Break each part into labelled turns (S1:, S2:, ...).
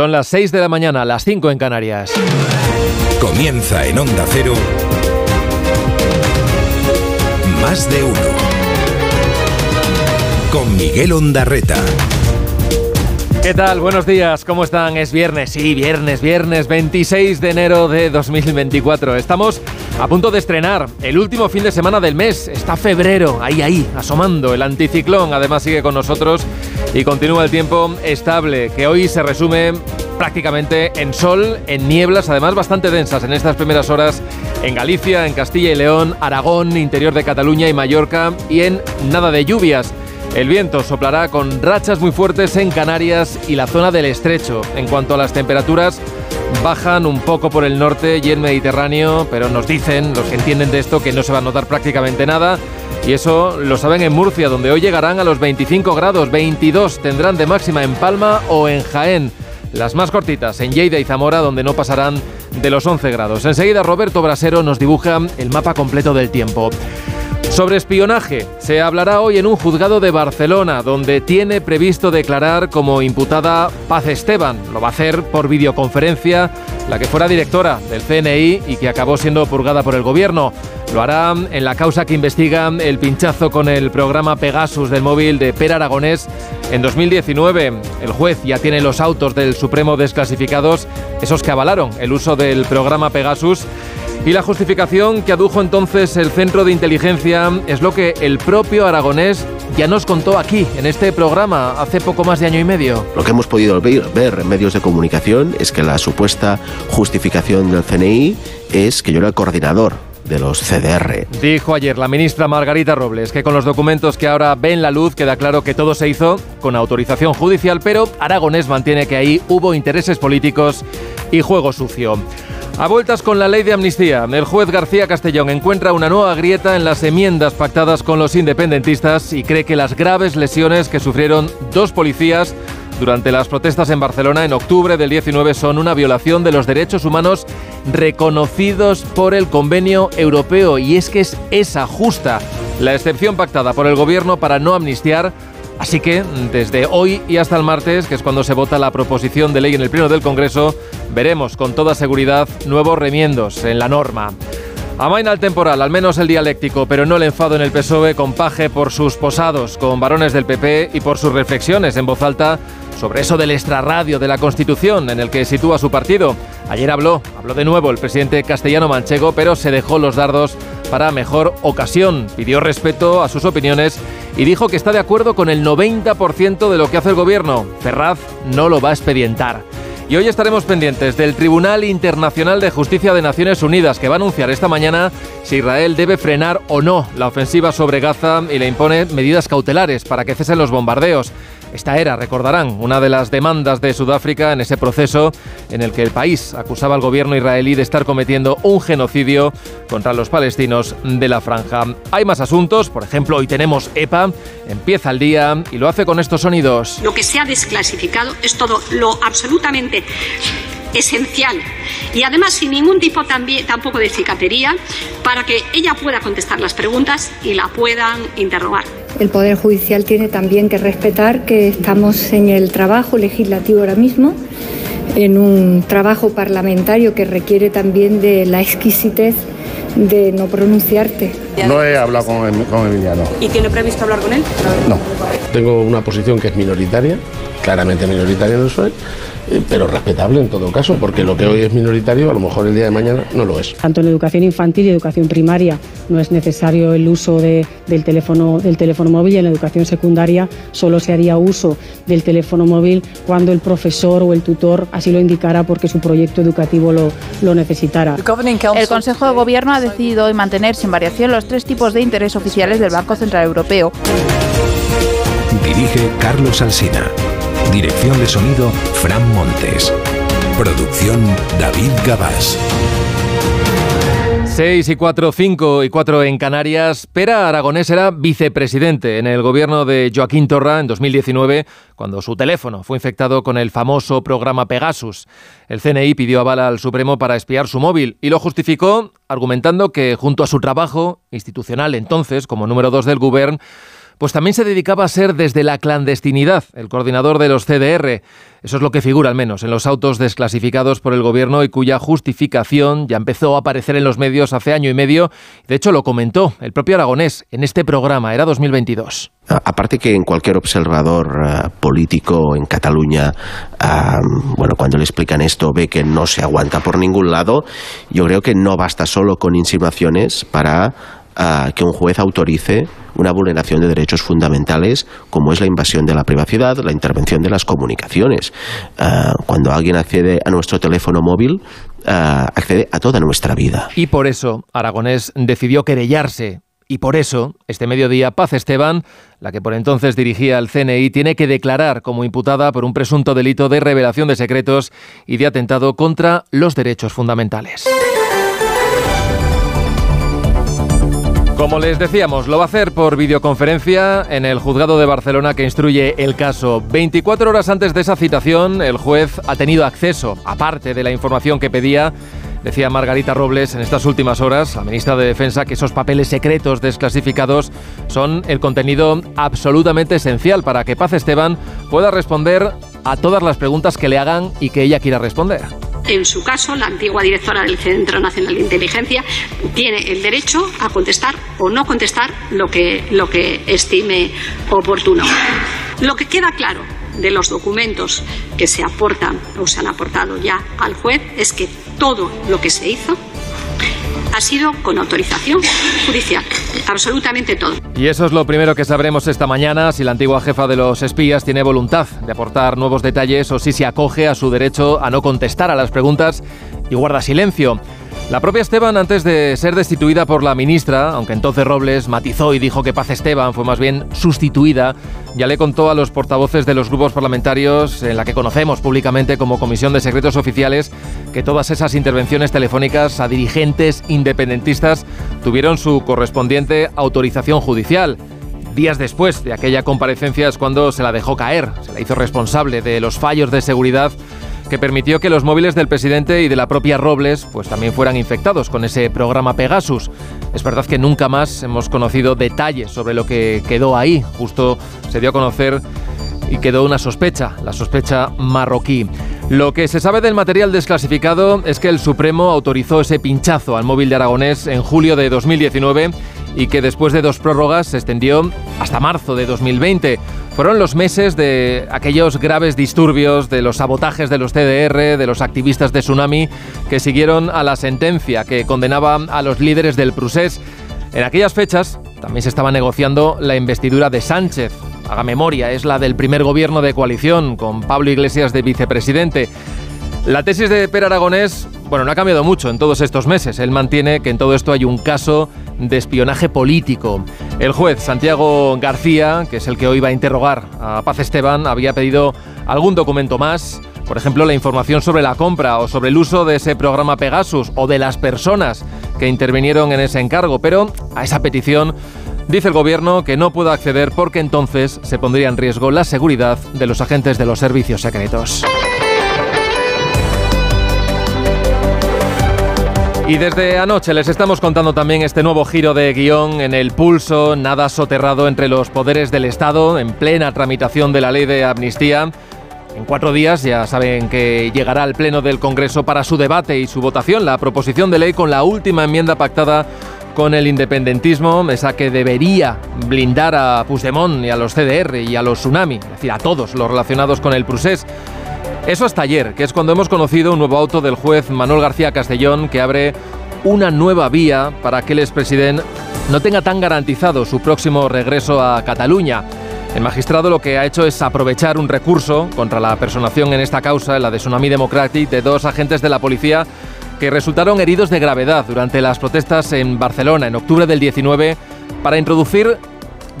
S1: Son las 6 de la mañana, las 5 en Canarias.
S2: Comienza en Onda Cero. Más de uno. Con Miguel Ondarreta.
S1: ¿Qué tal? Buenos días, ¿cómo están? Es viernes, sí, viernes, viernes 26 de enero de 2024. Estamos a punto de estrenar el último fin de semana del mes. Está febrero, ahí, ahí, asomando. El anticiclón además sigue con nosotros y continúa el tiempo estable, que hoy se resume prácticamente en sol, en nieblas, además bastante densas en estas primeras horas en Galicia, en Castilla y León, Aragón, interior de Cataluña y Mallorca y en nada de lluvias. El viento soplará con rachas muy fuertes en Canarias y la zona del estrecho. En cuanto a las temperaturas, bajan un poco por el norte y el Mediterráneo, pero nos dicen, los que entienden de esto, que no se va a notar prácticamente nada. Y eso lo saben en Murcia, donde hoy llegarán a los 25 grados, 22 tendrán de máxima en Palma o en Jaén. Las más cortitas en Lleida y Zamora, donde no pasarán de los 11 grados. Enseguida Roberto Brasero nos dibuja el mapa completo del tiempo. Sobre espionaje, se hablará hoy en un juzgado de Barcelona, donde tiene previsto declarar como imputada Paz Esteban. Lo va a hacer por videoconferencia, la que fuera directora del CNI y que acabó siendo purgada por el gobierno. Lo hará en la causa que investiga el pinchazo con el programa Pegasus del móvil de Per Aragonés en 2019. El juez ya tiene los autos del Supremo desclasificados, esos que avalaron el uso del programa Pegasus y la justificación que adujo entonces el Centro de Inteligencia es lo que el propio aragonés ya nos contó aquí, en este programa, hace poco más de año y medio.
S3: Lo que hemos podido ver, en medios de comunicación es que la supuesta justificación del CNI es que yo era el coordinador de los CDR.
S1: Dijo ayer la ministra Margarita Robles que con los documentos que ahora ven la luz queda claro que todo se hizo con autorización judicial, pero Aragonés mantiene que ahí hubo intereses políticos y juego sucio. A vueltas con la ley de amnistía, el juez García Castellón encuentra una nueva grieta en las enmiendas pactadas con los independentistas y cree que las graves lesiones que sufrieron dos policías durante las protestas en Barcelona en octubre del 19 son una violación de los derechos humanos reconocidos por el convenio europeo. Y es que es esa justa la excepción pactada por el gobierno para no amnistiar. Así que desde hoy y hasta el martes, que es cuando se vota la proposición de ley en el Pleno del Congreso, veremos con toda seguridad nuevos remiendos en la norma. Amaina el temporal, al menos el dialéctico, pero no el enfado en el PSOE con Paje por sus posados con varones del PP y por sus reflexiones en voz alta sobre eso del extrarradio de la Constitución en el que sitúa su partido. Ayer habló, habló de nuevo el presidente castellano manchego, pero se dejó los dardos para mejor ocasión. Pidió respeto a sus opiniones y dijo que está de acuerdo con el 90% de lo que hace el gobierno. Ferraz no lo va a expedientar. Y hoy estaremos pendientes del Tribunal Internacional de Justicia de Naciones Unidas, que va a anunciar esta mañana si Israel debe frenar o no la ofensiva sobre Gaza y le impone medidas cautelares para que cesen los bombardeos. Esta era, recordarán, una de las demandas de Sudáfrica en ese proceso en el que el país acusaba al gobierno israelí de estar cometiendo un genocidio contra los palestinos de la franja. Hay más asuntos, por ejemplo, hoy tenemos EPA, empieza el día y lo hace con estos sonidos.
S4: Lo que se ha desclasificado es todo lo absolutamente esencial y además sin ningún tipo también, tampoco de cicatería para que ella pueda contestar las preguntas y la puedan interrogar.
S5: El Poder Judicial tiene también que respetar que estamos en el trabajo legislativo ahora mismo, en un trabajo parlamentario que requiere también de la exquisitez de no pronunciarte.
S6: No he hablado con, con Emiliano.
S4: ¿Y tiene previsto hablar con él?
S6: No. Tengo una posición que es minoritaria, claramente minoritaria no soy eh, pero respetable en todo caso, porque lo que hoy es minoritario a lo mejor el día de mañana no lo es.
S7: Tanto en educación infantil y educación primaria no es necesario el uso del, teléfono, del teléfono móvil y en la educación secundaria solo se haría uso del teléfono móvil cuando el profesor o el tutor así lo indicara porque su proyecto educativo lo, lo necesitara.
S8: El Consejo de Gobierno ha decidido hoy mantener sin variación los tres tipos de interés oficiales del Banco Central Europeo.
S2: Dirige Carlos Alsina. Dirección de sonido, Fran Montes. Producción, David Gabás.
S1: 6 y 4, 5 y 4 en Canarias. Pera Aragonés era vicepresidente en el gobierno de Joaquín Torra en 2019, cuando su teléfono fue infectado con el famoso programa Pegasus. El CNI pidió aval al Supremo para espiar su móvil y lo justificó argumentando que junto a su trabajo institucional entonces como número 2 del gobierno, pues también se dedicaba a ser desde la clandestinidad el coordinador de los CDR. Eso es lo que figura al menos en los autos desclasificados por el gobierno y cuya justificación ya empezó a aparecer en los medios hace año y medio. De hecho, lo comentó el propio Aragonés en este programa, era 2022.
S3: Aparte que en cualquier observador eh, político en Cataluña, bueno, cuando le explican esto ve que no se aguanta por ningún lado, yo creo que no basta solo con insinuaciones para que un juez autorice una vulneración de derechos fundamentales como es la invasión de la privacidad, la intervención de las comunicaciones. Ah, cuando alguien accede a nuestro teléfono móvil, ah, accede a toda nuestra vida.
S1: Y por eso Aragonés decidió querellarse y por eso, este mediodía, Paz Esteban, la que por entonces dirigía el CNI, tiene que declarar como imputada por un presunto delito de revelación de secretos y de atentado contra los derechos fundamentales. Como les decíamos, lo va a hacer por videoconferencia en el juzgado de Barcelona que instruye el caso. 24 horas antes de esa citación, el juez ha tenido acceso, aparte de la información que pedía, decía Margarita Robles en estas últimas horas, la ministra de Defensa, que esos papeles secretos desclasificados son el contenido absolutamente esencial para que Paz Esteban pueda responder a todas las preguntas que le hagan y que ella quiera responder
S4: en su caso, la antigua directora del Centro Nacional de Inteligencia tiene el derecho a contestar o no contestar lo que, lo que estime oportuno. Lo que queda claro de los documentos que se aportan o se han aportado ya al juez es que todo lo que se hizo ha sido con autorización judicial. Absolutamente todo.
S1: Y eso es lo primero que sabremos esta mañana, si la antigua jefa de los espías tiene voluntad de aportar nuevos detalles o si se acoge a su derecho a no contestar a las preguntas y guarda silencio. La propia Esteban, antes de ser destituida por la ministra, aunque entonces Robles matizó y dijo que Paz Esteban fue más bien sustituida, ya le contó a los portavoces de los grupos parlamentarios, en la que conocemos públicamente como Comisión de Secretos Oficiales, que todas esas intervenciones telefónicas a dirigentes independentistas tuvieron su correspondiente autorización judicial. Días después de aquella comparecencia es cuando se la dejó caer, se la hizo responsable de los fallos de seguridad que permitió que los móviles del presidente y de la propia Robles pues también fueran infectados con ese programa Pegasus. Es verdad que nunca más hemos conocido detalles sobre lo que quedó ahí. Justo se dio a conocer y quedó una sospecha, la sospecha marroquí. Lo que se sabe del material desclasificado es que el Supremo autorizó ese pinchazo al móvil de Aragonés en julio de 2019 y que después de dos prórrogas se extendió hasta marzo de 2020. Fueron los meses de aquellos graves disturbios, de los sabotajes de los CDR, de los activistas de Tsunami, que siguieron a la sentencia que condenaba a los líderes del Prusés. En aquellas fechas también se estaba negociando la investidura de Sánchez. Haga memoria, es la del primer gobierno de coalición, con Pablo Iglesias de vicepresidente. La tesis de Per Aragonés, bueno, no ha cambiado mucho en todos estos meses. Él mantiene que en todo esto hay un caso de espionaje político. El juez Santiago García, que es el que hoy va a interrogar a Paz Esteban, había pedido algún documento más, por ejemplo, la información sobre la compra o sobre el uso de ese programa Pegasus o de las personas que intervinieron en ese encargo, pero a esa petición dice el gobierno que no puede acceder porque entonces se pondría en riesgo la seguridad de los agentes de los servicios secretos. Y desde anoche les estamos contando también este nuevo giro de guion en el pulso, nada soterrado entre los poderes del Estado, en plena tramitación de la ley de amnistía. En cuatro días ya saben que llegará al Pleno del Congreso para su debate y su votación la proposición de ley con la última enmienda pactada con el independentismo, esa que debería blindar a Puigdemont y a los CDR y a los Tsunami, es decir, a todos los relacionados con el Prusés. Eso hasta ayer, que es cuando hemos conocido un nuevo auto del juez Manuel García Castellón que abre una nueva vía para que el expresidente no tenga tan garantizado su próximo regreso a Cataluña. El magistrado lo que ha hecho es aprovechar un recurso contra la personación en esta causa, la de Tsunami Democratic, de dos agentes de la policía que resultaron heridos de gravedad durante las protestas en Barcelona en octubre del 19 para introducir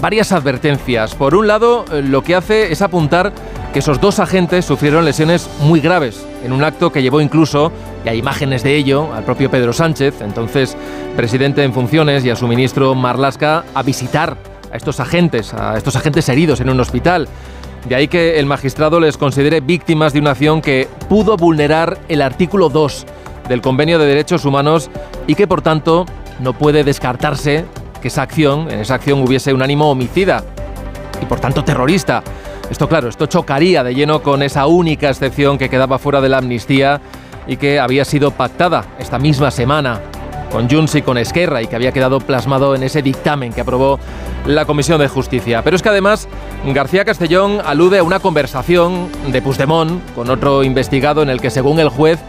S1: varias advertencias. Por un lado, lo que hace es apuntar que esos dos agentes sufrieron lesiones muy graves en un acto que llevó incluso, y hay imágenes de ello, al propio Pedro Sánchez, entonces presidente en funciones, y a su ministro Marlasca a visitar a estos agentes, a estos agentes heridos en un hospital. De ahí que el magistrado les considere víctimas de una acción que pudo vulnerar el artículo 2 del Convenio de Derechos Humanos y que por tanto no puede descartarse que esa acción, en esa acción hubiese un ánimo homicida y por tanto terrorista. Esto claro, esto chocaría de lleno con esa única excepción que quedaba fuera de la amnistía y que había sido pactada esta misma semana con Junts y con Esquerra y que había quedado plasmado en ese dictamen que aprobó la Comisión de Justicia. Pero es que además García Castellón alude a una conversación de Puigdemont con otro investigado en el que según el juez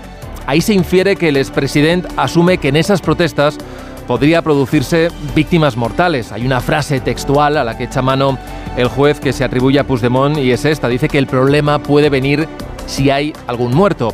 S1: ahí se infiere que el expresidente asume que en esas protestas podría producirse víctimas mortales. Hay una frase textual a la que echa mano el juez que se atribuye a Puigdemont y es esta. Dice que el problema puede venir si hay algún muerto.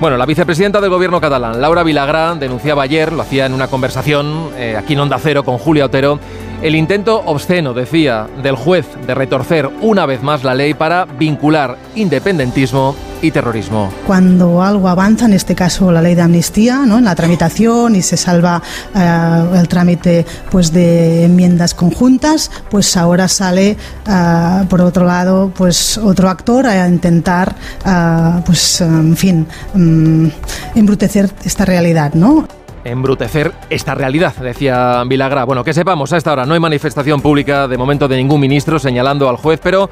S1: Bueno, la vicepresidenta del gobierno catalán, Laura Vilagrá, denunciaba ayer, lo hacía en una conversación eh, aquí en Onda Cero con Julia Otero, el intento obsceno, decía, del juez de retorcer una vez más la ley para vincular independentismo y terrorismo.
S9: Cuando algo avanza, en este caso la ley de amnistía, ¿no? en la tramitación y se salva eh, el trámite pues, de enmiendas conjuntas, pues ahora sale, eh, por otro lado, pues otro actor a intentar, eh, pues, en fin, mm, embrutecer esta realidad, ¿no?
S1: Embrutecer esta realidad, decía Vilagra. Bueno, que sepamos, a esta hora no hay manifestación pública de momento de ningún ministro señalando al juez, pero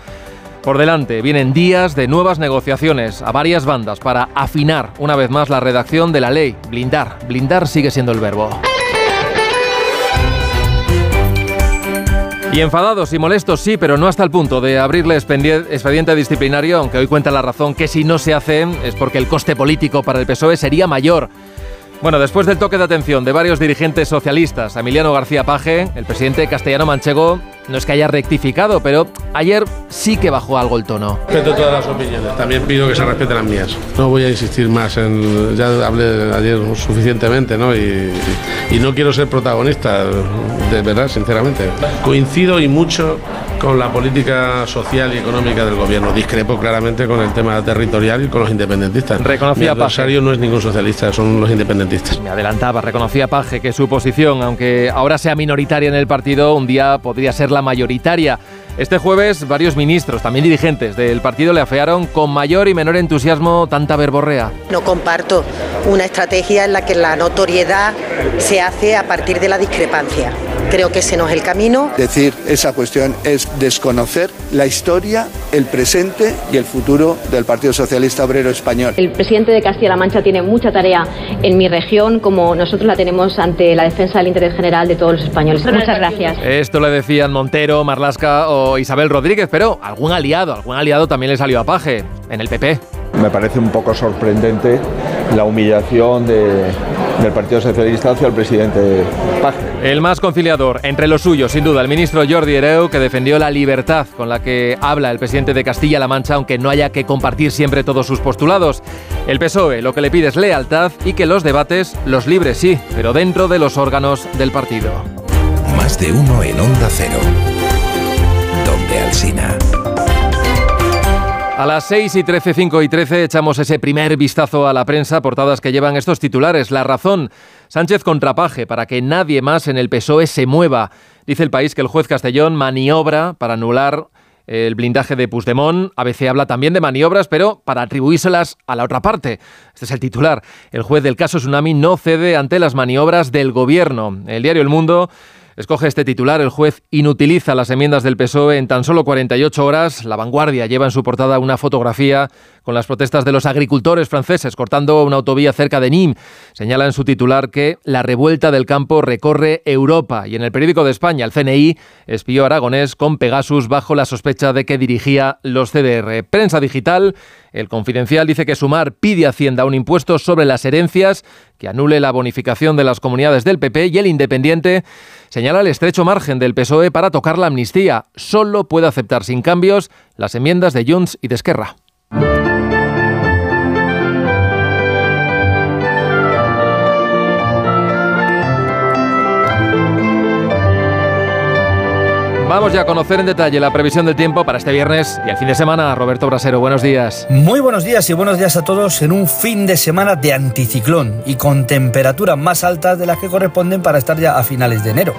S1: por delante vienen días de nuevas negociaciones a varias bandas para afinar una vez más la redacción de la ley. Blindar. Blindar sigue siendo el verbo. Y enfadados y molestos sí, pero no hasta el punto de abrirle expediente disciplinario, aunque hoy cuenta la razón que si no se hace es porque el coste político para el PSOE sería mayor. Bueno, después del toque de atención de varios dirigentes socialistas, Emiliano García Paje, el presidente castellano manchego, no es que haya rectificado, pero ayer sí que bajó algo el tono.
S6: Respeto todas las opiniones, también pido que se respeten las mías. No voy a insistir más en. Ya hablé ayer suficientemente, ¿no? Y, y no quiero ser protagonista, de verdad, sinceramente. Coincido y mucho con la política social y económica del gobierno. Discrepo claramente con el tema territorial y con los independentistas.
S1: Reconocía
S6: Mi adversario no es ningún socialista, son los independentistas.
S1: Me adelantaba, reconocía Paje que su posición, aunque ahora sea minoritaria en el partido, un día podría ser la mayoritaria. Este jueves, varios ministros, también dirigentes del partido, le afearon con mayor y menor entusiasmo tanta verborrea.
S10: No comparto una estrategia en la que la notoriedad se hace a partir de la discrepancia. Creo que ese no es el camino.
S11: Decir esa cuestión es desconocer la historia, el presente y el futuro del Partido Socialista Obrero Español.
S12: El presidente de Castilla-La Mancha tiene mucha tarea en mi región, como nosotros la tenemos ante la defensa del interés general de todos los españoles. Muchas gracias.
S1: Esto le decían Montero, Marlasca o Isabel Rodríguez, pero algún aliado, algún aliado también le salió a paje en el PP.
S13: Me parece un poco sorprendente la humillación de, del Partido Socialista hacia el presidente Paje.
S1: El más conciliador entre los suyos, sin duda, el ministro Jordi Hereu, que defendió la libertad con la que habla el presidente de Castilla-La Mancha, aunque no haya que compartir siempre todos sus postulados. El PSOE lo que le pide es lealtad y que los debates los libres sí, pero dentro de los órganos del partido.
S2: Más de uno en Onda Cero. Donde Alsina.
S1: A las 6 y 13, 5 y 13 echamos ese primer vistazo a la prensa, portadas que llevan estos titulares. La razón, Sánchez contrapaje para que nadie más en el PSOE se mueva. Dice el país que el juez Castellón maniobra para anular el blindaje de Puigdemont. ABC habla también de maniobras, pero para atribuírselas a la otra parte. Este es el titular. El juez del caso Tsunami no cede ante las maniobras del gobierno. El diario El Mundo Escoge este titular, el juez inutiliza las enmiendas del PSOE en tan solo 48 horas. La vanguardia lleva en su portada una fotografía con las protestas de los agricultores franceses cortando una autovía cerca de Nîmes. Señala en su titular que la revuelta del campo recorre Europa y en el periódico de España el CNI espió aragonés con Pegasus bajo la sospecha de que dirigía los CDR. Prensa digital, el Confidencial dice que Sumar pide a Hacienda un impuesto sobre las herencias que anule la bonificación de las comunidades del PP y el Independiente señala el estrecho margen del PSOE para tocar la amnistía. Solo puede aceptar sin cambios las enmiendas de Junts y de Esquerra. Vamos ya a conocer en detalle la previsión del tiempo para este viernes y el fin de semana. Roberto Brasero, buenos días.
S14: Muy buenos días y buenos días a todos en un fin de semana de anticiclón y con temperaturas más altas de las que corresponden para estar ya a finales de enero.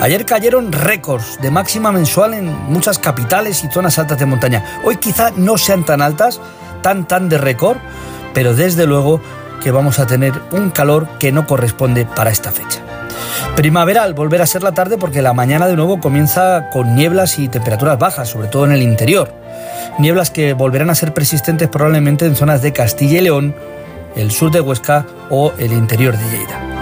S14: Ayer cayeron récords de máxima mensual en muchas capitales y zonas altas de montaña. Hoy quizá no sean tan altas, tan tan de récord, pero desde luego que vamos a tener un calor que no corresponde para esta fecha. Primaveral volverá a ser la tarde porque la mañana de nuevo comienza con nieblas y temperaturas bajas, sobre todo en el interior. Nieblas que volverán a ser persistentes probablemente en zonas de Castilla y León, el sur de Huesca o el interior de Lleida.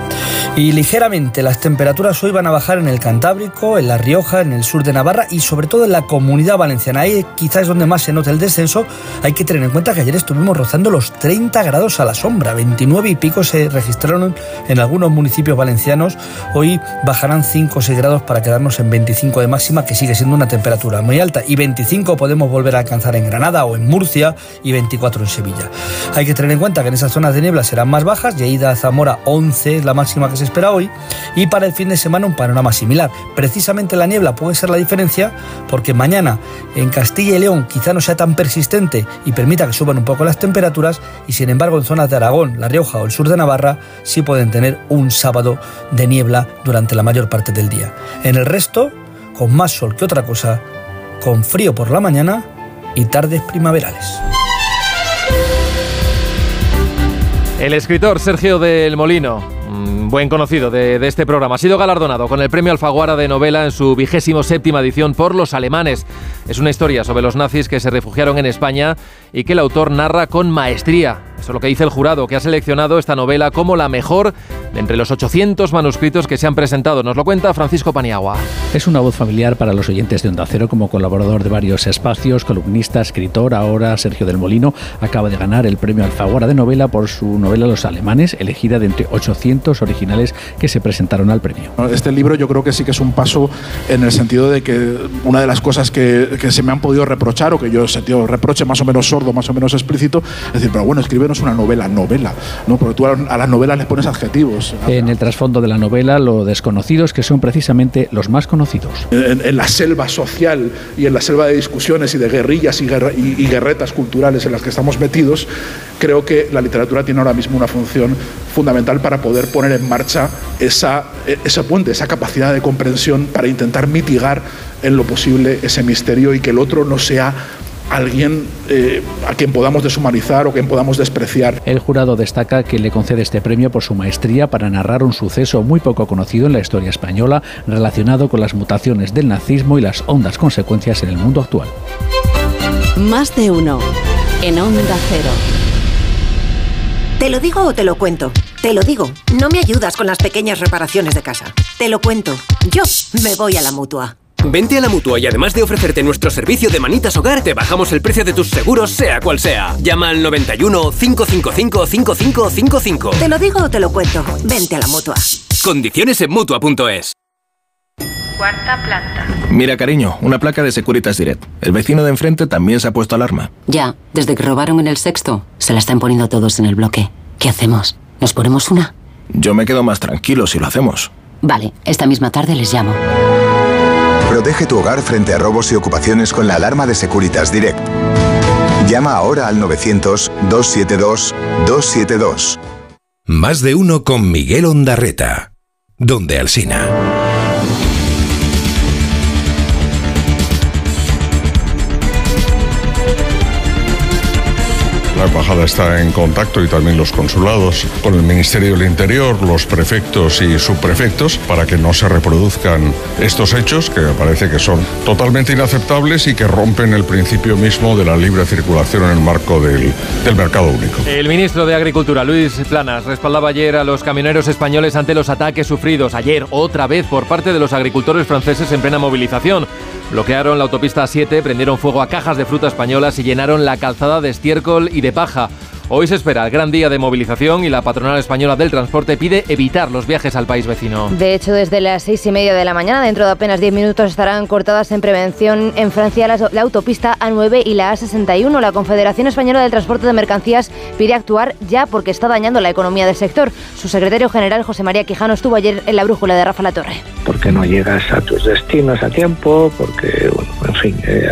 S14: Y ligeramente las temperaturas hoy van a bajar en el Cantábrico, en La Rioja, en el sur de Navarra y sobre todo en la comunidad valenciana. Ahí quizás es donde más se nota el descenso. Hay que tener en cuenta que ayer estuvimos rozando los 30 grados a la sombra. 29 y pico se registraron en algunos municipios valencianos. Hoy bajarán 5 o 6 grados para quedarnos en 25 de máxima, que sigue siendo una temperatura muy alta. Y 25 podemos volver a alcanzar en Granada o en Murcia y 24 en Sevilla. Hay que tener en cuenta que en esas zonas de niebla serán más bajas. Lleida, Zamora 11 es la máxima que se espera hoy y para el fin de semana un panorama similar. Precisamente la niebla puede ser la diferencia porque mañana en Castilla y León quizá no sea tan persistente y permita que suban un poco las temperaturas y sin embargo en zonas de Aragón, La Rioja o el sur de Navarra sí pueden tener un sábado de niebla durante la mayor parte del día. En el resto, con más sol que otra cosa, con frío por la mañana y tardes primaverales.
S1: El escritor Sergio del Molino buen conocido de, este programa. Ha sido galardonado con el premio Alfaguara de novela en su vigésimo séptima edición por los alemanes. Es una historia sobre los nazis que se refugiaron en España y que el autor narra con maestría. Eso es lo que dice el jurado, que ha seleccionado esta novela como la mejor de entre los 800 manuscritos que se han presentado. Nos lo cuenta Francisco Paniagua.
S15: Es una voz familiar para los oyentes de Onda Cero como colaborador de varios espacios, columnista, escritor. Ahora Sergio del Molino acaba de ganar el premio Alfaguara de novela por su novela Los alemanes, elegida de entre 800 originales que se presentaron al premio.
S16: Este libro yo creo que sí que es un paso en el sentido de que una de las cosas que, se me han podido reprochar o que yo he sentido reproche más o menos sordo, más o menos explícito, es decir, pero bueno, escríbenos una novela, novela, ¿no? Porque tú a las novelas les pones adjetivos.
S15: En el trasfondo de la novela, lo desconocido es que son precisamente los más conocidos.
S16: En, la selva social y en la selva de discusiones y de guerrillas y, y guerretas culturales en las que estamos metidos, creo que la literatura tiene ahora mismo una función fundamental para poder poner en marcha esa, ese puente, esa capacidad de comprensión para intentar mitigar en lo posible ese misterio y que el otro no sea alguien eh, a quien podamos deshumanizar o quien podamos despreciar.
S15: El jurado destaca que le concede este premio por su maestría para narrar un suceso muy poco conocido en la historia española relacionado con las mutaciones del nazismo y las hondas consecuencias en el mundo actual.
S17: Más de uno en Onda Cero.
S18: ¿Te lo digo o te lo cuento? Te lo digo, no me ayudas con las pequeñas reparaciones de casa. Te lo cuento, yo me voy a la mutua.
S19: Vente a la mutua y además de ofrecerte nuestro servicio de manitas hogar, te bajamos el precio de tus seguros, sea cual sea. Llama al 91 555 5555.
S18: Te lo digo o te lo cuento. Vente a la mutua.
S19: Condiciones en mutua.es.
S20: Cuarta planta.
S21: Mira, cariño, una placa de Securitas Direct. El vecino de enfrente también se ha puesto alarma.
S20: Ya, desde que robaron en el sexto, se la están poniendo todos en el bloque. ¿Qué hacemos? ¿Nos ponemos una?
S21: Yo me quedo más tranquilo si lo hacemos.
S20: Vale, esta misma tarde les llamo.
S22: Protege tu hogar frente a robos y ocupaciones con la alarma de Securitas Direct. Llama ahora al 900-272-272.
S23: Más de uno con Miguel Ondarreta. Donde Alsina.
S24: La embajada está en contacto y también los consulados con el Ministerio del Interior, los prefectos y subprefectos para que no se reproduzcan estos hechos que me parece que son totalmente inaceptables y que rompen el principio mismo de la libre circulación en el marco del, del mercado único.
S1: El ministro de Agricultura, Luis Planas, respaldaba ayer a los camioneros españoles ante los ataques sufridos ayer otra vez por parte de los agricultores franceses en plena movilización. Bloquearon la autopista 7, prendieron fuego a cajas de fruta españolas y llenaron la calzada de estiércol y de paja. Hoy se espera el gran día de movilización y la patronal española del transporte pide evitar los viajes al país vecino.
S25: De hecho, desde las seis y media de la mañana, dentro de apenas 10 minutos, estarán cortadas en prevención en Francia la, autopista A9 y la A61. La Confederación Española del Transporte de Mercancías pide actuar ya porque está dañando la economía del sector. Su secretario general, José María Quijano, estuvo ayer en la brújula de Rafa La Torre.
S26: Porque no llegas a tus destinos a tiempo, porque, bueno, en fin, eh,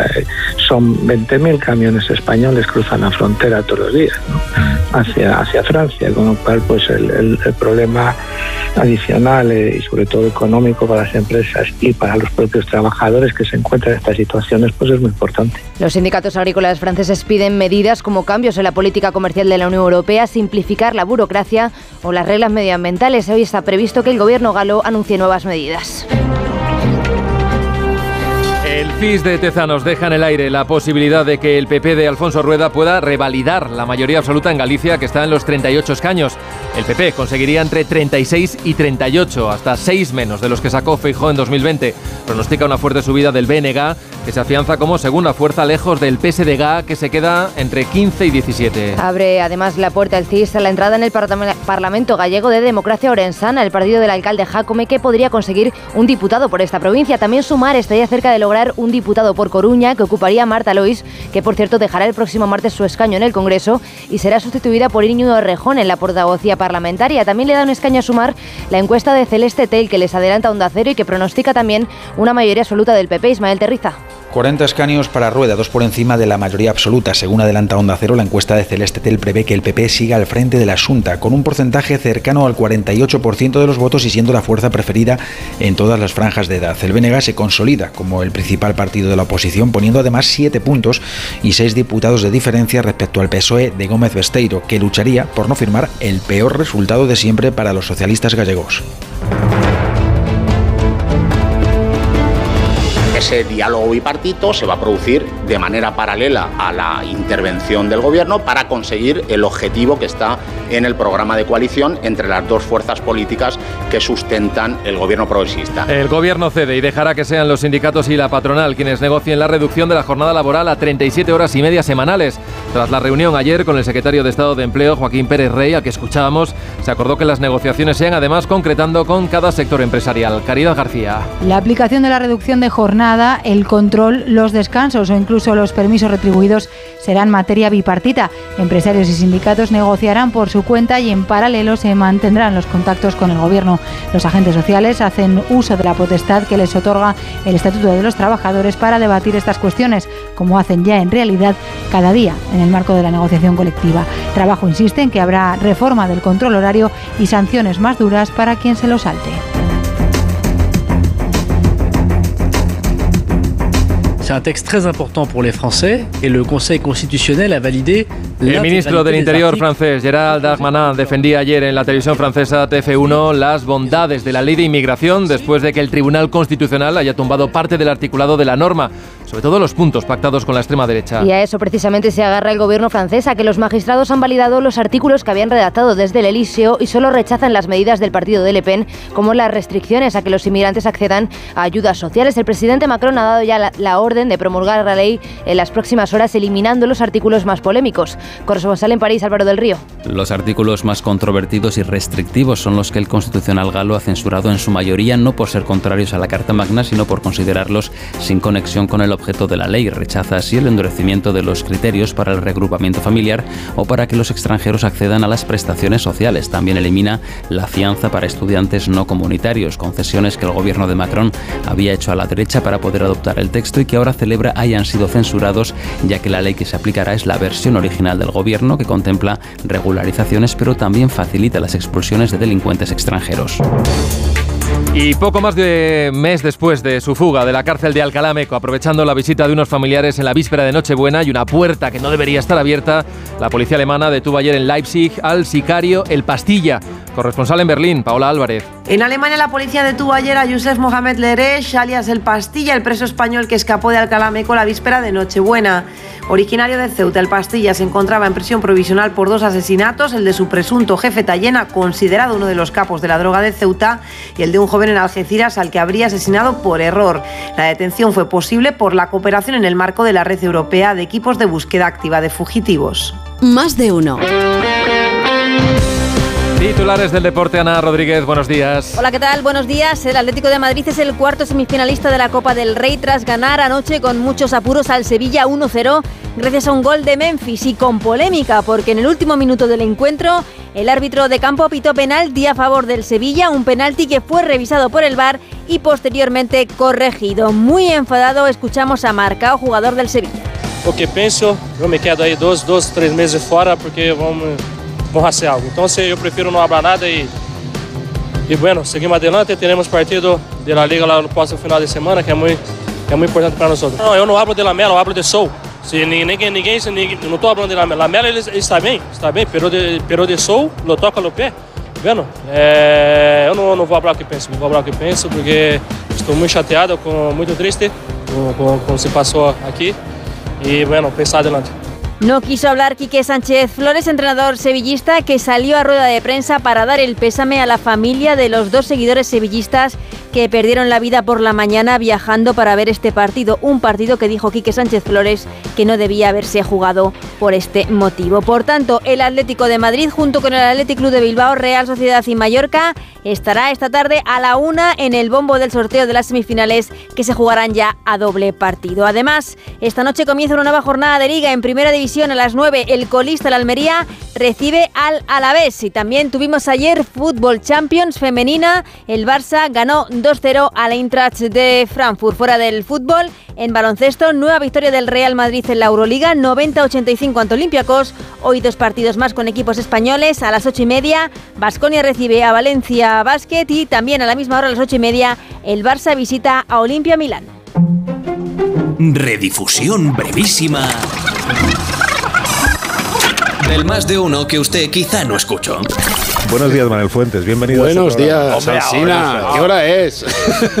S26: son 20.000 camiones españoles cruzan la frontera todos los días hacia, hacia Francia, con lo cual pues el, el problema adicional eh, y sobre todo económico para las empresas y para los propios trabajadores que se encuentran en estas situaciones pues es muy importante.
S25: Los sindicatos agrícolas franceses piden medidas como cambios en la política comercial de la Unión Europea, simplificar la burocracia o las reglas medioambientales. Hoy está previsto que el gobierno galo anuncie nuevas medidas.
S1: El FIS de Tezanos deja en el aire la posibilidad de que el PP de Alfonso Rueda pueda revalidar la mayoría absoluta en Galicia, que está en los 38 escaños. El PP conseguiría entre 36 y 38, hasta 6 menos de los que sacó Feijó en 2020. Pronostica una fuerte subida del BNG, que se afianza como segunda fuerza lejos del PSDG, que se queda entre 15 y 17.
S25: Abre además la puerta el CIS a la entrada en el Parlamento Gallego de Democracia Orensana, el partido del alcalde Jacome, que podría conseguir un diputado por esta provincia. También Sumar estaría cerca de lograr un diputado por Coruña que ocuparía Marta Lois, que por cierto dejará el próximo martes su escaño en el Congreso y será sustituida por Íñigo Rejón en la portavocía parlamentaria. También le da un escaño a sumar la encuesta de Celeste Tel que les adelanta Onda Cero y que pronostica también una mayoría absoluta del PP. Ismael Terriza.
S27: 40 escaños para Rueda, dos por encima de la mayoría absoluta. Según adelanta Onda Cero, la encuesta de Celeste Tel prevé que el PP siga al frente de la Junta, con un porcentaje cercano al 48% de los votos y siendo la fuerza preferida en todas las franjas de edad. El BNG se consolida como el principal partido de la oposición, poniendo además siete puntos y seis diputados de diferencia respecto al PSOE de Gómez Besteiro, que lucharía por no firmar el peor resultado de siempre para los socialistas gallegos.
S28: Ese diálogo bipartito se va a producir de manera paralela a la intervención del gobierno para conseguir el objetivo que está en el programa de coalición entre las dos fuerzas políticas que sustentan el gobierno progresista.
S1: El gobierno cede y dejará que sean los sindicatos y la patronal quienes negocien la reducción de la jornada laboral a 37 horas y media semanales. Tras la reunión ayer con el secretario de Estado de Empleo, Joaquín Pérez Rey, al que escuchábamos, se acordó que las negociaciones sean además concretando con cada sector empresarial. Caridad García.
S29: La aplicación de la reducción de jornada el control, los descansos o incluso los permisos retribuidos serán materia bipartita. Empresarios y sindicatos negociarán por su cuenta y en paralelo se mantendrán los contactos con el Gobierno. Los agentes sociales hacen uso de la potestad que les otorga el Estatuto de los Trabajadores para debatir estas cuestiones, como hacen ya en realidad cada día en el marco de la negociación colectiva. Trabajo insiste en que habrá reforma del control horario y sanciones más duras para quien se lo salte.
S30: C'est un texte très important pour les Français et le Conseil constitutionnel a validé
S1: El ministro del Interior francés, Gérald Darmanin, defendía ayer en la televisión francesa TF1 las bondades de la ley de inmigración después de que el Tribunal Constitucional haya tumbado parte del articulado de la norma, sobre todo los puntos pactados con la extrema derecha.
S25: Y a eso precisamente se agarra el gobierno francés, a que los magistrados han validado los artículos que habían redactado desde el Elíseo y solo rechazan las medidas del partido de Le Pen, como las restricciones a que los inmigrantes accedan a ayudas sociales. El presidente Macron ha dado ya la, la orden de promulgar la ley en las próximas horas, eliminando los artículos más polémicos. Corresponsal en París, Álvaro del Río.
S31: Los artículos más controvertidos y restrictivos son los que el Constitucional galo ha censurado en su mayoría no por ser contrarios a la Carta Magna, sino por considerarlos sin conexión con el objeto de la ley. Rechaza así el endurecimiento de los criterios para el regrupamiento familiar o para que los extranjeros accedan a las prestaciones sociales. También elimina la fianza para estudiantes no comunitarios, concesiones que el gobierno de Macron había hecho a la derecha para poder adoptar el texto y que ahora celebra hayan sido censurados, ya que la ley que se aplicará es la versión original del gobierno que contempla regularizaciones, pero también facilita las expulsiones de delincuentes extranjeros.
S1: Y poco más de mes después de su fuga de la cárcel de Alcalá Meco, aprovechando la visita de unos familiares en la víspera de Nochebuena y una puerta que no debería estar abierta, la policía alemana detuvo ayer en Leipzig al sicario El Pastilla, corresponsal en Berlín, Paola Álvarez.
S32: En Alemania la policía detuvo ayer a Yusef Mohamed Leresh, alias El Pastilla, el preso español que escapó de Alcalá Meco la víspera de Nochebuena. Originario de Ceuta, El Pastilla se encontraba en prisión provisional por dos asesinatos, el de su presunto jefe Tallena, considerado uno de los capos de la droga de Ceuta, y el de un joven en Algeciras al que habría asesinado por error. La detención fue posible por la cooperación en el marco de la red europea de equipos de búsqueda activa de fugitivos.
S33: Más de uno.
S1: Titulares del deporte, Ana Rodríguez, buenos días.
S34: Hola, ¿qué tal? Buenos días. El Atlético de Madrid es el cuarto semifinalista de la Copa del Rey tras ganar anoche con muchos apuros al Sevilla 1-0 gracias a un gol de Memphis y con polémica porque en el último minuto del encuentro el árbitro de campo pitó penalti a favor del Sevilla, un penalti que fue revisado por el VAR y posteriormente corregido. Muy enfadado escuchamos a Marcao, jugador del Sevilla.
S29: o que penso. Eu me quedo aí dois, dois três meses fora porque vamos, vamos fazer algo. Então, eu prefiro não falar nada e e bueno, seguimos adelante, teremos partido de la Liga lá no próximo final de semana, que é muito, é muito importante para nós. Não, eu não hablo de Lamela, eu hablo de Sou. Se ninguém, ninguém, ninguém não estou falando de Lamela. Lamela ele, está bem, está bem, pero de, pero de Sou, lo toca no pé. Vendo? É, eu não, não vou falar o que penso, não vou falar o que penso, porque estou muito chateado, com, muito triste com o que se passou aqui. E, bueno, pensar adelante.
S34: No quiso hablar Quique Sánchez. Flores, entrenador sevillista, que salió a rueda de prensa para dar el pésame a la familia de los dos seguidores sevillistas que perdieron la vida por la mañana viajando para ver este partido. Un partido que dijo Quique Sánchez Flores que no debía haberse jugado por este motivo. Por tanto, el Atlético de Madrid, junto con el Atlético Club de Bilbao, Real Sociedad y Mallorca, estará esta tarde a la una en el bombo del sorteo de las semifinales que se jugarán ya a doble partido. Además, esta noche comienza una nueva jornada de liga en primera división a las 9. El colista, la Almería, recibe al Alavés. Y también tuvimos ayer Fútbol Champions femenina. El Barça ganó 2-0 al Eintracht de Frankfurt. Fuera del fútbol, en baloncesto, nueva victoria del Real Madrid en la Euroliga, 90-85 ante Olympiacos. Hoy dos partidos más con equipos españoles a las 8 y media. Basconia recibe a Valencia Basket y también a la misma hora a las 8 y media el Barça visita a Olimpia Milán.
S19: Redifusión brevísima del más de uno que usted quizá no escuchó.
S35: Buenos días, Manuel Fuentes. Bienvenido.
S15: Buenos días, Alsina. ¿Qué hora es?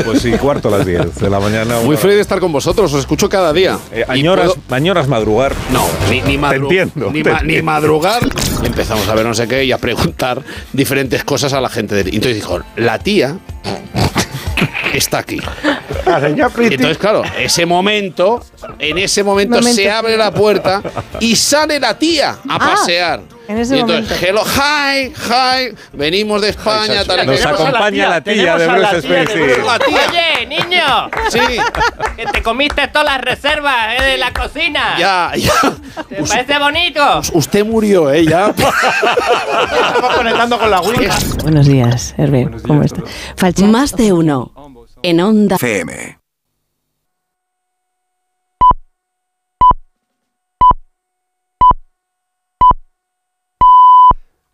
S35: Pues sí, cuarto a las 10 de la mañana.
S15: Muy feliz de estar con vosotros. Os escucho cada día.
S35: Eh, añoras, añoras, madrugar.
S15: No, ni, ni, madru
S35: te entiendo,
S15: ni,
S35: te
S15: ma
S35: entiendo.
S15: ni madrugar. Empezamos a ver no sé qué y a preguntar diferentes cosas a la gente. De... Y entonces dijo, la tía está aquí. Y entonces, claro, ese momento, en ese momento,
S36: Momento.
S15: se abre la puerta y sale la tía a
S36: Ah,
S15: pasear.
S36: En ese
S15: y entonces,
S36: momento.
S15: hello, hi, hi, venimos de España, tal y
S35: Nos acompaña la tía de Bruce Springsteen.
S15: La tía.
S37: Oye, niño.
S15: Sí.
S37: Que te comiste todas las reservas eh, de la cocina.
S15: Ya, ya.
S37: ¿Te parece bonito?
S15: Usted murió, ¿eh? Ya.
S37: Estamos conectando con la Wii.
S38: Buenos días, Hervé. ¿Cómo está? Más de uno. En Onda
S19: FM.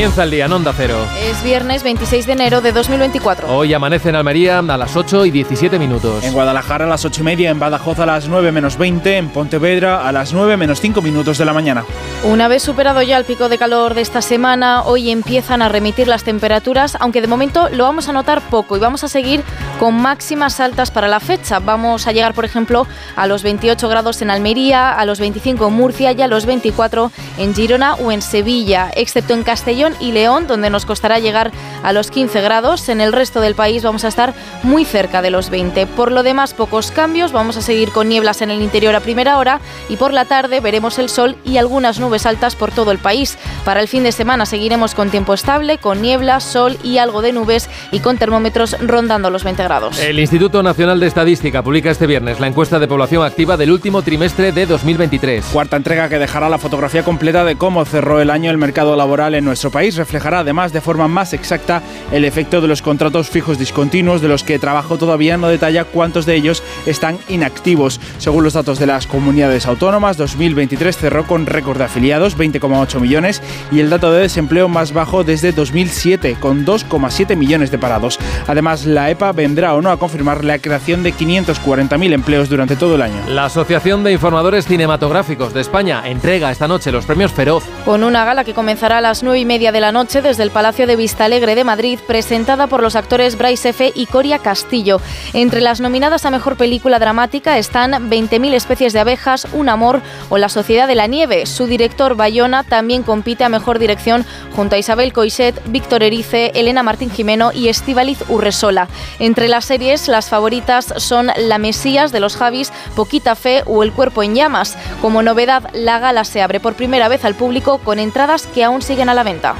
S1: Comienza el día en Onda Cero.
S39: Es viernes 26 de enero de 2024.
S1: Hoy amanece en Almería a las 8 y 17 minutos.
S40: En Guadalajara a las 8 y media, en Badajoz a las 9 menos 20, en Pontevedra a las 9 menos 5 minutos de la mañana.
S39: Una vez superado ya el pico de calor de esta semana, hoy empiezan a remitir las temperaturas, aunque de momento lo vamos a notar poco y vamos a seguir con máximas altas para la fecha. Vamos a llegar, por ejemplo, a los 28 grados en Almería, a los 25 en Murcia y a los 24 en Girona o en Sevilla, excepto en Castellón y León, donde nos costará llegar a los 15 grados. En el resto del país vamos a estar muy cerca de los 20. Por lo demás, pocos cambios. Vamos a seguir con nieblas en el interior a primera hora y por la tarde veremos el sol y algunas nubes altas por todo el país. Para el fin de semana seguiremos con tiempo estable, con nieblas, sol y algo de nubes y con termómetros rondando los 20 grados.
S1: El Instituto Nacional de Estadística publica este viernes la encuesta de población activa del último trimestre de 2023.
S40: Cuarta entrega que dejará la fotografía completa de cómo cerró el año el mercado laboral en nuestro país. Reflejará además de forma más exacta el efecto de los contratos fijos discontinuos, de los que Trabajo todavía no detalla cuántos de ellos están inactivos. Según los datos de las comunidades autónomas, 2023 cerró con récord de afiliados, 20,8 millones, y el dato de desempleo más bajo desde 2007, con 2,7 millones de parados. Además, la EPA vendrá o no a confirmar la creación de 540.000 empleos durante todo el año.
S1: La Asociación de Informadores Cinematográficos de España entrega esta noche los premios Feroz.
S39: Con una gala que comenzará a las 9 y media de la noche desde el Palacio de Vistalegre de Madrid, presentada por los actores Bryce F. y Coria Castillo. Entre las nominadas a Mejor Película Dramática están 20.000 especies de abejas, Un amor o La Sociedad de la Nieve. Su director Bayona también compite a Mejor Dirección junto a Isabel Coixet, Víctor Erice, Elena Martín Jimeno y Estíbaliz Urresola. Entre las series, las favoritas son La Mesías de los Javis, Poquita Fe o El Cuerpo en Llamas. Como novedad, la gala se abre por primera vez al público con entradas que aún siguen a la venta.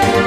S39: Bye.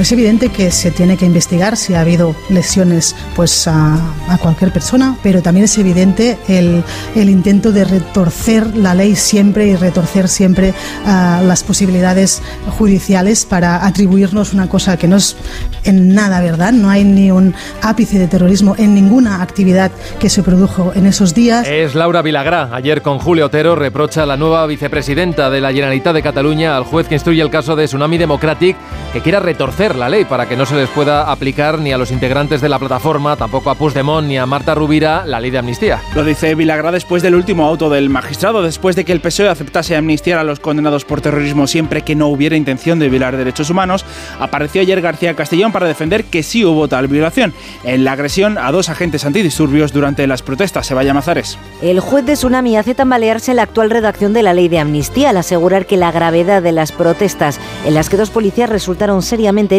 S41: Es evidente que se tiene que investigar si ha habido lesiones pues a, cualquier persona, pero también es evidente el, el, intento de retorcer la ley siempre y retorcer siempre uh, las posibilidades judiciales para atribuirnos una cosa que no es en nada verdad, no hay ni un ápice de terrorismo en ninguna actividad que se produjo en esos días.
S1: Es Laura Vilagrá. Ayer con Julio Otero reprocha a la nueva vicepresidenta de la Generalitat de Cataluña al juez que instruye el caso de Tsunami Democratic que quiera retorcer la ley para que no se les pueda aplicar ni a los integrantes de la plataforma, tampoco a Puigdemont ni a Marta Rubira la ley de amnistía.
S40: Lo dice Vilagrá después del último auto del magistrado, después de que el PSOE aceptase amnistiar a los condenados por terrorismo siempre que no hubiera intención de violar derechos humanos, apareció ayer García Castellón para defender que sí hubo tal violación en la agresión a dos agentes antidisturbios durante las protestas. Se vaya Mazares.
S25: El juez de Tsunami hace tambalearse la actual redacción de la ley de amnistía al asegurar que la gravedad de las protestas en las que dos policías resultaron seriamente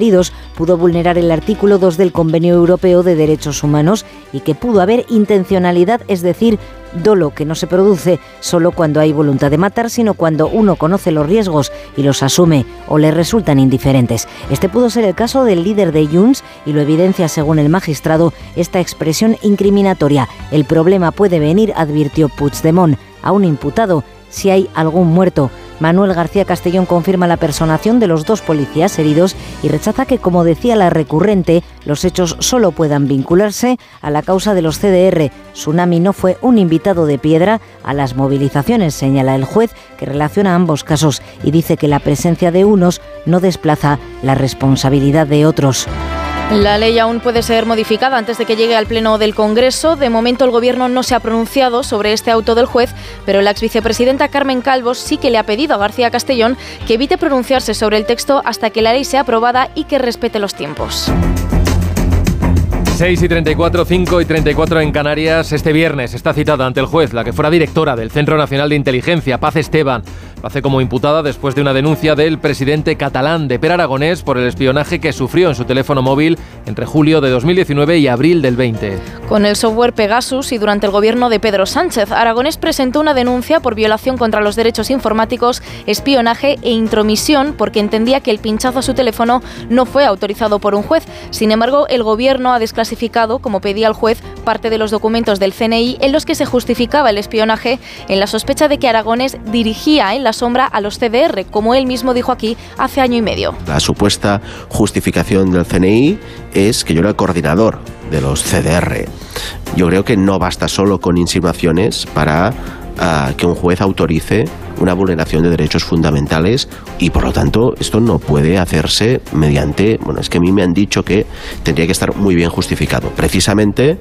S25: pudo vulnerar el artículo 2 del Convenio Europeo de Derechos Humanos y que pudo haber intencionalidad, es decir, dolo que no se produce solo cuando hay voluntad de matar, sino cuando uno conoce los riesgos y los asume o le resultan indiferentes. Este pudo ser el caso del líder de Junts y lo evidencia, según el magistrado, esta expresión incriminatoria. El problema puede venir, advirtió Puigdemont, a un imputado si hay algún muerto. Manuel García Castellón confirma la personación de los dos policías heridos y rechaza que, como decía la recurrente, los hechos solo puedan vincularse a la causa de los CDR. Tsunami no fue un invitado de piedra a las movilizaciones, señala el juez, que relaciona ambos casos y dice que la presencia de unos no desplaza la responsabilidad de otros.
S39: La ley aún puede ser modificada antes de que llegue al Pleno del Congreso. De momento el Gobierno no se ha pronunciado sobre este auto del juez, pero la exvicepresidenta Carmen Calvos sí que le ha pedido a García Castellón que evite pronunciarse sobre el texto hasta que la ley sea aprobada y que respete los tiempos.
S1: 6 y 34, 5 y 34 en Canarias. Este viernes está citada ante el juez la que fuera directora del Centro Nacional de Inteligencia, Paz Esteban. Lo hace como imputada después de una denuncia del presidente catalán de Per Aragonés por el espionaje que sufrió en su teléfono móvil entre julio de 2019 y abril del 20.
S39: Con el software Pegasus y durante el gobierno de Pedro Sánchez, Aragonés presentó una denuncia por violación contra los derechos informáticos, espionaje e intromisión porque entendía que el pinchazo a su teléfono no fue autorizado por un juez. Sin embargo, el gobierno ha desclasificado, como pedía el juez, parte de los documentos del CNI en los que se justificaba el espionaje en la sospecha de que Aragonés dirigía en la sombra a los CDR, como él mismo dijo aquí hace año y medio.
S42: La supuesta justificación del CNI es que yo era el coordinador de los CDR. Yo creo que no basta solo con insinuaciones para que un juez autorice una vulneración de derechos fundamentales y por lo tanto esto no puede hacerse mediante, bueno, es que a mí me han dicho que tendría que estar muy bien justificado. Precisamente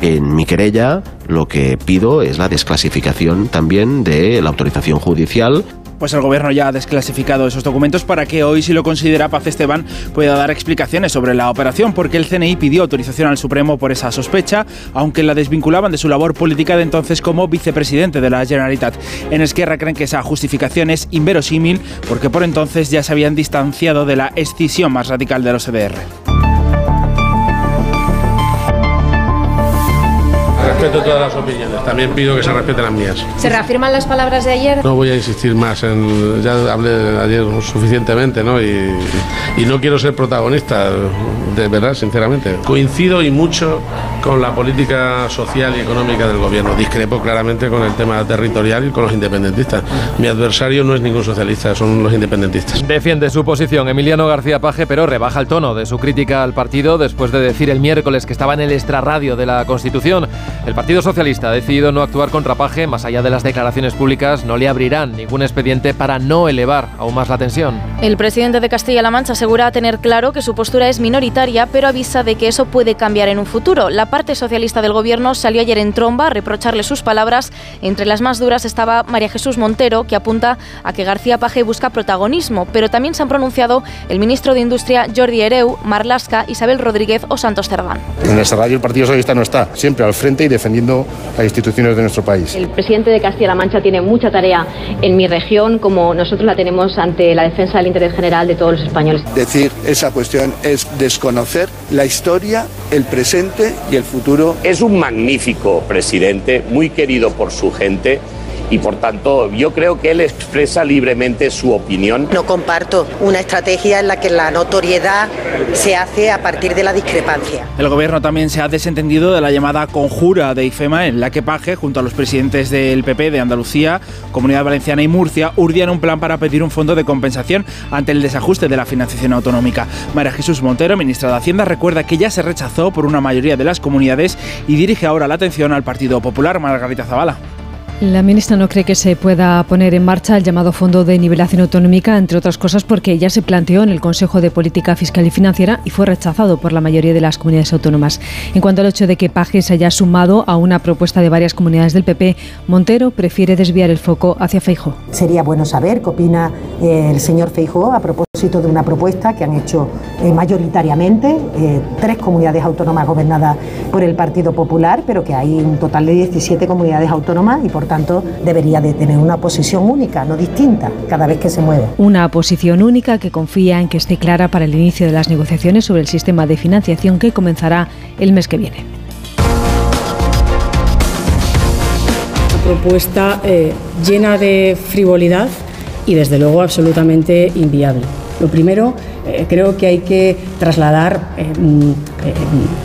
S42: en mi querella lo que pido es la desclasificación también de la autorización judicial
S40: pues el gobierno ya ha desclasificado esos documentos para que hoy, si lo considera Paz Esteban, pueda dar explicaciones sobre la operación, porque el CNI pidió autorización al Supremo por esa sospecha, aunque la desvinculaban de su labor política de entonces como vicepresidente de la Generalitat. En Esquerra creen que esa justificación es inverosímil, porque por entonces ya se habían distanciado de la escisión más radical de los CDR.
S6: Respeto todas las opiniones. También pido que se respeten las mías.
S43: ¿Se reafirman las palabras de ayer?
S6: No voy a insistir más en. Ya hablé ayer suficientemente, ¿no? Y, y no quiero ser protagonista, de verdad, sinceramente. Coincido y mucho con la política social y económica del gobierno. Discrepo claramente con el tema territorial y con los independentistas. Mi adversario no es ningún socialista, son los independentistas.
S1: Defiende su posición Emiliano García Paje, pero rebaja el tono de su crítica al partido después de decir el miércoles que estaba en el extrarradio de la Constitución. El Partido Socialista ha decidido no actuar contra Paje, más allá de las declaraciones públicas, no le abrirán ningún expediente para no elevar aún más la tensión.
S39: El presidente de Castilla-La Mancha asegura tener claro que su postura es minoritaria, pero avisa de que eso puede cambiar en un futuro. La parte socialista del gobierno salió ayer en tromba a reprocharle sus palabras. Entre las más duras estaba María Jesús Montero, que apunta a que García Paje busca protagonismo, pero también se han pronunciado el ministro de Industria Jordi Ereu, Marlasca, Isabel Rodríguez o Santos Cerdán.
S44: En el radio el Partido Socialista no está, siempre al frente y defendiendo las instituciones de nuestro país.
S12: El presidente de Castilla-La Mancha tiene mucha tarea en mi región, como nosotros la tenemos ante la defensa del interés general de todos los españoles.
S15: Decir esa cuestión es desconocer la historia, el presente y el futuro.
S45: Es un magnífico presidente, muy querido por su gente
S46: y por tanto yo creo que él expresa libremente su opinión.
S47: No comparto una estrategia en la que la notoriedad se hace a partir de la discrepancia.
S40: El gobierno también se ha desentendido de la llamada conjura de IFEMA en la que Paje, junto a los presidentes del PP de Andalucía, Comunidad Valenciana y Murcia, urdían un plan para pedir un fondo de compensación ante el desajuste de la financiación autonómica. María Jesús Montero, ministra de Hacienda, recuerda que ya se rechazó por una mayoría de las comunidades y dirige ahora la atención al Partido Popular, Margarita Zavala.
S48: La ministra no cree que se pueda poner en marcha el llamado Fondo de Nivelación Autonómica, entre otras cosas porque ya se planteó en el Consejo de Política Fiscal y Financiera y fue rechazado por la mayoría de las comunidades autónomas. En cuanto al hecho de que Paje se haya sumado a una propuesta de varias comunidades del PP, Montero prefiere desviar el foco hacia Feijóo.
S49: Sería bueno saber qué opina el señor Feijóo a propósito de una propuesta que han hecho eh, mayoritariamente eh, tres comunidades autónomas gobernadas por el Partido Popular, pero que hay un total de 17 comunidades autónomas y por tanto debería de tener una posición única, no distinta, cada vez que se mueve.
S48: Una posición única que confía en que esté clara para el inicio de las negociaciones sobre el sistema de financiación que comenzará el mes que viene.
S50: Una propuesta eh, llena de frivolidad y desde luego absolutamente inviable. Lo primero, eh, creo que hay que trasladar eh, eh,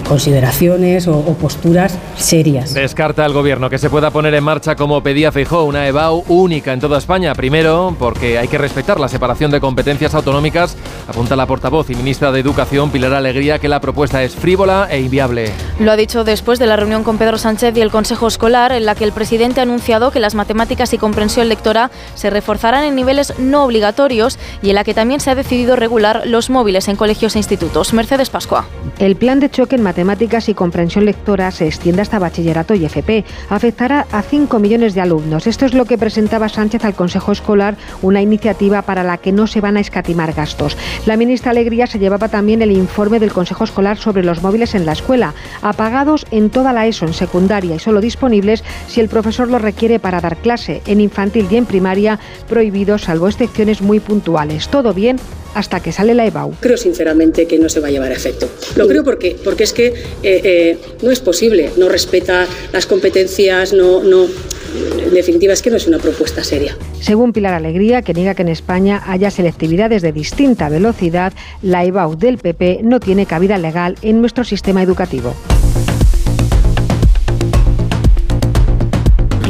S50: consideraciones o, o, posturas serias.
S1: Descarta el gobierno que se pueda poner en marcha como pedía Feijó, una EBAU única en toda España. Primero, porque hay que respetar la separación de competencias autonómicas, apunta la portavoz y ministra de Educación, Pilar Alegría, que la propuesta es frívola e inviable.
S39: Lo ha dicho después de la reunión con Pedro Sánchez y el Consejo Escolar, en la que el presidente ha anunciado que las matemáticas y comprensión lectora se reforzarán en niveles no obligatorios y en la que también se ha decidido regular los móviles en colegios e institutos. Mercedes Pascua.
S51: El plan de choque en matemáticas y comprensión lectora se extiende hasta bachillerato y FP. Afectará a 5 millones de alumnos. Esto es lo que presentaba Sánchez al Consejo Escolar, una iniciativa para la que no se van a escatimar gastos. La ministra Alegría se llevaba también el informe del Consejo Escolar sobre los móviles en la escuela, apagados en toda la ESO, en secundaria y solo disponibles si el profesor lo requiere para dar clase. En infantil y en primaria, prohibidos salvo excepciones muy puntuales. Todo bien hasta que sale la EBAU.
S50: Creo sinceramente que no se va a llevar a efecto. Lo creo porque, porque es que eh, eh, no es posible, no respeta las competencias, no, no, en definitiva es que no es una propuesta seria.
S51: Según Pilar Alegría, que niega que en España haya selectividades de distinta velocidad, la EBAU del PP no tiene cabida legal en nuestro sistema educativo.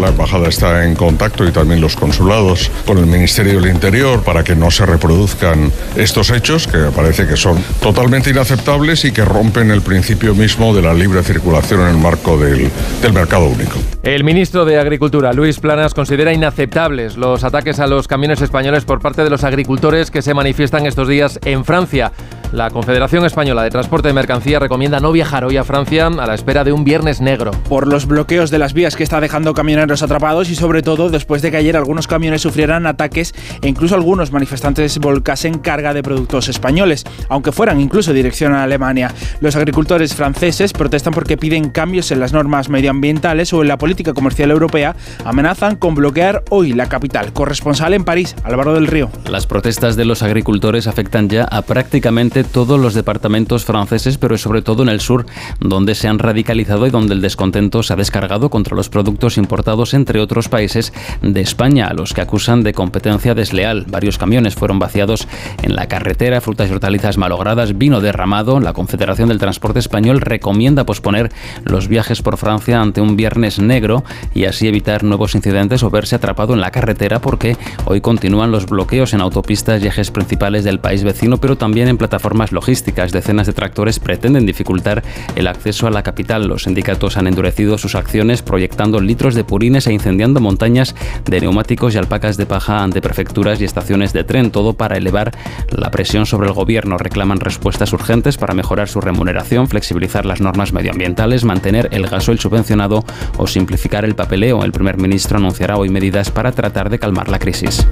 S52: La embajada está en contacto y también los consulados con el Ministerio del Interior para que no se reproduzcan estos hechos que parece que son totalmente inaceptables y que rompen el principio mismo de la libre circulación en el marco del, del mercado único.
S1: El ministro de Agricultura, Luis Planas, considera inaceptables los ataques a los camiones españoles por parte de los agricultores que se manifiestan estos días en Francia. La Confederación Española de Transporte de Mercancías recomienda no viajar hoy a Francia a la espera de un viernes negro.
S40: Por los bloqueos de las vías que está dejando camioneros atrapados y sobre todo después de que ayer algunos camiones sufrieran ataques e incluso algunos manifestantes volcasen carga de productos españoles, aunque fueran incluso dirección a Alemania. Los agricultores franceses protestan porque piden cambios en las normas medioambientales o en la política comercial europea, amenazan con bloquear hoy la capital. Corresponsal en París, Álvaro del Río.
S53: Las protestas de los agricultores afectan ya a prácticamente todos los departamentos franceses, pero sobre todo en el sur, donde se han radicalizado y donde el descontento se ha descargado contra los productos importados, entre otros países de España, a los que acusan de competencia desleal. Varios camiones fueron vaciados en la carretera, frutas y hortalizas malogradas, vino derramado. La Confederación del Transporte Español recomienda posponer los viajes por Francia ante un viernes negro y así evitar nuevos incidentes o verse atrapado en la carretera porque hoy continúan los bloqueos en autopistas y ejes principales del país vecino, pero también en plataformas logísticas. Decenas de tractores pretenden dificultar el acceso a la capital. Los sindicatos han endurecido sus acciones proyectando litros de e incendiando montañas de neumáticos y alpacas de paja ante prefecturas y estaciones de tren, todo para elevar la presión sobre el gobierno. Reclaman respuestas urgentes para mejorar su remuneración, flexibilizar las normas medioambientales, mantener el gasoil subvencionado o simplificar el papeleo. El primer ministro anunciará hoy medidas para tratar de calmar la crisis.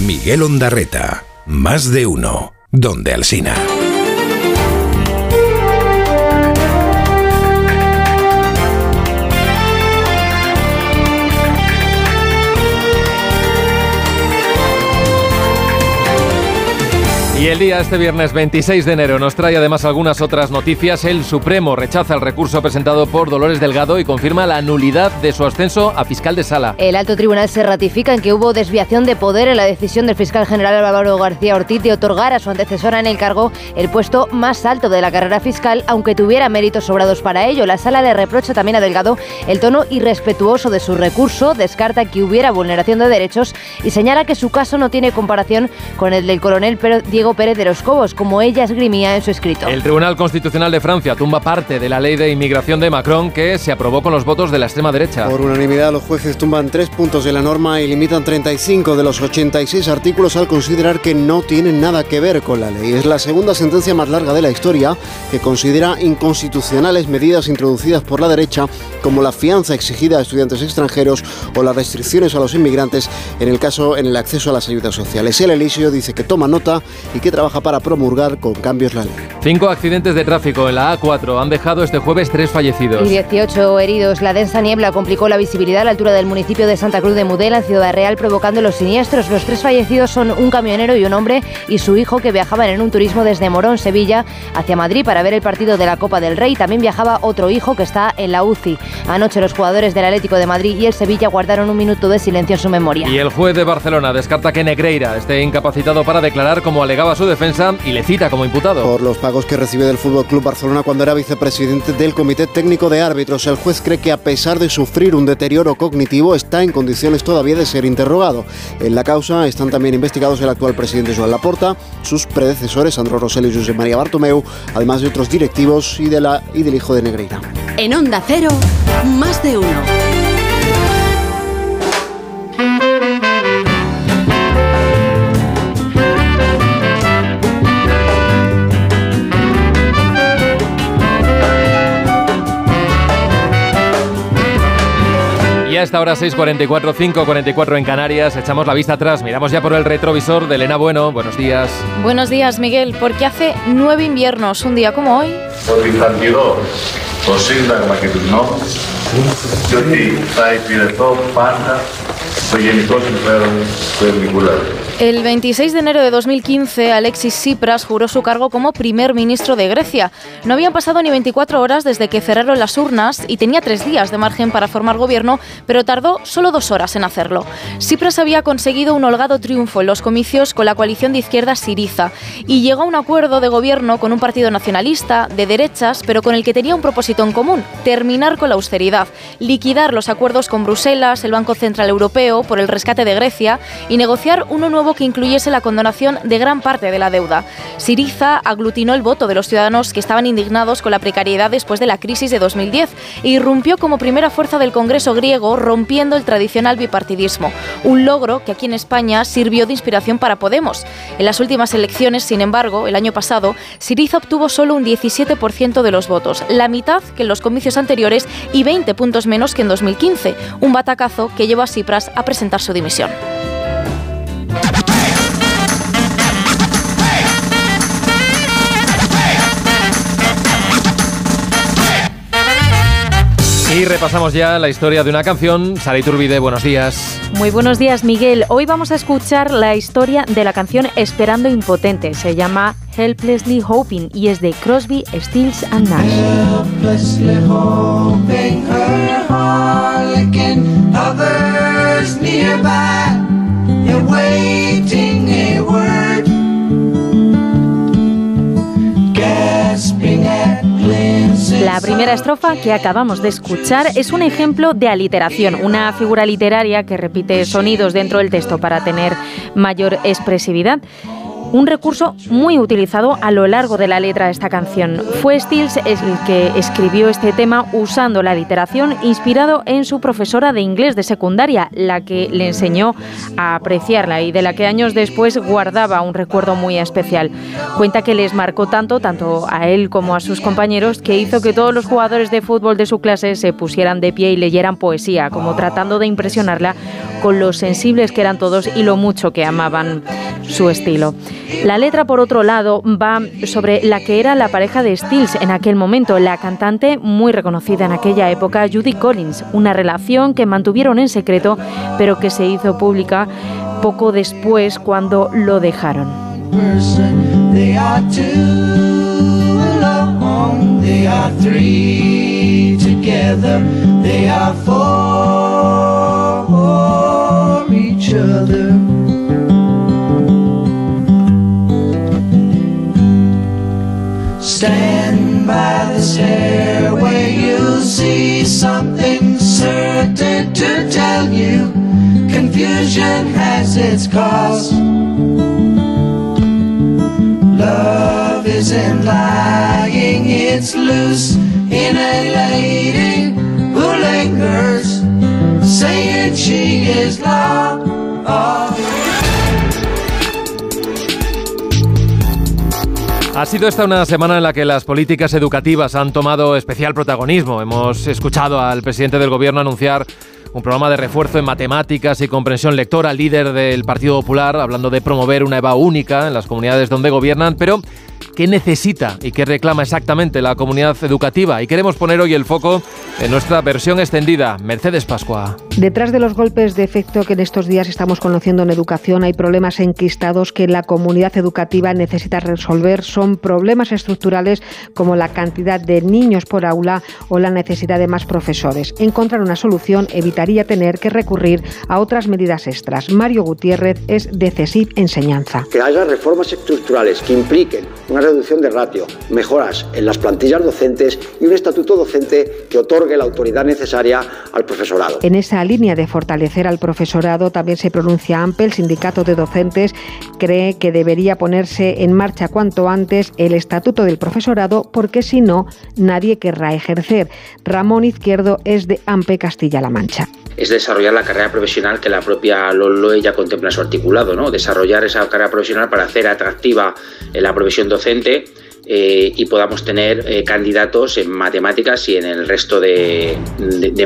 S2: Miguel Ondarreta. Más de uno. Donde Alsina.
S1: Y el día este viernes 26 de enero nos trae además algunas otras noticias. El Supremo rechaza el recurso presentado por Dolores Delgado y confirma la nulidad de su ascenso a fiscal de sala.
S25: El alto tribunal se ratifica en que hubo desviación de poder en la decisión del fiscal general Álvaro García Ortiz de otorgar a su antecesora en el cargo el puesto más alto de la carrera fiscal, aunque tuviera méritos sobrados para ello. La sala le reprocha también a Delgado el tono irrespetuoso de su recurso, descarta que hubiera vulneración de derechos y señala que su caso no tiene comparación con el del coronel Diego Pérez de los Cobos, como ella esgrimía en su escrito.
S1: El Tribunal Constitucional de Francia tumba parte de la ley de inmigración de Macron que se aprobó con los votos de la extrema derecha.
S54: Por unanimidad, los jueces tumban tres puntos de la norma y limitan 35 de los 86 artículos al considerar que no tienen nada que ver con la ley. Es la segunda sentencia más larga de la historia que considera inconstitucionales medidas introducidas por la derecha como la fianza exigida a estudiantes extranjeros o las restricciones a los inmigrantes en el caso en el acceso a las ayudas sociales. El Elisio dice que toma nota y que trabaja para promulgar con cambios la ley.
S1: Cinco accidentes de tráfico en la A4 han dejado este jueves tres fallecidos.
S25: Y 18 heridos. La densa niebla complicó la visibilidad a la altura del municipio de Santa Cruz de Mudela, en Ciudad Real, provocando los siniestros. Los tres fallecidos son un camionero y un hombre y su hijo que viajaban en un turismo desde Morón, Sevilla, hacia Madrid para ver el partido de la Copa del Rey. También viajaba otro hijo que está en la UCI. Anoche los jugadores del Atlético de Madrid y el Sevilla guardaron un minuto de silencio en su memoria.
S1: Y el juez de Barcelona descarta que Negreira esté incapacitado para declarar como alegaba su defensa y le cita como imputado.
S54: Por los pagos que recibe del Fútbol Club Barcelona cuando era vicepresidente del Comité Técnico de Árbitros, el juez cree que a pesar de sufrir un deterioro cognitivo está en condiciones todavía de ser interrogado. En la causa están también investigados el actual presidente Joan Laporta, sus predecesores Sandro Rosell y José María Bartomeu, además de otros directivos y, de la, y del hijo de Negreira.
S55: En Onda Cero, más de uno.
S1: A esta hora 6.44, 5.44 en Canarias. Echamos la vista atrás, miramos ya por el retrovisor de Elena Bueno. Buenos días.
S39: Buenos días, Miguel. Porque hace nueve inviernos, un día como hoy. El 26 de enero de 2015, Alexis Tsipras juró su cargo como primer ministro de Grecia. No habían pasado ni 24 horas desde que cerraron las urnas y tenía tres días de margen para formar gobierno, pero tardó solo dos horas en hacerlo. Tsipras había conseguido un holgado triunfo en los comicios con la coalición de izquierda Siriza y llegó a un acuerdo de gobierno con un partido nacionalista de derechas, pero con el que tenía un propósito en común: terminar con la austeridad, liquidar los acuerdos con Bruselas, el Banco Central Europeo por el rescate de Grecia y negociar uno nuevo que incluyese la condonación de gran parte de la deuda. Siriza aglutinó el voto de los ciudadanos que estaban indignados con la precariedad después de la crisis de 2010 e irrumpió como primera fuerza del Congreso griego rompiendo el tradicional bipartidismo, un logro que aquí en España sirvió de inspiración para Podemos. En las últimas elecciones, sin embargo, el año pasado, Siriza obtuvo solo un 17% de los votos, la mitad que en los comicios anteriores y 20 puntos menos que en 2015, un batacazo que llevó a Tsipras a presentar su dimisión.
S1: Y repasamos ya la historia de una canción. Sara Turbide, buenos días.
S56: Muy buenos días, Miguel. Hoy vamos a escuchar la historia de la canción Esperando Impotente. Se llama Helplessly Hoping y es de Crosby, Stills and Nash. La primera estrofa que acabamos de escuchar es un ejemplo de aliteración, una figura literaria que repite sonidos dentro del texto para tener mayor expresividad un recurso muy utilizado a lo largo de la letra de esta canción. Fue Stills el que escribió este tema usando la literación inspirado en su profesora de inglés de secundaria, la que le enseñó a apreciarla y de la que años después guardaba un recuerdo muy especial. Cuenta que les marcó tanto, tanto a él como a sus compañeros, que hizo que todos los jugadores de fútbol de su clase se pusieran de pie y leyeran poesía, como tratando de impresionarla con lo sensibles que eran todos y lo mucho que amaban su estilo. La letra, por otro lado, va sobre la que era la pareja de Stills en aquel momento, la cantante muy reconocida en aquella época, Judy Collins, una relación que mantuvieron en secreto, pero que se hizo pública poco después cuando lo dejaron.
S57: Stand by the stairway, you'll see something certain to tell you. Confusion has its cost. Love isn't lying, it's loose in a lady who lingers, saying she is lost.
S1: Ha sido esta una semana en la que las políticas educativas han tomado especial protagonismo. Hemos escuchado al presidente del gobierno anunciar un programa de refuerzo en matemáticas y comprensión lectora, líder del Partido Popular, hablando de promover una EVA única en las comunidades donde gobiernan, pero qué necesita y qué reclama exactamente la comunidad educativa. Y queremos poner hoy el foco en nuestra versión extendida. Mercedes Pascua.
S51: Detrás de los golpes de efecto que en estos días estamos conociendo en educación hay problemas enquistados que la comunidad educativa necesita resolver. Son problemas estructurales como la cantidad de niños por aula o la necesidad de más profesores. Encontrar una solución evitaría tener que recurrir a otras medidas extras. Mario Gutiérrez es de CESIP Enseñanza.
S49: Que haya reformas estructurales que impliquen una reducción de ratio, mejoras en las plantillas docentes y un estatuto docente que otorgue la autoridad necesaria al profesorado.
S51: En esa línea de fortalecer al profesorado también se pronuncia AMPE, el sindicato de docentes cree que debería ponerse en marcha cuanto antes el estatuto del profesorado porque si no nadie querrá ejercer. Ramón Izquierdo es de AMPE Castilla-La Mancha
S58: es desarrollar la carrera profesional que la propia LOLOE ya contempla en su articulado, ¿no? Desarrollar esa carrera profesional para hacer atractiva la profesión docente docente eh, y podamos tener eh, candidatos en matemáticas y en el resto de,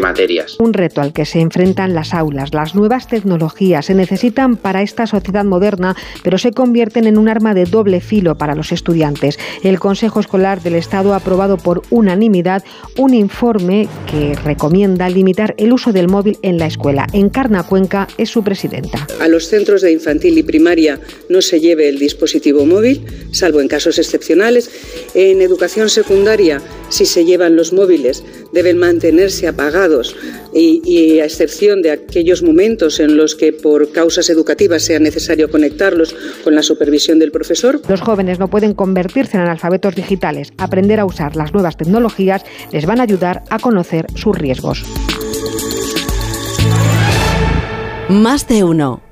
S58: materias.
S51: Un reto al que se enfrentan las aulas. Las nuevas tecnologías se necesitan para esta sociedad moderna, pero se convierten en un arma de doble filo para los estudiantes. El Consejo Escolar del Estado ha aprobado por unanimidad un informe que recomienda limitar el uso del móvil en la escuela. Encarna Cuenca es su presidenta.
S59: A los centros de infantil y primaria no se lleve el dispositivo móvil, salvo en casos excepcionales en educación secundaria, si se llevan los móviles, deben mantenerse apagados y, a excepción de aquellos momentos en los que por causas educativas sea necesario conectarlos con la supervisión del profesor.
S51: Los jóvenes no pueden convertirse en analfabetos digitales. Aprender a usar las nuevas tecnologías les van a ayudar a conocer sus riesgos.
S60: Más de uno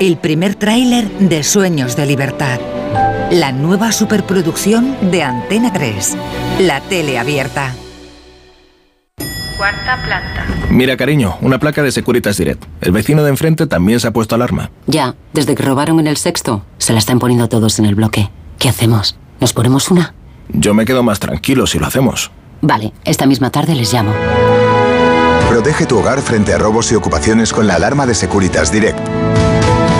S61: el primer tráiler de Sueños de Libertad. La nueva superproducción de Antena 3. La tele abierta.
S20: Cuarta planta.
S62: Mira, cariño, una placa de Securitas Direct. El vecino de enfrente también se ha puesto alarma.
S20: Ya, desde que robaron en el sexto, se la están poniendo todos en el bloque. ¿Qué hacemos? ¿Nos ponemos una?
S62: Yo me quedo más tranquilo si lo hacemos.
S20: Vale, esta misma tarde les llamo.
S22: Protege tu hogar frente a robos y ocupaciones con la alarma de Securitas Direct.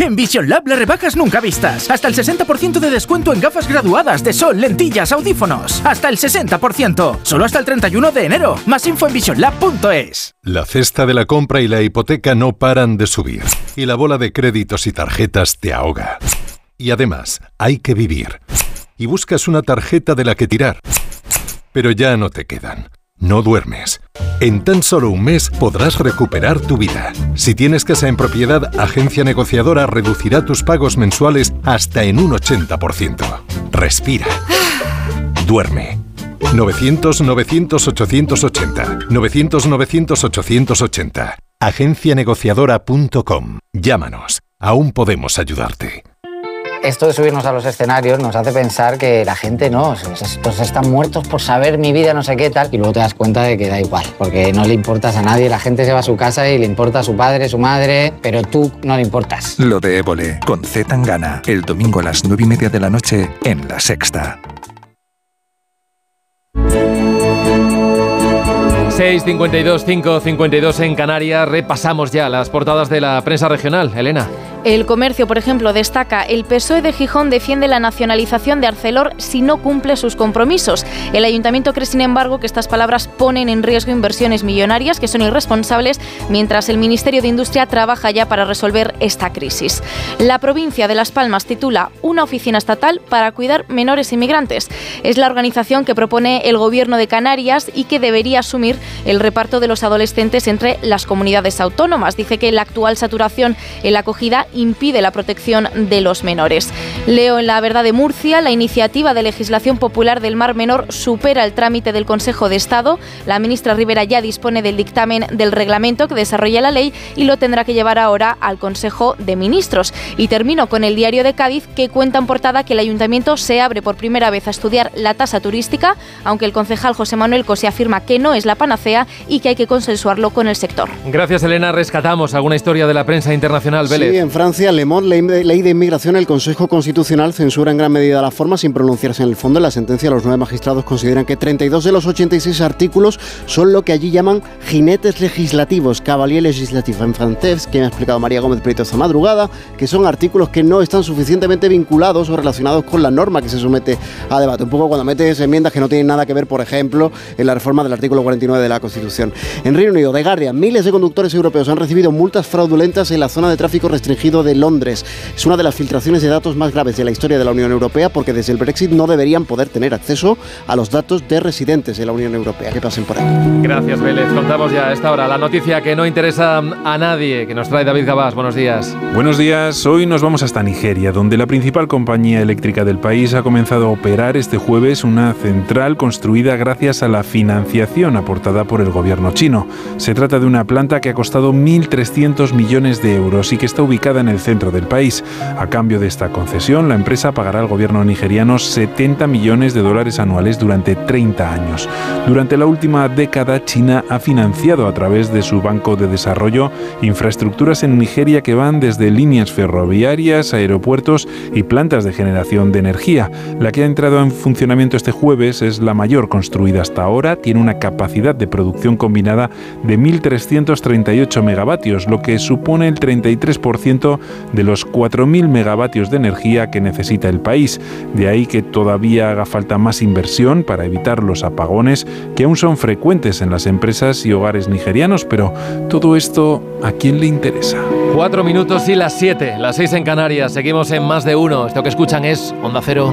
S63: En Vision Lab las rebajas nunca vistas. Hasta el 60% de descuento en gafas graduadas de sol, lentillas, audífonos. Hasta el 60%. Solo hasta el 31 de enero. Más info en visionlab.es.
S64: La cesta de la compra y la hipoteca no paran de subir. Y la bola de créditos y tarjetas te ahoga. Y además, hay que vivir. Y buscas una tarjeta de la que tirar. Pero ya no te quedan. No duermes. En tan solo un mes podrás recuperar tu vida. Si tienes casa en propiedad, Agencia Negociadora reducirá tus pagos mensuales hasta en un 80%. Respira.
S65: duerme. 900-900-880. 900-900-880. Agencianegociadora.com. Llámanos. Aún podemos ayudarte.
S66: Esto de subirnos a los escenarios nos hace pensar que la gente no, estos están muertos por saber mi vida, no sé qué tal, y luego te das cuenta de que da igual, porque no le importas a nadie, la gente se va a su casa y le importa a su padre, su madre, pero tú no le importas.
S67: Lo de Évole, con Z Tangana, el domingo a las nueve y media de la noche en La Sexta.
S1: 6.52, 5.52 en Canarias. Repasamos ya las portadas de la prensa regional. Elena.
S39: El comercio, por ejemplo, destaca el PSOE de Gijón defiende la nacionalización de Arcelor si no cumple sus compromisos. El ayuntamiento cree, sin embargo, que estas palabras ponen en riesgo inversiones millonarias que son irresponsables, mientras el Ministerio de Industria trabaja ya para resolver esta crisis. La provincia de Las Palmas titula Una oficina estatal para cuidar menores inmigrantes. Es la organización que propone el Gobierno de Canarias y que debería asumir el reparto de los adolescentes entre las comunidades autónomas. Dice que la actual saturación en la acogida impide la protección de los menores. Leo en la verdad de Murcia, la iniciativa de legislación popular del Mar Menor supera el trámite del Consejo de Estado. La ministra Rivera ya dispone del dictamen del reglamento que desarrolla la ley y lo tendrá que llevar ahora al Consejo de Ministros. Y termino con el diario de Cádiz que cuenta en portada que el ayuntamiento se abre por primera vez a estudiar la tasa turística, aunque el concejal José Manuel Cose afirma que no es la panacea y que hay que consensuarlo con el sector.
S1: Gracias, Elena. Rescatamos alguna historia de la prensa internacional. Vélez.
S54: Sí, en Francia, Le Monde, ley, de inmigración, el Consejo Constitucional censura en gran medida la forma sin pronunciarse en el fondo. En la sentencia, los nueve magistrados consideran que 32 de los 86 artículos son lo que allí llaman jinetes legislativos, cavalier legislatif en francés, que me ha explicado María Gómez Prieto esta madrugada, que son artículos que no están suficientemente vinculados o relacionados con la norma que se somete a debate. Un poco cuando metes enmiendas que no tienen nada que ver, por ejemplo, en la reforma del artículo 49 de la Constitución. En Reino Unido, The Guardian, miles de conductores europeos han recibido multas fraudulentas en la zona de tráfico restringido de Londres. Es una de las filtraciones de datos más graves de la historia de la Unión Europea porque desde el Brexit no deberían poder tener acceso a los datos de residentes de la Unión Europea que pasen por ahí.
S1: Gracias, Vélez. Contamos ya a esta hora la noticia que no interesa a nadie, que nos trae David Gabás. Buenos días.
S68: Buenos días. Hoy nos vamos hasta Nigeria, donde la principal compañía eléctrica del país ha comenzado a operar este jueves una central construida gracias a la financiación aportada por el gobierno chino. Se trata de una planta que ha costado 1.300 millones de euros y que está ubicada en el centro del país. A cambio de esta concesión, la empresa pagará al gobierno nigeriano 70 millones de dólares anuales durante 30 años. Durante la última década, China ha financiado a través de su Banco de Desarrollo infraestructuras en Nigeria que van desde líneas ferroviarias, aeropuertos y plantas de generación de energía. La que ha entrado en funcionamiento este jueves es la mayor construida hasta ahora, tiene una capacidad de producción combinada de 1.338 megavatios, lo que supone el 33% de los 4.000 megavatios de energía que necesita el país. De ahí que todavía haga falta más inversión para evitar los apagones que aún son frecuentes en las empresas y hogares nigerianos, pero todo esto, ¿a quién le interesa?
S1: Cuatro minutos y las siete, las seis en Canarias. Seguimos en más de uno. Esto que escuchan es Onda Cero.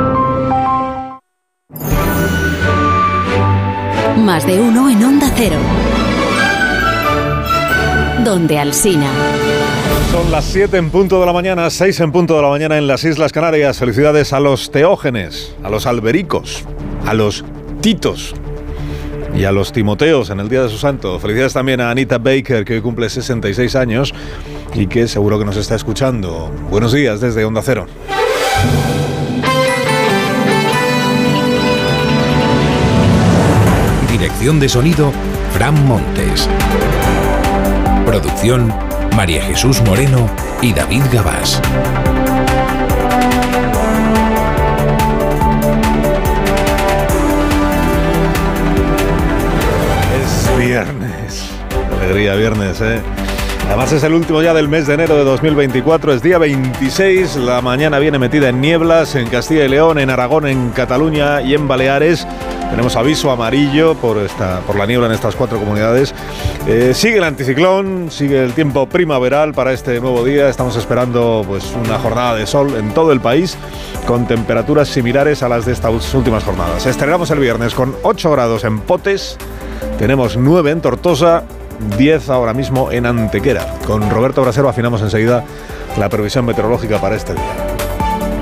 S55: Más de uno en Onda Cero. Donde Alsina.
S35: Son las 7 en punto de la mañana, 6 en punto de la mañana en las Islas Canarias. Felicidades a los teógenes, a los albericos, a los titos y a los timoteos en el Día de su Santo. Felicidades también a Anita Baker, que hoy cumple 66 años y que seguro que nos está escuchando. Buenos días desde Onda Cero.
S67: Dirección de sonido, Fran Montes. Producción, María Jesús Moreno y David Gabás.
S35: Es viernes. Alegría, viernes, ¿eh? Además es el último día del mes de enero de 2024, es día 26, la mañana viene metida en nieblas en Castilla y León, en Aragón, en Cataluña y en Baleares. Tenemos aviso amarillo por, esta, por la niebla en estas cuatro comunidades. Eh, sigue el anticiclón, sigue el tiempo primaveral para este nuevo día. Estamos esperando pues, una jornada de sol en todo el país con temperaturas similares a las de estas últimas jornadas. Estrenamos el viernes con 8 grados en Potes, tenemos 9 en Tortosa 10 ahora mismo en Antequera. Con Roberto Brasero afinamos enseguida la previsión meteorológica para este día.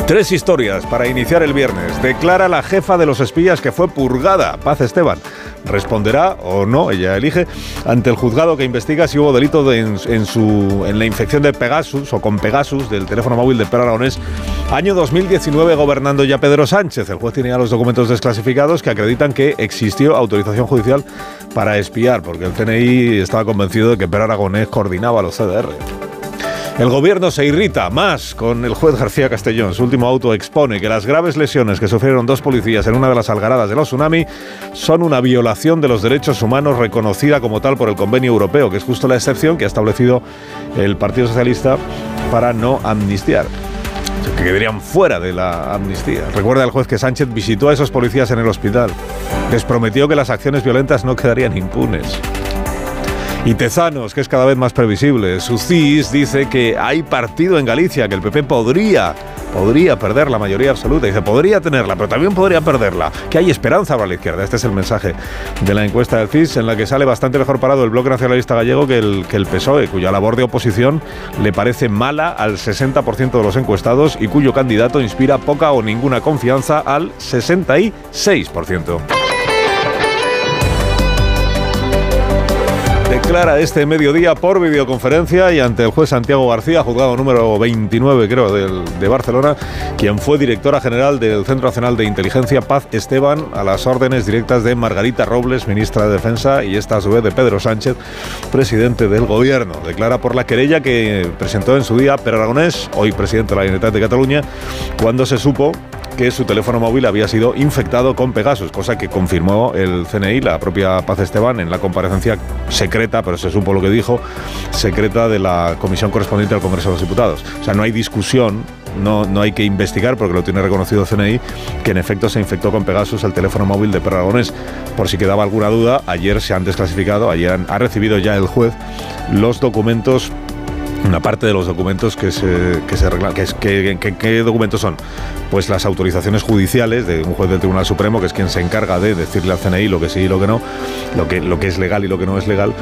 S35: Tres historias para iniciar el viernes. Declara la jefa de los espías que fue purgada, Paz Esteban. Responderá o no, ella elige, ante el juzgado que investiga si hubo delito en, su, en la infección de Pegasus o con Pegasus del teléfono móvil de Per Aragonés. Año 2019 gobernando ya Pedro Sánchez. El juez tiene los documentos desclasificados que acreditan que existió autorización judicial para espiar, porque el TNI estaba convencido de que Per Aragonés coordinaba los CDR. El gobierno se irrita más con el juez García Castellón. Su último auto expone que las graves lesiones que sufrieron dos policías en una de las algaradas de los tsunami son una violación de los derechos humanos reconocida como tal por el convenio europeo, que es justo la excepción que ha establecido el Partido Socialista para no amnistiar que quedarían fuera de la amnistía. Recuerda el juez que Sánchez visitó a esos policías en el hospital. Les prometió que las acciones violentas no quedarían impunes. Y Tezanos, que es cada vez más previsible. Su CIS dice que hay partido en Galicia, que el PP podría, podría perder la mayoría absoluta. Dice, podría tenerla, pero también podría perderla. Que hay esperanza para la izquierda. Este es el mensaje de la encuesta del CIS, en la que sale bastante mejor parado el Bloque Nacionalista Gallego que el, que el PSOE, cuya labor de oposición le parece mala al 60% de los encuestados y cuyo candidato inspira poca o ninguna confianza al 66%. Declara este mediodía por videoconferencia y ante el juez Santiago García, juzgado número 29 creo de Barcelona, quien fue directora general del Centro Nacional de Inteligencia Paz Esteban a las órdenes directas de Margarita Robles, ministra de Defensa, y esta a su vez de Pedro Sánchez, presidente del gobierno. Declara por la querella que presentó en su día Per Aragonés, hoy presidente de la Generalitat de Cataluña, cuando se supo que su teléfono móvil había sido infectado con Pegasus, cosa que confirmó el CNI, la propia Paz Esteban, en la comparecencia secreta, pero se supo lo que dijo, secreta de la comisión correspondiente al Congreso de los Diputados. O sea, no hay discusión no, no, hay que investigar porque lo tiene reconocido el CNI, que en efecto se infectó con Pegasus el teléfono móvil de Aragonés. Por si quedaba alguna duda, ayer se han desclasificado, ayer ha recibido ya el juez los documentos una parte de los documentos que se, que se Que, ¿Qué documentos son? Pues las autorizaciones judiciales de un juez del Tribunal Supremo, que es quien se encarga de decirle al CNI lo que sí y lo que no, lo que, lo que es legal y lo que no es legal,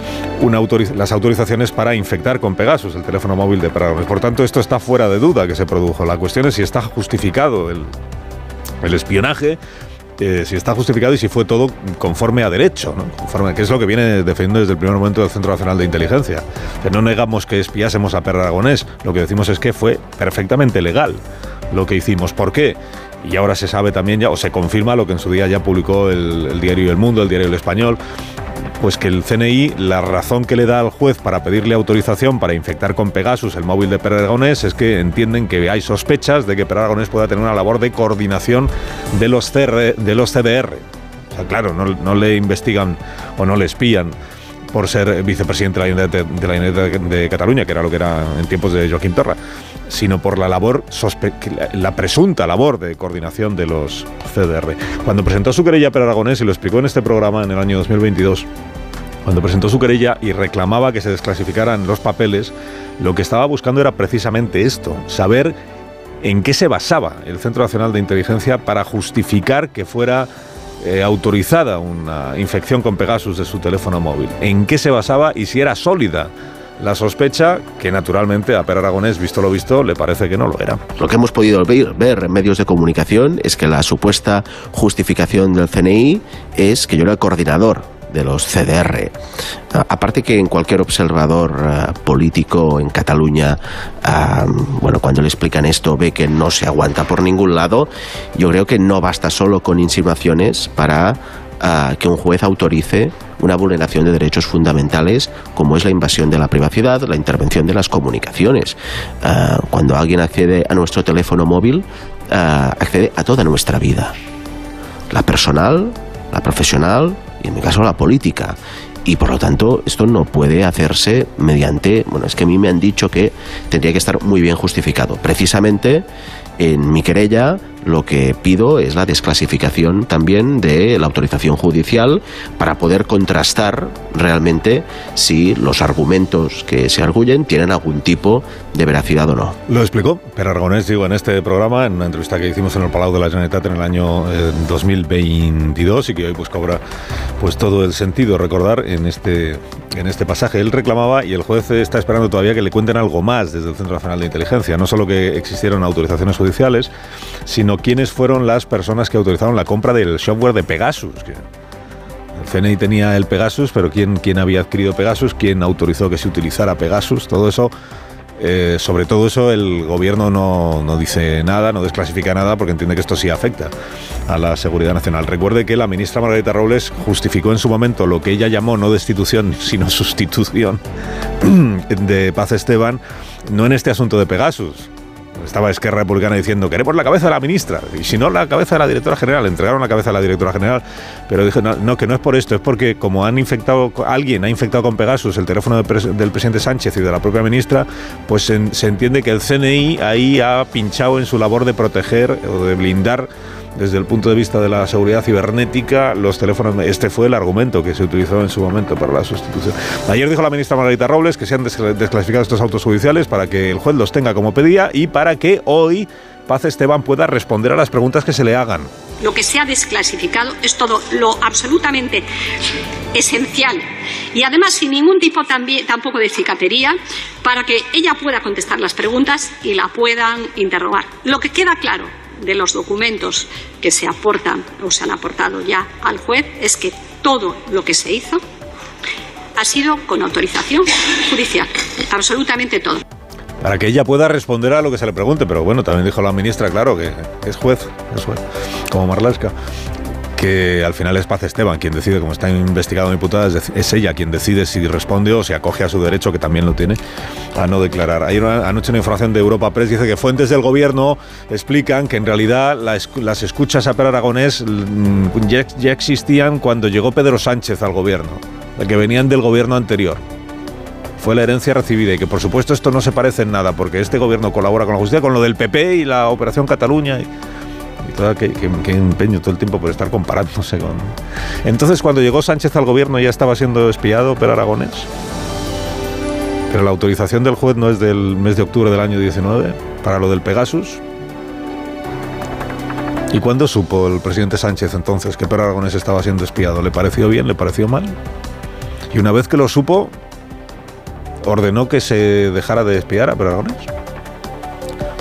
S35: una las autorizaciones para infectar con Pegasus el teléfono móvil de Paragones. Por tanto, esto está fuera de duda que se produjo. La cuestión es si está justificado el, el espionaje eh, si está justificado y si fue todo conforme a derecho, ¿no? conforme, que es lo que viene defendiendo desde el primer momento del Centro Nacional de Inteligencia. Que no negamos que espiásemos a Perragonés, lo que decimos es que fue perfectamente legal lo que hicimos. ¿Por qué? Y ahora se sabe también ya, o se confirma lo que en su día ya publicó el, diario El Mundo, el diario El Español, pues que el CNI, la razón que le da al juez para pedirle autorización para infectar con Pegasus el móvil de Aragonés es que entienden que hay sospechas de que Aragonés pueda tener una labor de coordinación de los, de los CDR. O sea, claro, no, le investigan o no le espían por ser vicepresidente de la de, de, Cataluña, que era lo que era en tiempos de Joaquín Torra, sino por la labor, la presunta labor de coordinación de los CDR. Cuando presentó su querella Per Aragonés, y lo explicó en este programa en el año 2022, cuando presentó su querella y reclamaba que se desclasificaran los papeles, lo que estaba buscando era precisamente esto, saber en qué se basaba el Centro Nacional de Inteligencia para justificar que fuera eh, autorizada una infección con Pegasus de su teléfono móvil, en qué se basaba y si era sólida la sospecha que naturalmente a Per Aragonés, visto lo visto, le parece que no lo era.
S69: Lo que hemos podido ver, ver, en medios de comunicación es que la supuesta justificación del CNI es que yo era el coordinador de los CDR. Aparte que en cualquier observador eh, político en Cataluña, bueno, cuando le explican esto ve que no se aguanta por ningún lado, yo creo que no basta solo con insinuaciones para que un juez autorice una vulneración de derechos fundamentales como es la invasión de la privacidad, la intervención de las comunicaciones. Cuando alguien accede a nuestro teléfono móvil, accede a toda nuestra vida. La personal, la profesional, en mi caso la política. y por lo tanto esto no puede hacerse mediante, bueno, es que a mí me han dicho que tendría que estar muy bien justificado. Precisamente en mi querella lo que pido es la desclasificación también de la autorización judicial para poder contrastar realmente si los argumentos que se arguyen tienen algún tipo de veracidad o no.
S35: Lo explicó Per Aragonés, digo, en este programa, en una entrevista que hicimos en el Palau de la Generalitat en el año 2022 eh, y que hoy pues cobra pues todo el sentido recordar en este, en este pasaje. Él reclamaba y el juez está esperando todavía que le cuenten algo más desde el Centro Nacional de Inteligencia, no solo que existieron autorizaciones judiciales, sino quiénes fueron las personas que autorizaron la compra del software de Pegasus. el CNI tenía el Pegasus, pero ¿quién, quién había adquirido Pegasus? ¿Quién autorizó que se utilizara Pegasus? Todo eso eh, sobre todo eso el gobierno no, no, dice nada, no desclasifica nada porque entiende que esto sí afecta a la seguridad nacional. Recuerde que la ministra Margarita Robles justificó en su momento lo que ella llamó no destitución, sino sustitución de Paz Esteban, no en este asunto de Pegasus, estaba Esquerra Republicana diciendo, queremos la cabeza de la ministra, y si no, la cabeza de la directora general, entregaron la cabeza de la directora general, pero dije, no, que no es por esto, es porque como han infectado, alguien ha infectado con Pegasus el teléfono del presidente Sánchez y de la propia ministra, pues se entiende que el CNI ahí ha pinchado en su labor de proteger o de blindar desde el punto de vista de la seguridad cibernética, los teléfonos. Este fue el argumento que se utilizó en su momento para la sustitución. Ayer dijo la ministra Margarita Robles que se han desclasificado estos autos judiciales para que el juez los tenga como pedía y para que hoy Paz Esteban pueda responder a las preguntas que se le hagan.
S70: Lo que se ha desclasificado es todo lo absolutamente esencial y además sin ningún tipo tampoco de cicatería para que ella pueda contestar las preguntas y la puedan interrogar. Lo que queda claro de los documentos que se aportan o se han aportado ya al juez es que todo lo que se hizo ha sido con autorización judicial, absolutamente todo.
S35: Para que ella pueda responder a lo que se le pregunte, pero bueno, también dijo la ministra, claro, que es juez, es juez, como Marlaska que al final es Paz Esteban quien decide, como está investigado imputada, es ella quien decide si responde o si acoge a su derecho, que también lo tiene, a no declarar. Hay una, anoche una información de Europa Press, dice que fuentes del gobierno explican que en realidad las escuchas a Per Aragonés mm, ya, existían cuando llegó Pedro Sánchez al gobierno, que venían del gobierno anterior fue la herencia recibida y que por supuesto esto no se parece en nada porque este gobierno colabora con la justicia, con lo del PP y la Operación Cataluña. Que, empeño todo el tiempo por estar comparándose con... Entonces, cuando llegó Sánchez al gobierno ya estaba siendo espiado pero Aragonés. Pero la autorización del juez no es del mes de octubre del año 19, para lo del Pegasus. ¿Y cuándo supo el presidente Sánchez entonces que Per Aragonés estaba siendo espiado? ¿Le pareció bien? ¿Le pareció mal? Y una vez que lo supo, ordenó que se dejara de espiar a Per Aragonés.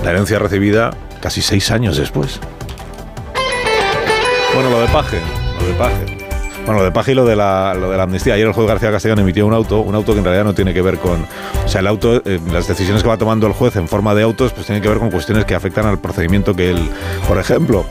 S35: La herencia recibida casi seis años después. Bueno, lo de Paje, lo de Paje. Bueno, lo de Paje y lo de, la, lo de la amnistía. Ayer el juez García Castellón emitió un auto, un auto que en realidad no tiene que ver con... O sea, el auto, eh, las decisiones que va tomando el juez en forma de autos, pues tienen que ver con cuestiones que afectan al procedimiento que él... Por ejemplo,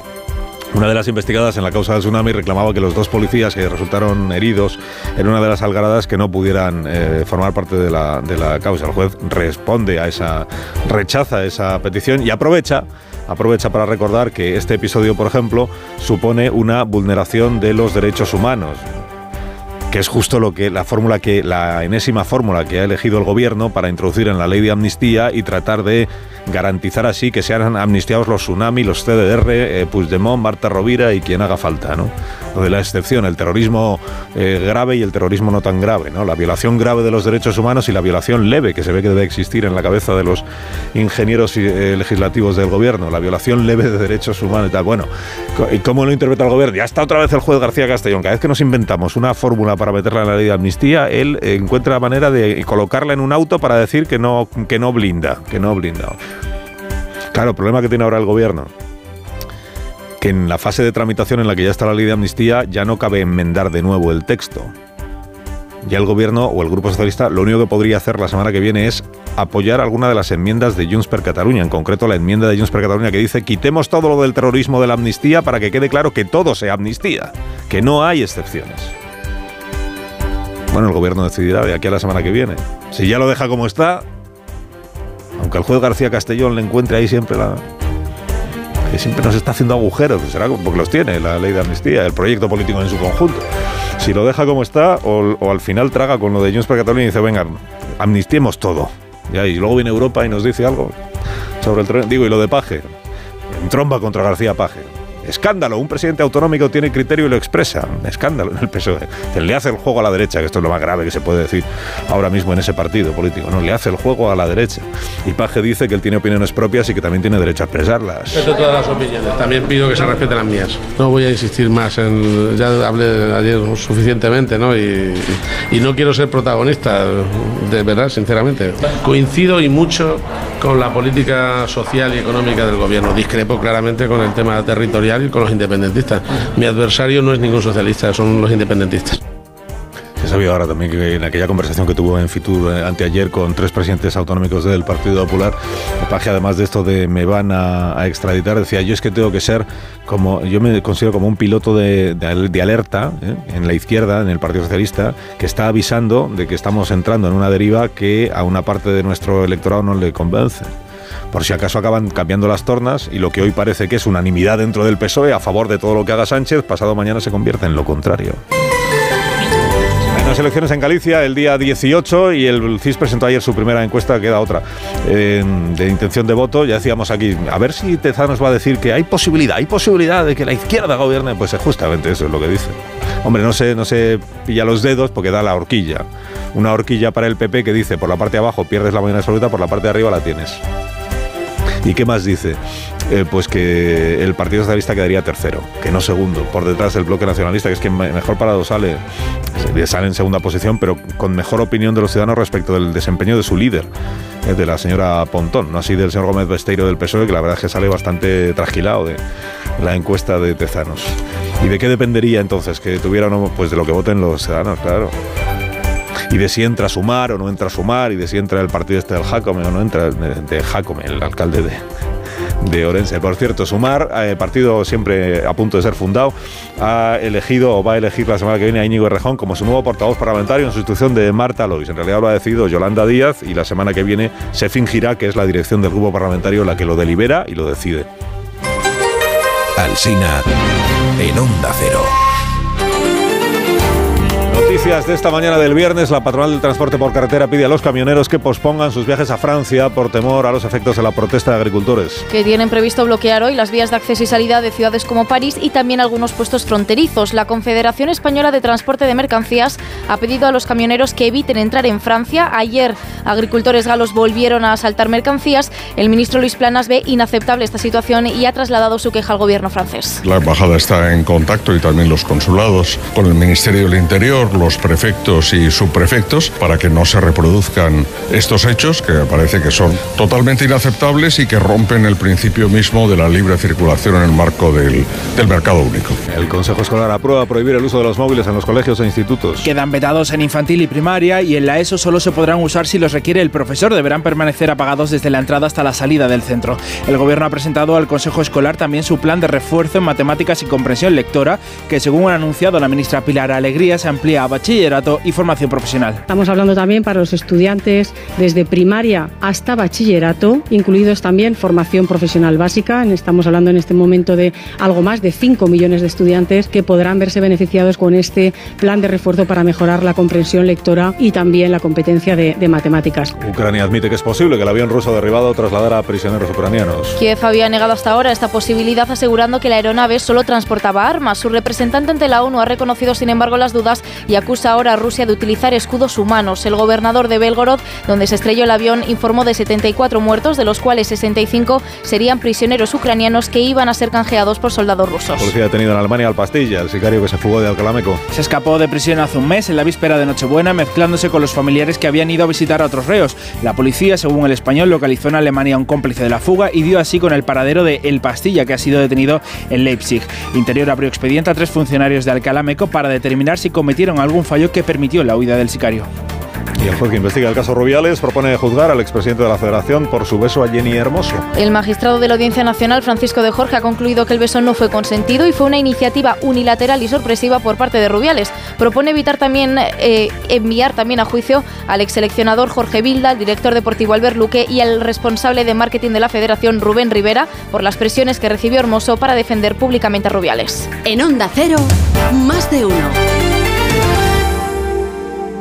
S35: una de las investigadas en la causa del tsunami reclamaba que los dos policías que resultaron heridos en una de las algaradas que no pudieran eh, formar parte de la, de la causa. El juez responde a esa, rechaza esa petición y aprovecha aprovecha para recordar que este episodio, por ejemplo, supone una vulneración de los derechos humanos que es justo lo que la fórmula que la enésima fórmula que ha elegido el gobierno para introducir en la ley de amnistía y tratar de garantizar así que sean amnistiados los tsunami, los CDR, eh, Puigdemont, Marta Rovira y quien haga falta, ¿no? Lo de la excepción, el terrorismo eh, grave y el terrorismo no tan grave, ¿no? La violación grave de los derechos humanos y la violación leve que se ve que debe existir en la cabeza de los ingenieros eh, legislativos del gobierno, la violación leve de derechos humanos y tal. Bueno, ¿y cómo lo interpreta el gobierno? Ya está otra vez el juez García Castellón. Cada vez que nos inventamos una fórmula para meterla en la ley de amnistía, él encuentra la manera de colocarla en un auto para decir que no, que no blinda, que no blinda. Claro, el problema que tiene ahora el gobierno, que en la fase de tramitación en la que ya está la ley de amnistía ya no cabe enmendar de nuevo el texto. Ya el gobierno o el Grupo Socialista lo único que podría hacer la semana que viene es apoyar alguna de las enmiendas de Junts per Catalunya, en concreto la enmienda de Junts per Catalunya que dice quitemos todo lo del terrorismo de la amnistía para que quede claro que todo sea amnistía, que no hay excepciones. Bueno, el gobierno decidirá de aquí a la semana que viene. Si ya lo deja como está, aunque el juez García Castellón le encuentre ahí siempre la... que siempre nos está haciendo agujeros, será porque los tiene la ley de amnistía, el proyecto político en su conjunto. Si lo deja como está o, al final traga con lo de Junts per Catalunya y dice, venga, amnistiemos todo. Ya, y luego viene Europa y nos dice algo sobre el tren. Digo, y lo de Paje. En tromba contra García Paje. Escándalo, un presidente autonómico tiene criterio y lo expresa. Escándalo en el PSOE. Le hace el juego a la derecha, que esto es lo más grave que se puede decir ahora mismo en ese partido político. No, le hace el juego a la derecha. Y Paje dice que él tiene opiniones propias y que también tiene derecho a expresarlas.
S6: Respeto todas las opiniones. También pido que se respeten las mías. No voy a insistir más en. Ya hablé ayer suficientemente, ¿no? Y, y no quiero ser protagonista, de verdad, sinceramente. Coincido y mucho con la política social y económica del gobierno. Discrepo claramente con el tema territorial y con los independentistas. Mi adversario no es ningún socialista, son los independentistas.
S35: Se sabía ahora también que en aquella conversación que tuvo en Fitur eh, anteayer con tres presidentes autonómicos del Partido Popular, Paje, además de esto de me van a, a extraditar, decía yo es que tengo que ser como, yo me considero como un piloto de, de- de alerta ¿eh? en la izquierda, en el Partido Socialista, que está avisando de que estamos entrando en una deriva que a una parte de nuestro electorado no le convence. Por si acaso acaban cambiando las tornas y lo que hoy parece que es unanimidad dentro del PSOE a favor de todo lo que haga Sánchez, pasado mañana se convierte en lo contrario. En las elecciones en Galicia, el día 18, y el CIS presentó ayer su primera encuesta, queda otra, de intención de voto. Ya decíamos aquí, a ver si Tezanos va a decir que hay posibilidad, hay posibilidad de que la izquierda gobierne. Pues es justamente eso es lo que dice. Hombre, no se, no pilla los dedos porque da la horquilla. Una horquilla para el PP que dice, por la parte de abajo pierdes la mayoría absoluta, por la parte de arriba la tienes. ¿Y qué más dice? Eh, pues que el Partido Socialista quedaría tercero, que no segundo, por detrás del bloque nacionalista, que es quien me- mejor parado sale, se- sale en segunda posición, pero con mejor opinión de los ciudadanos respecto del desempeño de su líder, eh, de la señora Pontón, no así del señor Gómez Besteiro del PSOE, que la verdad es que sale bastante trasquilado de la encuesta de Tezanos. ¿Y de qué dependería entonces que tuviera o no? Pues de lo que voten los ciudadanos, claro y de si entra sumar o no entra sumar, y de si entra el partido este del Jacome o no entra, de Jacome, el alcalde de, de Orense. Por cierto, Sumar, eh, partido siempre a punto de ser fundado, ha elegido o va a elegir la semana que viene a Íñigo Errejón como su nuevo portavoz parlamentario en sustitución de Marta Lois. En realidad lo ha decidido Yolanda Díaz y la semana que viene se fingirá que es la dirección del grupo parlamentario la que lo delibera y lo decide.
S71: Alsina en Onda Cero.
S35: Noticias de esta mañana del viernes, la patronal del transporte por carretera pide a los camioneros que pospongan sus viajes a Francia por temor a los efectos de la protesta de agricultores.
S39: que tienen previsto bloquear hoy las vías de acceso y salida de ciudades como París y también algunos puestos fronterizos. La Confederación Española de Transporte de Mercancías ha pedido a los camioneros que eviten entrar en Francia. Ayer agricultores galos volvieron a asaltar mercancías. El ministro Luis Planas ve inaceptable esta situación y ha trasladado su queja al gobierno francés.
S24: La embajada está en contacto y también los consulados con el Ministerio del Interior, los prefectos y subprefectos para que no se reproduzcan estos hechos que parece que son totalmente inaceptables y que rompen el principio mismo de la libre circulación en el marco del, del mercado único.
S35: El Consejo Escolar aprueba prohibir el uso de los móviles en los colegios e institutos.
S40: Quedan vetados en infantil y primaria y en la ESO solo se podrán usar si los requiere el profesor. Deberán permanecer apagados desde la entrada hasta la salida del centro. El gobierno ha presentado al Consejo Escolar también su plan de refuerzo en matemáticas y comprensión lectora, que según ha anunciado la ministra Pilar Alegría se amplía a bachillerato y formación profesional.
S72: Estamos hablando también para los estudiantes desde primaria hasta bachillerato, incluidos también formación profesional básica. Estamos hablando en este momento de algo más de 5 millones de estudiantes que podrán verse beneficiados con este plan de refuerzo para mejorar la comprensión lectora y también la competencia de, de matemáticas.
S35: Ucrania admite que es posible que el avión ruso derribado trasladara a prisioneros ucranianos.
S39: Kiev había negado hasta ahora esta posibilidad asegurando que la aeronave solo transportaba armas. Su representante ante la ONU ha reconocido sin embargo las dudas y acusa ahora a Rusia de utilizar escudos humanos. El gobernador de Belgorod, donde se estrelló el avión, informó de 74 muertos, de los cuales 65 serían prisioneros ucranianos que iban a ser canjeados por soldados rusos.
S35: Policía detenido en Alemania al Pastilla, el sicario que se fugó de Alcalameco.
S40: Se escapó de prisión hace un mes, en la víspera de Nochebuena, mezclándose con los familiares que habían ido a visitar a otros reos. La policía, según el español, localizó en Alemania a un cómplice de la fuga y dio así con el paradero de El Pastilla, que ha sido detenido en Leipzig. Interior abrió expediente a tres funcionarios de Alcalameco para determinar si cometieron algún fallo que permitió la huida del sicario.
S35: Y el juez que investiga el caso Rubiales propone juzgar al expresidente de la Federación por su beso a Jenny Hermoso.
S39: El magistrado de la Audiencia Nacional, Francisco de Jorge, ha concluido que el beso no fue consentido y fue una iniciativa unilateral y sorpresiva por parte de Rubiales. Propone evitar también eh, enviar también a juicio al exseleccionador Jorge Vilda, al director deportivo Albert Luque y al responsable de marketing de la Federación Rubén Rivera por las presiones que recibió Hermoso para defender públicamente a Rubiales.
S73: En Onda Cero, más de uno.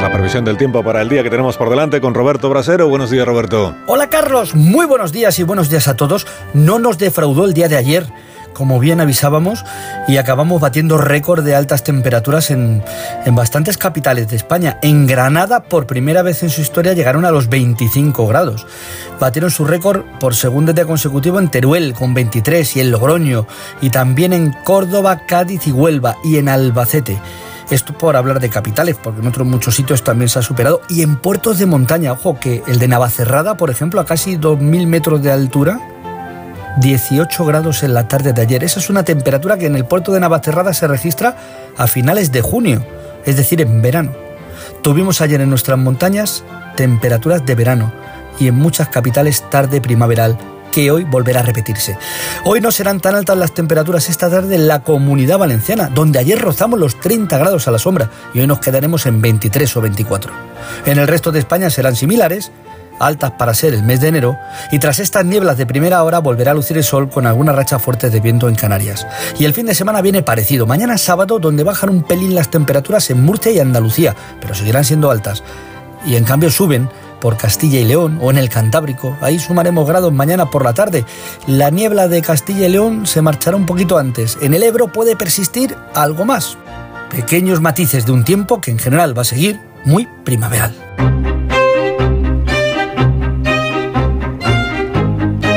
S35: La previsión del tiempo para el día que tenemos por delante con Roberto Brasero. Buenos días, Roberto.
S14: Hola, Carlos. Muy buenos días y buenos días a todos. No nos defraudó el día de ayer como bien avisábamos, y acabamos batiendo récord de altas temperaturas en, en, bastantes capitales de España. En Granada, por primera vez en su historia, llegaron a los 25 grados. Batieron su récord por segundo día consecutivo en Teruel, con 23, y en Logroño, y también en Córdoba, Cádiz y Huelva, y en Albacete. Esto por hablar de capitales, porque en otros muchos sitios también se ha superado. Y en puertos de montaña, ojo, que el de Navacerrada, por ejemplo, a casi 2.000 metros de altura, 18 grados en la tarde de ayer. Esa es una temperatura que en el puerto de Navacerrada se registra a finales de junio, es decir, en verano. Tuvimos ayer en nuestras montañas temperaturas de verano y en muchas capitales tarde primaveral que hoy volverá a repetirse. Hoy no serán tan altas las temperaturas esta tarde en la comunidad valenciana, donde ayer rozamos los 30 grados a la sombra y hoy nos quedaremos en 23 o 24. En el resto de España serán similares, altas para ser el mes de enero, y tras estas nieblas de primera hora volverá a lucir el sol con algunas rachas fuertes de viento en Canarias. Y el fin de semana viene parecido, mañana sábado donde bajan un pelín las temperaturas en Murcia y Andalucía, pero seguirán siendo altas. Y en cambio suben por Castilla y León o en el Cantábrico. Ahí sumaremos grados mañana por la tarde. La niebla de Castilla y León se marchará un poquito antes. En el Ebro puede persistir algo más. Pequeños matices de un tiempo que en general va a seguir muy primaveral.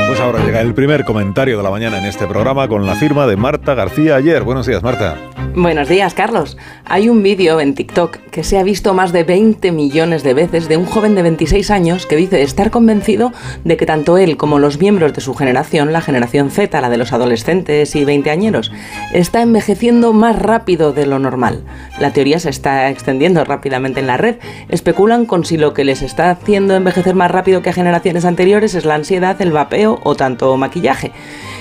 S35: Pues ahora llega el primer comentario de la mañana en este programa con la firma de Marta García ayer. Buenos días, Marta.
S74: Buenos días, Carlos. Hay un vídeo en TikTok que se ha visto más de 20 millones de veces de un joven de 26 años que dice estar convencido de que tanto él como los miembros de su generación, la generación Z, la de los adolescentes y veinteañeros, está envejeciendo más rápido de lo normal. La teoría se está extendiendo rápidamente en la red. Especulan con si lo que les está haciendo envejecer más rápido que a generaciones anteriores es la ansiedad, el vapeo o tanto maquillaje.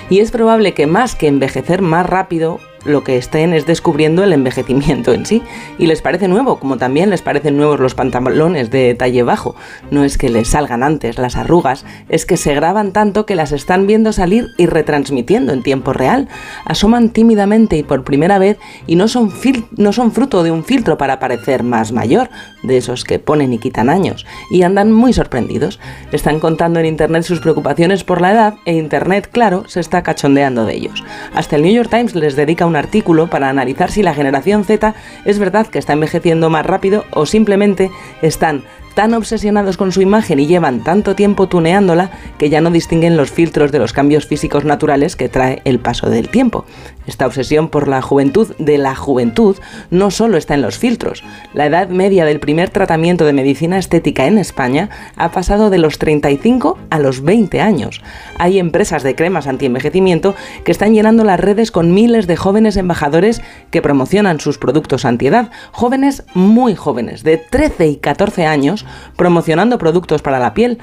S74: Y es probable que más que envejecer más rápido, lo que estén es descubriendo el envejecimiento en sí. Y les parece nuevo, como también les parecen nuevos los pantalones de talle bajo. No es que les salgan antes las arrugas, es que se graban tanto que las están viendo salir y retransmitiendo en tiempo real. Asoman tímidamente y por primera vez y no son, no son fruto de un filtro para parecer más mayor, de esos que ponen y quitan años. Y andan muy sorprendidos. Están contando en Internet sus preocupaciones por la edad e Internet, claro, se está cachondeando de ellos. Hasta el New York Times les dedica un artículo para analizar si la generación Z es verdad que está envejeciendo más rápido o simplemente están tan obsesionados con su imagen y llevan tanto tiempo tuneándola que ya no distinguen los filtros de los cambios físicos naturales que trae el paso del tiempo. Esta obsesión por la juventud de la juventud no solo está en los filtros. La edad media del primer tratamiento de medicina estética en España ha pasado de los 35 a los 20 años. Hay empresas de cremas anti-envejecimiento que están llenando las redes con miles de jóvenes embajadores que promocionan sus productos antiedad. Jóvenes muy jóvenes, de 13 y 14 años, promocionando productos para la piel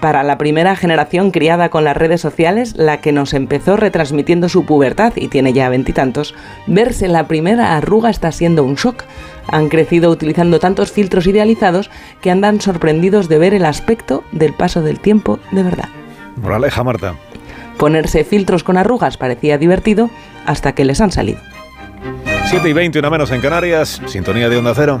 S74: para la primera generación criada con las redes sociales, la que nos empezó retransmitiendo su pubertad y tiene ya veintitantos, verse la primera arruga está siendo un shock. Han crecido utilizando tantos filtros idealizados que andan sorprendidos de ver el aspecto del paso del tiempo de verdad.
S35: Moraleja, Marta.
S74: Ponerse filtros con arrugas parecía divertido hasta que les han salido.
S35: 7 y 20, una menos en Canarias, sintonía de Onda Cero.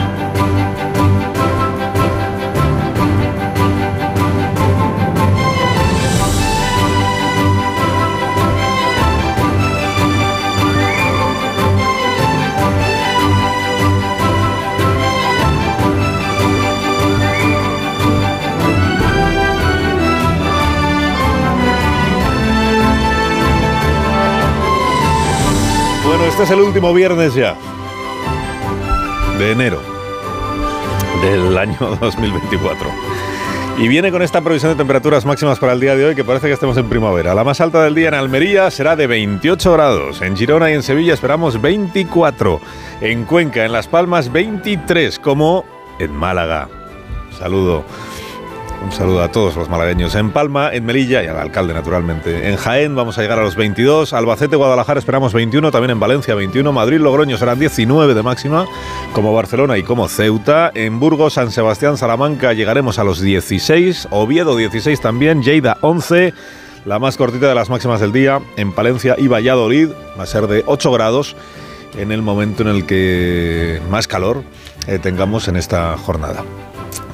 S35: Este es el último viernes ya de enero del año 2024. Y viene con esta previsión de temperaturas máximas para el día de hoy que parece que estemos en primavera. La más alta del día en Almería será de 28 grados. En Girona y en Sevilla esperamos 24. En Cuenca, en Las Palmas, 23, como en Málaga. Saludo. Un saludo a todos los malagueños. En Palma, en Melilla y al alcalde, naturalmente. En Jaén vamos a llegar a los 22. Albacete, Guadalajara esperamos 21. También en Valencia 21. Madrid, Logroño serán 19 de máxima, como Barcelona y como Ceuta. En Burgos, San Sebastián, Salamanca llegaremos a los 16. Oviedo 16 también. Lleida 11. La más cortita de las máximas del día. En Palencia y Valladolid va a ser de 8 grados en el momento en el que más calor eh, tengamos en esta jornada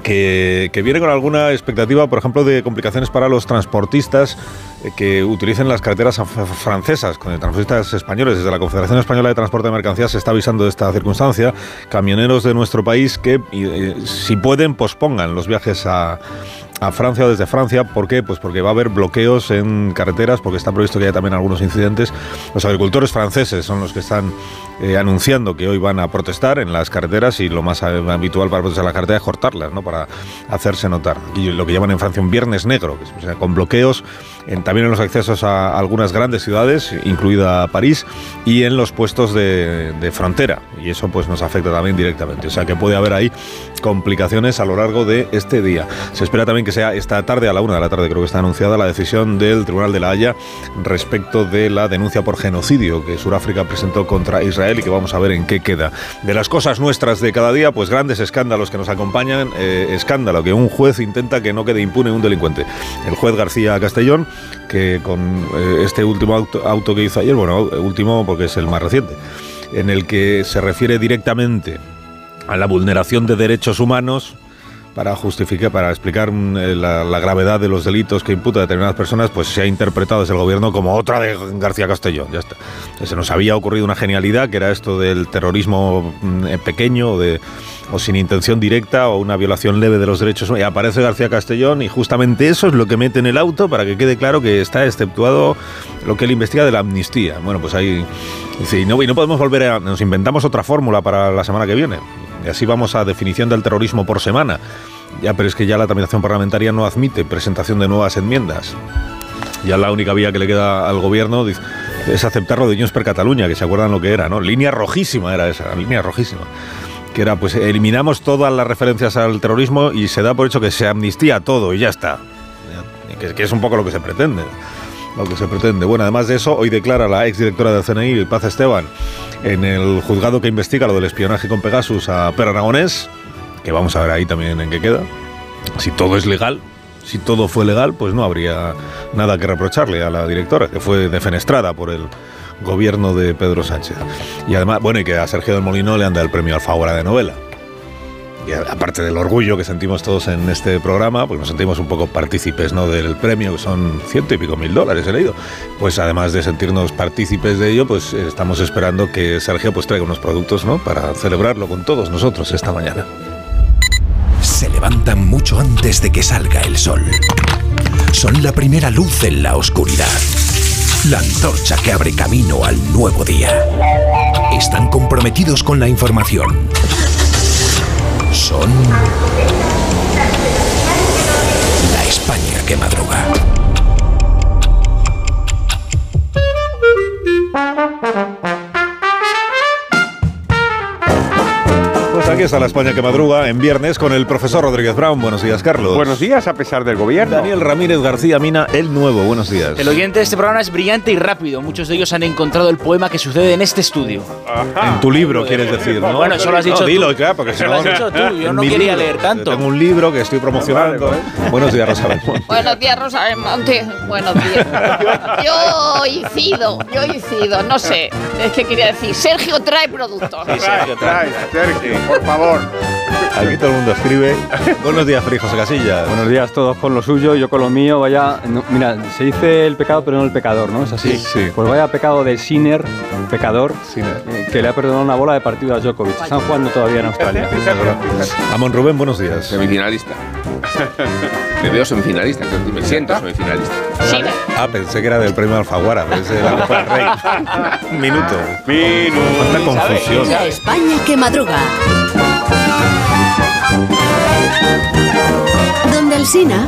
S35: que, viene con alguna expectativa, por ejemplo, de complicaciones para los transportistas eh, que utilicen las carreteras francesas, con transportistas españoles. Desde la Confederación Española de Transporte de Mercancías se está avisando de esta circunstancia. Camioneros de nuestro país que, eh, si pueden, pospongan los viajes a, a Francia o desde Francia. ¿Por qué? Pues porque va a haber bloqueos en carreteras, porque está previsto que haya también algunos incidentes. Los agricultores franceses son los que están eh, anunciando que hoy van a protestar en las carreteras y lo más habitual para protestar en la carretera es cortarlas, ¿no? Para hacerse notar. Y lo que llaman en Francia un viernes negro, que sea, con bloqueos en, también en los accesos a algunas grandes ciudades, incluida París, y en los puestos de, de frontera. Y eso pues nos afecta también directamente. O sea que puede haber ahí complicaciones a lo largo de este día. Se espera también que sea esta tarde, a la una de la tarde creo que está anunciada, la decisión del Tribunal de la Haya respecto de la denuncia por genocidio que Sudáfrica presentó contra Israel y que vamos a ver en qué queda. De las cosas nuestras de cada día, pues grandes escándalos que nos acompañan. Eh, escándalo que un juez intenta que no quede impune un delincuente. El juez García Castellón, que con eh, este último auto, auto que hizo ayer, bueno, último porque es el más reciente, en el que se refiere directamente a la vulneración de derechos humanos para justificar, para explicar mm, eh, la, gravedad de los delitos que imputa a determinadas personas, pues se ha interpretado desde el gobierno como otra de García Castellón. Ya está. Se nos había ocurrido una genialidad, que era esto del terrorismo mm, eh, pequeño de, o sin intención directa o una violación leve de los derechos. Y aparece García Castellón y justamente eso es lo que mete en el auto para que quede claro que está exceptuado lo que él investiga de la amnistía. Bueno, pues ahí no, y no podemos volver a... Nos inventamos otra fórmula para la semana que viene. Así vamos a definición del terrorismo por semana. Ya, pero es que ya la tramitación parlamentaria no admite presentación de nuevas enmiendas. Ya la única vía que le queda al gobierno es aceptarlo de Junts per Cataluña, que se acuerdan lo que era, ¿no? Línea rojísima era esa, línea rojísima. Que era, pues eliminamos todas las referencias al terrorismo y se da por hecho que se amnistía todo y ya está. Que es un poco lo que se pretende lo que se pretende. Bueno, además de eso, hoy declara la exdirectora del CNI, Paz Esteban, en el juzgado que investiga lo del espionaje con Pegasus a Per Aragonés, que vamos a ver ahí también en qué queda. Si todo es legal, si todo fue legal, pues no habría nada que reprocharle a la directora, que fue defenestrada por el gobierno de Pedro Sánchez. Y además, bueno, y que a Sergio del Molino le anda el premio Alfaguara de novela y aparte del orgullo que sentimos todos en este programa, pues nos sentimos un poco partícipes ¿no? del premio, que son ciento y pico mil dólares, he leído. Pues además de sentirnos partícipes de ello, pues estamos esperando que Sergio pues traiga unos productos ¿no? para celebrarlo con todos nosotros esta mañana.
S71: Se levantan mucho antes de que salga el sol. Son la primera luz en la oscuridad. La antorcha que abre camino al nuevo día. Están comprometidos con la información son la España que madruga.
S35: Aquí está la España que madruga en viernes con el profesor Rodríguez Brown. Buenos días, Carlos.
S75: Buenos días, a pesar del gobierno.
S35: Daniel Ramírez García Mina, el nuevo. Buenos días.
S76: El oyente de este programa es brillante y rápido. Muchos de ellos han encontrado el poema que sucede en este estudio.
S35: En tu libro, quieres decir, ¿no?
S76: Bueno, eso lo has dicho
S35: no,
S76: tú.
S35: Dilo, claro, porque
S76: eso lo has dicho tú. Yo no quería
S35: libro.
S76: leer tanto.
S35: Tengo un libro que estoy promocionando. Buenos días, Rosa Belmonte.
S77: Buenos días, Rosa Belmonte. Buenos días. Yo incido, yo incido, no sé. Es que quería decir, Sergio trae productos.
S75: Sí, Sergio trae. Sergio, por favor.
S35: Aquí todo el mundo escribe. Buenos días, Feliz José Casillas.
S78: Buenos días todos con lo suyo, yo con lo mío. Vaya, no, mira, se dice el pecado, pero no el pecador, ¿no? Es así.
S35: Sí, sí.
S78: Pues vaya pecado de Sinner, pecador, eh, que le ha perdonado una bola de partido a Djokovic. Están jugando todavía en Australia.
S35: Amon Rubén, buenos días.
S79: Semifinalista. Me veo semifinalista, me siento semifinalista.
S35: Ah, pensé que era del premio Alfaguara, pero ese de la Copa del Rey. Un minuto. Minuto. Cuánta confusión.
S55: La España que madruga. Donde el Sina.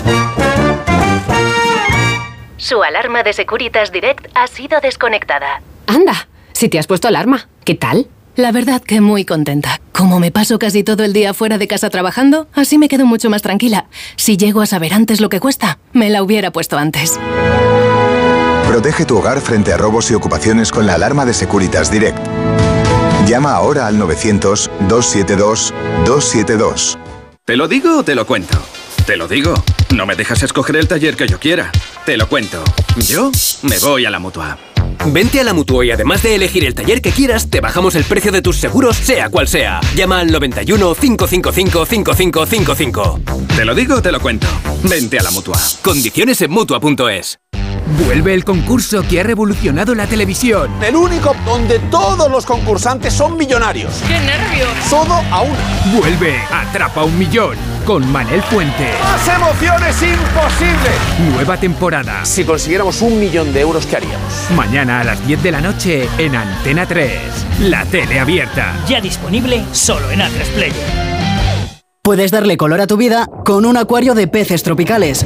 S80: Su alarma de Securitas Direct ha sido desconectada.
S81: Anda, si te has puesto alarma, ¿qué tal? La verdad que muy contenta. Como me paso casi todo el día fuera de casa trabajando, así me quedo mucho más tranquila. Si llego a saber antes lo que cuesta, me la hubiera puesto antes.
S22: Protege tu hogar frente a robos y ocupaciones con la alarma de Securitas Direct. Llama ahora al 900-272-272.
S82: ¿Te lo digo o te lo cuento? Te lo digo. No me dejas escoger el taller que yo quiera. Te lo cuento. Yo me voy a la mutua.
S19: Vente a la Mutua y además de elegir el taller que quieras, te bajamos el precio de tus seguros, sea cual sea. Llama al 91 555 5555.
S82: Te lo digo o te lo cuento. Vente a la mutua.
S19: Condiciones en Mutua.es.
S83: Vuelve el concurso que ha revolucionado la televisión.
S84: El único donde todos los concursantes son millonarios.
S83: ¡Qué nervios!
S84: Todo a una.
S83: Vuelve Atrapa un Millón con Manel Fuente.
S84: ¡Más emociones imposibles!
S83: Nueva temporada.
S84: Si consiguiéramos un millón de euros, ¿qué haríamos?
S83: Mañana a las 10 de la noche en Antena 3. La tele abierta.
S85: Ya disponible solo en A3 Player.
S86: Puedes darle color a tu vida con un acuario de peces tropicales.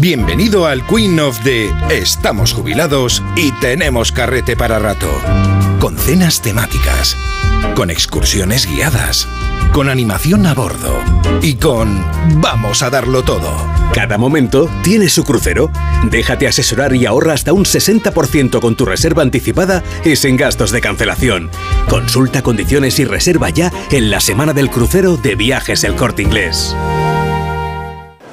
S71: Bienvenido al Queen of the Estamos jubilados y tenemos carrete para rato. Con cenas temáticas, con excursiones guiadas, con animación a bordo y con Vamos a darlo todo.
S87: Cada momento tiene su crucero. Déjate asesorar y ahorra hasta un 60% con tu reserva anticipada y sin gastos de cancelación. Consulta condiciones y reserva ya en la semana del crucero de Viajes El Corte Inglés.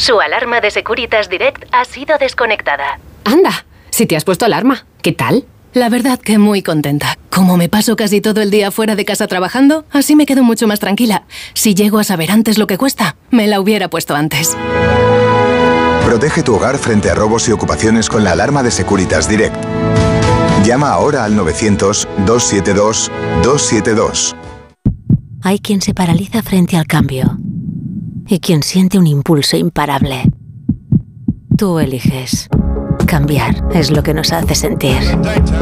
S80: Su alarma de Securitas Direct ha sido desconectada.
S81: Anda, si te has puesto alarma, ¿qué tal? La verdad que muy contenta. Como me paso casi todo el día fuera de casa trabajando, así me quedo mucho más tranquila. Si llego a saber antes lo que cuesta, me la hubiera puesto antes.
S22: Protege tu hogar frente a robos y ocupaciones con la alarma de Securitas Direct. Llama ahora al 900-272-272.
S88: Hay quien se paraliza frente al cambio y quien siente un impulso imparable. Tú eliges. Cambiar es lo que nos hace sentir.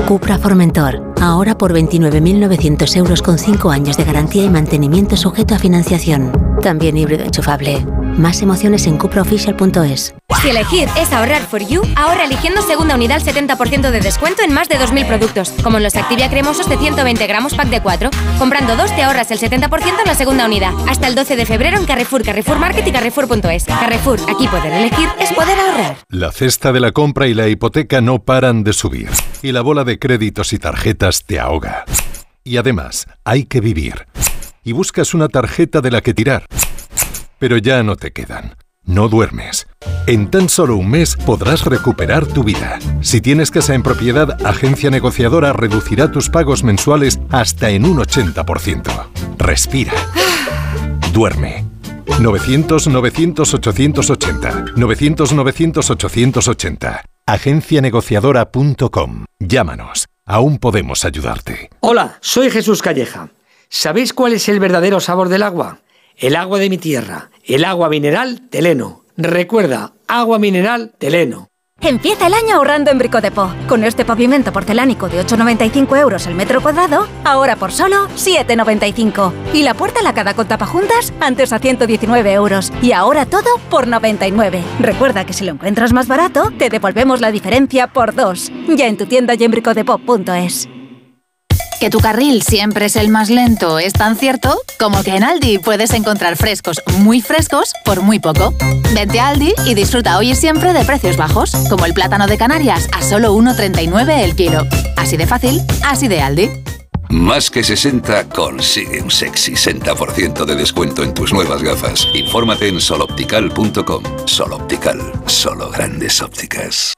S88: Cupra Formentor, ahora por 29.900 euros con 5 años de garantía y mantenimiento sujeto a financiación. También híbrido enchufable. Más emociones en cupraofficial.es.
S89: Si elegir es ahorrar for you, ahorra eligiendo segunda unidad al 70% de descuento en más de 2.000 productos, como en los Activia cremosos de 120 gramos pack de 4. Comprando dos te ahorras el 70% en la segunda unidad. Hasta el 12 de febrero en Carrefour, Carrefour Market y Carrefour.es. Carrefour, aquí poder elegir es poder ahorrar.
S64: La cesta de la compra y la hipoteca no paran de subir. Y la bola de créditos y tarjetas te ahoga. Y además, hay que vivir. Y buscas una tarjeta de la que tirar. Pero ya no te quedan. No duermes. En tan solo un mes podrás recuperar tu vida. Si tienes casa en propiedad, Agencia Negociadora reducirá tus pagos mensuales hasta en un 80%. Respira. Duerme. 900-900-880. 900-900-880. Agencianegociadora.com. Llámanos. Aún podemos ayudarte.
S90: Hola, soy Jesús Calleja. ¿Sabéis cuál es el verdadero sabor del agua? El agua de mi tierra, el agua mineral Teleno. Recuerda, agua mineral Teleno.
S73: Empieza el año ahorrando en Brico Depot. Con este pavimento porcelánico de 8,95 euros el metro cuadrado, ahora por solo 7,95. Y la puerta lacada con tapajuntas, antes a 119 euros. Y ahora todo por 99. Recuerda que si lo encuentras más barato, te devolvemos la diferencia por dos. Ya en tu tienda y en bricodepot.es.
S80: Que tu carril siempre es el más lento es tan cierto como que en Aldi puedes encontrar frescos muy frescos por muy poco. Vente a Aldi y disfruta hoy y siempre de precios bajos, como el plátano de Canarias a solo 1,39 el kilo. Así de fácil, así de Aldi.
S86: Más que 60 consigue un sexy 60% de descuento en tus nuevas gafas. Infórmate en soloptical.com. Soloptical, solo grandes ópticas.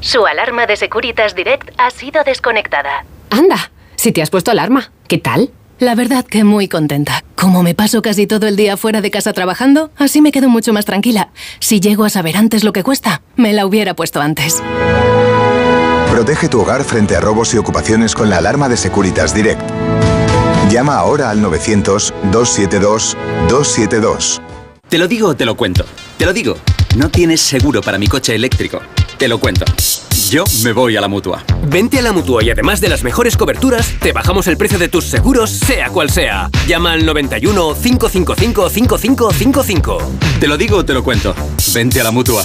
S88: Su alarma de Securitas Direct ha sido desconectada.
S81: Anda, si te has puesto alarma, ¿qué tal? La verdad que muy contenta. Como me paso casi todo el día fuera de casa trabajando, así me quedo mucho más tranquila. Si llego a saber antes lo que cuesta, me la hubiera puesto antes.
S22: Protege tu hogar frente a robos y ocupaciones con la alarma de Securitas Direct. Llama ahora al 900-272-272.
S91: Te lo digo o te lo cuento. Te lo digo. No tienes seguro para mi coche eléctrico. Te lo cuento. Yo me voy a la mutua.
S19: Vente a la mutua y además de las mejores coberturas, te bajamos el precio de tus seguros, sea cual sea. Llama al 91 555 5555.
S91: Te lo digo o te lo cuento. Vente a la mutua.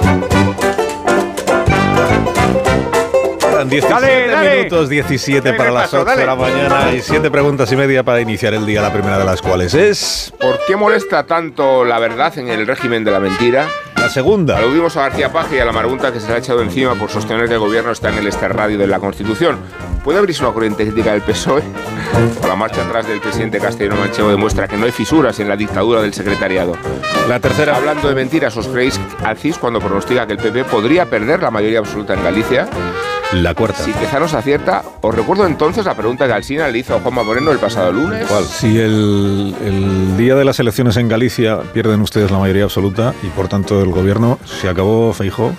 S35: Quedan 17 minutos, 17 para las 8 de la mañana y 7 preguntas y media para iniciar el día, la primera de las cuales es...
S62: ¿Por qué molesta tanto la verdad en el régimen de la mentira?
S35: La segunda.
S62: Aludimos a García Paje y a la marabunta que se le ha echado encima por sostener que el gobierno está en el exterradio de la Constitución. ¿Puede abrirse una corriente crítica del PSOE? O la marcha atrás del presidente Castellano Manchego demuestra que no hay fisuras en la dictadura del secretariado.
S35: La tercera.
S62: Hablando de mentiras, ¿os creéis al CIS cuando pronostica que el PP podría perder la mayoría absoluta en Galicia?
S35: La cuarta.
S62: Si Tezanos acierta, os recuerdo entonces la pregunta que Alsina le hizo a Juanma Moreno el pasado lunes.
S35: ¿Cuál? Si el, el día de las elecciones en Galicia pierden ustedes la mayoría absoluta y por tanto el gobierno se acabó Feijó.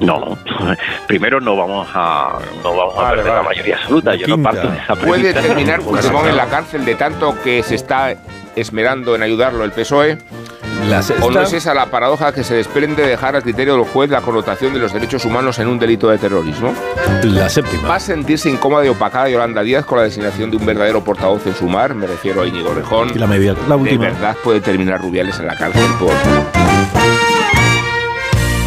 S92: No, primero no vamos a no vamos a perder la mayoría absoluta. Yo no parto de esa
S62: ¿Puede terminar Puigdemont en la cárcel de tanto que se está esmerando en ayudarlo el PSOE?
S35: La
S62: ¿O no es esa la paradoja que se desprende de dejar a criterio del juez la connotación de los derechos humanos en un delito de terrorismo?
S35: La séptima.
S62: ¿Va a sentirse incómoda y opacada Yolanda Díaz con la designación de un verdadero portavoz en su mar? Me refiero a Íñigo Rejón.
S35: Y la media, la última.
S62: ¿De verdad puede terminar Rubiales en la cárcel por...?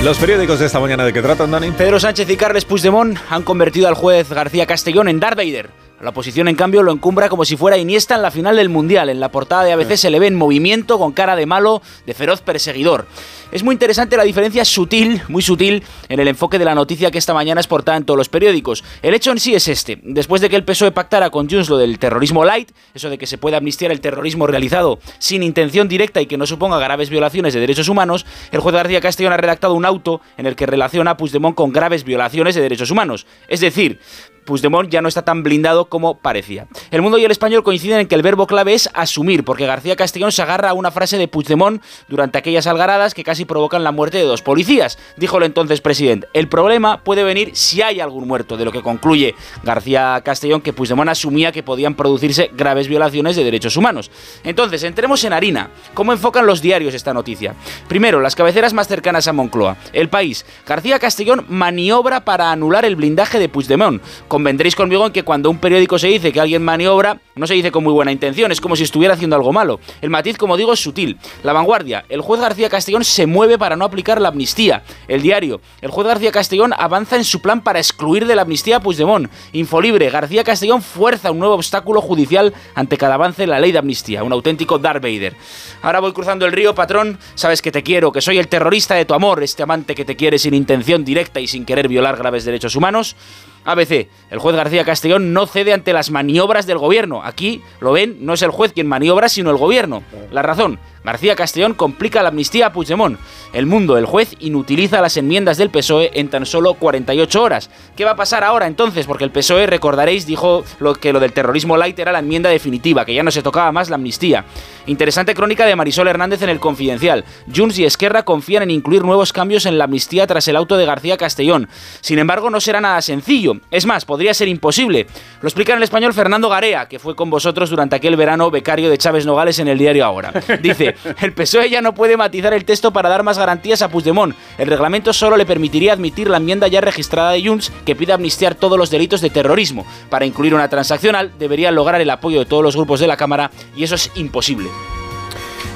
S35: Los periódicos de esta mañana, ¿de qué tratan, Dani?
S93: Pedro Sánchez y Carles Puigdemont han convertido al juez García Castellón en Darth Vader. La oposición, en cambio, lo encumbra como si fuera Iniesta en la final del Mundial. En la portada de ABC se le ve en movimiento, con cara de malo, de feroz perseguidor. Es muy interesante la diferencia sutil, muy sutil, en el enfoque de la noticia que esta mañana es portada en todos los periódicos. El hecho en sí es este. Después de que el PSOE pactara con Junts lo del terrorismo light, eso de que se pueda amnistiar el terrorismo realizado sin intención directa y que no suponga graves violaciones de derechos humanos, el juez García Castellón ha redactado un auto en el que relaciona a Puigdemont con graves violaciones de derechos humanos. Es decir, Puigdemont ya no está tan blindado como parecía. El mundo y el español coinciden en que el verbo clave es asumir, porque García Castellón se agarra a una frase de Puigdemont durante aquellas algaradas que casi provocan la muerte de dos policías. Dijo el entonces presidente, el problema puede venir si hay algún muerto, de lo que concluye García Castellón que Puigdemont asumía que podían producirse graves violaciones de derechos humanos. Entonces, entremos en harina. ¿Cómo enfocan los diarios esta noticia? Primero, las cabeceras más cercanas a Moncloa. El país. García Castellón maniobra para anular el blindaje de Puigdemont convendréis conmigo en que cuando un periódico se dice que alguien maniobra, no se dice con muy buena intención, es como si estuviera haciendo algo malo. El matiz, como digo, es sutil. La vanguardia, el juez García Castellón se mueve para no aplicar la amnistía. El diario, el juez García Castellón avanza en su plan para excluir de la amnistía a Puigdemont. Infolibre, García Castellón fuerza un nuevo obstáculo judicial ante cada avance en la ley de amnistía. Un auténtico Darth Vader. Ahora voy cruzando el río, patrón. Sabes que te quiero, que soy el terrorista de tu amor, este amante que te quiere sin intención directa y sin querer violar graves derechos humanos. ABC. El juez García Castellón no cede ante las maniobras del gobierno. Aquí, lo ven, no es el juez quien maniobra, sino el gobierno. La razón. García Castellón complica la amnistía a Puigdemont. El mundo, el juez, inutiliza las enmiendas del PSOE en tan solo 48 horas. ¿Qué va a pasar ahora entonces? Porque el PSOE, recordaréis, dijo lo que lo del terrorismo light era la enmienda definitiva, que ya no se tocaba más la amnistía. Interesante crónica de Marisol Hernández en el Confidencial. Junts y Esquerra confían en incluir nuevos cambios en la amnistía tras el auto de García Castellón. Sin embargo, no será nada sencillo. Es más, podría ser imposible. Lo explica en el español Fernando Garea, que fue con vosotros durante aquel verano becario de Chávez Nogales en el diario Ahora. Dice, el PSOE ya no puede matizar el texto para dar más garantías a Puigdemont. El reglamento solo le permitiría admitir la enmienda ya registrada de Junts que pide amnistiar todos los delitos de terrorismo. Para incluir una transaccional debería lograr el apoyo de todos los grupos de la Cámara y eso es imposible.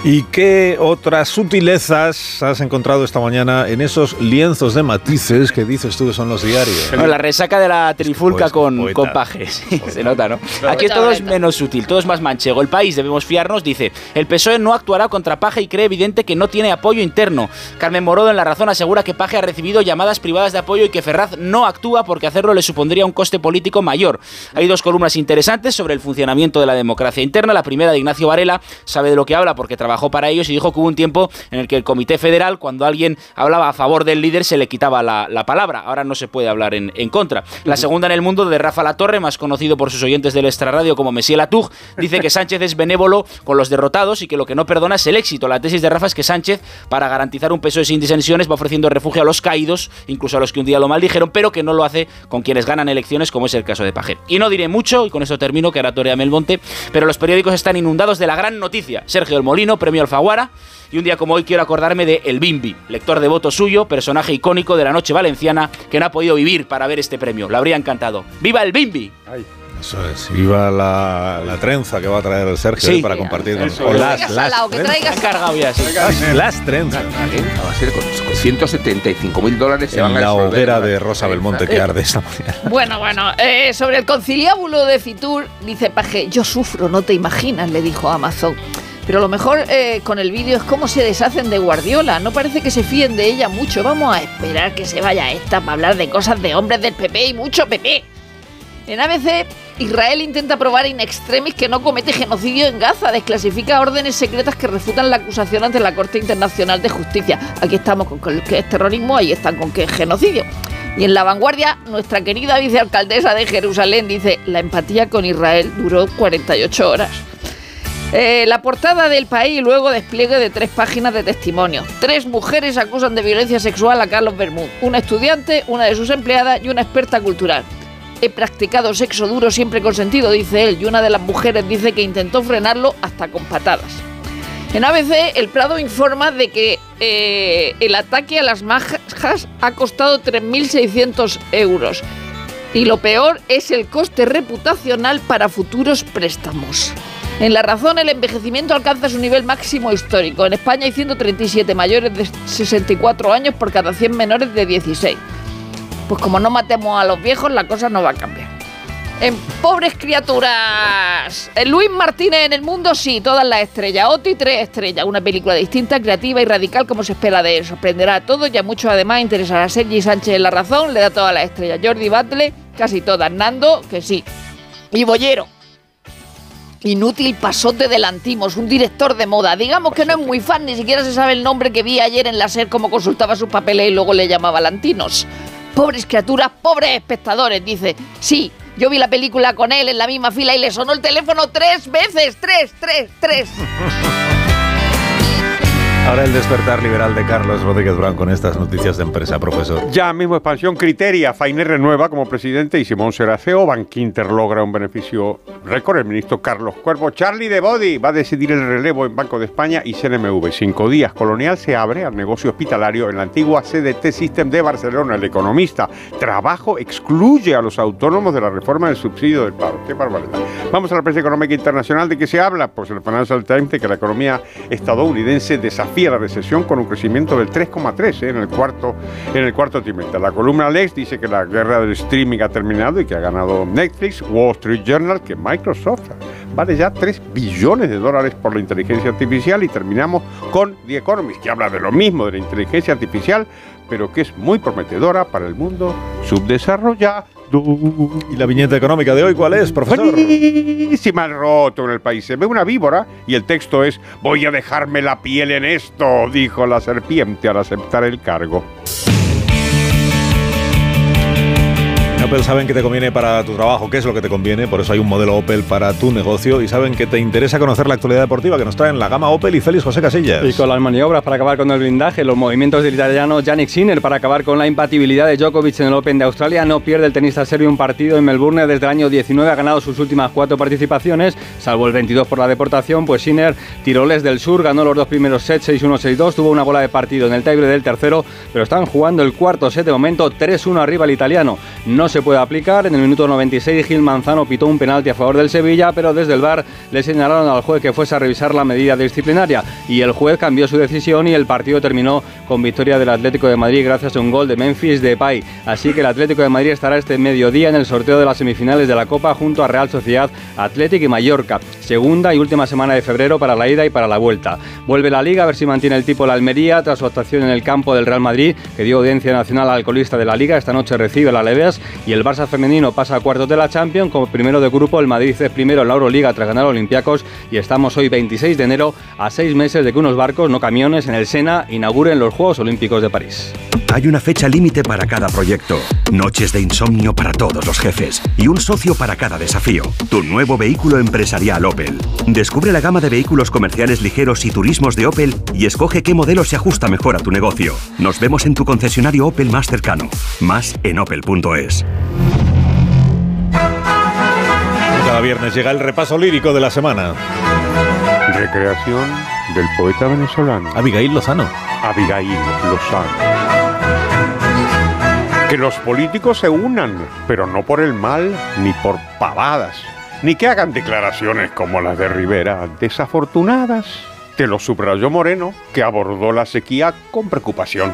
S35: ¿Y qué otras sutilezas has encontrado esta mañana en esos lienzos de matices que dices tú que son los diarios?
S93: Bueno, la resaca de la trifulca con, con Paje, sí, se nota, ¿no? Aquí todo es menos sutil, todo es más manchego. El país, debemos fiarnos, dice, el PSOE no actuará contra Paje y cree evidente que no tiene apoyo interno. Carmen Morodo en La Razón asegura que Paje ha recibido llamadas privadas de apoyo y que Ferraz no actúa porque hacerlo le supondría un coste político mayor. Hay dos columnas interesantes sobre el funcionamiento de la democracia interna. La primera de Ignacio Varela, sabe de lo que habla porque trabaja trabajó para ellos y dijo que hubo un tiempo en el que el Comité Federal, cuando alguien hablaba a favor del líder, se le quitaba la, la palabra. Ahora no se puede hablar en, en, contra. La segunda en el mundo de Rafa Latorre, más conocido por sus oyentes del extrarradio como Messier Latug, dice que Sánchez es benévolo con los derrotados y que lo que no perdona es el éxito. La tesis de Rafa es que Sánchez, para garantizar un peso sin disensiones, va ofreciendo refugio a los caídos, incluso a los que un día lo maldijeron, pero que no lo hace con quienes ganan elecciones, como es el caso de Pajer. Y no diré mucho, y con eso termino, que ahora torea Melmonte, pero los periódicos están inundados de la gran noticia. Sergio del Molino, premio Alfaguara, y un día como hoy quiero acordarme de El Bimbi, lector devoto suyo, personaje icónico de la noche valenciana, que no ha podido vivir para ver este premio. Le habría encantado. ¡Viva el Bimbi!
S35: Eso es. Viva la, la, trenza que va a traer el Sergio
S93: Sí.
S35: para compartir con
S93: Eso
S35: o
S93: es.
S35: las, las,
S94: que traigas
S93: ya, sí.
S35: las, las trenzas.
S62: Va a ser con, con 175 mil dólares se van
S35: En
S62: a
S35: la hoguera de Rosa Belmonte que arde esta mañana.
S94: Bueno, bueno, eh, sobre el conciliábulo de Fitur, dice Paje, yo sufro, no te imaginas, le dijo Amazon. Pero lo mejor eh, con el vídeo es cómo se deshacen de Guardiola. No parece que se fíen de ella mucho. Vamos a esperar que se vaya esta para hablar de cosas de hombres del PP y mucho PP. En ABC, Israel intenta probar in extremis que no comete genocidio en Gaza. Desclasifica órdenes secretas que refutan la acusación ante la Corte Internacional de Justicia. Aquí estamos con que es terrorismo, ahí están con que es genocidio. Y en la vanguardia, nuestra querida vicealcaldesa de Jerusalén dice, la empatía con Israel duró 48 horas. Eh, la portada del país luego despliegue de tres páginas de testimonios. Tres mujeres acusan de violencia sexual a Carlos Bermúdez, una estudiante, una de sus empleadas y una experta cultural. He practicado sexo duro siempre consentido, dice él, y una de las mujeres dice que intentó frenarlo hasta con patadas. En ABC, el Prado informa de que eh, el ataque a las majas ha costado 3.600 euros. Y lo peor es el coste reputacional para futuros préstamos. En La Razón, el envejecimiento alcanza su nivel máximo histórico. En España hay 137 mayores de 64 años por cada 100 menores de 16. Pues como no matemos a los viejos, la cosa no va a cambiar. En Pobres Criaturas. Luis Martínez en el mundo, sí, todas las estrellas. Oti, tres estrellas. Una película distinta, creativa y radical como se espera de él. Sorprenderá a todos y a muchos además interesará a Sergi Sánchez en La Razón. Le da todas las estrellas. Jordi Batle, casi todas. Nando, que sí. Y Bollero. Inútil pasote de Lantimos, un director de moda. Digamos que no es muy fan, ni siquiera se sabe el nombre que vi ayer en la SER, como consultaba sus papeles y luego le llamaba Lantinos. Pobres criaturas, pobres espectadores, dice. Sí, yo vi la película con él en la misma fila y le sonó el teléfono tres veces. Tres, tres, tres.
S35: Ahora el despertar liberal de Carlos Rodríguez Durán con estas noticias de empresa, profesor.
S92: Ya mismo expansión criteria. Fainer renueva como presidente y Simón será CEO. Bankinter logra un beneficio récord. El ministro Carlos Cuervo. Charlie de Body va a decidir el relevo en Banco de España y CNMV. Cinco días. Colonial se abre al negocio hospitalario en la antigua CDT System de Barcelona. El economista. Trabajo excluye a los autónomos de la reforma del subsidio del paro. Qué barbaridad. Vamos a la prensa económica internacional. ¿De qué se habla? Pues el Financial Times de que la economía estadounidense desafía la recesión con un crecimiento del 3,3 ¿eh? en el cuarto en el cuarto trimestre. La columna Lex dice que la guerra del streaming ha terminado y que ha ganado Netflix, Wall Street Journal, que Microsoft vale ya 3 billones de dólares por la inteligencia artificial y terminamos con The Economist, que habla de lo mismo de la inteligencia artificial, pero que es muy prometedora para el mundo subdesarrollado.
S35: ¿Y la viñeta económica de hoy cuál es, profesor?
S92: Si mal roto en el país. Se ve una víbora y el texto es: Voy a dejarme la piel en esto, dijo la serpiente al aceptar el cargo.
S35: Opel saben que te conviene para tu trabajo, qué es lo que te conviene, por eso hay un modelo Opel para tu negocio y saben que te interesa conocer la actualidad deportiva que nos traen la gama Opel y Félix José Casillas.
S95: Y con las maniobras para acabar con el blindaje, los movimientos del italiano Yannick Sinner para acabar con la impatibilidad de Djokovic en el Open de Australia, no pierde el tenista serbio un partido en Melbourne desde el año 19, ha ganado sus últimas cuatro participaciones, salvo el 22 por la deportación, pues Sinner, Tiroles del Sur, ganó los dos primeros sets, 6-1, 6-2, tuvo una bola de partido en el tiebreak del tercero, pero están jugando el cuarto set de momento, 3-1 arriba el italiano. No se puede aplicar, en el minuto 96 Gil Manzano pitó un penalti a favor del Sevilla, pero desde el VAR le señalaron al juez que fuese a revisar la medida disciplinaria y el juez cambió su decisión y el partido terminó con victoria del Atlético de Madrid gracias a un gol de Memphis Depay. Así que el Atlético de Madrid estará este mediodía en el sorteo de las semifinales de la Copa junto a Real Sociedad, Atlético y Mallorca. Segunda y última semana de febrero para la ida y para la vuelta. Vuelve la Liga a ver si mantiene el tipo la Almería tras su actuación en el campo del Real Madrid, que dio audiencia nacional al alcoholista de la Liga. Esta noche recibe el Y el Barça femenino pasa a cuartos de la Champions como primero de grupo. El Madrid es primero en la Euroliga tras ganar Olympiacos y estamos hoy 26 de enero a seis meses de que unos barcos, no camiones, en el Sena inauguren los Juegos Olímpicos de París.
S96: Hay una fecha límite para cada proyecto, noches de insomnio para todos los jefes y un socio para cada desafío. Tu nuevo vehículo empresarial Opel. Descubre la gama de vehículos comerciales ligeros y turismos de Opel y escoge qué modelo se ajusta mejor a tu negocio. Nos vemos en tu concesionario Opel más cercano. Más en opel.es.
S35: Cada viernes llega el repaso lírico de la semana.
S92: Recreación del poeta venezolano.
S35: Abigail Lozano.
S92: Abigail Lozano. Que los políticos se unan, pero no por el mal ni por pavadas, ni que hagan declaraciones como las de Rivera, desafortunadas. Te lo subrayó Moreno, que abordó la sequía con preocupación.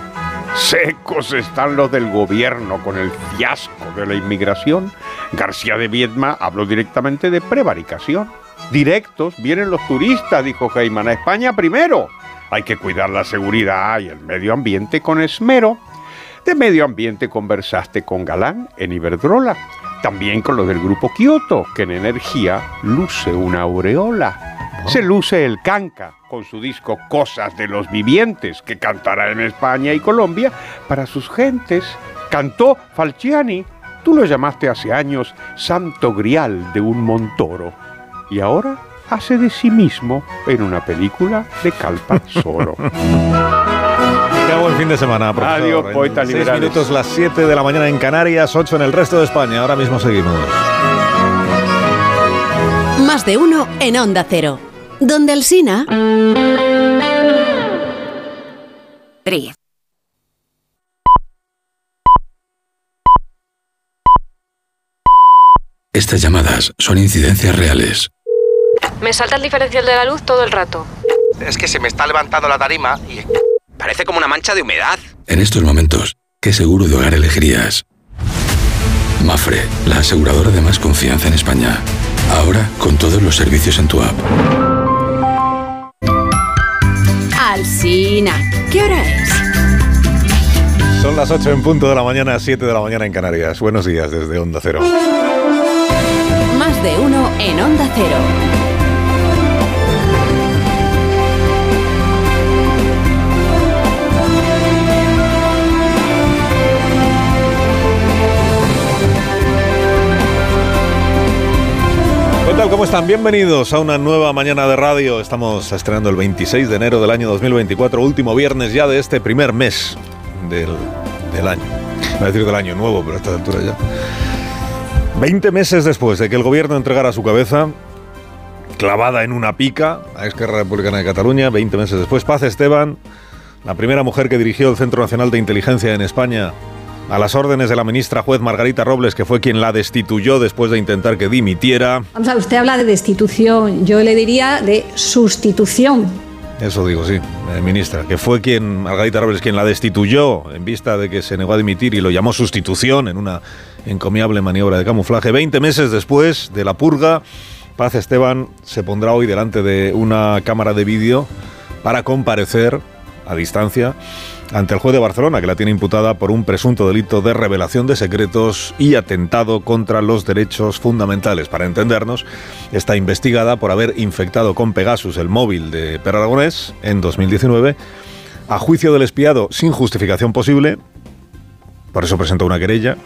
S92: Secos están los del gobierno con el fiasco de la inmigración. García de Viedma habló directamente de prevaricación. Directos vienen los turistas, dijo Geiman, a España primero. Hay que cuidar la seguridad y el medio ambiente con esmero. De medio ambiente conversaste con Galán en Iberdrola. También con los del grupo Kioto, que en energía luce una aureola. Se luce el canca con su disco Cosas de los Vivientes, que cantará en España y Colombia para sus gentes. Cantó Falciani. Tú lo llamaste hace años Santo Grial de un Montoro. Y ahora hace de sí mismo en una película de Calpa Soro.
S35: Buen fin de semana, profesor.
S92: Adiós, poetas
S35: En Seis
S92: liberales.
S35: minutos, las 7 de la mañana en Canarias, 8 en el resto de España. Ahora mismo seguimos.
S55: Más de uno en Onda Cero. Donde el Sina.
S97: Estas llamadas son incidencias reales.
S98: Me salta el diferencial de la luz todo el rato.
S99: Es que se me está levantando la tarima y parece como una mancha de humedad.
S97: En estos momentos, ¿qué seguro de hogar elegirías? Mafre, la aseguradora de más confianza en España. Ahora con todos los servicios en tu app.
S55: Alsina. ¿Qué hora es?
S35: Son las 8 en punto de la mañana, 7 de la mañana en Canarias. Buenos días desde Onda Cero.
S55: Más de uno en Onda Cero.
S35: Tal? ¿Cómo están? Bienvenidos a una nueva mañana de radio. Estamos estrenando el 26 de enero del año 2024, último viernes ya de este primer mes del, del año. Voy a decir del año nuevo, pero a esta altura ya. 20 meses después de que el gobierno entregara su cabeza, clavada en una pica a Esquerra Republicana de Cataluña, 20 meses después, Paz Esteban, la primera mujer que dirigió el Centro Nacional de Inteligencia en España, a las órdenes de la ministra juez Margarita Robles, que fue quien la destituyó después de intentar que dimitiera.
S100: Vamos a ver, usted habla de destitución, yo le diría de sustitución.
S35: Eso digo, sí, eh, ministra, que fue quien, Margarita Robles, quien la destituyó en vista de que se negó a dimitir y lo llamó sustitución en una encomiable maniobra de camuflaje. Veinte meses después de la purga, Paz Esteban se pondrá hoy delante de una cámara de vídeo para comparecer a distancia ante el juez de Barcelona, que la tiene imputada por un presunto delito de revelación de secretos y atentado contra los derechos fundamentales. Para entendernos, está investigada por haber infectado con Pegasus el móvil de Per Aragonés en 2019, a juicio del espiado sin justificación posible, por eso presentó una querella,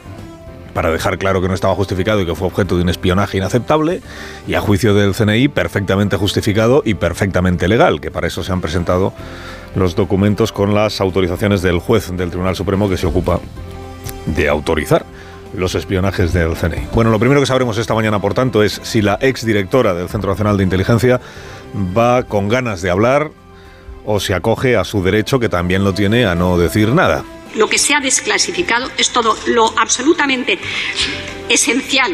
S35: para dejar claro que no estaba justificado y que fue objeto de un espionaje inaceptable, y a juicio del CNI perfectamente justificado y perfectamente legal, que para eso se han presentado los documentos con las autorizaciones del juez del Tribunal Supremo que se ocupa de autorizar los espionajes del CNI. Bueno, lo primero que sabremos esta mañana, por tanto, es si la exdirectora del Centro Nacional de Inteligencia va con ganas de hablar o se acoge a su derecho, que también lo tiene, a no decir nada.
S101: Lo que se ha desclasificado es todo lo absolutamente esencial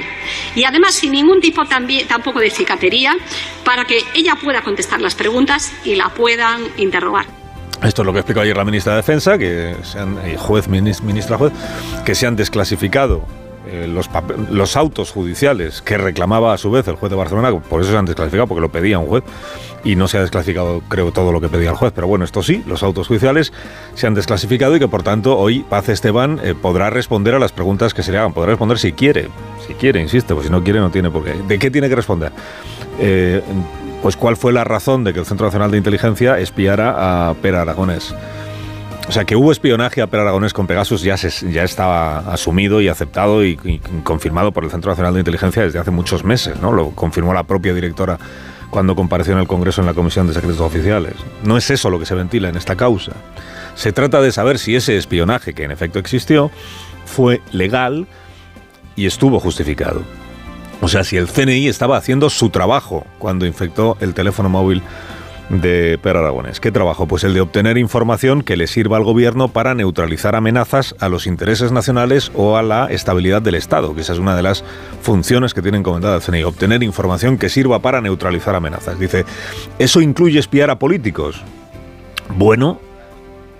S101: y además sin ningún tipo tampoco de cicatería para que ella pueda contestar las preguntas y la puedan interrogar.
S35: Esto es lo que explicó ayer la ministra de Defensa, que se han, eh, juez, minis- ministra juez, que se han desclasificado eh, los, autos judiciales que reclamaba a su vez el juez de Barcelona, por eso se han desclasificado, porque lo pedía un juez, y no se ha desclasificado, creo, todo lo que pedía el juez, pero bueno, esto sí, los autos judiciales se han desclasificado y que por tanto hoy Paz Esteban eh, podrá responder a las preguntas que se le hagan, podrá responder si quiere, si quiere, insisto, pues si no quiere no tiene por qué. ¿De qué tiene que responder? Eh, pues cuál fue la razón de que el Centro Nacional de Inteligencia espiara a Per Aragonés. O sea, que hubo espionaje a Per Aragonés con Pegasus ya, se- ya estaba asumido y aceptado y, y confirmado por el Centro Nacional de Inteligencia desde hace muchos meses, ¿no? Lo confirmó la propia directora cuando compareció en el Congreso en la Comisión de Secretos Oficiales. No es eso lo que se ventila en esta causa. Se trata de saber si ese espionaje, que en efecto existió, fue legal y estuvo justificado. O sea, si el CNI estaba haciendo su trabajo cuando infectó el teléfono móvil de Per Aragonés. ¿Qué trabajo? Pues el de obtener información que le sirva al gobierno para neutralizar amenazas a los intereses nacionales o a la estabilidad del Estado, que esa es una de las funciones que tiene encomendada el CNI, obtener información que sirva para neutralizar amenazas. Dice, ¿eso incluye espiar a políticos? Bueno,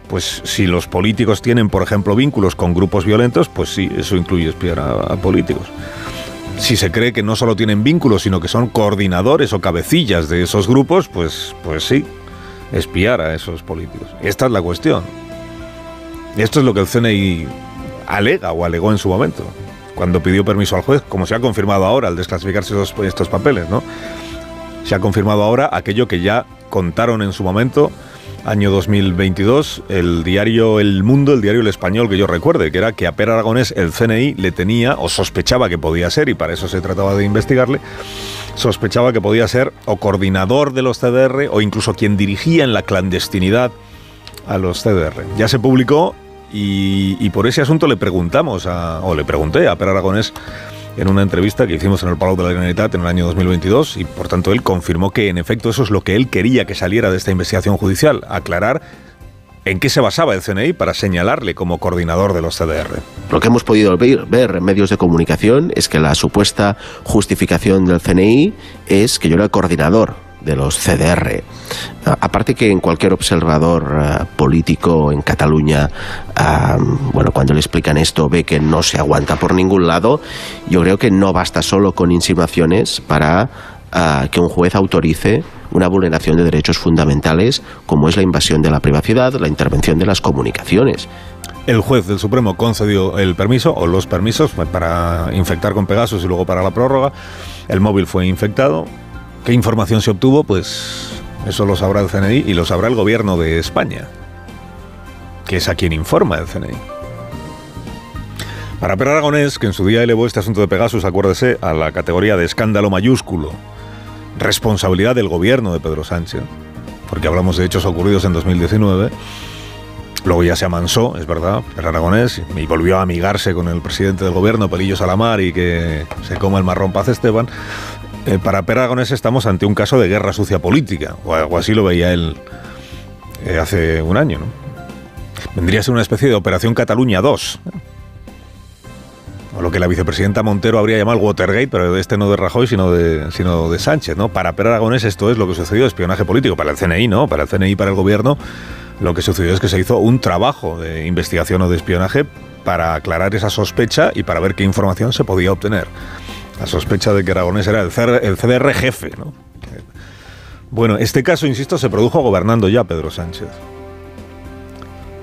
S35: pues si los políticos tienen, por ejemplo, vínculos con grupos violentos, pues sí, eso incluye espiar a políticos. Si se cree que no solo tienen vínculos, sino que son coordinadores o cabecillas de esos grupos, pues, pues sí, espiar a esos políticos. Esta es la cuestión. Esto es lo que el CNI alega o alegó en su momento, cuando pidió permiso al juez, como se ha confirmado ahora al desclasificarse esos- estos papeles, ¿no? Se ha confirmado ahora aquello que ya contaron en su momento, año 2022, el diario El Mundo, el diario El Español que yo recuerde, que era que a Per Aragonés el CNI le tenía, o sospechaba que podía ser, y para eso se trataba de investigarle, sospechaba que podía ser o coordinador de los CDR o incluso quien dirigía en la clandestinidad a los CDR. Ya se publicó y, y por ese asunto le preguntamos, a- o le pregunté a Per Aragonés en una entrevista que hicimos en el Palau de la Generalitat en el año 2022 y por tanto él confirmó que en efecto eso es lo que él quería que saliera de esta investigación judicial, aclarar en qué se basaba el CNI para señalarle como coordinador de los CDR.
S102: Lo que hemos podido ver, en medios de comunicación es que la supuesta justificación del CNI es que yo era el coordinador de los CDR. A- Aparte que en cualquier observador eh, político en Cataluña, ah, bueno, cuando le explican esto ve que no se aguanta por ningún lado, yo creo que no basta solo con insinuaciones para ah, que un juez autorice una vulneración de derechos fundamentales como es la invasión de la privacidad, la intervención de las comunicaciones.
S35: El juez del Supremo concedió el permiso o los permisos para infectar con Pegasus y luego para la prórroga. El móvil fue infectado. ¿Qué información se obtuvo? Pues eso lo sabrá el CNI y lo sabrá el gobierno de España, que es a quien informa el CNI. Para Per Aragonés, que en su día elevó este asunto de Pegasus, acuérdese, a la categoría de escándalo mayúsculo, responsabilidad del gobierno de Pedro Sánchez, porque hablamos de hechos ocurridos en 2019, luego ya se amansó, es verdad, Per Aragonés, y volvió a amigarse con el presidente del gobierno, Pelillo Salamar, y que se coma el marrón Paz Esteban. Eh, para Per Aragonés estamos ante un caso de guerra sucia política, o algo así lo veía él eh, hace un año, ¿no? Vendría a ser una especie de Operación Cataluña 2, o lo que la vicepresidenta Montero habría llamado Watergate, pero este no de Rajoy, sino de, sino de Sánchez, ¿no? Para Per Aragonés esto es lo que sucedió, espionaje político, para el CNI, ¿no? Para el CNI, para el gobierno, lo que sucedió es que se hizo un trabajo de investigación o de espionaje para aclarar esa sospecha y para ver qué información se podía obtener. La sospecha de que Aragonés era el, CR, el CDR jefe, ¿no? Bueno, este caso, insisto, se produjo gobernando ya Pedro Sánchez.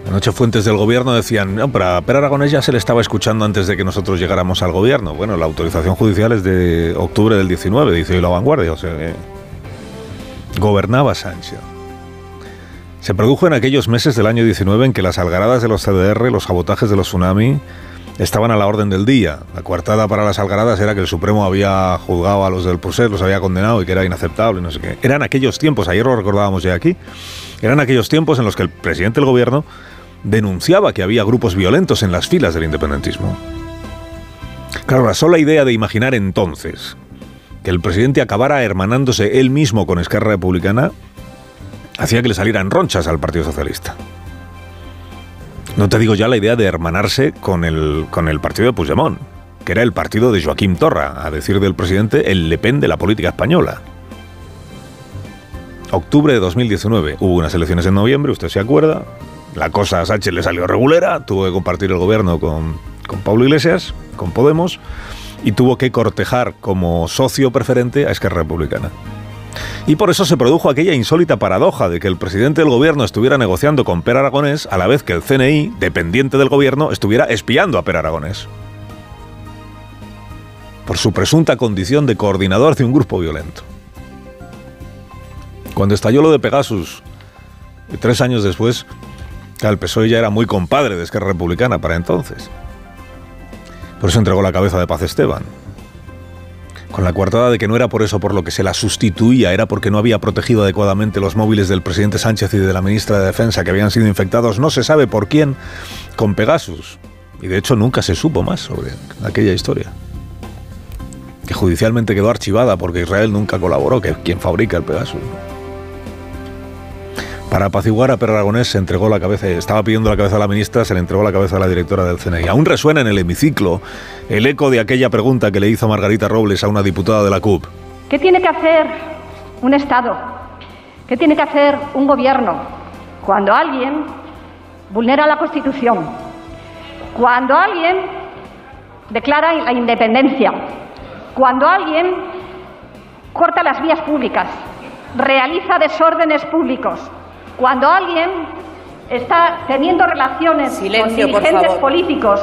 S35: Anoche fuentes del gobierno decían, no, pero Aragonés ya se le estaba escuchando antes de que nosotros llegáramos al gobierno. Bueno, la autorización judicial es de octubre del 19, dice hoy la vanguardia. O sea, gobernaba Sánchez. Se produjo en aquellos meses del año 19 en que las algaradas de los CDR, los sabotajes de los tsunami, estaban a la orden del día. La coartada para las algaradas era que el Supremo había juzgado a los del Procés, los había condenado y que era inaceptable, no sé qué. Eran aquellos tiempos, ayer lo recordábamos ya aquí, eran aquellos tiempos en los que el presidente del gobierno denunciaba que había grupos violentos en las filas del independentismo. Claro, la sola idea de imaginar entonces que el presidente acabara hermanándose él mismo con Esquerra Republicana hacía que le salieran ronchas al Partido Socialista. No te digo ya la idea de hermanarse con el, con el partido de Puigdemont, que era el partido de Joaquín Torra, a decir del presidente, el Le Pen de la política española. Octubre de 2019, hubo unas elecciones en noviembre, usted se acuerda, la cosa a Sánchez le salió regulera, tuvo que compartir el gobierno con, con Pablo Iglesias, con Podemos, y tuvo que cortejar como socio preferente a Esquerra Republicana. Y por eso se produjo aquella insólita paradoja de que el presidente del gobierno estuviera negociando con Per Aragonés a la vez que el CNI, dependiente del gobierno, estuviera espiando a Per Aragonés. Por su presunta condición de coordinador de un grupo violento. Cuando estalló lo de Pegasus, tres años después, el PSOE ya era muy compadre de Esquerra Republicana para entonces. Por eso entregó la cabeza de Paz Esteban. Con la coartada de que no era por eso por lo que se la sustituía, era porque no había protegido adecuadamente los móviles del presidente Sánchez y de la ministra de Defensa que habían sido infectados, no se sabe por quién, con Pegasus. Y de hecho nunca se supo más sobre aquella historia. Que judicialmente quedó archivada porque Israel nunca colaboró, que es quien fabrica el Pegasus. Para apaciguar a Per Aragonés se entregó la cabeza, estaba pidiendo la cabeza a la ministra, se le entregó la cabeza a la directora del CNI. Aún resuena en el hemiciclo el eco de aquella pregunta que le hizo Margarita Robles a una diputada de la CUP.
S103: ¿Qué tiene que hacer un Estado? ¿Qué tiene que hacer un gobierno cuando alguien vulnera la Constitución? Cuando alguien declara la independencia, cuando alguien corta las vías públicas, realiza desórdenes públicos, cuando alguien está teniendo relaciones con dirigentes políticos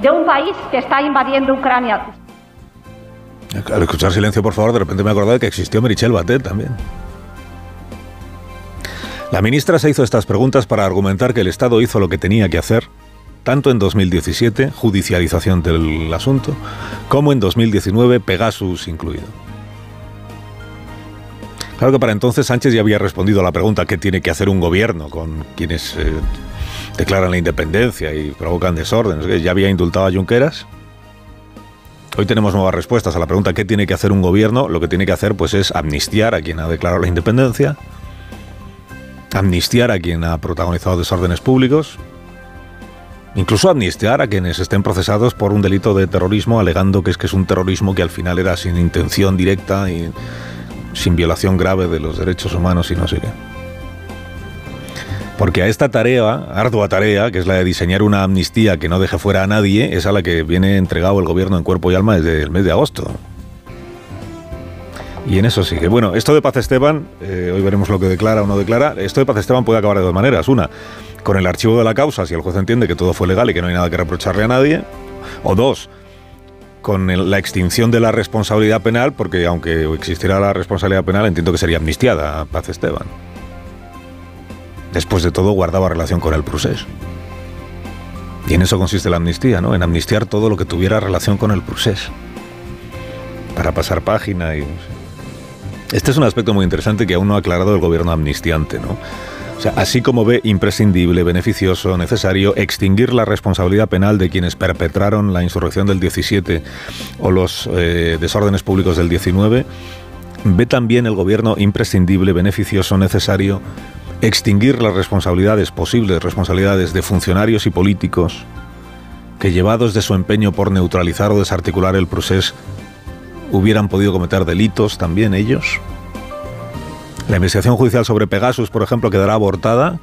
S103: de un país que está invadiendo Ucrania.
S35: Al escuchar silencio, por favor, de repente me he acordado de que existió Merichel Batet también. La ministra se hizo estas preguntas para argumentar que el Estado hizo lo que tenía que hacer, tanto en 2017, judicialización del asunto, como en 2019, Pegasus incluido. Claro que para entonces Sánchez ya había respondido a la pregunta ¿qué tiene que hacer un gobierno con quienes eh, declaran la independencia y provocan desórdenes? Ya había indultado a Junqueras. Hoy tenemos nuevas respuestas a la pregunta ¿qué tiene que hacer un gobierno? Lo que tiene que hacer pues es amnistiar a quien ha declarado la independencia, amnistiar a quien ha protagonizado desórdenes públicos, incluso amnistiar a quienes estén procesados por un delito de terrorismo alegando que es que es un terrorismo que al final era sin intención directa y sin violación grave de los derechos humanos y no sé qué. Porque a esta tarea, ardua tarea, que es la de diseñar una amnistía que no deje fuera a nadie, es a la que viene entregado el gobierno en cuerpo y alma desde el mes de agosto. Y en eso sigue. Bueno, esto de Paz Esteban, eh, hoy veremos lo que declara o no declara, esto de Paz Esteban puede acabar de dos maneras. Una, con el archivo de la causa, si el juez entiende que todo fue legal y que no hay nada que reprocharle a nadie. O dos, con la extinción de la responsabilidad penal, porque aunque existiera la responsabilidad penal, entiendo que sería amnistiada a Paz Esteban. Después de todo, guardaba relación con el procés. Y en eso consiste la amnistía, ¿no? En amnistiar todo lo que tuviera relación con el procés. Para pasar página y... Este es un aspecto muy interesante que aún no ha aclarado el gobierno amnistiante, ¿no? O sea, así como ve imprescindible, beneficioso, necesario extinguir la responsabilidad penal de quienes perpetraron la insurrección del 17 o los eh, desórdenes públicos del 19, ve también el gobierno imprescindible, beneficioso, necesario extinguir las responsabilidades, posibles responsabilidades de funcionarios y políticos que llevados de su empeño por neutralizar o desarticular el proceso hubieran podido cometer delitos también ellos. La investigación judicial sobre Pegasus, por ejemplo, quedará abortada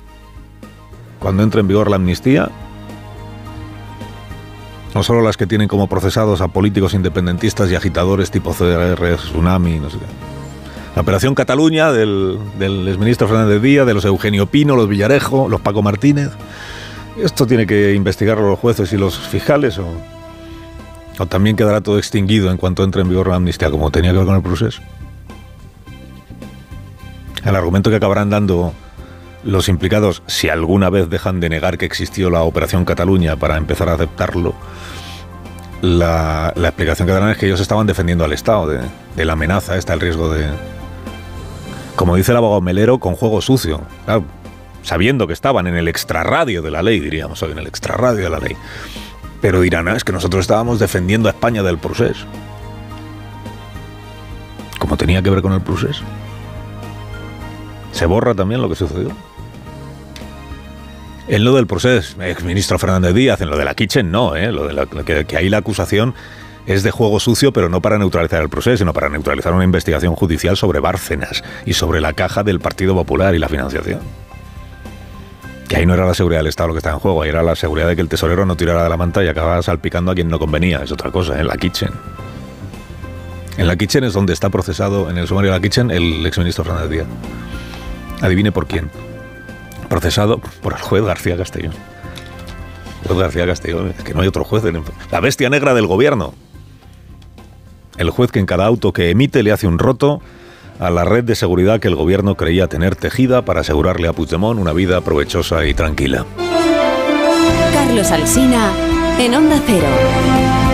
S35: cuando entre en vigor la amnistía. No solo las que tienen como procesados a políticos independentistas y agitadores tipo CDR, Tsunami, no sé qué. La operación Cataluña del, exministro Fernández Díaz, de los Eugenio Pino, los Villarejo, los Paco Martínez. Esto tiene que investigarlo los jueces y los fiscales o, o también quedará todo extinguido en cuanto entre en vigor la amnistía, como tenía que ver con el proceso. El argumento que acabarán dando los implicados, si alguna vez dejan de negar que existió la Operación Cataluña para empezar a aceptarlo, la, explicación que darán es que ellos estaban defendiendo al Estado de, la amenaza, está el riesgo de, como dice el abogado Melero, con juego sucio. Sabiendo que estaban en el extrarradio de la ley, diríamos hoy, en el extrarradio de la ley. Pero dirán, ah, es que nosotros estábamos defendiendo a España del proceso. Como tenía que ver con el proceso. Se borra también lo que sucedió. En lo del proceso, exministro Fernández Díaz, en lo de la Kitchen no, ¿eh? lo de la, que, ahí la acusación es de juego sucio, pero no para neutralizar el proceso, sino para neutralizar una investigación judicial sobre Bárcenas y sobre la caja del Partido Popular y la financiación. Que ahí no era la seguridad del Estado lo que estaba en juego, ahí era la seguridad de que el tesorero no tirara de la manta y acabara salpicando a quien no convenía, es otra cosa, en la Kitchen. En la Kitchen es donde está procesado, en el sumario de la Kitchen, el exministro Fernández Díaz. Adivine por quién. Procesado por el juez García Castellón. Juez García Castellón, es que no hay otro juez. En la bestia negra del gobierno. El juez que en cada auto que emite le hace un roto a la red de seguridad que el gobierno creía tener tejida para asegurarle a Puigdemont una vida provechosa y tranquila.
S55: Carlos Alsina en Onda Cero.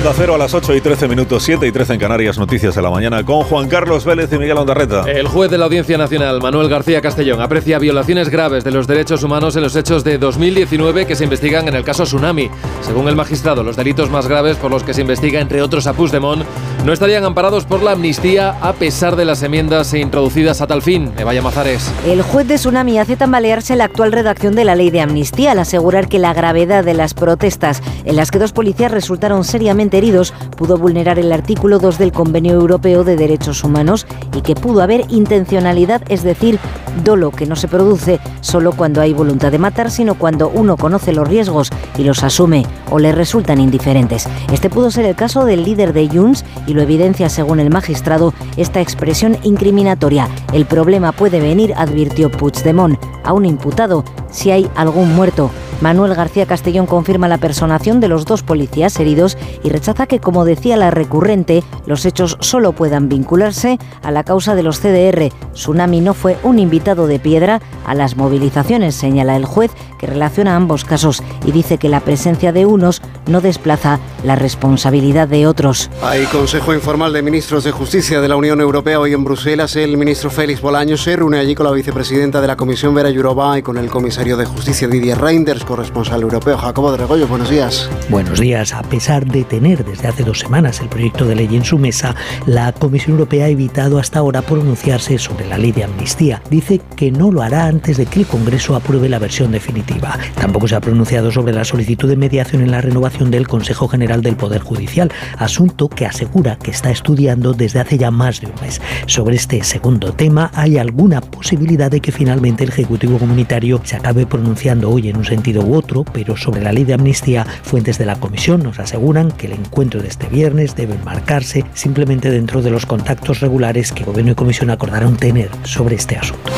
S35: Onda Cero a las 8 y 13 minutos, 7 y 13 en Canarias, noticias de la mañana con Juan Carlos Vélez y Miguel Ondarreta.
S104: El juez de la Audiencia Nacional, Manuel García Castellón, aprecia violaciones graves de los derechos humanos en los hechos de 2019 que se investigan en el caso Tsunami. Según el magistrado, los delitos más graves por los que se investiga, entre otros a Puigdemont, no estarían amparados por la amnistía a pesar de las enmiendas introducidas a tal fin. Me vaya Mazares.
S105: El juez de Tsunami hace tambalearse la actual redacción de la ley de amnistía al asegurar que la gravedad de las protestas en las que dos policías resultaron seriamente heridos pudo vulnerar el artículo 2 del Convenio Europeo de Derechos Humanos y que pudo haber intencionalidad, es decir, dolo que no se produce solo cuando hay voluntad de matar, sino cuando uno conoce los riesgos y los asume o le resultan indiferentes. Este pudo ser el caso del líder de Junts y lo evidencia, según el magistrado, esta expresión incriminatoria. El problema puede venir, advirtió Puigdemont, a un imputado si hay algún muerto. Manuel García Castellón confirma la personación de los dos policías heridos y rechaza que, como decía la recurrente, los hechos solo puedan vincularse a la causa de los CDR. Tsunami no fue un invitado de piedra a las movilizaciones, señala el juez, que relaciona ambos casos y dice que la presencia de unos no desplaza la responsabilidad de otros.
S106: Hay Consejo Informal de Ministros de Justicia de la Unión Europea hoy en Bruselas. El ministro Félix Bolaños se reúne allí con la vicepresidenta de la Comisión Vera Jourova y con el comisario de Justicia Didier Reinders, corresponsal europeo. Jacobo de Regoyo, buenos días.
S107: Buenos días. A pesar de tener desde hace dos semanas el proyecto de ley en su mesa, la Comisión Europea ha evitado hasta ahora pronunciarse sobre la ley de amnistía. Dice que no lo hará antes de que el Congreso apruebe la versión definitiva. Tampoco se ha pronunciado sobre la solicitud de mediación en la renovación del Consejo General del Poder Judicial, asunto que asegura que está estudiando desde hace ya más de un mes. Sobre este segundo tema, hay alguna posibilidad de que finalmente el Ejecutivo Comunitario se acabe pronunciando hoy en un sentido u otro, pero sobre la ley de amnistía, fuentes de la Comisión nos aseguran que el encuentro de este viernes debe marcarse simplemente dentro de los contactos regulares que Gobierno y Comisión acordaron tener sobre este asunto.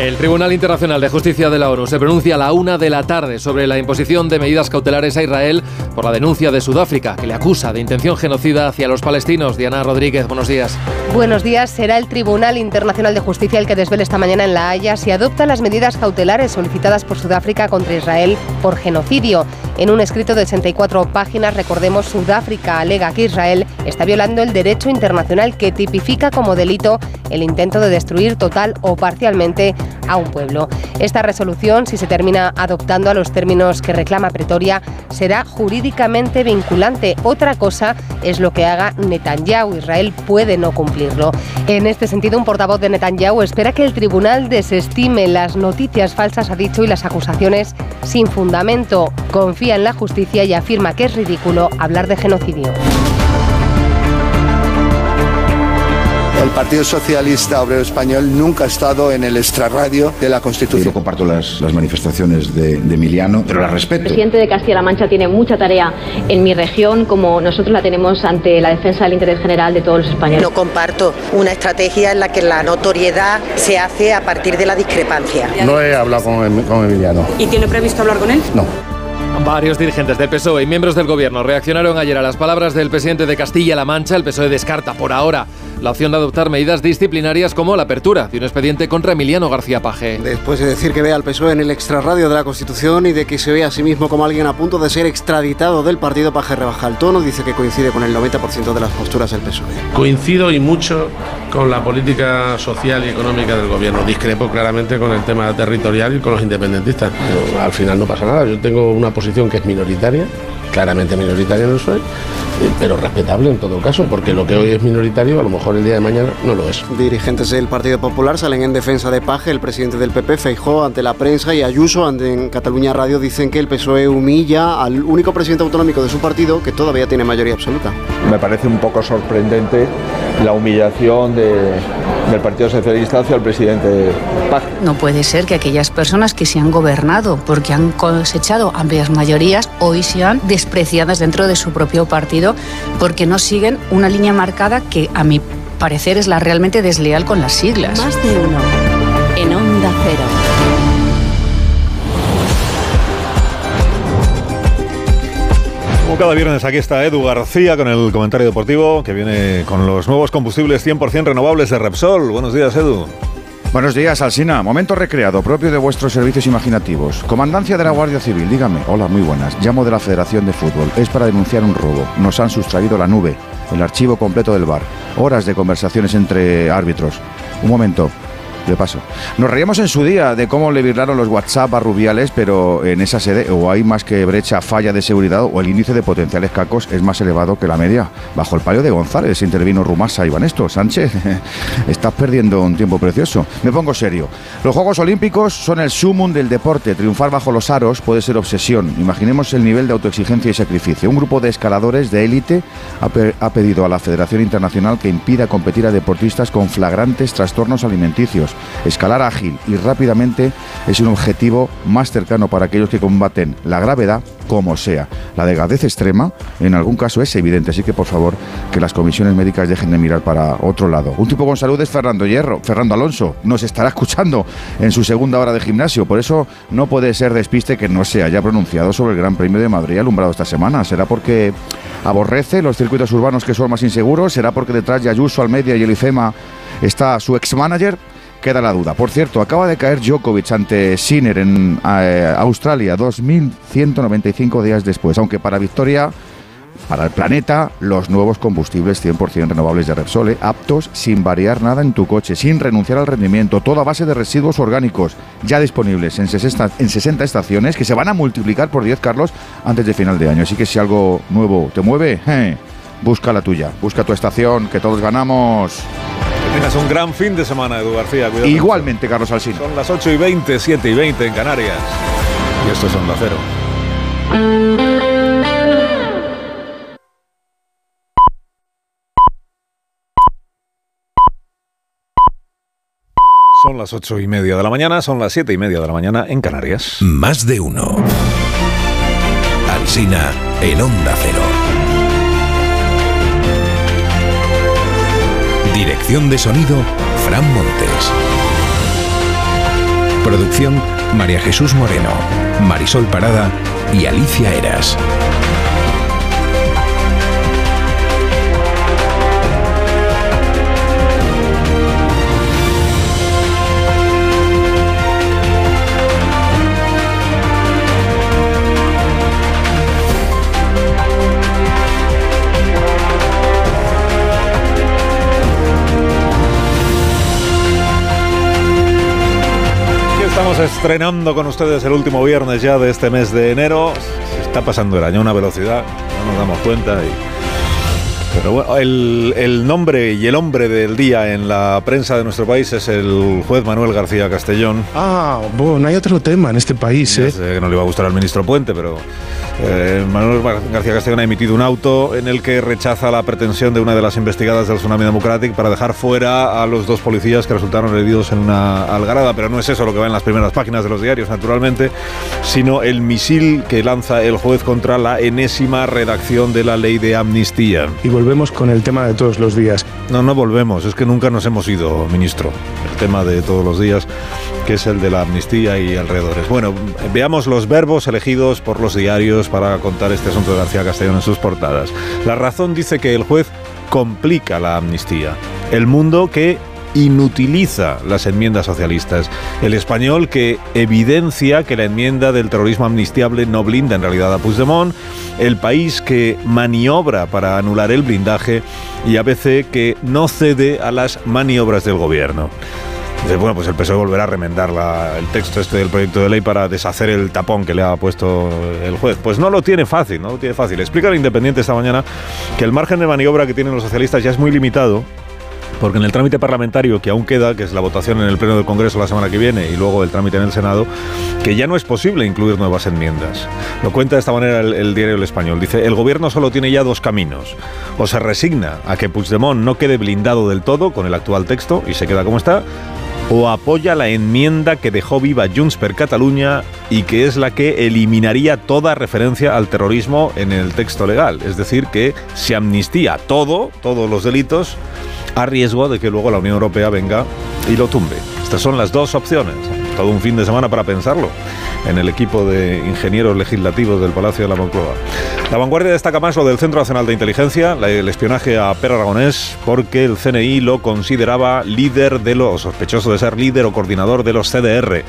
S104: El Tribunal Internacional de Justicia de la ONU se pronuncia a la una de la tarde sobre la imposición de medidas cautelares a Israel por la denuncia de Sudáfrica,
S1: que le acusa de intención genocida hacia los palestinos. Diana Rodríguez, buenos días.
S108: Buenos días. Será el Tribunal Internacional de Justicia el que desvele esta mañana en La Haya si adopta las medidas cautelares solicitadas por Sudáfrica contra Israel por genocidio. En un escrito de 84 páginas, recordemos, Sudáfrica alega que Israel está violando el derecho internacional que tipifica como delito el intento de destruir total o parcialmente a un pueblo. Esta resolución, si se termina adoptando a los términos que reclama Pretoria, será jurídicamente vinculante. Otra cosa es lo que haga Netanyahu. Israel puede no cumplirlo. En este sentido, un portavoz de Netanyahu espera que el tribunal desestime las noticias falsas, ha dicho, y las acusaciones sin fundamento. Confía en la justicia y afirma que es ridículo hablar de genocidio.
S109: El Partido Socialista Obrero Español nunca ha estado en el extrarradio de la Constitución.
S110: Yo comparto las, las manifestaciones de, de, Emiliano, pero las respeto.
S111: El presidente de Castilla-La Mancha tiene mucha tarea en mi región, como nosotros la tenemos ante la defensa del interés general de todos los españoles.
S112: No comparto una estrategia en la que la notoriedad se hace a partir de la discrepancia.
S110: No he hablado con, con Emiliano.
S111: ¿Y tiene previsto hablar con él?
S110: No.
S1: Varios dirigentes del PSOE y miembros del gobierno reaccionaron ayer a las palabras del presidente de Castilla-La Mancha. El PSOE descarta por ahora la opción de adoptar medidas disciplinarias como la apertura de un expediente contra Emiliano García Paje.
S54: Después de decir que ve al PSOE en el extrarradio de la Constitución y de que se ve a sí mismo como alguien a punto de ser extraditado del partido, Paje rebaja el tono, dice que coincide con el 90% de las posturas del PSOE.
S6: Coincido y mucho con la política social y económica del gobierno. Discrepo claramente con el tema territorial y con los independentistas. Pero al final no pasa nada. Yo tengo una posición que es minoritaria, claramente minoritaria no soy, pero respetable en todo caso, porque lo que hoy es minoritario a lo mejor el día de mañana no lo es.
S54: Dirigentes del Partido Popular salen en defensa de Paje, el presidente del PP, Feijó, ante la prensa y Ayuso ante en Cataluña Radio dicen que el PSOE humilla al único presidente autonómico de su partido que todavía tiene mayoría absoluta.
S113: Me parece un poco sorprendente la humillación de, del Partido Socialista hacia el presidente Paje.
S114: No puede ser que aquellas personas que se han gobernado porque han cosechado amplias mayorías hoy sean despreciadas dentro de su propio partido porque no siguen una línea marcada que a mi parecer es la realmente desleal con las siglas.
S38: Más de uno en Onda Cero.
S35: Como cada viernes aquí está Edu García con el comentario deportivo que viene con los nuevos combustibles 100% renovables de Repsol. Buenos días Edu.
S115: Buenos días, Alsina. Momento recreado, propio de vuestros servicios imaginativos. Comandancia de la Guardia Civil, dígame. Hola, muy buenas. Llamo de la Federación de Fútbol. Es para denunciar un robo. Nos han sustraído la nube, el archivo completo del bar. Horas de conversaciones entre árbitros. Un momento. De paso. Nos reíamos en su día de cómo le virlaron los WhatsApp a Rubiales, pero en esa sede o hay más que brecha, falla de seguridad o el índice de potenciales cacos es más elevado que la media. Bajo el palio de González intervino Rumasa y Vanesto. Sánchez, estás perdiendo un tiempo precioso. Me pongo serio. Los Juegos Olímpicos son el sumum del deporte. Triunfar bajo los aros puede ser obsesión. Imaginemos el nivel de autoexigencia y sacrificio. Un grupo de escaladores de élite ha, pe ha pedido a la Federación Internacional que impida competir a deportistas con flagrantes trastornos alimenticios. Escalar ágil y rápidamente es un objetivo más cercano para aquellos que combaten la gravedad como sea. La delgadez extrema en algún caso es evidente, así que por favor que las comisiones médicas dejen de mirar para otro lado. Un tipo con salud es Fernando Hierro, Fernando Alonso, nos estará escuchando en su segunda hora de gimnasio, por eso no puede ser despiste que no se haya pronunciado sobre el Gran Premio de Madrid alumbrado esta semana. ¿Será porque aborrece los circuitos urbanos que son más inseguros? ¿Será porque detrás de Ayuso, Almedia y el IFEMA está su ex-manager? Queda la duda. Por cierto, acaba de caer Djokovic ante Sinner en eh, Australia 2195 días después, aunque para victoria para el planeta los nuevos combustibles 100% renovables de Repsol, ¿eh? aptos sin variar nada en tu coche, sin renunciar al rendimiento, toda base de residuos orgánicos, ya disponibles en 60, en 60 estaciones que se van a multiplicar por 10, Carlos, antes de final de año. Así que si algo nuevo te mueve, eh, busca la tuya, busca tu estación, que todos ganamos.
S35: Tienes un gran fin de semana, Edu García. Cuídate
S115: Igualmente, mucho. Carlos Alsina.
S35: Son las 8 y 20, 7 y 20 en Canarias. Y esto es Onda Cero. Son las ocho y media de la mañana, son las siete y media de la mañana en Canarias.
S71: Más de uno. Alsina en Onda Cero. Dirección de sonido, Fran Montes. Producción, María Jesús Moreno, Marisol Parada y Alicia Eras.
S35: Estrenando con ustedes el último viernes ya de este mes de enero. Se está pasando el año a una velocidad, no nos damos cuenta y... Pero bueno, el, el, nombre y el hombre del día en la prensa de nuestro país es el juez Manuel García Castellón.
S116: Ah, bueno, hay otro tema en este país, ¿eh?
S35: que no le va a gustar al ministro Puente, pero eh, Manuel García Castellón ha emitido un auto en el que rechaza la pretensión de una de las investigadas del Tsunami Democratic para dejar fuera a los dos policías que resultaron heridos en una algarada. Pero no es eso lo que va en las primeras páginas de los diarios, naturalmente, sino el misil que lanza el juez contra la enésima redacción de la ley de amnistía.
S116: Y volvemos con el tema de todos los días.
S35: No, no volvemos, es que nunca nos hemos ido, ministro. El tema de todos los días, que es el de la amnistía y alrededores. Bueno, veamos los verbos elegidos por los diarios para contar este asunto de García Castellón en sus portadas. La razón dice que el juez complica la amnistía. El mundo que inutiliza las enmiendas socialistas. El español que evidencia que la enmienda del terrorismo amnistiable no blinda en realidad a Puigdemont. El país que maniobra para anular el blindaje y ABC que no cede a las maniobras del gobierno. Bueno, pues el PSOE volverá a remendar el texto este del proyecto de ley para deshacer el tapón que le ha puesto el juez. Pues no lo tiene fácil, no lo tiene fácil. Explica el Independiente esta mañana que el margen de maniobra que tienen los socialistas ya es muy limitado porque en el trámite parlamentario que aún queda, que es la votación en el Pleno del Congreso la semana que viene y luego el trámite en el Senado, que ya no es posible incluir nuevas enmiendas. Lo cuenta de esta manera el, diario El Español. Dice, el gobierno solo tiene ya dos caminos. O se resigna a que Puigdemont no quede blindado del todo con el actual texto y se queda como está, o apoya la enmienda que dejó viva Junts per Catalunya y que es la que eliminaría toda referencia al terrorismo en el texto legal. Es decir, que se amnistía todo, todos los delitos, a riesgo de que luego la Unión Europea venga y lo tumbe. Estas son las dos opciones. Todo un fin de semana para pensarlo en el equipo de ingenieros legislativos del Palacio de la Moncloa. La vanguardia destaca más lo del Centro Nacional de Inteligencia, el espionaje a Per Aragonés, porque el CNI lo consideraba líder de los, sospechoso de ser líder o coordinador de los CDR.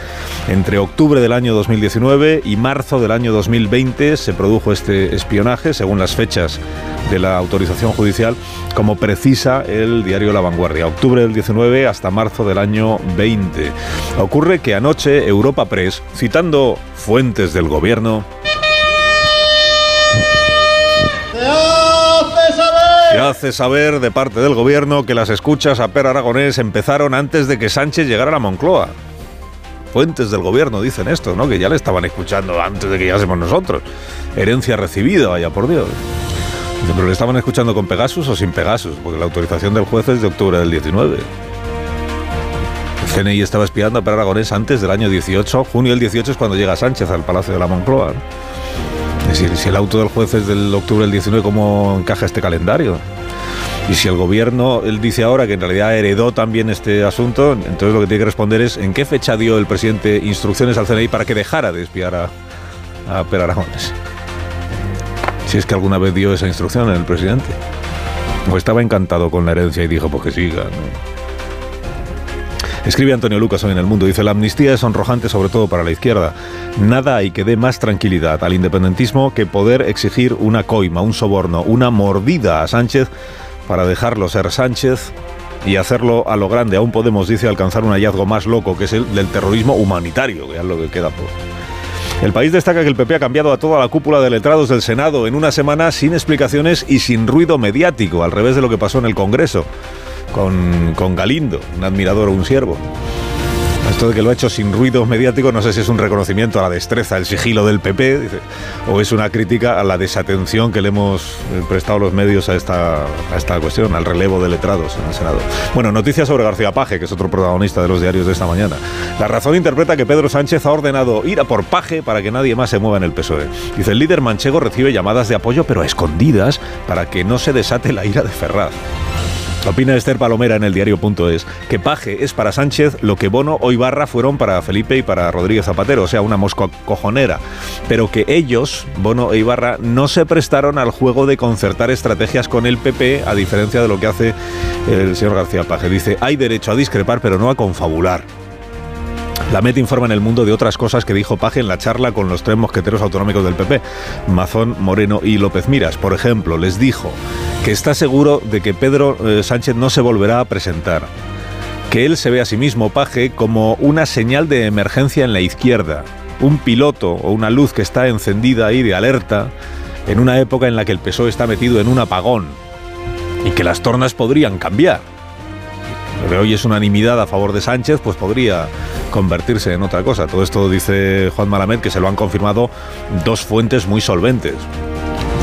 S35: Entre octubre del año 2019 y marzo del año 2020 se produjo este espionaje, según las fechas de la autorización judicial, como precisa el diario La Vanguardia. Octubre del 19 hasta marzo del año 20. Ocurre que anoche Europa Press, citando fuentes del gobierno, Se hace saber de parte del gobierno que las escuchas a Per Aragonés empezaron antes de que Sánchez llegara a la Moncloa. Fuentes del gobierno dicen esto, ¿no? Que ya le estaban escuchando antes de que llegásemos nosotros. Herencia recibida, vaya por Dios. Pero le estaban escuchando con Pegasus o sin Pegasus, porque la autorización del juez es de octubre del 19. CNI estaba espiando a Per Aragonés antes del año 18. Junio del 18 es cuando llega Sánchez al Palacio de la Moncloa. Es decir, si el auto del juez es del octubre del 19, ¿cómo encaja este calendario? Y si el gobierno, él dice ahora que en realidad heredó también este asunto, entonces lo que tiene que responder es en qué fecha dio el presidente instrucciones al CNI para que dejara de espiar a, Per Aragones. Si es que alguna vez dio esa instrucción el presidente. O estaba encantado con la herencia y dijo, pues que siga. ¿no? Escribe Antonio Lucas hoy en El Mundo, dice, la amnistía es sonrojante sobre todo para la izquierda. Nada hay que dé más tranquilidad al independentismo que poder exigir una coima, un soborno, una mordida a Sánchez para dejarlo ser Sánchez y hacerlo a lo grande. Aún podemos, dice, alcanzar un hallazgo más loco, que es el del terrorismo humanitario, que es lo que queda por... El país destaca que el PP ha cambiado a toda la cúpula de letrados del Senado en una semana sin explicaciones y sin ruido mediático, al revés de lo que pasó en el Congreso con, con Galindo, un admirador o un siervo. Esto de que lo ha hecho sin ruido mediático, no sé si es un reconocimiento a la destreza, el sigilo del PP, o es una crítica a la desatención que le hemos prestado los medios a esta, a esta cuestión, al relevo de letrados en el Senado. Bueno, noticias sobre García Paje, que es otro protagonista de los diarios de esta mañana. La razón interpreta que Pedro Sánchez ha ordenado ir a por Paje para que nadie más se mueva en el PSOE. Dice, el líder manchego recibe llamadas de apoyo, pero a escondidas, para que no se desate la ira de Ferraz. Opina Esther Palomera en el diario.es que Paje es para Sánchez lo que Bono o Ibarra fueron para Felipe y para Rodríguez Zapatero, o sea, una mosca cojonera. Pero que ellos, Bono e Ibarra, no se prestaron al juego de concertar estrategias con el PP, a diferencia de lo que hace el señor García Paje. Dice, hay derecho a discrepar, pero no a confabular. La MET informa en el mundo de otras cosas que dijo Paje en la charla con los tres mosqueteros autonómicos del PP, Mazón, Moreno y López Miras. Por ejemplo, les dijo que está seguro de que Pedro eh, Sánchez no se volverá a presentar. que él se ve a sí mismo, Paje, como una señal de emergencia en la izquierda, un piloto o una luz que está encendida ahí de alerta en una época en la que el PSOE está metido en un apagón y que las tornas podrían cambiar. De hoy es unanimidad a favor de Sánchez, pues podría convertirse en otra cosa. Todo esto dice Juan Malamed que se lo han confirmado dos fuentes muy solventes.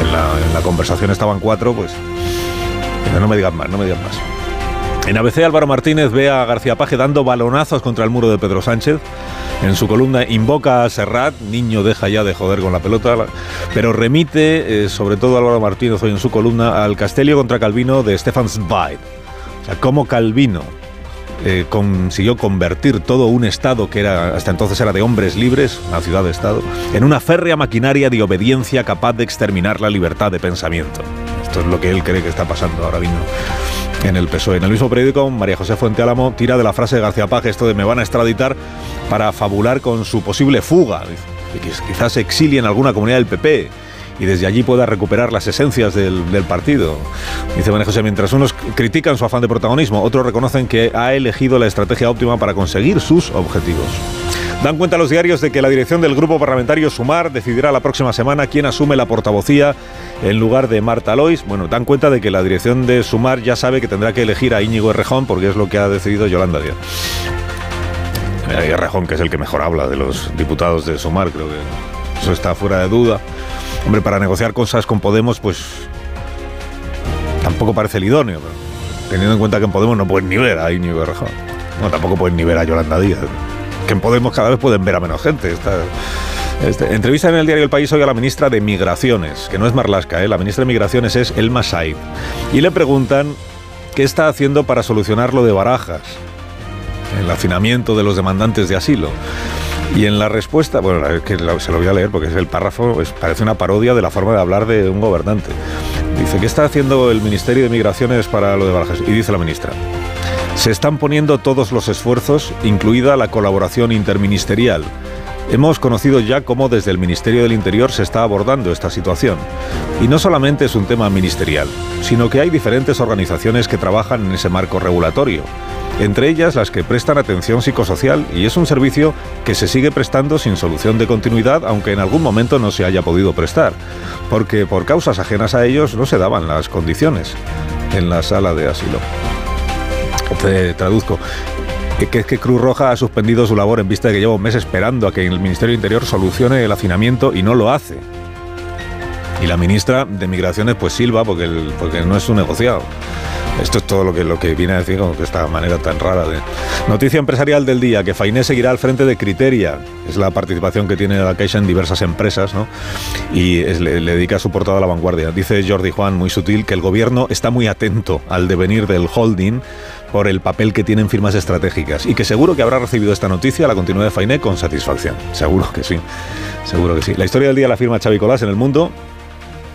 S35: En la, conversación estaban cuatro, pues no me digan más, no me digan más. En ABC Álvaro Martínez ve a García Paje dando balonazos contra el muro de Pedro Sánchez. En su columna invoca a Serrat, niño deja ya de joder con la pelota, pero remite, eh, sobre todo Álvaro Martínez hoy en su columna, al Castelio contra Calvino de Stefan Zweig. O sea, cómo Calvino eh, consiguió convertir todo un Estado que era hasta entonces era de hombres libres, una ciudad de Estado, en una férrea maquinaria de obediencia capaz de exterminar la libertad de pensamiento. Esto es lo que él cree que está pasando ahora mismo en el PSOE. En el mismo periódico, María José Fuente Álamo tira de la frase de García Paje, esto de me van a extraditar para fabular con su posible fuga. Y quizás se exilie en alguna comunidad del PP y desde allí pueda recuperar las esencias del, partido. Dice María José, mientras unos critican su afán de protagonismo, otros reconocen que ha elegido la estrategia óptima para conseguir sus objetivos. Dan cuenta los diarios de que la dirección del grupo parlamentario Sumar decidirá la próxima semana quién asume la portavocía en lugar de Marta Lois. Bueno, dan cuenta de que la dirección de Sumar ya sabe que tendrá que elegir a Íñigo Errejón porque es lo que ha decidido Yolanda Díaz. Errejón, que es el que mejor habla de los diputados de Sumar, creo que eso está fuera de duda. Hombre, para negociar cosas con Podemos, pues tampoco parece el idóneo, teniendo en cuenta que en Podemos no pueden ni ver a Íñigo. No, tampoco pueden ni ver a Yolanda Díaz. Que en Podemos cada vez pueden ver a menos gente. Está, este, entrevista en el diario El País hoy a la ministra de Migraciones, que no es Marlasca, ¿eh? la ministra de Migraciones es Elma Said. Y le preguntan qué está haciendo para solucionar lo de Barajas, el hacinamiento de los demandantes de asilo. Y en la respuesta, bueno, que se lo voy a leer porque es el párrafo, parece una parodia de la forma de hablar de un gobernante. Dice, ¿qué está haciendo el Ministerio de Migraciones para lo de Barajas? Y dice la ministra, se están poniendo todos los esfuerzos, incluida la colaboración interministerial. Hemos conocido ya cómo desde el Ministerio del Interior se está abordando esta situación. Y no solamente es un tema ministerial, sino que hay diferentes organizaciones que trabajan en ese marco regulatorio entre ellas las que prestan atención psicosocial y es un servicio que se sigue prestando sin solución de continuidad, aunque en algún momento no se haya podido prestar, porque por causas ajenas a ellos no se daban las condiciones en la sala de asilo. Te traduzco que es que Cruz Roja ha suspendido su labor en vista de que lleva un mes esperando a que el Ministerio Interior solucione el hacinamiento y no lo hace. Y la ministra de Migraciones pues silba porque, porque no es su negociado. Esto es todo lo que, lo que viene a decir con esta manera tan rara de... Noticia empresarial del día, que Fainé seguirá al frente de Criteria. Es la participación que tiene la Caixa en diversas empresas, ¿no? Y le, le, dedica su portada a la vanguardia. Dice Jordi Juan, muy sutil, que el gobierno está muy atento al devenir del holding por el papel que tienen firmas estratégicas y que seguro que habrá recibido esta noticia, la continuidad de Fainé, con satisfacción. Seguro que sí, seguro que sí. La historia del día la firma Xavi Colás en El Mundo.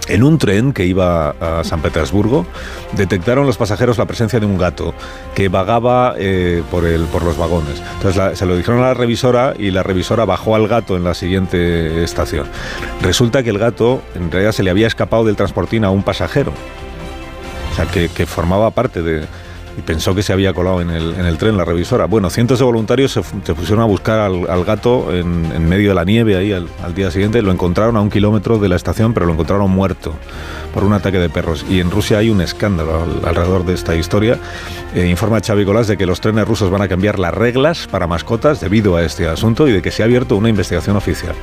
S35: En un tren que iba a San Petersburgo, detectaron los pasajeros la presencia de un gato que vagaba eh, por, el, por los vagones. Entonces la, se lo dijeron a la revisora y la revisora bajó al gato en la siguiente estación. Resulta que el gato en realidad se le había escapado del transportín a un pasajero. O sea, que, que formaba parte de, y pensó que se había colado en el, en el tren la revisora. Bueno, cientos de voluntarios se, se pusieron a buscar al, al gato en, en, medio de la nieve ahí al, al, día siguiente. Lo encontraron a un kilómetro de la estación, pero lo encontraron muerto por un ataque de perros. Y en Rusia hay un escándalo alrededor de esta historia. Eh, informa Xavi Colás de que los trenes rusos van a cambiar las reglas para mascotas debido a este asunto y de que se ha abierto una investigación oficial.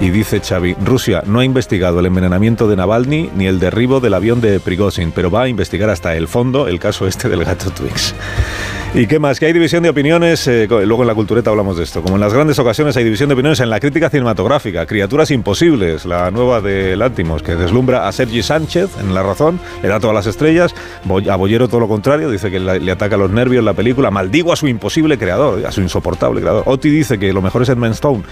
S35: Y dice Xavi, Rusia no ha investigado el envenenamiento de Navalny ni el derribo del avión de Prigozhin, pero va a investigar hasta el fondo el caso este del gato ¿Y qué más? Que hay división de opiniones, eh, luego en la cultureta hablamos de esto. Como en las grandes ocasiones hay división de opiniones en la crítica cinematográfica. Criaturas Imposibles, la nueva de Lántimos, que deslumbra a Sergi Sánchez en La Razón, le da todas las estrellas, a Bollero todo lo contrario, dice que le ataca los nervios la película, maldigo a su imposible creador, a su insoportable creador. Oti dice que lo mejor es Edmund Stone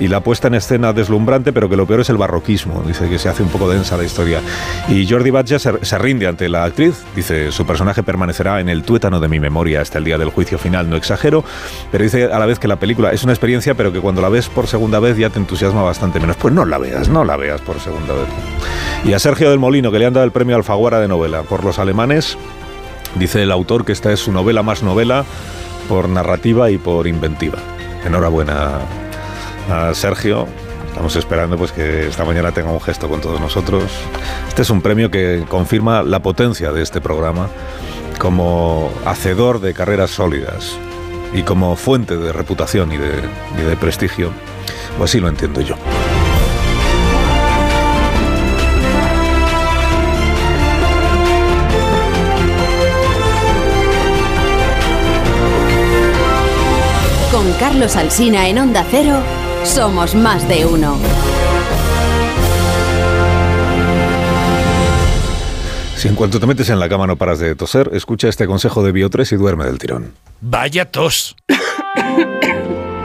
S35: y la puesta en escena deslumbrante, pero que lo peor es el barroquismo. Dice que se hace un poco densa la historia. Y Jordi Batlle se, rinde ante la actriz. Dice, su personaje permanecerá en el tuétano de mi memoria hasta el día del juicio final. No exagero, pero dice a la vez que la película es una experiencia, pero que cuando la ves por segunda vez ya te entusiasma bastante menos. Pues no la veas, no la veas por segunda vez. Y a Sergio del Molino, que le han dado el premio Alfaguara de novela por los alemanes, dice el autor que esta es su novela más novela por narrativa y por inventiva. Enhorabuena a Sergio. Estamos esperando pues que esta mañana tenga un gesto con todos nosotros. Este es un premio que confirma la potencia de este programa como hacedor de carreras sólidas y como fuente de reputación y de, y de prestigio. O así lo entiendo yo.
S55: Con Carlos Alsina en Onda Cero, somos más de uno.
S35: Si en cuanto te metes en la cama no paras de toser, escucha este consejo de Bio3 y duerme del tirón.
S117: Vaya tos.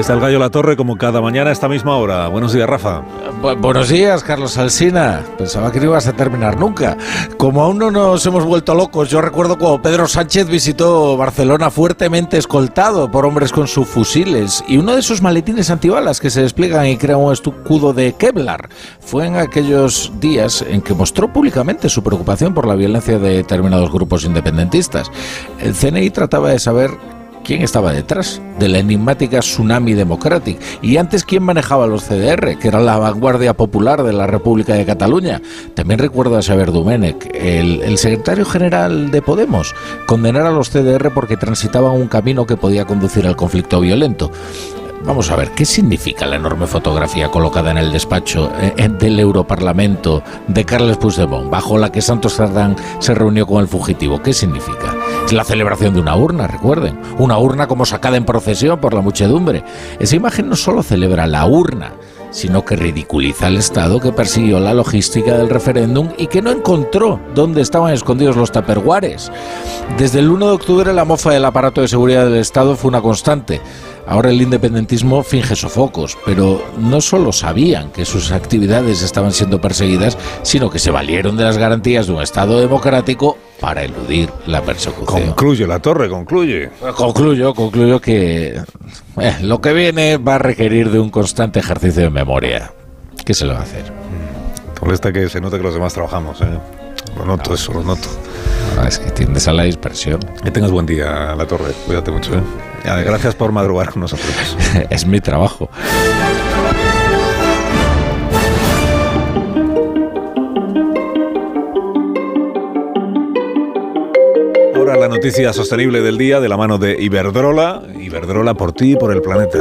S35: Está el gallo La Torre como cada mañana a esta misma hora. Buenos días, Rafa.
S113: Bu- buenos días, Carlos Alsina. Pensaba que no ibas a terminar nunca. Como aún no nos hemos vuelto locos, yo recuerdo cuando Pedro Sánchez visitó Barcelona fuertemente escoltado por hombres con sus fusiles y uno de sus maletines antibalas que se despliegan y crean un escudo de Kevlar. Fue en aquellos días en que mostró públicamente su preocupación por la violencia de determinados grupos independentistas. El CNI trataba de saber quién estaba detrás de la enigmática Tsunami Democratic y antes quién manejaba los CDR, que era la vanguardia popular de la República de Cataluña. También recuerdo a Xavier Domènech, el, el secretario general de Podemos, condenar a los CDR porque transitaban un camino que podía conducir al conflicto violento. Vamos a ver, ¿qué significa la enorme fotografía colocada en el despacho eh, eh, del Europarlamento de Carles Puigdemont, bajo la que Santos Cerdán se reunió con el fugitivo? ¿Qué significa? La celebración de una urna, recuerden. Una urna como sacada en procesión por la muchedumbre. Esa imagen no solo celebra la urna, sino que ridiculiza al Estado que persiguió la logística del referéndum y que no encontró dónde estaban escondidos los taperguares. Desde el 1 de octubre la mofa del aparato de seguridad del Estado fue una constante. Ahora el independentismo finge sofocos, pero no solo sabían que sus actividades estaban siendo perseguidas, sino que se valieron de las garantías de un Estado democrático para eludir la persecución.
S35: Concluye La Torre, concluye.
S113: Concluyo, concluyo que eh, lo que viene va a requerir de un constante ejercicio de memoria. ¿Qué se lo va a hacer?
S35: Te molesta que se note que los demás trabajamos, ¿eh? Lo noto, eso, lo noto.
S113: Ah, es que tiendes a la dispersión.
S35: Que tengas buen día, La Torre. Cuídate mucho, ¿eh? Gracias por madrugar con nosotros.
S113: es mi trabajo.
S35: Ahora la noticia sostenible del día de la mano de Iberdrola. Iberdrola por ti y por el planeta.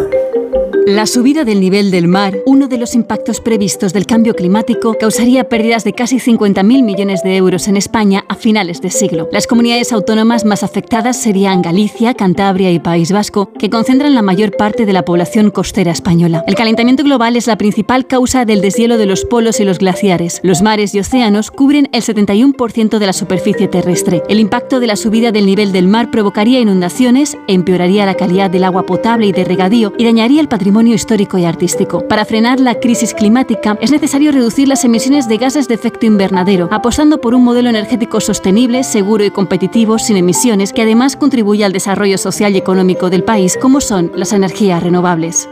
S118: La subida del nivel del mar, uno de los impactos previstos del cambio climático, causaría pérdidas de casi 50.000 millones de euros en España a finales de siglo. Las comunidades autónomas más afectadas serían Galicia, Cantabria y País Vasco, que concentran la mayor parte de la población costera española. El calentamiento global es la principal causa del deshielo de los polos y los glaciares. Los mares y océanos cubren el 71% de la superficie terrestre. El impacto de la subida del nivel del mar provocaría inundaciones, empeoraría la calidad del agua potable y de regadío y dañaría el patrimonio histórico y artístico. Para frenar la crisis climática es necesario reducir las emisiones de gases de efecto invernadero, apostando por un modelo energético sostenible, seguro y competitivo, sin emisiones, que además contribuya al desarrollo social y económico del país, como son las energías renovables.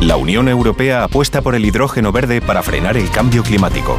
S119: La Unión Europea apuesta por el hidrógeno verde para frenar el cambio climático.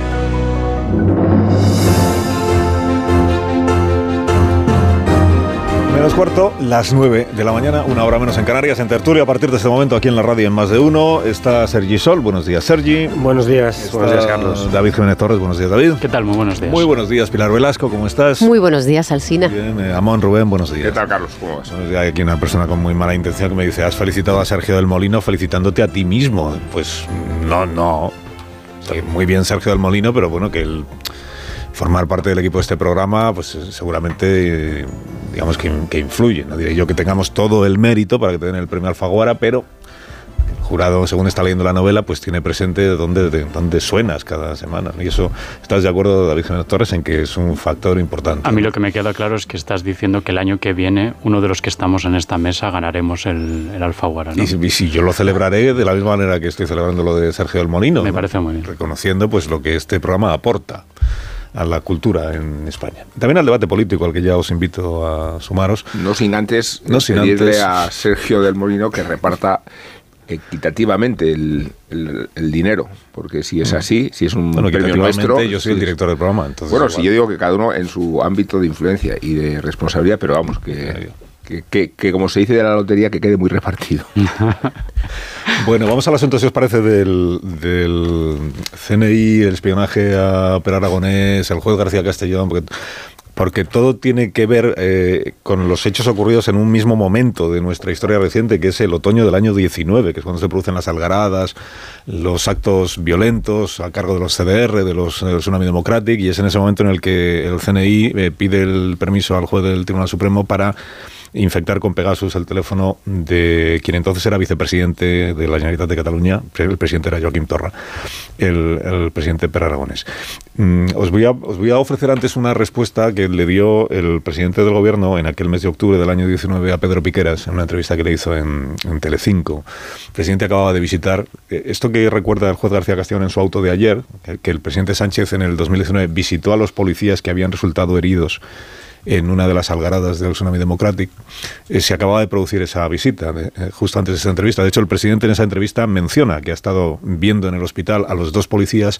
S35: Menos cuarto, las 9 de la mañana, una hora menos en Canarias, en tertulia. A partir de este momento, aquí en la radio, en más de uno, está Sergi Sol. Buenos días, Sergi.
S120: Buenos días,
S35: Está
S120: buenos días, Carlos.
S35: David Jiménez Torres. Buenos días, David.
S120: ¿Qué tal? Muy buenos días.
S35: Muy buenos días, Pilar Velasco. ¿Cómo estás?
S121: Muy buenos días, Alsina.
S35: Bien, eh, Amón Rubén, buenos días.
S122: ¿Qué tal, Carlos? ¿Cómo vas?
S35: Hay aquí una persona con muy mala intención que me dice: Has felicitado a Sergio del Molino felicitándote a ti mismo. Pues no, no. Sí, muy bien, Sergio del Molino, pero bueno, que el formar parte del equipo de este programa, pues eh, seguramente, digamos que, que influye. No diré yo que tengamos todo el mérito para que te den el premio Alfaguara, pero el jurado, según está leyendo la novela, pues tiene presente dónde, de dónde suenas cada semana. Y eso, ¿estás de acuerdo, David Jiménez Torres, en que es un factor importante?
S120: A mí lo que me queda claro es que estás diciendo que el año que viene uno de los que estamos en esta mesa ganaremos el, el Alfaguara, ¿no?
S35: Y, si- y si yo lo celebraré de la misma manera que estoy celebrando lo de Sergio del Molino.
S120: Me
S35: ¿no?
S120: parece muy bien.
S35: Reconociendo pues lo que este programa aporta a la cultura en España. También al debate político al que ya os invito a sumaros.
S122: No sin antes
S35: No sin
S122: pedirle
S35: antes-
S122: a Sergio del Molino que reparta equitativamente el, el- el dinero, porque si es así, si es un
S35: Mm. Bueno,
S122: premio nuestro...
S35: yo soy el director del programa, entonces
S122: bueno,
S35: igual.
S122: si yo digo que cada uno en su ámbito de influencia y de responsabilidad, pero vamos, que, que, como se dice de la lotería, que quede muy repartido.
S35: Bueno, vamos al asunto, si os parece, del, del CNI, el espionaje a Per Aragonés, el juez García Castellón, porque, porque todo tiene que ver eh, con los hechos ocurridos en un mismo momento de nuestra historia reciente, que es el otoño del año 19, que es cuando se producen las algaradas, los actos violentos a cargo de los CDR, de los del Tsunami Democratic, y es en ese momento en el que el CNI eh, pide el permiso al juez del Tribunal Supremo para infectar con Pegasus el teléfono de quien entonces era vicepresidente de la Generalitat de Cataluña, el presidente era Joaquim Torra, el, el presidente Per Aragonés. Mm, os, voy a, os voy a ofrecer antes una respuesta que le dio el presidente del gobierno en aquel mes de octubre del año 19 a Pedro Piqueras, en una entrevista que le hizo en, en Telecinco. El presidente acababa de visitar, eh, esto que recuerda el juez García Castellón en su auto de ayer, que el presidente Sánchez en el 2019 visitó a los policías que habían resultado heridos en una de las algaradas del Tsunami Democratic, eh, se acababa de producir esa visita, eh, justo antes de esa entrevista. De hecho, el presidente en esa entrevista menciona que ha estado viendo en el hospital a los dos policías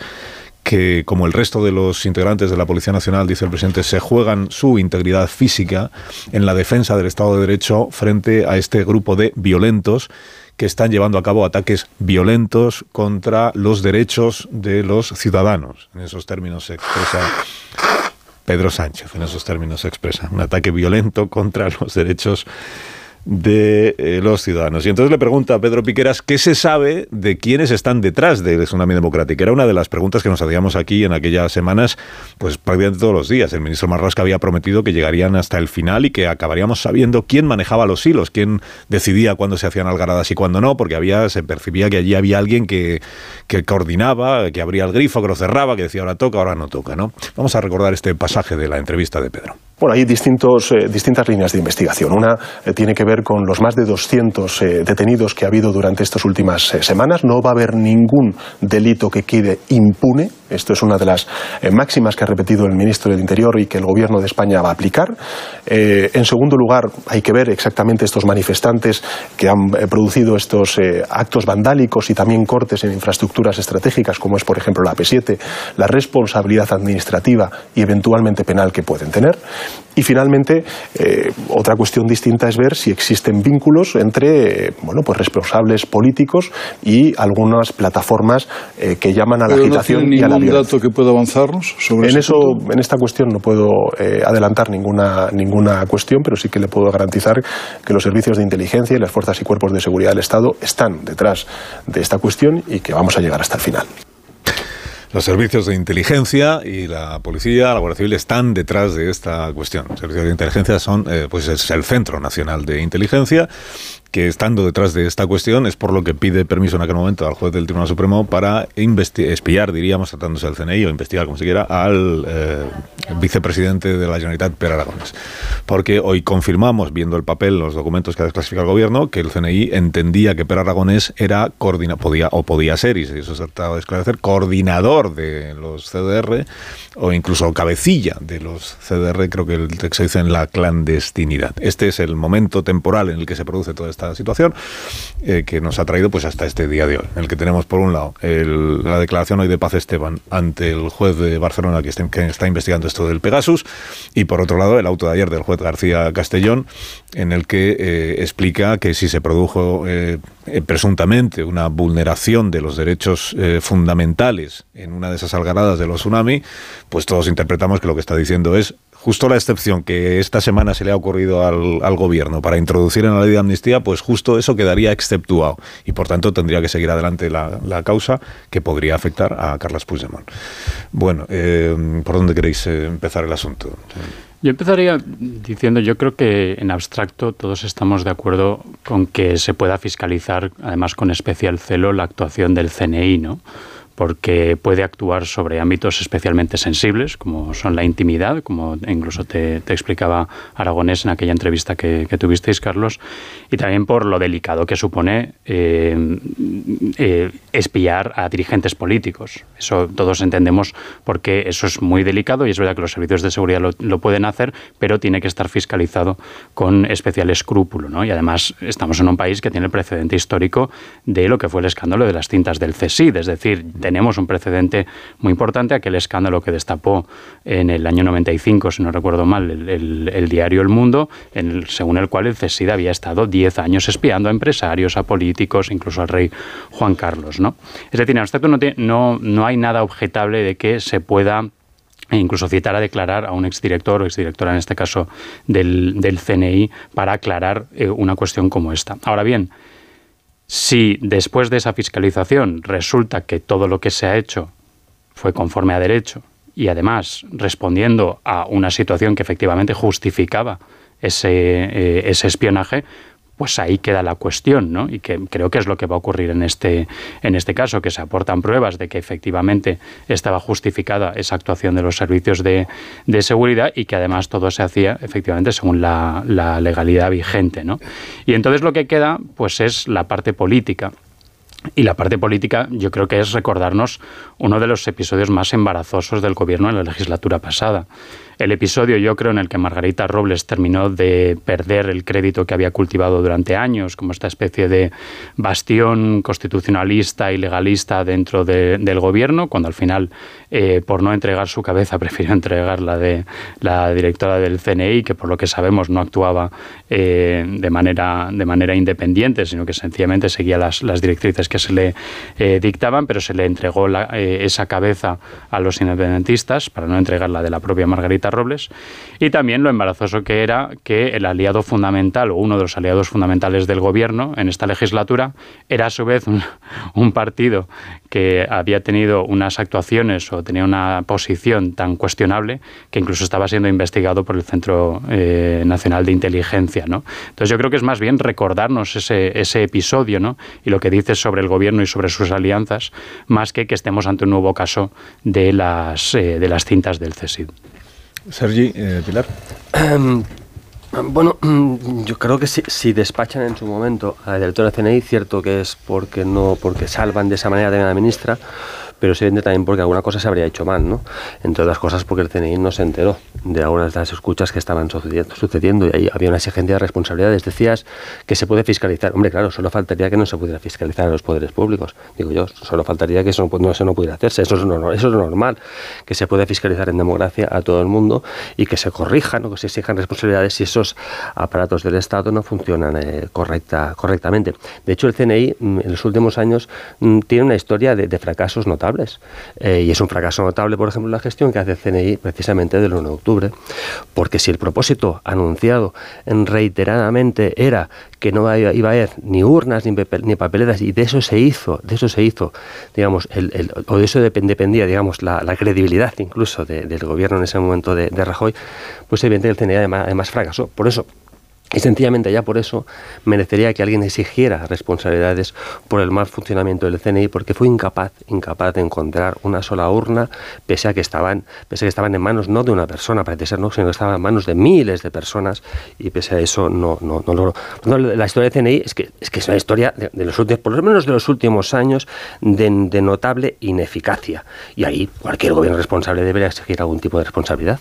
S35: que, como el resto de los integrantes de la Policía Nacional, dice el presidente, se juegan su integridad física en la defensa del Estado de Derecho frente a este grupo de violentos que están llevando a cabo ataques violentos contra los derechos de los ciudadanos. En esos términos se expresa Pedro Sánchez, en esos términos se expresa. Un ataque violento contra los derechos de eh, los ciudadanos. Y entonces le pregunta a Pedro Piqueras qué se sabe de quiénes están detrás del Tsunami Democrático. Era una de las preguntas que nos hacíamos aquí en aquellas semanas, pues prácticamente todos los días. El ministro Marrasca había prometido que llegarían hasta el final y que acabaríamos sabiendo quién manejaba los hilos, quién decidía cuándo se hacían algaradas y cuándo no, porque había se percibía que allí había alguien que, que coordinaba, que abría el grifo, que lo cerraba, que decía ahora toca, ahora no toca. ¿no? Vamos a recordar este pasaje de la entrevista de Pedro.
S123: Bueno, hay distintos, eh, distintas líneas de investigación. Una eh, tiene que ver con los más de 200 eh, detenidos que ha habido durante estas últimas semanas. No va a haber ningún delito que quede impune. Esto es una de las máximas que ha repetido el ministro del Interior y que el Gobierno de España va a aplicar. En segundo lugar, hay que ver exactamente estos manifestantes que han producido estos actos vandálicos y también cortes en infraestructuras estratégicas, como es, por ejemplo, la P7, la responsabilidad administrativa y eventualmente penal que pueden tener. Y finalmente, eh, otra cuestión distinta es ver si existen vínculos entre eh, bueno, pues responsables políticos y algunas plataformas eh, que llaman a la
S124: Pero no
S123: agitación
S124: tiene
S123: y a la violencia.
S124: dato que pueda avanzarnos sobre
S123: En, eso,
S124: punto?
S123: en esta cuestión no puedo adelantar ninguna, ninguna cuestión, pero sí que le puedo garantizar que los servicios de inteligencia y las fuerzas y cuerpos de seguridad del Estado están detrás de esta cuestión y que vamos a llegar hasta el final.
S35: Los servicios de inteligencia y la policía, la Guardia Civil están detrás de esta cuestión. Los servicios de inteligencia son, eh, pues es el Centro Nacional de Inteligencia que estando detrás de esta cuestión es por lo que pide permiso en aquel momento al juez del Tribunal Supremo para espiar, diríamos, tratándose del CNI o investigar como se quiera, al eh, vicepresidente de la Generalitat, Per Aragonés. Porque hoy confirmamos, viendo el papel, los documentos que ha desclasificado el gobierno, que el CNI entendía que Per Aragonés era coordina podía o podía ser, y eso se trataba de esclarecer, coordinador de los CDR o incluso cabecilla de los CDR, creo que el texto dice en la clandestinidad. Este es el momento temporal en el que se produce toda esta situación eh, que nos ha traído pues hasta este día de hoy, en el que tenemos por un lado el- la declaración hoy de Paz Esteban ante el juez de Barcelona que está, que está investigando esto del Pegasus, y por otro lado el auto de ayer del juez García Castellón, en el que eh, explica que si se produjo eh, presuntamente una vulneración de los derechos fundamentales en una de esas algaradas de los tsunami, pues todos interpretamos que lo que está diciendo es justo la excepción que esta semana se le ha ocurrido al, gobierno para introducir en la ley de amnistía, pues justo eso quedaría exceptuado y por tanto tendría que seguir adelante la, causa que podría afectar a Carlos Puigdemont. Bueno, eh, ¿por dónde queréis eh, empezar el asunto?
S125: Yo empezaría diciendo, yo creo que en abstracto todos estamos de acuerdo con que se pueda fiscalizar, además con especial celo, la actuación del CNI, ¿no? Porque puede actuar sobre ámbitos especialmente sensibles, como son la intimidad, como incluso te, explicaba Aragonés en aquella entrevista que, tuvisteis, Carlos, y también por lo delicado que supone eh, eh, espiar a dirigentes políticos. Eso todos entendemos porque eso es muy delicado y es verdad que los servicios de seguridad lo, pueden hacer, pero tiene que estar fiscalizado con especial escrúpulo. ¿no? Y además estamos en un país que tiene el precedente histórico de lo que fue el escándalo de las cintas del CSID, es decir, tenemos un precedente muy importante, aquel escándalo que destapó en el año 95, si no recuerdo mal, el, diario El Mundo, en según el cual el CSID había estado 10 años espiando a empresarios, a políticos, incluso al rey Juan Carlos. ¿no? Es decir, en abstracto no, no, hay nada objetable de que se pueda incluso citar a declarar a un exdirector o exdirectora, en este caso del, del CNI, para aclarar eh, una cuestión como esta. Ahora bien, si después de esa fiscalización resulta que todo lo que se ha hecho fue conforme a derecho y además respondiendo a una situación que efectivamente justificaba ese, eh, ese espionaje, pues ahí queda la cuestión, ¿no? Y que creo que es lo que va a ocurrir en este, en este caso, que se aportan pruebas de que efectivamente estaba justificada esa actuación de los servicios de, seguridad y que además todo se hacía efectivamente según la, la legalidad vigente, ¿no? Y entonces lo que queda, pues es la parte política. Y la parte política yo creo que es recordarnos uno de los episodios más embarazosos del gobierno en la legislatura pasada el episodio, yo creo, en el que Margarita Robles terminó de perder el crédito que había cultivado durante años, como esta especie de bastión constitucionalista y legalista dentro del gobierno, cuando al final, eh, por no entregar su cabeza, prefirió entregar la de la directora del CNI, que por lo que sabemos no actuaba eh, de, manera, de manera independiente, sino que sencillamente seguía las, directrices que se le eh, dictaban, pero se le entregó esa cabeza a los independentistas para no entregarla de la propia Margarita Robles, y también lo embarazoso que era que el aliado fundamental o uno de los aliados fundamentales del gobierno en esta legislatura era a su vez un, partido que había tenido unas actuaciones o tenía una posición tan cuestionable que incluso estaba siendo investigado por el Centro eh, Nacional de Inteligencia. ¿no? Entonces yo creo que es más bien recordarnos ese, ese episodio ¿no? y lo que dice sobre el gobierno y sobre sus alianzas, más que que estemos ante un nuevo caso de las, eh, de las cintas del CESID.
S35: Sergi, eh, Pilar.
S121: Em, bueno, yo creo que si, despachan en su momento a la directora de CNI, cierto que es porque no porque salvan de esa manera a la ministra, pero se vende también porque alguna cosa se habría hecho mal, ¿no? Entre otras cosas porque el CNI no se enteró de algunas de las escuchas que estaban sucediendo, y ahí había una exigencia de responsabilidades. Decías que se puede fiscalizar. Hombre, claro, solo faltaría que no se pudiera fiscalizar a los poderes públicos. Digo yo, solo faltaría que eso no, eso no pudiera hacerse. Eso es, normal, eso es normal, que se puede fiscalizar en democracia a todo el mundo y que se corrijan o que se exijan responsabilidades si esos aparatos del Estado no funcionan eh, correcta, correctamente. De hecho, el CNI mm, en los últimos años mm, tiene una historia de fracasos notables eh, y es un fracaso notable, por ejemplo, la gestión que hace el CNI precisamente del 1 de octubre, porque si el propósito anunciado reiteradamente era que no iba a haber ni urnas ni, papeletas y de eso se hizo, de eso se hizo, digamos, el, o de eso dependía, digamos, la, credibilidad incluso del gobierno en ese momento de, Rajoy, pues evidentemente el CNI además fracasó. Por eso, y sencillamente ya por eso merecería que alguien exigiera responsabilidades por el mal funcionamiento del CNI, porque fue incapaz, incapaz de encontrar una sola urna, pese a que estaban, pese a que estaban en manos no de una persona, parece ser, no, sino que estaban en manos de miles de personas, y pese a eso no, no, no logró. la historia del CNI es que, es que es una historia de, los últimos, por lo menos de los últimos años, de, notable ineficacia. Y ahí cualquier gobierno responsable debería exigir algún tipo de responsabilidad.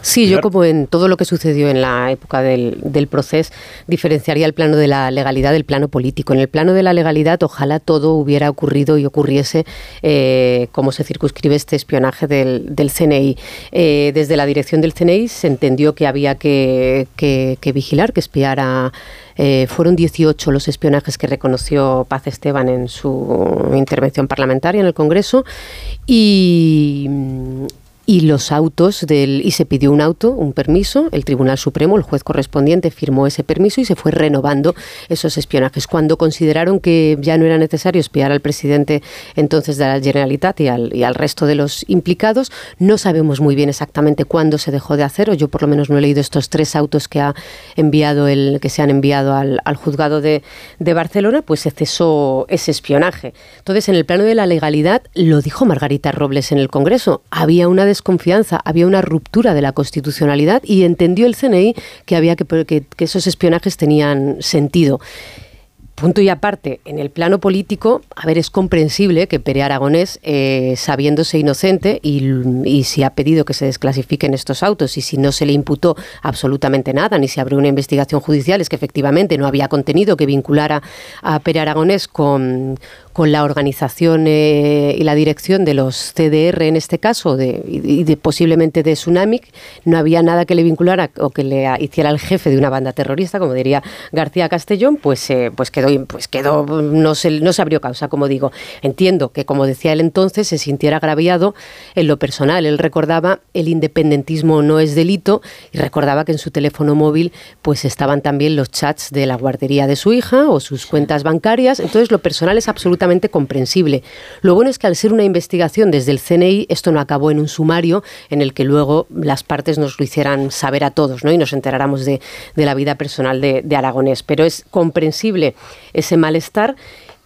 S124: Sí, yo como en todo lo que sucedió en la época del, del proceso, diferenciaría el plano de la legalidad del plano político. En el plano de la legalidad, ojalá todo hubiera ocurrido y ocurriese eh, como se circunscribe este espionaje del, del CNI. Eh, desde la dirección del CNI se entendió que había que, que, que vigilar, que espiar a... Eh, fueron 18 los espionajes que reconoció Paz Esteban en su intervención parlamentaria en el Congreso y, y los autos del y se pidió un auto, un permiso, el Tribunal Supremo, el juez correspondiente firmó ese permiso y se fue renovando esos espionajes. Cuando consideraron que ya no era necesario espiar al presidente entonces de la Generalitat y al, y al resto de los implicados, no sabemos muy bien exactamente cuándo se dejó de hacer, o yo por lo menos no he leído estos tres autos que ha enviado el que se han enviado al, al juzgado de, de Barcelona, pues se cesó ese espionaje. Entonces, en el plano de la legalidad, lo dijo Margarita Robles en el Congreso, había una desconfianza, había una ruptura de la constitucionalidad y entendió el CNI que había que, esos espionajes tenían sentido. Punto y aparte, en el plano político, a ver, es comprensible que Pere Aragonés, eh, sabiéndose inocente, y, y, si ha pedido que se desclasifiquen estos autos y si no se le imputó absolutamente nada, ni se abrió una investigación judicial, es que efectivamente no había contenido que vinculara a Pere Aragonés con, con la organización eh, y la dirección de los CDR en este caso de, y de, posiblemente de Tsunamic, no había nada que le vinculara o que le hiciera el jefe de una banda terrorista, como diría García Castellón, pues, eh, pues quedó, pues quedó no, se, no se abrió causa, como digo. Entiendo que, como decía él entonces, se sintiera agraviado en lo personal. Él recordaba el independentismo no es delito y recordaba que en su teléfono móvil pues estaban también los chats de la guardería de su hija o sus cuentas bancarias. Entonces lo personal es absolutamente comprensible. Lo bueno es que al ser una investigación desde el CNI, esto no acabó en un sumario en el que luego las partes nos lo hicieran saber a todos ¿no? y nos enteráramos de, de la vida personal de, de Aragonés. Pero es comprensible ese malestar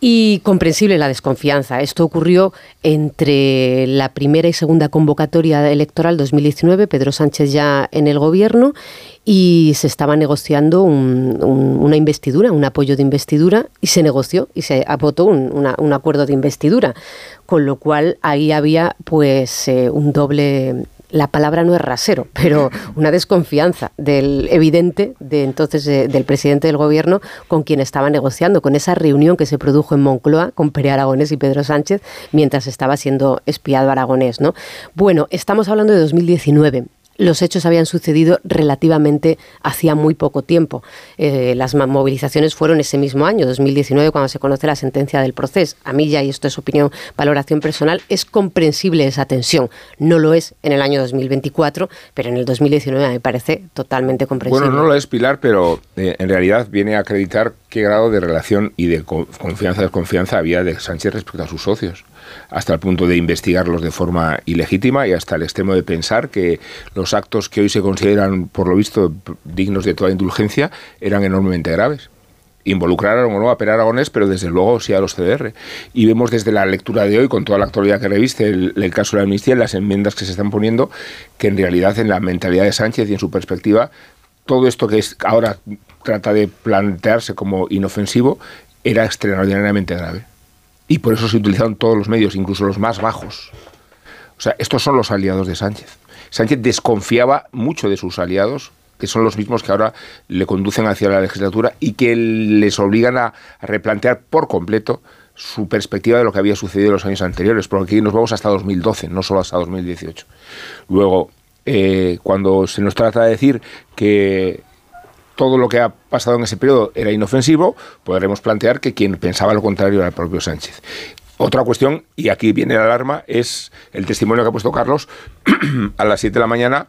S124: y comprensible la desconfianza. Esto ocurrió entre la primera y segunda convocatoria electoral 2019, Pedro Sánchez ya en el gobierno, y se estaba negociando un, un, una investidura, un apoyo de investidura, y se negoció y se votó un, acuerdo de investidura, con lo cual ahí había pues eh, un doble la palabra no es rasero, pero una desconfianza del evidente de entonces de, del presidente del gobierno con quien estaba negociando, con esa reunión que se produjo en Moncloa con Pere Aragonés y Pedro Sánchez mientras estaba siendo espiado Aragonés, ¿no? Bueno, estamos hablando de 2019 los hechos habían sucedido relativamente hacía muy poco tiempo. Eh, las movilizaciones fueron ese mismo año, 2019, cuando se conoce la sentencia del proceso. A mí ya, y esto es opinión, valoración personal, es comprensible esa tensión. No lo es en el año 2024, pero en el 2019 me parece totalmente comprensible.
S62: Bueno, no lo es, Pilar, pero eh, en realidad viene a acreditar qué grado de relación y de confianza desconfianza había de Sánchez respecto a sus socios hasta el punto de investigarlos de forma ilegítima y hasta el extremo de pensar que los actos que hoy se consideran, por lo visto, dignos de toda indulgencia, eran enormemente graves involucraron o no a Per Aragonés, pero desde luego sí a los CDR. Y vemos desde la lectura de hoy, con toda la actualidad que reviste, el, caso de la amnistía, las enmiendas que se están poniendo, que en realidad en la mentalidad de Sánchez y en su perspectiva, todo esto que es ahora trata de plantearse como inofensivo, era extraordinariamente grave y por eso se utilizaron todos los medios, incluso los más bajos. O sea, estos son los aliados de Sánchez. Sánchez desconfiaba mucho de sus aliados, que son los mismos que ahora le conducen hacia la legislatura y que les obligan a, replantear por completo su perspectiva de lo que había sucedido en los años anteriores, porque aquí nos vamos hasta 2012, no solo hasta 2018. Luego, eh, cuando se nos trata de decir que todo lo que ha pasado en ese periodo era inofensivo, podremos plantear que quien pensaba lo contrario era el propio Sánchez. Otra cuestión, y aquí viene la alarma, es el testimonio que ha puesto Carlos a las 7 de la mañana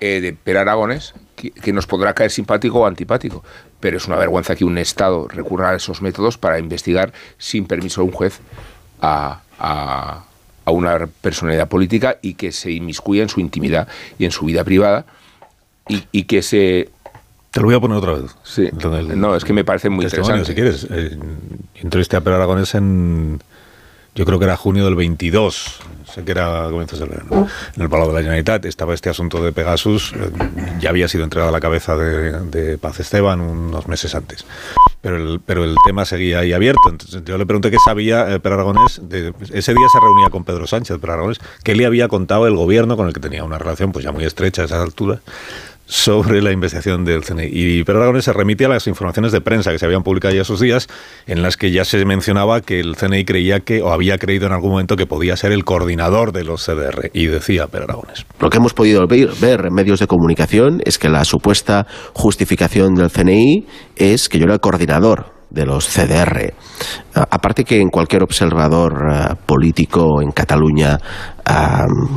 S62: eh, de Per Aragones, que, nos podrá caer simpático o antipático, pero es una vergüenza que un Estado recurra a esos métodos para investigar sin permiso de un juez a, a, a una personalidad política y que se inmiscuya en su intimidad y en su vida privada y que se
S35: te lo voy a poner otra vez.
S62: Sí. no, es que me parece muy interesante.
S35: Si quieres. Eh, entrevisté a Per Aragonés en. Yo creo que era junio del 22. sé que era comienzos del verano, en el Palau de la Generalitat, estaba este asunto de Pegasus, eh, ya había sido entregado a la cabeza de, de Paz Esteban unos meses antes. Pero el, pero el tema seguía ahí abierto. Entonces yo le pregunté qué sabía eh, Per Aragonés. de- ese día se reunía con Pedro Sánchez, Per Aragonés, qué le había contado el gobierno con el que tenía una relación pues ya muy estrecha a esas alturas sobre la investigación del CNI. Y Pedro Aragonés se remite a las informaciones de prensa que se habían publicado ya esos días, en las que ya se mencionaba que el CNI creía que, o había creído en algún momento que podía ser el coordinador de los CDR. Y decía Pedro Aragonés.
S42: Lo que hemos podido ver, ver en medios de comunicación es que la supuesta justificación del CNI es que yo era el coordinador de los CDR. Aparte que en cualquier observador ah, político en Cataluña,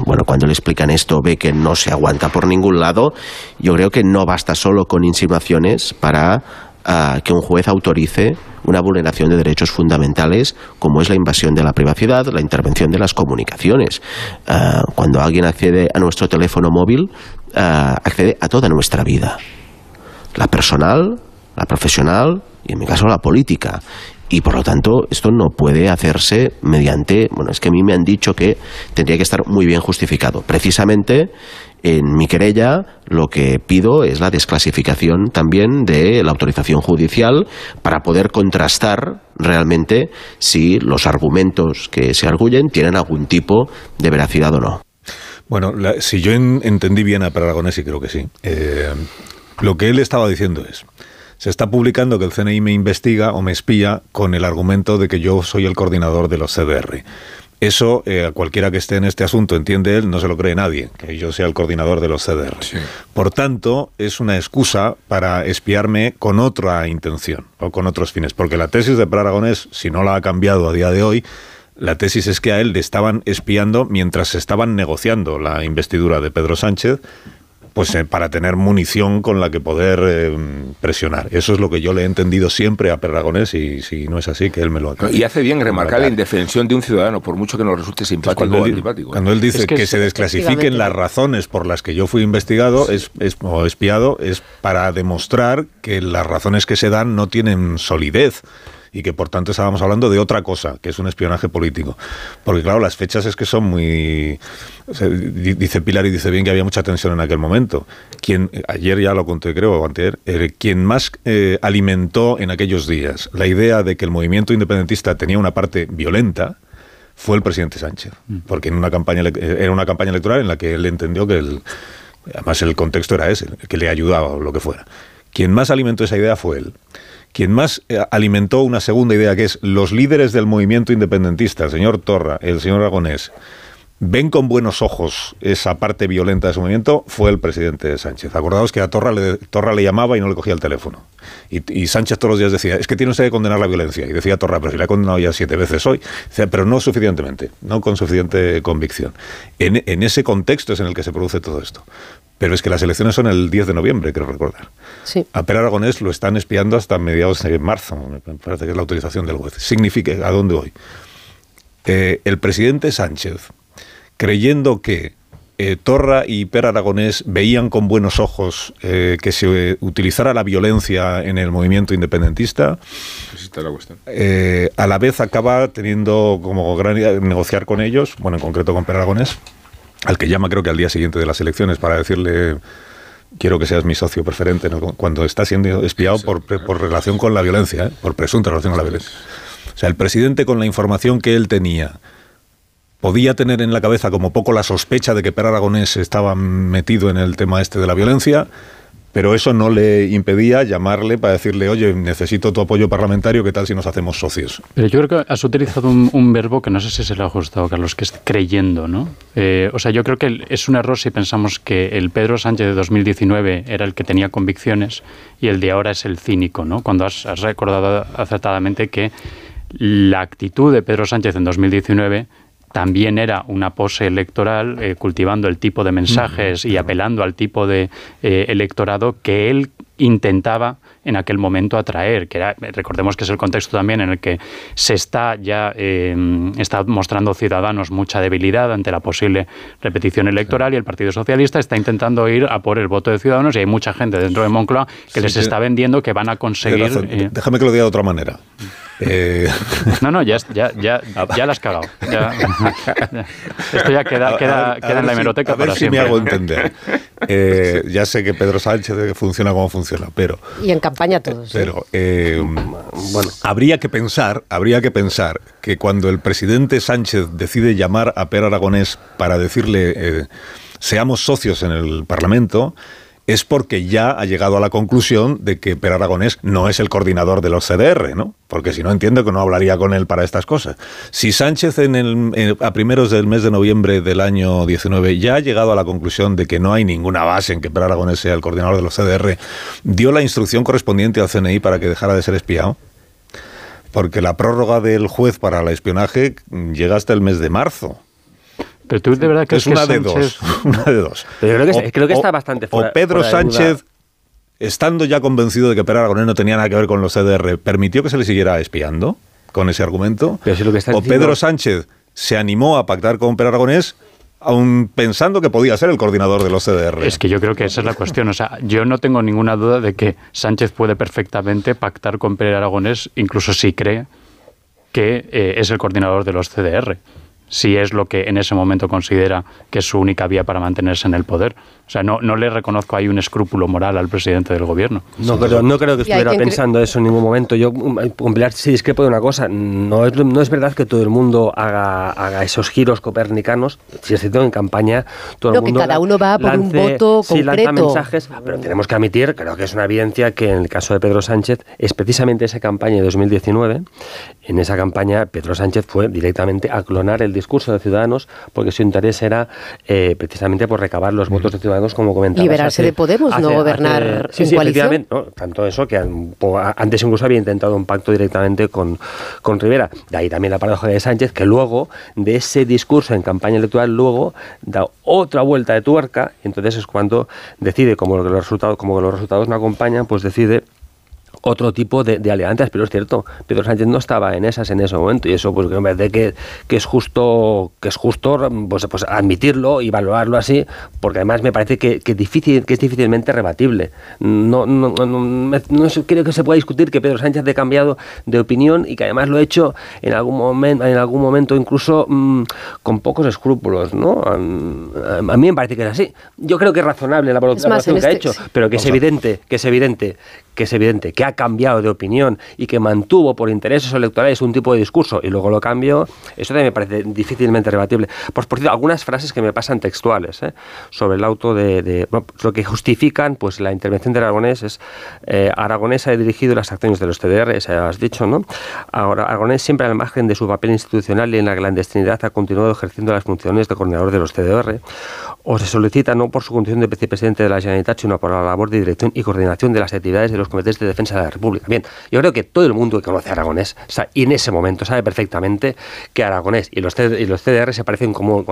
S42: bueno, cuando le explican esto ve que no se aguanta por ningún lado, yo creo que no basta solo con insinuaciones para ah, que un juez autorice una vulneración de derechos fundamentales como es la invasión de la privacidad, la intervención de las comunicaciones. Ah, cuando alguien accede a nuestro teléfono móvil, ah, accede a toda nuestra vida. La personal, la profesional y en mi caso la política. Y por lo tanto, esto no puede hacerse mediante. Bueno, es que a mí me han dicho que tendría que estar muy bien justificado. Precisamente en mi querella lo que pido es la desclasificación también de la autorización judicial para poder contrastar realmente si los argumentos que se arguyen tienen algún tipo de veracidad o no.
S35: Bueno, la- si yo en- entendí bien a Per Aragonés, y creo que sí, eh, lo que él estaba diciendo es, se está publicando que el CNI me investiga o me espía con el argumento de que yo soy el coordinador de los CDR. Eso, eh, a cualquiera que esté en este asunto, entiende él, no se lo cree nadie, que yo sea el coordinador de los CDR. Por tanto, es una excusa para espiarme con otra intención o con otros fines. Porque la tesis de Per Aragonés, si no la ha cambiado a día de hoy, la tesis es que a él le estaban espiando mientras se estaban negociando la investidura de Pedro Sánchez, pues eh, para tener munición con la que poder eh, presionar. Eso es lo que yo le he entendido siempre a Perragonés y si no es así, que él me lo
S122: Y hace bien remarcar la indefensión de un ciudadano, por mucho que nos resulte simpático
S35: cuando
S122: o
S35: él,
S122: antipático.
S35: cuando él dice
S122: Es
S35: que,
S122: que
S35: se
S122: es-
S35: desclasifiquen las razones por las que yo fui investigado es, es- o espiado es para demostrar que las razones que se dan no tienen solidez y que por tanto estábamos hablando de otra cosa, que es un espionaje político. Porque claro, las fechas es que son muy... o sea, di- dice Pilar y dice bien que había mucha tensión en aquel momento. Quien, ayer ya lo conté creo, o anteayer, eh, quien más eh, alimentó en aquellos días la idea de que el movimiento independentista tenía una parte violenta, fue el presidente Sánchez, porque en una campaña eh, era una campaña electoral en la que él entendió que el, además el contexto era ese, que le ayudaba o lo que fuera. Quien más alimentó esa idea fue él. Quien más eh, alimentó una segunda idea que es los líderes del movimiento independentista, el señor Torra, el señor Aragonés, ven con buenos ojos esa parte violenta de su movimiento, fue el presidente Sánchez. Acordaos que a Torra le, Torra le llamaba y no le cogía el teléfono. Y, y Sánchez todos los días decía, es que tiene usted que condenar la violencia. Y decía Torra, pero si la he condenado ya siete veces hoy. Decía, pero no suficientemente, no con suficiente convicción. En, en ese contexto es en el que se produce todo esto. Pero es que las elecciones son el 10 de noviembre, creo recordar.
S124: Sí.
S35: A Per Aragonés lo están espiando hasta mediados de marzo, me parece que es la autorización del juez. Significa, ¿a dónde voy? Eh, el presidente Sánchez, creyendo que eh, Torra y Per Aragonés veían con buenos ojos eh, que se utilizara la violencia en el movimiento independentista,
S122: Pues la cuestión.
S35: eh, a la vez acaba teniendo como gran negociar con ellos, bueno, en concreto con Per Aragonés, al que llama creo que al día siguiente de las elecciones para decirle quiero que seas mi socio preferente ¿no? cuando está siendo espiado por, por relación con la violencia, por presunta relación con la violencia. O sea, el presidente con la información que él tenía podía tener en la cabeza como poco la sospecha de que Per Aragonés estaba metido en el tema este de la violencia, pero eso no le impedía llamarle para decirle, oye, necesito tu apoyo parlamentario, ¿qué tal si nos hacemos socios?
S120: Pero yo creo que has utilizado un, verbo que no sé si se le ha ajustado, Carlos, que es creyendo, ¿no? Eh, o sea, yo creo que es un error si pensamos que el Pedro Sánchez de 2019 era el que tenía convicciones y el de ahora es el cínico, ¿no? Cuando has, has recordado acertadamente que la actitud de Pedro Sánchez en 2019 también era una pose electoral, eh, cultivando el tipo de mensajes y apelando al tipo de eh, electorado que él
S125: intentaba en aquel momento atraer, que era, recordemos que es el contexto también en el que se está ya eh, está mostrando Ciudadanos mucha debilidad ante la posible repetición electoral y el Partido Socialista está intentando ir a por el voto de Ciudadanos y hay mucha gente dentro de Moncloa que les está vendiendo que van a conseguir...
S35: Eh, Déjame que lo diga de otra manera.
S125: Eh, no, no, ya, ya, ya, ya la has cagado. esto ya queda, queda, queda en la hemeroteca
S35: a ver
S125: para
S35: si
S125: siempre.
S35: me hago entender. Eh, ya sé que Pedro Sánchez funciona como funciona, pero...
S124: Y en campaña todos. ¿eh?
S35: Pero eh, bueno, habría que pensar, habría que pensar que cuando el presidente Sánchez decide llamar a Per Aragonés para decirle eh, seamos socios en el Parlamento, es porque ya ha llegado a la conclusión de que Per Aragonés no es el coordinador de los CDR, ¿no? Porque si no entiendo que no hablaría con él para estas cosas. Si Sánchez en el, a primeros del mes de noviembre del año 19 ya ha llegado a la conclusión de que no hay ninguna base en que Per Aragonés sea el coordinador de los CDR, dio la instrucción correspondiente al CNI para que dejara de ser espiado. Porque la prórroga del juez para el espionaje llega hasta el mes de marzo.
S125: Pero tú de verdad crees
S35: es una
S125: que
S35: de
S125: Sánchez-
S35: dos. Una de dos.
S121: Pero yo creo que,
S35: O-
S121: creo que
S35: o-
S121: está bastante fuera.
S35: o Pedro
S121: fuera.
S35: Sánchez, estando ya convencido de que Per Aragonés no tenía nada que ver con los CDR, permitió que se le siguiera espiando con ese argumento.
S121: Pero si lo que estás
S35: o
S121: diciendo-
S35: Pedro Sánchez se animó a pactar con Per Aragonés aun pensando que podía ser el coordinador de los CDR.
S125: Es que yo creo que esa es la cuestión. O sea, yo no tengo ninguna duda de que Sánchez puede perfectamente pactar con Pérez Aragonés, incluso si cree que eh, es el coordinador de los CDR. Si es lo que en ese momento considera que es su única vía para mantenerse en el poder. O sea, no, no le reconozco ahí un escrúpulo moral al presidente del gobierno.
S121: No creo, no creo que estuviera pensando eso en ningún momento. Yo, con Pilar, sí discrepo de una cosa. No es, no es verdad que todo el mundo haga, haga esos giros copernicanos. Si es cierto, en campaña todo
S124: No,
S121: el
S124: que
S121: mundo
S124: cada
S121: la-
S124: uno va por un voto
S121: sí, lanza mensajes, pero tenemos que admitir, creo que es una evidencia que en el caso de Pedro Sánchez, es precisamente esa campaña de 2019, en esa campaña Pedro Sánchez fue directamente a clonar el discurso de Ciudadanos porque su interés era eh, precisamente por recabar los votos de Ciudadanos, como comentabas.
S124: Liberarse de Podemos, no gobernar
S121: sí,
S124: en
S121: sí,
S124: coalición.
S121: efectivamente, ¿no? Tanto eso que antes incluso había intentado un pacto directamente con, con Rivera. De ahí también la paradoja de Sánchez, que luego de ese discurso en campaña electoral, luego da otra vuelta de tuerca, y entonces es cuando decide, como los resultados, como los resultados no acompañan, pues decide otro tipo de, de alianzas, pero es cierto, Pedro Sánchez no estaba en esas en ese momento y eso pues me parece que, que es justo que es justo pues, pues admitirlo y valorarlo así, porque además me parece que, que difícil que es difícilmente rebatible. No, no, no, no, no creo que se pueda discutir que Pedro Sánchez ha cambiado de opinión y que además lo ha hecho en algún momento en algún momento incluso mm, con pocos escrúpulos, ¿no? A, a mí me parece que es así. Yo creo que es razonable la valoración que ha
S124: este-
S121: hecho, pero que es evidente, que es evidente, que es evidente que ha cambiado de opinión y que mantuvo por intereses electorales un tipo de discurso y luego lo cambió, eso también me parece difícilmente rebatible. Pues por cierto, algunas frases que me pasan textuales ¿eh? sobre el auto de, de- bueno, lo que justifican pues la intervención de Aragonés es eh, Aragonés ha dirigido las acciones de los TDR, ya has dicho, ¿no? Ahora, Aragonés siempre al margen de su papel institucional y en la clandestinidad ha continuado ejerciendo las funciones de coordinador de los TDR o se solicita no por su condición de vicepresidente de la Generalitat, sino por la labor de dirección y coordinación de las actividades de los comités de defensa de la República. Bien, yo creo que todo el mundo que conoce a Aragonés y en ese momento sabe perfectamente que Aragonés y los, y los CDR se parecen como,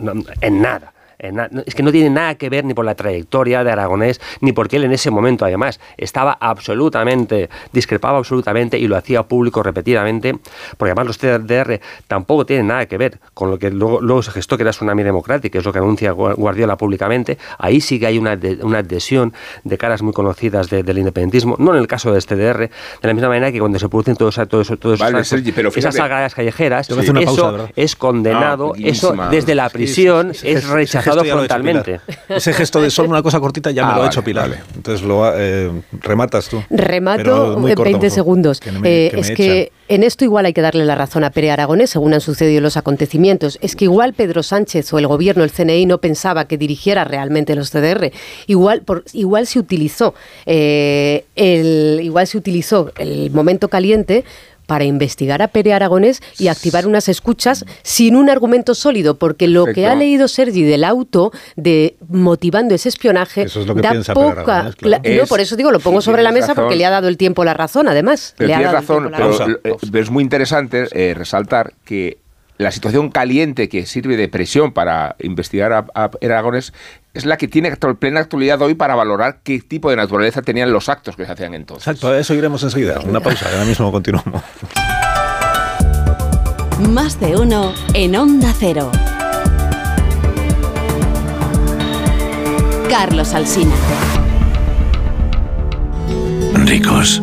S121: no, en nada. Es que no tiene nada que ver ni por la trayectoria de Aragonés, ni porque él en ese momento, además, estaba absolutamente, discrepaba absolutamente y lo hacía público repetidamente, porque además los TDR tampoco tienen nada que ver con lo que luego, luego se gestó que era Tsunami Democratic, que es lo que anuncia Gua- Guardiola públicamente. Ahí sí que hay una, de- una adhesión de caras muy conocidas de- del independentismo, no en el caso de este TDR, de la misma manera que cuando se producen todos, todos, todos
S62: Vale,
S121: esos,
S62: Sergi, pero
S121: esas sagradas callejeras,
S62: una
S121: eso
S62: pausa, ¿verdad?
S121: es condenado,
S62: Ah,
S121: eso desde la
S35: Sí, sí,
S121: prisión es
S35: gesto- ese gesto ya lo ha hecho
S121: frontalmente.
S35: Pilar. Ese gesto de solo una cosa cortita ya
S121: Ah,
S35: me lo ha hecho Pilar.
S121: vale.
S35: Entonces lo ha- eh, rematas tú.
S124: Remato en
S35: corto,
S124: 20
S35: por favor,
S124: segundos.
S35: que no me-
S124: Eh,
S35: que
S124: es que en esto igual hay que darle la razón a Pere Aragonés, según han sucedido los acontecimientos. Es que igual Pedro Sánchez o el gobierno, el CNI, no pensaba que dirigiera realmente los CDR. Igual, por, igual se utilizó eh, el, igual se utilizó el momento caliente para investigar a Pere Aragonés y activar unas escuchas sin un argumento sólido, porque lo que ha leído Sergi del auto de motivando ese espionaje
S35: Eso es lo que
S124: da
S35: piensa Pere
S124: poca
S35: Aragonés, claro.
S124: cla- no, por eso digo, lo pongo sobre la mesa porque le ha dado el tiempo la razón, además.
S62: Pero
S124: le ha dado el
S62: razón, pero
S124: razón.
S62: eh, pero es muy interesante eh, resaltar que la situación caliente que sirve de presión para investigar a, a Aragones es la que tiene plena actualidad hoy para valorar qué tipo de naturaleza tenían los actos que se hacían entonces.
S35: Exacto, a eso iremos enseguida. Una pausa, ahora mismo continuamos.
S126: Más de uno en Onda Cero. Carlos Alsina.
S127: Ricos,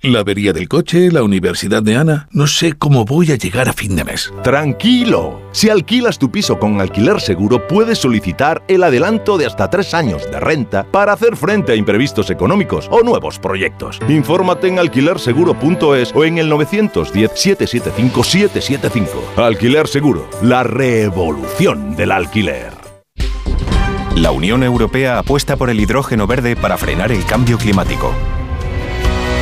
S128: La avería del coche, la universidad de Ana. No sé cómo voy a llegar a fin de mes.
S129: Tranquilo. Si alquilas tu piso con alquiler seguro, puedes solicitar el adelanto de hasta tres años de renta para hacer frente a imprevistos económicos o nuevos proyectos. Infórmate en alquilerseguro.es o en el 910-775-775. Alquiler Seguro, la revolución del alquiler.
S130: La Unión Europea apuesta por el hidrógeno verde para frenar el cambio climático.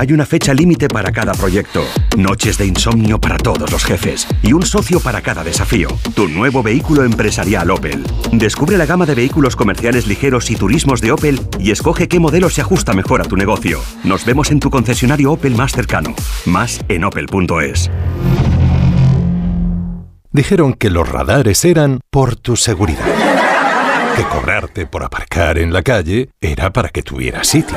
S131: Hay una fecha límite para cada proyecto, noches de insomnio para todos los jefes y un socio para cada desafío. Tu nuevo vehículo empresarial Opel. Descubre la gama de vehículos comerciales ligeros y turismos de Opel y escoge qué modelo se ajusta mejor a tu negocio. Nos vemos en tu concesionario Opel más cercano. Más en opel.es.
S64: Dijeron que los radares eran por tu seguridad. Que cobrarte por aparcar en la calle era para que tuvieras sitio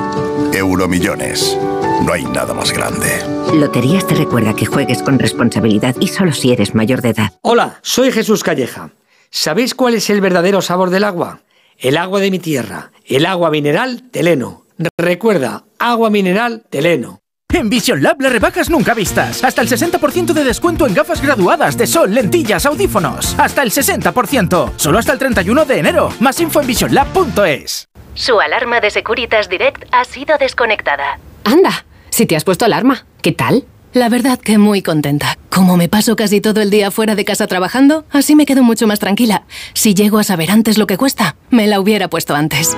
S132: Euromillones. No hay nada más grande.
S133: Loterías te recuerda que juegues con responsabilidad y solo si eres mayor de edad.
S134: Hola, soy Jesús Calleja. ¿Sabéis cuál es el verdadero sabor del agua? El agua de mi tierra, el agua mineral Teleno. Recuerda, agua mineral Teleno.
S135: En Vision Lab las rebajas nunca vistas. Hasta el 60% de descuento en gafas graduadas de sol, lentillas, audífonos. Hasta el 60%. Solo hasta el 31 de enero. Más info en visionlab.es.
S73: Su alarma de Securitas Direct ha sido desconectada.
S136: Anda, si te has puesto alarma, ¿qué tal?
S137: La verdad que muy contenta. Como me paso casi todo el día fuera de casa trabajando, así me quedo mucho más tranquila. Si llego a saber antes lo que cuesta, me la hubiera puesto antes.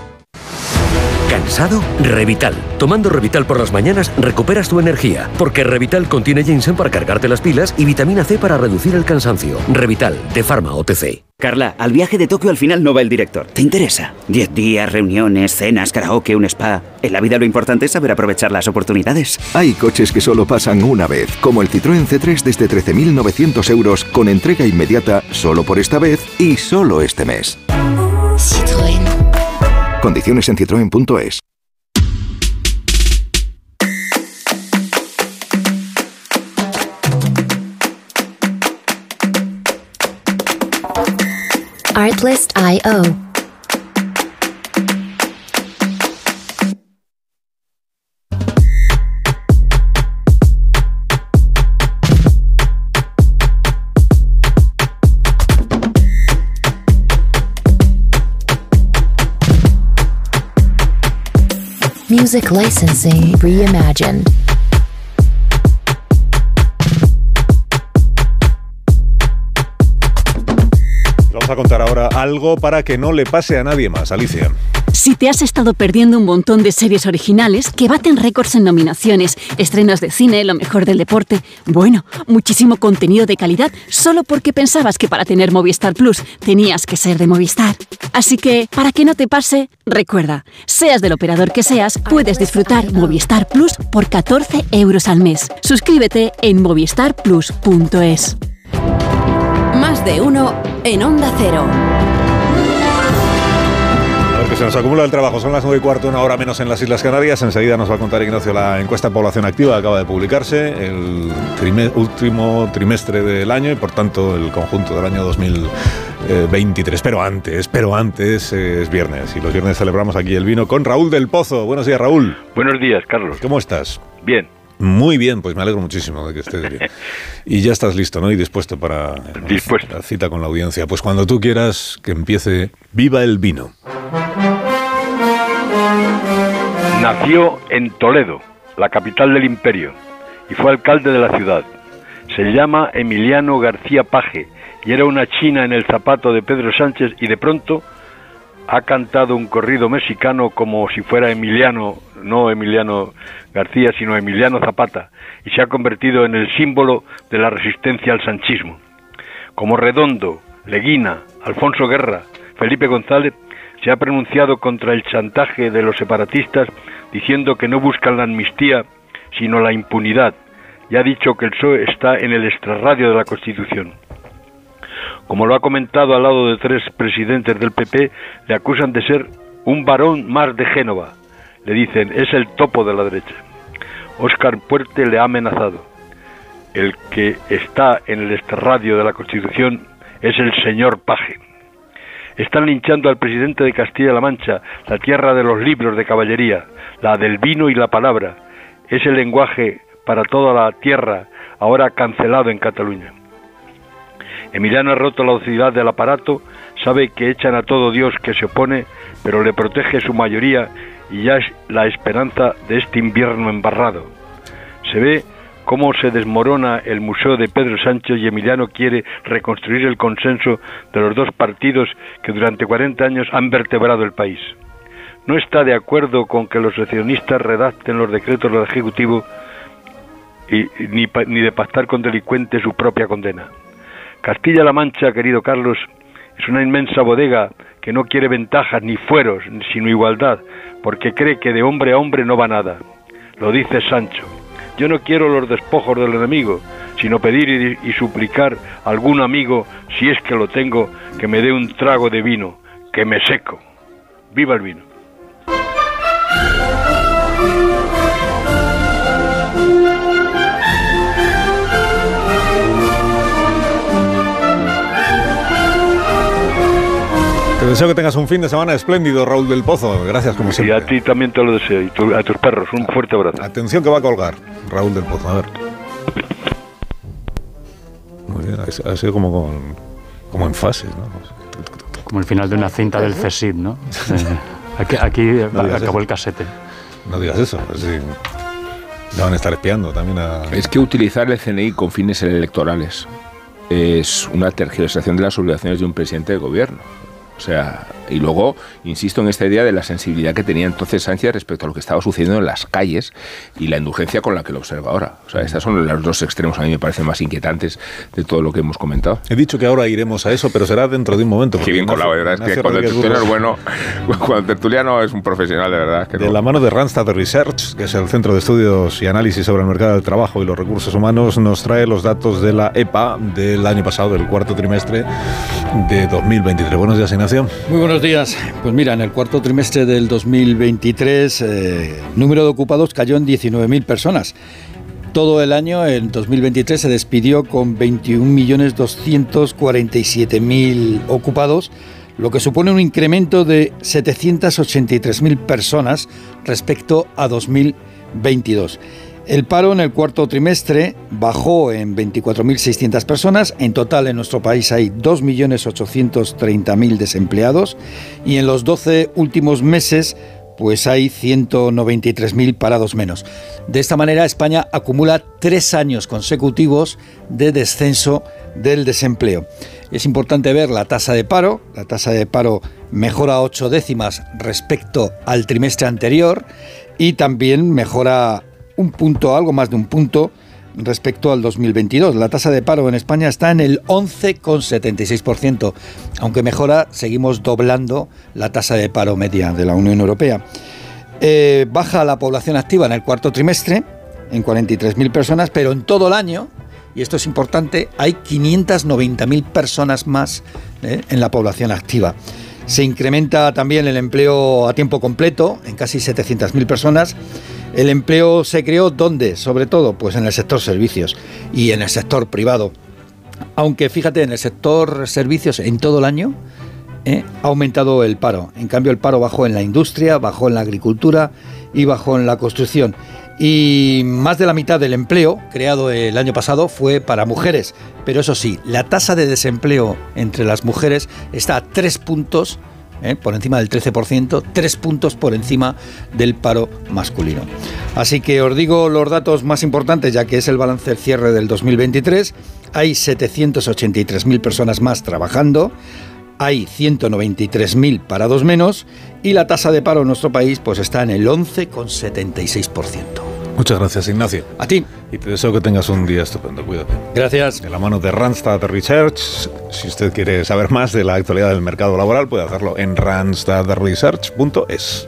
S138: ¿Cansado? Revital. Tomando Revital por las mañanas recuperas tu energía, porque Revital contiene ginseng para cargarte las pilas y vitamina C para reducir el cansancio. Revital, de Pharma OTC.
S139: Carla, al viaje de Tokio al final no va el director. ¿Te interesa? Diez días, reuniones, cenas, karaoke, un spa. En la vida lo importante es saber aprovechar las oportunidades.
S140: Hay coches que solo pasan una vez, como el Citroën C3 desde 13.900 euros con entrega inmediata solo por esta vez y solo este mes.
S141: Citroën.
S140: Condiciones en citroen.es.
S141: Artlist.io Music licensing reimagined.
S35: Vamos a contar ahora algo para que no le pase a nadie más, Alicia.
S142: Si te has estado perdiendo un montón de series originales que baten récords en nominaciones, estrenos de cine, lo mejor del deporte, bueno, muchísimo contenido de calidad solo porque pensabas que para tener Movistar Plus tenías que ser de Movistar. Así que, para que no te pase, recuerda, seas del operador que seas, puedes disfrutar Movistar Plus por 14 euros al mes. Suscríbete en movistarplus.es.
S143: Más de uno en Onda Cero.
S35: Que se nos acumula el trabajo. Son las 9 y cuarto, una hora menos en las Islas Canarias. Enseguida nos va a contar Ignacio la encuesta de población activa. Acaba de publicarse el último trimestre del año y, por tanto, el conjunto del año 2023. Pero antes, pero antes es viernes. Y los viernes celebramos aquí el vino con Raúl del Pozo. Buenos días, Raúl.
S144: Buenos días, Carlos.
S35: ¿Cómo estás?
S144: Bien.
S35: Muy bien, pues me alegro muchísimo de que estés bien. Y ya estás listo, ¿no? Y dispuesto para dispuesto. la cita con la audiencia. Pues cuando tú quieras que empiece, viva el vino.
S144: Nació en Toledo, la capital del imperio, y fue alcalde de la ciudad. Se llama Emiliano García Paje y era una china en el zapato de Pedro Sánchez y de pronto ha cantado un corrido mexicano como si fuera Emiliano, no Emiliano García, sino Emiliano Zapata, y se ha convertido en el símbolo de la resistencia al sanchismo. Como Redondo, Leguina, Alfonso Guerra, Felipe González, se ha pronunciado contra el chantaje de los separatistas diciendo que no buscan la amnistía, sino la impunidad, y ha dicho que el PSOE está en el extrarradio de la Constitución. Como lo ha comentado al lado de tres presidentes del PP, le acusan de ser un varón más de Génova. Le dicen, es el topo de la derecha. Óscar Puerte le ha amenazado. El que está en el extrarradio de la Constitución es el señor Paje. Están linchando al presidente de Castilla-La Mancha, la tierra de los libros de caballería, la del vino y la palabra. Es el lenguaje para toda la tierra, ahora cancelado en Cataluña. Emiliano ha roto la docilidad del aparato, sabe que echan a todo Dios que se opone, pero le protege su mayoría y ya es la esperanza de este invierno embarrado. Se ve cómo se desmorona el museo de Pedro Sánchez y Emiliano quiere reconstruir el consenso de los dos partidos que durante 40 años han vertebrado el país. No está de acuerdo con que los seccionistas redacten los decretos del Ejecutivo y, ni, ni de pactar con delincuentes su propia condena. Castilla-La Mancha, querido Carlos, es una inmensa bodega que no quiere ventajas ni fueros, sino igualdad, porque cree que de hombre a hombre no va nada. Lo dice Sancho. Yo no quiero los despojos del enemigo, sino pedir y, y suplicar a algún amigo, si es que lo tengo, que me dé un trago de vino, que me seco. ¡Viva el vino!
S35: Deseo que tengas un fin de semana espléndido, Raúl del Pozo. Gracias, como
S144: Y
S35: siempre.
S144: a ti también te lo deseo, y tu- a tus perros, un fuerte abrazo.
S35: Atención que va a colgar, Raúl del Pozo. A ver. Muy bien, ha sido como, con- como en fases, ¿no?
S125: Como el final de una cinta del CSID, ¿no? Eh, aquí aquí eh,
S35: No
S125: acabó
S35: eso.
S125: el casete.
S35: No digas eso. así le van a estar espiando también a...
S145: Es que utilizar el CNI con fines electorales es una tergiversación de las obligaciones de un presidente de gobierno. O sea, y luego, insisto en esta idea de la sensibilidad que tenía entonces Sánchez respecto a lo que estaba sucediendo en las calles y la indulgencia con la que lo observa ahora. O sea, estos son los dos extremos a mí me parecen más inquietantes de todo lo que hemos comentado.
S35: He dicho que ahora iremos a eso, pero será dentro de un momento.
S145: Qué bien colado, de verdad. Es que cuando el tertuliano es bueno, cuando el tertuliano es un profesional, de verdad. Que
S35: De
S145: no-
S35: la mano de Randstad Research, que es el Centro de Estudios y Análisis sobre el Mercado del Trabajo y los Recursos Humanos, nos trae los datos de la EPA del año pasado, del cuarto trimestre de 2023. Buenos días, Ignacio.
S146: Muy buenos días. Pues mira, en el cuarto trimestre del 2023, eh, el número de ocupados cayó en 19.000 personas. Todo el año, en 2023, se despidió con 21.247.000 ocupados, lo que supone un incremento de 783.000 personas respecto a 2022. El paro en el cuarto trimestre bajó en 24.600 personas. En total en nuestro país hay 2.830.000 desempleados y en los 12 últimos meses pues hay 193.000 parados menos. De esta manera, España acumula tres años consecutivos de descenso del desempleo. Es importante ver la tasa de paro. La tasa de paro mejora ocho décimas respecto al trimestre anterior y también mejora un punto, algo más de un punto respecto al 2022. La tasa de paro en España está en el 11,76%. Aunque mejora, seguimos doblando la tasa de paro media de la Unión Europea. Eh, baja la población activa en el cuarto trimestre, en 43.000 personas, pero en todo el año, y esto es importante, hay 590.000 personas más eh, en la población activa. Se incrementa también el empleo a tiempo completo, en casi 700.000 personas, el empleo se creó ¿dónde? Sobre todo, pues en el sector servicios y en el sector privado. Aunque fíjate, en el sector servicios en todo el año ¿eh? ha aumentado el paro. En cambio, el paro bajó en la industria, bajó en la agricultura y bajó en la construcción. Y más de la mitad del empleo creado el año pasado fue para mujeres. Pero eso sí, la tasa de desempleo entre las mujeres está a tres puntos ¿eh? por encima del 13%, tres puntos por encima del paro masculino. Así que os digo los datos más importantes, ya que es el balance del cierre del 2023. Hay 783.000 personas más trabajando, hay 193.000 parados menos y la tasa de paro en nuestro país pues está en el 11,76%.
S35: Muchas gracias, Ignacio.
S146: A ti.
S35: Y te deseo que tengas un día estupendo. Cuídate.
S146: Gracias.
S35: De la mano de Randstad Research. Si usted quiere saber más de la actualidad del mercado laboral, puede hacerlo en randstadresearch.es.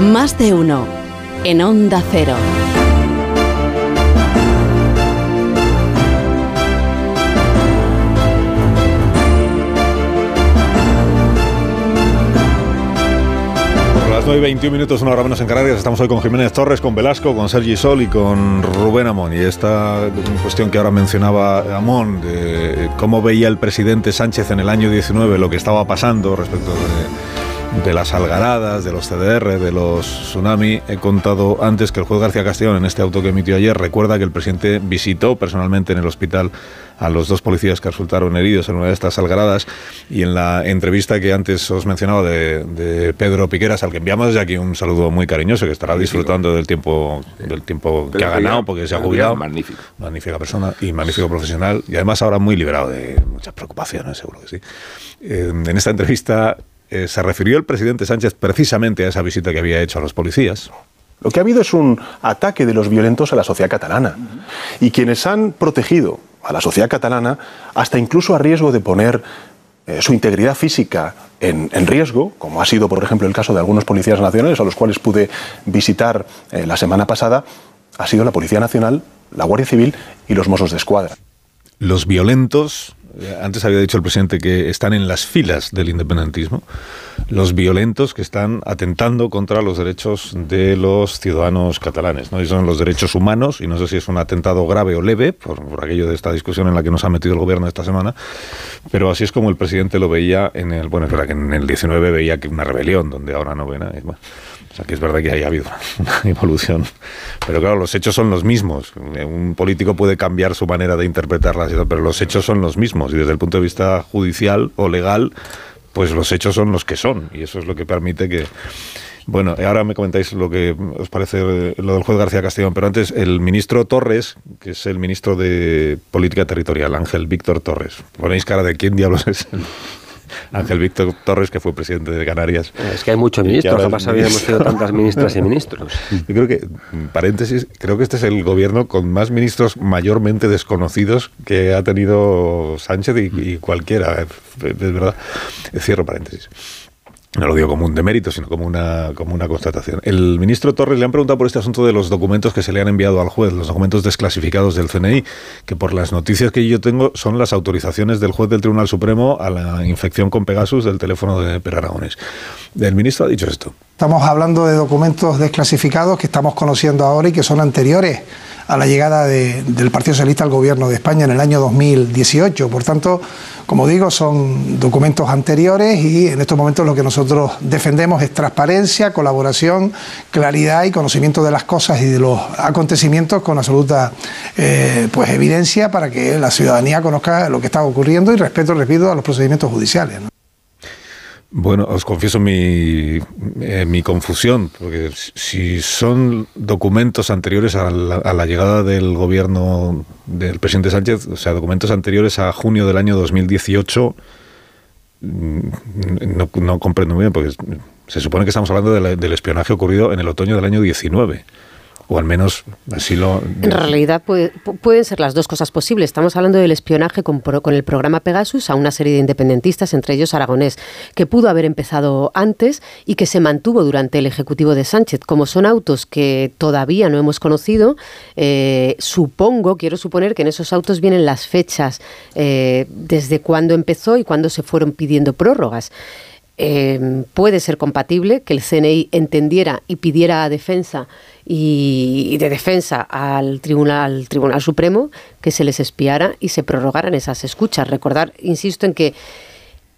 S143: Más de uno. En Onda Cero.
S35: Las 9 y 21 minutos, una hora menos en Canarias. Estamos hoy con Jiménez Torres, con Velasco, con Sergi Sol y con Rubén Amón. Y esta cuestión que ahora mencionaba Amón, de cómo veía el presidente Sánchez en el año 19 lo que estaba pasando respecto de, de las algaradas, de los CDR, de los tsunami. He contado antes que el juez García Castellón, en este auto que emitió ayer, recuerda que el presidente visitó personalmente en el hospital a los dos policías que resultaron heridos en una de estas algaradas y en la entrevista que antes os mencionaba de, de Pedro Piqueras, al que enviamos desde aquí un saludo muy cariñoso, que estará disfrutando del tiempo, del tiempo que ha ganado porque se ha jubilado.
S145: Magnífico.
S35: Magnífica persona y magnífico profesional y además ahora muy liberado de muchas preocupaciones, seguro que sí. En esta entrevista eh, se refirió el presidente Sánchez precisamente a esa visita que había hecho a los policías.
S147: Lo que ha habido es un ataque de los violentos a la sociedad catalana. Y quienes han protegido a la sociedad catalana, hasta incluso a riesgo de poner eh, su integridad física en, en, riesgo, como ha sido, por ejemplo, el caso de algunos policías nacionales a los cuales pude visitar eh, la semana pasada, ha sido la Policía Nacional, la Guardia Civil y los Mossos de Escuadra.
S35: Los violentos antes había dicho el presidente que están en las filas del independentismo, los violentos que están atentando contra los derechos de los ciudadanos catalanes. ¿no? Y son los derechos humanos, y no sé si es un atentado grave o leve, por, aquello de esta discusión en la que nos ha metido el gobierno esta semana, pero así es como el presidente lo veía en el, bueno, es verdad que en el 19 veía que una rebelión, donde ahora no ve nada. O sea que es verdad que haya habido una evolución. Pero claro, los hechos son los mismos. Un político puede cambiar su manera de interpretarlas, pero los hechos son los mismos. Y desde el punto de vista judicial o legal, pues los hechos son los que son. Y eso es lo que permite que... Bueno, ahora me comentáis lo que os parece lo del juez García Castellón, pero antes el ministro Torres, que es el ministro de Política Territorial, Ángel Víctor Torres. Ponéis cara de quién diablos es el Ángel Víctor Torres, que fue presidente de Canarias.
S148: Es que hay muchos ministros, jamás habíamos tenido tantas ministras y ministros.
S35: Yo creo que, paréntesis, creo que este es el gobierno con más ministros mayormente desconocidos que ha tenido Sánchez y, y cualquiera, es verdad. Cierro paréntesis. No lo digo como un demérito, sino como una, como una constatación. El ministro Torres le han preguntado por este asunto de los documentos que se le han enviado al juez, los documentos desclasificados del CNI, que por las noticias que yo tengo son las autorizaciones del juez del Tribunal Supremo a la infección con Pegasus del teléfono de Per Aragones. El ministro ha dicho esto.
S149: Estamos hablando de documentos desclasificados que estamos conociendo ahora y que son anteriores a la llegada de, del Partido Socialista al gobierno de España en el año 2018. Por tanto, como digo, son documentos anteriores y en estos momentos lo que nosotros defendemos es transparencia, colaboración, claridad y conocimiento de las cosas y de los acontecimientos con absoluta eh, pues evidencia para que la ciudadanía conozca lo que está ocurriendo y respeto, repito, a los procedimientos judiciales.
S35: Bueno, os confieso mi, eh, mi confusión, porque si son documentos anteriores a la, llegada del gobierno del presidente Sánchez, o sea, documentos anteriores a junio del año 2018, mm, no, no comprendo muy bien, porque se supone que estamos hablando de la, del espionaje ocurrido en el otoño del año 19 o al menos así lo...
S124: En realidad puede, pueden ser las dos cosas posibles. Estamos hablando del espionaje con, con, el programa Pegasus a una serie de independentistas, entre ellos Aragonés, que pudo haber empezado antes y que se mantuvo durante el Ejecutivo de Sánchez. Como son autos que todavía no hemos conocido, eh, supongo, quiero suponer que en esos autos vienen las fechas eh, desde cuándo empezó y cuándo se fueron pidiendo prórrogas. Eh, puede ser compatible que el CNI entendiera y pidiera a defensa y, de defensa al Tribunal, al Tribunal Supremo que se les espiara y se prorrogaran esas escuchas. Recordar, insisto en que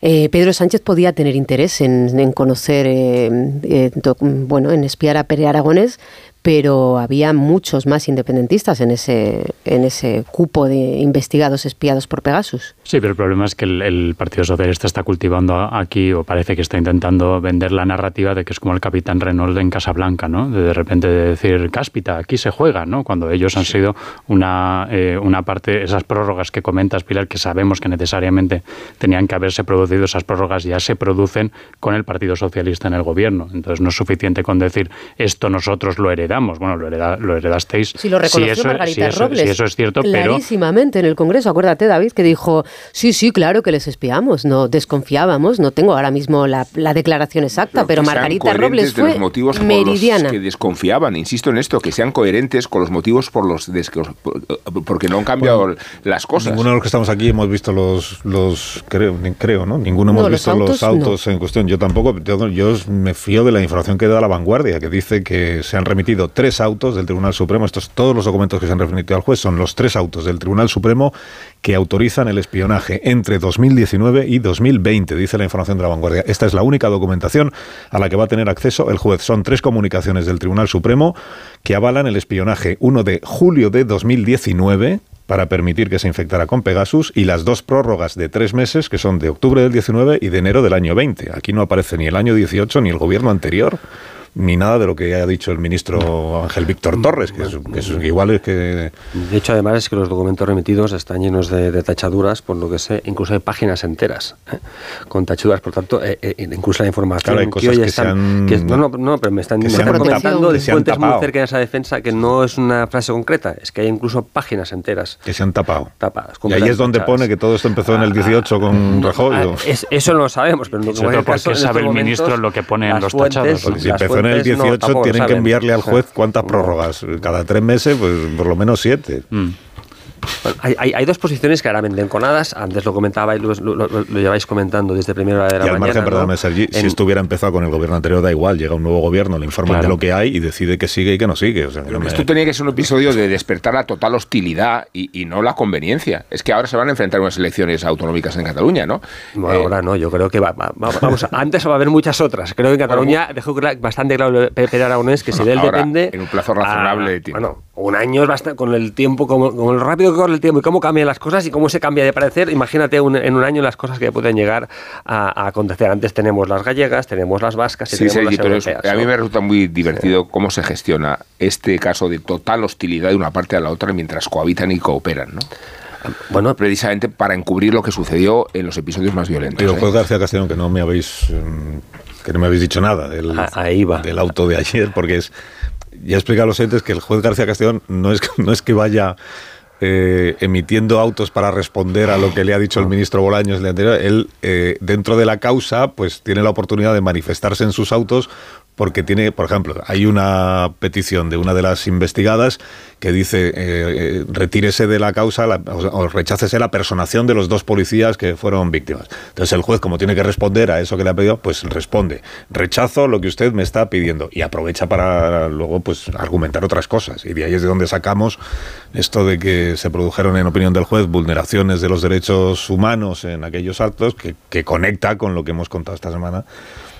S124: eh, Pedro Sánchez podía tener interés en, conocer, eh, eh, bueno, en espiar a Pere Aragonés, pero había muchos más independentistas en ese, en ese cupo de investigados espiados por Pegasus.
S125: Sí, pero el problema es que el, el, Partido Socialista está cultivando aquí, o parece que está intentando vender la narrativa de que es como el capitán Renault en Casablanca, ¿no? De, de repente de decir, cáspita, aquí se juega, ¿no? Cuando ellos han sido una, eh, una parte, esas prórrogas que comentas, Pilar, que sabemos que necesariamente tenían que haberse producido, esas prórrogas ya se producen con el Partido Socialista en el gobierno. Entonces no es suficiente con decir, esto nosotros lo heredamos bueno, lo, hereda, lo heredasteis.
S124: Sí, lo reconoció
S125: si eso,
S124: Margarita
S125: si eso,
S124: Robles.
S125: Si eso es cierto,
S124: clarísimamente
S125: pero...
S124: en el Congreso. Acuérdate, David, que dijo, sí, sí, claro que les espiamos, no desconfiábamos, no tengo ahora mismo la, la declaración exacta, pero,
S62: pero
S124: Margarita Robles
S62: de
S124: fue
S62: los motivos
S124: meridiana.
S62: Por los que desconfiaban, insisto en esto, que sean coherentes con los motivos por los des... porque no han cambiado bueno, las cosas.
S35: Ninguno de los que estamos aquí hemos visto los, los creo, creo, ¿no? Ninguno hemos
S124: No, los
S35: visto
S124: autos,
S35: los autos
S124: no.
S35: en cuestión. Yo tampoco, yo, yo me fío de la información que da la vanguardia, que dice que se han remitido tres autos del Tribunal Supremo. Estos, todos los documentos que se han remitido al juez son los tres autos del Tribunal Supremo que autorizan el espionaje entre 2019 y 2020, dice la información de la vanguardia. Esta es la única documentación a la que va a tener acceso el juez. Son tres comunicaciones del Tribunal Supremo que avalan el espionaje. Uno de julio de 2019 para permitir que se infectara con Pegasus y las dos prórrogas de tres meses que son de octubre del 19 y de enero del año 20. Aquí no aparece ni el año 18 ni el gobierno anterior ni nada de lo que haya dicho el ministro Ángel Víctor Torres, que, es, que, es, que igual es que...
S121: De hecho, además es que los documentos remitidos están llenos de, de tachaduras, por lo que sé, incluso hay páginas enteras ¿eh? con tachaduras, por tanto, eh, eh, incluso la información
S35: claro, hay
S121: que hoy están...
S35: Que
S121: que, no, no, no, pero me están, me están comentando de fuentes muy cercanas a defensa que no es una frase concreta, es que hay incluso páginas enteras.
S35: Que se han tapado.
S121: Tapadas.
S35: Y ahí es donde tachadas. pone que todo esto empezó en el 18 con
S121: no,
S35: Rajoy.
S121: Es, eso no lo sabemos, pero no
S125: sí, pero ¿por qué sabe el ministro lo que pone en los tachados?
S35: Porque si empezó en el 18 no, tienen que enviarle al juez cuántas prórrogas. Cada tres meses, pues por lo menos siete.
S121: Mm. Bueno, hay, hay, hay, dos posiciones claramente enconadas. Antes lo comentaba y lo, lo, lo, lo lleváis comentando desde primera hora de la
S35: y al
S121: mañana.
S35: margen. Sergi,
S121: en...
S35: si esto hubiera empezado con el gobierno anterior, da igual. Llega un nuevo gobierno, le informan claro. de lo que hay y decide que sigue y que no sigue. O sea,
S62: Pero me... Esto tenía que ser un episodio de despertar la total hostilidad y, y, no la conveniencia. Es que ahora se van a enfrentar unas elecciones autonómicas en Cataluña, ¿no?
S121: Bueno, eh... ahora no, yo creo que va, va, vamos, antes va a haber muchas otras. Creo que en Cataluña bueno, dejó bastante claro Pepe Aragonés que si de él depende.
S62: En un plazo razonable
S121: a,
S62: de tiempo.
S121: Bueno, un año es bastante, con el tiempo, como, como el rápido que corre el tiempo y cómo cambian las cosas y cómo se cambia de parecer. Imagínate un, en un año las cosas que pueden llegar a, a, acontecer. Antes tenemos las gallegas, tenemos las vascas y
S62: sí,
S121: tenemos
S62: sí,
S121: las europeas.
S62: A mí me resulta muy divertido sí. cómo se gestiona este caso de total hostilidad de una parte a la otra mientras cohabitan y cooperan, ¿no? Bueno, precisamente para encubrir lo que sucedió en los episodios más violentos.
S35: Pero, ¿eh? juez García Castellón, que no me habéis que no me habéis dicho nada del,
S121: ah, Ahí va.
S35: del auto de ayer, porque es ya he explicado a los entes que el juez García Castellón no es, no es que vaya eh, emitiendo autos para responder a lo que le ha dicho el ministro Bolaños el anterior. Él, eh, dentro de la causa, pues tiene la oportunidad de manifestarse en sus autos porque tiene, por ejemplo, hay una petición de una de las investigadas que dice eh, eh, retírese de la causa la, o, rechácese la personación de los dos policías que fueron víctimas. Entonces el juez, como tiene que responder a eso que le ha pedido, pues responde, rechazo lo que usted me está pidiendo y aprovecha para luego pues argumentar otras cosas. Y de ahí es de donde sacamos esto de que se produjeron, en opinión del juez, vulneraciones de los derechos humanos en aquellos actos que conecta con lo que hemos contado esta semana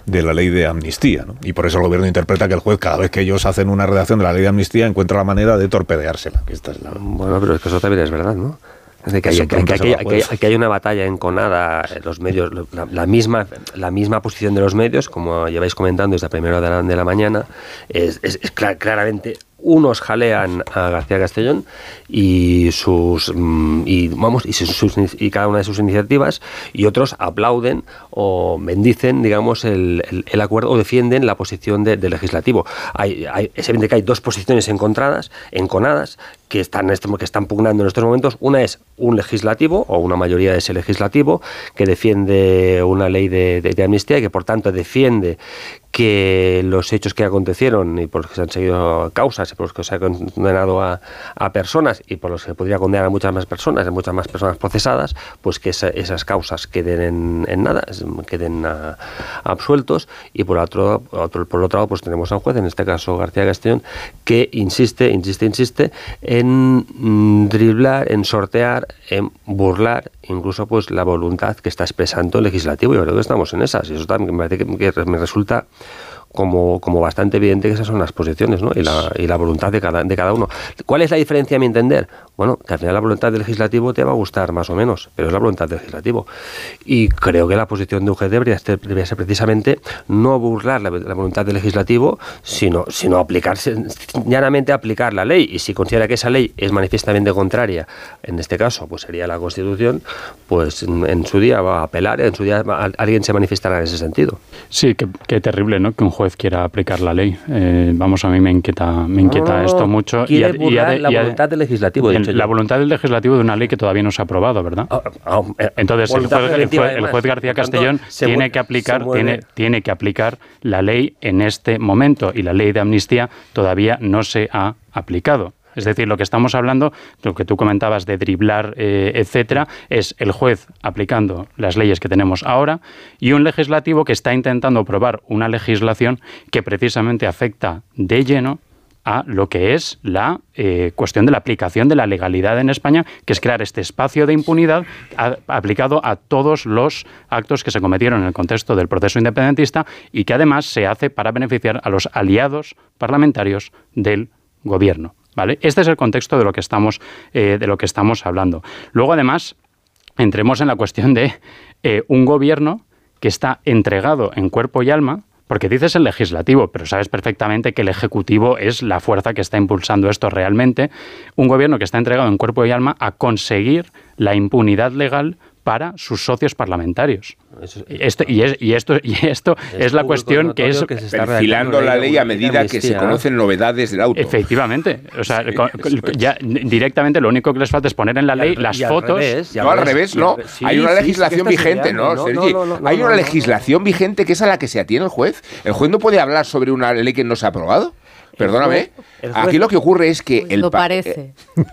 S35: de la ley de amnistía. ¿no? Y por eso el gobierno interpreta que el juez, cada vez que ellos hacen una redacción de la ley de amnistía, encuentra la manera de torpedeársela. Que esta es la...
S121: Bueno, pero es que eso también es verdad, ¿no? Es de que hay, que, hay una batalla enconada, los medios, la, la misma, la misma posición de los medios, como lleváis comentando desde la primera hora de la, de la mañana, es, es- es cla- claramente unos jalean a García Castellón y sus mm, y vamos y, sus- y cada una de sus iniciativas y otros aplauden o bendicen digamos el, el- el acuerdo o defienden la posición de- del legislativo. Hay, hay- es evidente que hay dos posiciones encontradas enconadas que están este- que están pugnando en estos momentos. Una es un legislativo o una mayoría de ese legislativo que defiende una ley de, amnistía y que por tanto defiende que los hechos que acontecieron y por los que se han seguido causas y por los que se ha condenado a, a personas y por los que se podría condenar a muchas más personas, a muchas más personas procesadas, pues que esa- esas causas queden en, en nada, queden ah, absueltos y por otro, por otro lado pues tenemos a un juez, en este caso García Castellón, que insiste, insiste, insiste en mm, driblar, en sortear, en burlar incluso pues la voluntad que está expresando el legislativo. Yo creo que estamos en esas y eso también me parece que me resulta como, como bastante evidente que esas son las posiciones ¿no? y, la, y la voluntad de cada, de cada uno. ¿Cuál es la diferencia a mi entender? Bueno, que al final la voluntad del legislativo te va a gustar más o menos, pero es la voluntad del legislativo. Y creo que la posición de juez debería ser, debería ser precisamente no burlar la, la voluntad del legislativo, sino, sino aplicarse, llanamente aplicar la ley. Y si considera que esa ley es manifiestamente contraria, en este caso, pues sería la Constitución, pues en, en su día va a apelar, en su día va- alguien se manifestará en ese sentido.
S125: Sí, qué, qué terrible, ¿no? Que un juez quiera aplicar la ley. Eh, vamos, a mí me inquieta, me inquieta
S121: No,
S125: esto mucho.
S121: Quiere
S125: ha
S121: la voluntad del legislativo, yo.
S125: la voluntad del legislativo de una ley que todavía no se ha aprobado, ¿verdad? Entonces, el
S121: voluntad
S125: juez, el juez- el juez García
S121: tanto,
S125: Castellón tiene que aplicar, tiene, tiene que aplicar la ley en este momento y la ley de amnistía todavía no se ha aplicado. Es decir, lo que estamos hablando, lo que tú comentabas de driblar, eh, etcétera, es el juez aplicando las leyes que tenemos ahora y un legislativo que está intentando aprobar una legislación que precisamente afecta de lleno a lo que es la eh, cuestión de la aplicación de la legalidad en España, que es crear este espacio de impunidad aplicado a todos los actos que se cometieron en el contexto del proceso independentista y que además se hace para beneficiar a los aliados parlamentarios del gobierno. ¿Vale? Este es el contexto de lo que estamos, eh, de lo que estamos hablando. Luego, además, entremos en la cuestión de eh, un gobierno que está entregado en cuerpo y alma, porque dices el legislativo, pero sabes perfectamente que el ejecutivo es la fuerza que está impulsando esto realmente, un gobierno que está entregado en cuerpo y alma a conseguir la impunidad legal para sus socios parlamentarios. Y esto, y es- y esto, y esto es la cuestión que es...
S62: Perfilando la ley a medida que se conocen novedades del auto.
S125: Efectivamente. O sea, con- con- ya directamente lo único que les falta es poner en la ley las
S62: y al
S125: fotos.
S62: revés, no, al revés, no. Hay una legislación vigente, ¿no, Sergi? Hay una legislación vigente que es a la que se atiene el juez. El juez no puede hablar sobre una ley que no se ha aprobado. Perdóname. Aquí lo que ocurre es que el
S124: Lo
S62: pa-
S124: parece.
S62: no,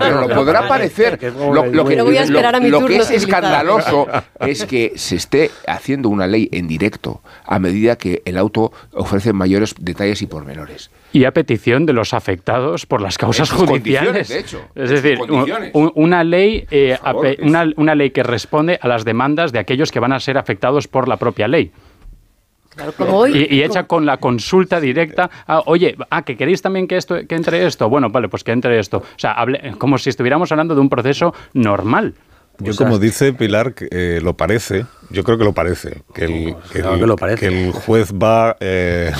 S62: pero lo podrá parecer. Lo, lo que, lo es escandaloso es que se esté haciendo una ley en directo a medida que el auto ofrece mayores detalles y pormenores.
S125: Y a petición de los afectados por las causas judiciales.
S62: condiciones, de hecho.
S125: Es decir, un- una ley, eh,
S62: favor,
S125: una ley que responde a las demandas de aquellos que van a ser afectados por la propia ley.
S124: Como hoy.
S125: Y, y hecha con la consulta directa. ah, oye, ah, que queréis también que esto, que entre esto. Bueno, vale, pues que entre esto. O sea, hable- como si estuviéramos hablando de un proceso normal.
S35: Yo, como dice Pilar, que, eh, lo parece, yo creo que lo parece, que el, que el-
S121: claro que lo parece.
S35: que el juez va eh,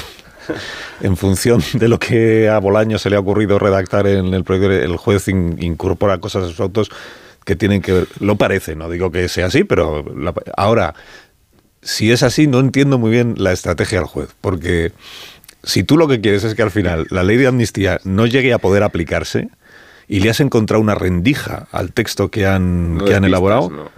S35: en función de lo que a Bolaño se le ha ocurrido redactar en el proyecto, el juez in- incorpora cosas a sus autos que tienen que ver, lo parece, no digo que sea así, pero la- ahora, si es así, no entiendo muy bien la estrategia del juez, porque si tú lo que quieres es que al final la ley de amnistía no llegue a poder aplicarse y le has encontrado una rendija al texto que han,
S62: No
S35: que han
S62: pistas,
S35: elaborado,
S62: no.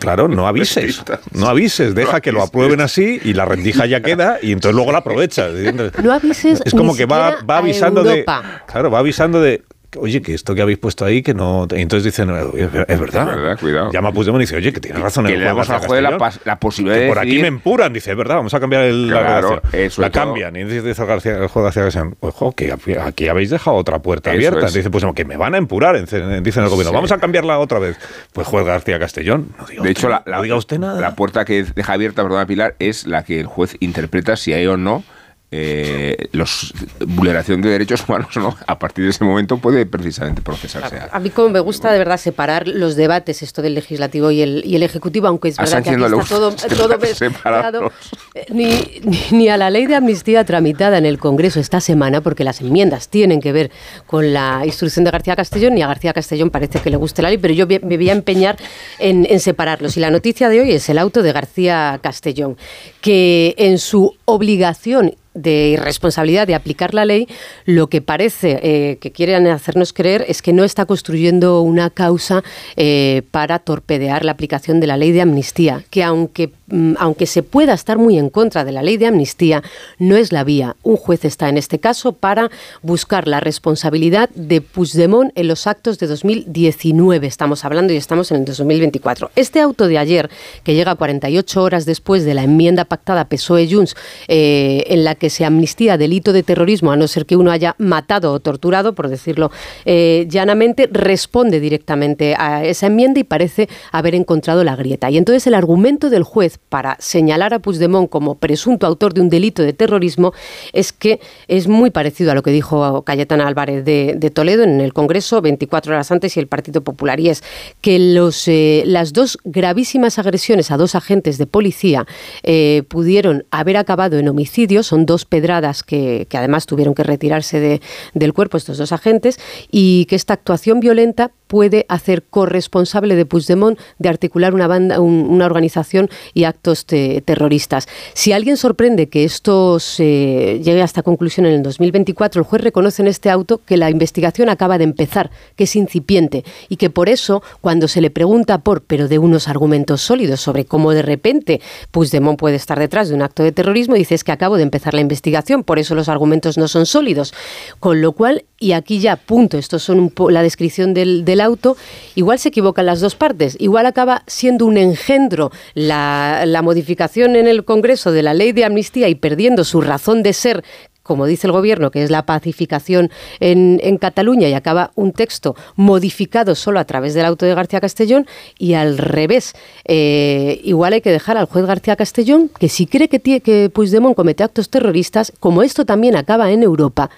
S35: Claro, no avises. No avises, deja que lo aprueben así y la rendija ya queda y entonces luego la aprovecha.
S124: No avises.
S35: Es como
S124: ni
S35: que va, va
S124: a
S35: avisando de. Claro, va avisando de. Oye, que esto que habéis puesto ahí, que no. y entonces dicen, "Oye, es verdad.
S145: Es verdad, cuidado.
S35: Llama a Puigdemont y dice, oye, que tiene razón
S145: Que
S35: el
S145: le
S35: juez
S145: damos
S35: García
S145: juez la, la posibilidad
S35: que
S145: de
S35: por aquí me empuran. Dice, es verdad, vamos a cambiar el, la
S145: Claro,
S35: redacción".
S145: eh, sobre
S35: La
S145: todo-
S35: cambian. Y dice el, García, el juez García Castellón, ojo, que aquí habéis dejado otra puerta
S145: Eso
S35: abierta.
S145: es.
S35: Dice, pues que me van a empurar, dicen el gobierno.
S145: Sí.
S35: Vamos a cambiarla otra vez. Pues juez García Castellón. No diga
S145: De
S35: usted
S145: hecho, la, la-
S35: no diga usted nada.
S145: la puerta que deja abierta, perdona Pilar, es la que el juez interpreta si hay o no eh, los vulneración de derechos humanos no. A partir de ese momento puede precisamente procesarse.
S124: A mí como me gusta de verdad separar los debates, esto del legislativo y el, y el ejecutivo, aunque es
S145: A
S124: verdad que aquí está todo, todo mezclado. Eh, Ni, ni- ni a la ley de amnistía tramitada en el Congreso esta semana, porque las enmiendas tienen que ver con la instrucción de García Castellón, ni a García Castellón parece que le guste la ley, pero yo me voy a empeñar en, en separarlos. Y la noticia de hoy es el auto de García Castellón, que en su obligación de irresponsabilidad de aplicar la ley, lo que parece eh, que quieren hacernos creer es que no está construyendo una causa eh, para torpedear la aplicación de la ley de amnistía, que aunque, mm, aunque se pueda estar muy en contra de la ley de amnistía, no es la vía. Un juez está en este caso para buscar la responsabilidad de Puigdemont en los actos de 2019. Estamos hablando y estamos en el 2024. Este auto de ayer, que llega 48 horas después de la enmienda pactada PSOE-Junts, eh, en la que se amnistía delito de terrorismo, a no ser que uno haya matado o torturado, por decirlo eh, llanamente, responde directamente a esa enmienda y parece haber encontrado la grieta. Y entonces el argumento del juez para señalar a Puigdemont como presunto autor de un delito de terrorismo es que es muy parecido a lo que dijo Cayetana Álvarez de, Toledo en el Congreso 24 horas antes y el Partido Popular, y es que eh, las dos gravísimas agresiones a dos agentes de policía eh, pudieron haber acabado en homicidio, son pedradas que, que además tuvieron que retirarse de- del cuerpo estos dos agentes, y que esta actuación violenta puede hacer corresponsable de Puigdemont de articular una banda, un- una organización y actos te- terroristas. Si alguien sorprende que esto se llegue a esta conclusión en el 2024, el juez reconoce en este auto que la investigación acaba de empezar, que es incipiente y que por eso cuando se le pregunta por, pero de unos argumentos sólidos sobre cómo de repente Puigdemont puede estar detrás de un acto de terrorismo, dice es que acabo de empezar la investigación, por eso los argumentos no son sólidos. Con lo cual, y aquí ya punto, esto son la descripción del auto, igual se equivocan las dos partes, igual acaba siendo un engendro la, modificación en el Congreso de la ley de amnistía y perdiendo su razón de ser como dice el gobierno, que es la pacificación en, Cataluña y acaba un texto modificado solo a través del auto de García Castellón y al revés. Eh, igual hay que dejar al juez García Castellón que si cree que, tie- que Puigdemont comete actos terroristas, como esto también acaba en Europa,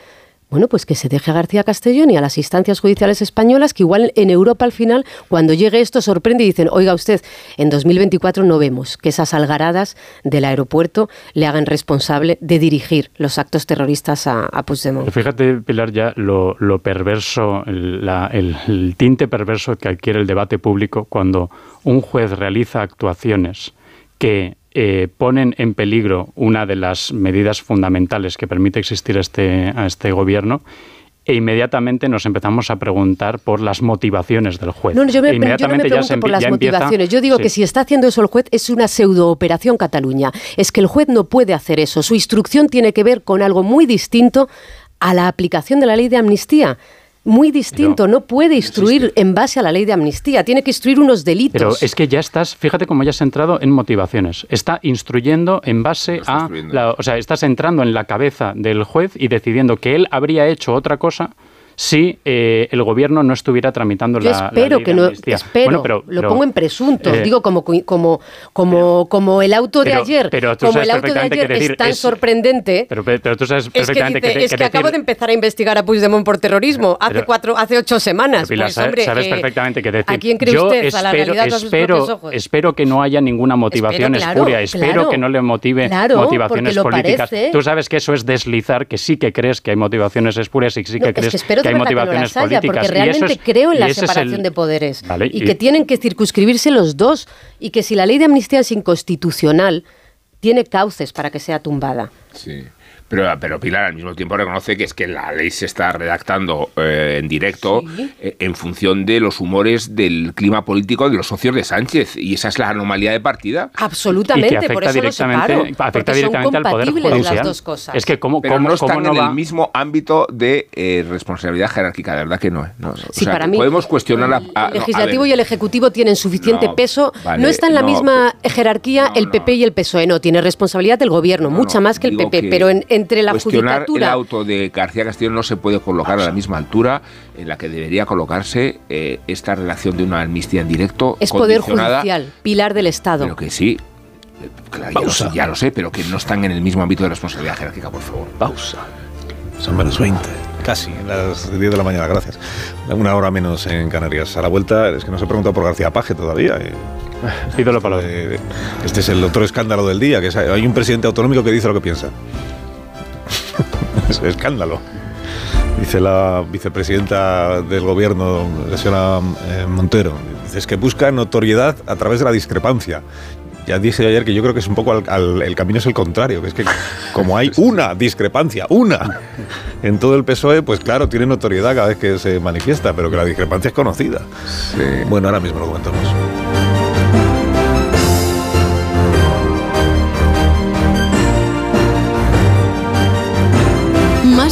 S124: bueno, pues que se deje a García Castellón y a las instancias judiciales españolas, que igual en Europa al final, cuando llegue esto, sorprende y dicen, oiga usted, en 2024 no vemos que esas algaradas del aeropuerto le hagan responsable de dirigir los actos terroristas a, a Puigdemont.
S125: Fíjate, Pilar, ya lo, perverso, la- el tinte perverso que adquiere el debate público cuando un juez realiza actuaciones que eh, ponen en peligro una de las medidas fundamentales que permite existir este, a este gobierno e inmediatamente nos empezamos a preguntar por las motivaciones del juez.
S124: No, no, yo, me,
S125: E
S124: yo no me
S125: inmediatamente ya
S124: pregunto
S125: se empie-
S124: por las
S125: ya empieza-
S124: motivaciones. Yo digo
S125: sí.
S124: que si está haciendo eso el juez es una pseudo-operación Cataluña. Es que el juez no puede hacer eso. Su instrucción tiene que ver con algo muy distinto a la aplicación de la ley de amnistía. Muy distinto. No puede instruir en base a la ley de amnistía. Tiene que instruir unos delitos.
S125: Pero es que ya estás, fíjate cómo ya has entrado en motivaciones. Está instruyendo en base a, la- o sea, estás entrando en la cabeza del juez y decidiendo que él habría hecho otra cosa si eh, el gobierno no estuviera tramitando
S124: Yo
S125: la, la
S124: espero
S125: ley
S124: que no, espero,
S125: Bueno, pero-
S124: lo
S125: pero,
S124: pongo en presunto,
S125: eh,
S124: digo como como como como el auto de
S125: pero-
S124: ayer,
S125: pero tú
S124: como
S125: sabes
S124: el auto de
S125: perfectamente
S124: ayer
S125: decir
S124: es tan
S125: es-
S124: sorprendente.
S125: Pero, tú sabes
S124: Es que,
S125: perfectamente
S124: dice,
S125: que,
S124: es que
S125: que
S124: acabo
S125: decir-
S124: de empezar a investigar a Puigdemont por terrorismo hace cuatro, hace ocho semanas.
S125: Pilar,
S124: Pues,
S125: sabes,
S124: hombre,
S125: sabes
S124: eh,
S125: perfectamente que decir.
S124: ¿A quién cree
S125: yo
S124: usted?
S125: espero,
S124: a la realidad
S125: espero,
S124: ojos.
S125: espero que no haya ninguna motivación
S124: Espero, claro,
S125: espuria. Espero
S124: claro.
S125: que no le motive
S124: Claro,
S125: motivaciones políticas. Tú sabes que eso es deslizar, que sí que crees que hay motivaciones espurias y sí que
S124: es
S125: crees
S124: que
S125: hay
S124: verdad que no
S125: motivaciones
S124: haya, porque
S125: Y eso
S124: realmente
S125: es-
S124: creo en la separación
S125: el-
S124: de poderes
S125: Vale,
S124: y,
S125: y-
S124: que tienen que circunscribirse los dos y que si la ley de amnistía es inconstitucional tiene cauces para que sea tumbada.
S145: Sí.
S62: Pero, pero Pilar al mismo tiempo reconoce que es que la ley se está redactando eh, en directo eh, en función de los humores del clima político de los socios de Sánchez. Y esa es la anomalía de partida.
S124: Absolutamente,
S125: Y que
S124: por eso lo
S125: directamente-
S124: separo,
S125: afecta directamente
S124: son
S125: al Poder Judicial.
S124: las dos cosas.
S125: Es que cómo,
S62: Pero
S125: cómo,
S62: no
S125: cómo
S62: están
S125: no
S62: en
S125: va...
S62: el mismo ámbito de eh, responsabilidad jerárquica, de verdad que no. no. O
S124: Sí,
S62: sea,
S124: para mí,
S62: podemos cuestionar a-
S124: El
S62: a
S124: legislativo y el ejecutivo tienen suficiente
S62: No,
S124: peso.
S62: vale,
S124: no está en la
S62: no,
S124: misma jerarquía el PP y el PSOE. No, tiene responsabilidad del gobierno, mucha más que el PP.
S62: que
S124: pero en- entre la
S62: cuestionar
S124: judicatura.
S62: el auto de García Castillo no se puede colocar a la misma altura en la que debería colocarse eh, esta relación de una amnistía en directo
S124: Es poder judicial, pilar del Estado.
S62: pero que sí eh, claro, ya, lo sé, ya lo sé pero que no están en el mismo ámbito de responsabilidad jerárquica por favor.
S35: Pausa. Son menos 20 casi las 10 de la mañana gracias. Una hora menos en Canarias. A la vuelta es que no se ha preguntado por García Paje todavía eh.
S125: Ídolo para
S35: Eh, este es el otro escándalo del día que es- hay un presidente autonómico que dice lo que piensa es escándalo Dice la vicepresidenta del gobierno, la señora eh, Montero, dice es que busca notoriedad a través de la discrepancia. Ya dije ayer que yo creo que es un poco al- al- el camino es el contrario, que es que como hay una discrepancia, una en todo el PSOE, pues claro, tiene notoriedad cada vez que se manifiesta, pero que la discrepancia es conocida. Bueno, ahora mismo lo comentamos.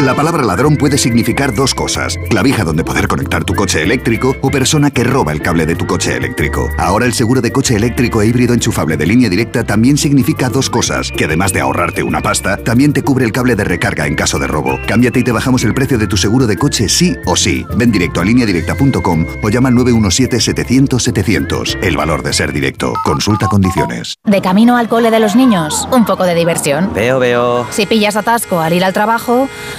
S150: La palabra ladrón puede significar dos cosas. Clavija donde poder conectar tu coche eléctrico o persona que roba el cable de tu coche eléctrico. Ahora el seguro de coche eléctrico e híbrido enchufable de línea directa también significa dos cosas. Que además de ahorrarte una pasta, también te cubre el cable de recarga en caso de robo. Cámbiate y te bajamos el precio de tu seguro de coche sí o sí. Ven directo a lineadirecta.com o llama al 917-700-700. El valor de ser directo. Consulta condiciones.
S80: De camino al cole de los niños, un poco de diversión.
S151: Veo, veo.
S80: Si pillas atasco al ir al trabajo,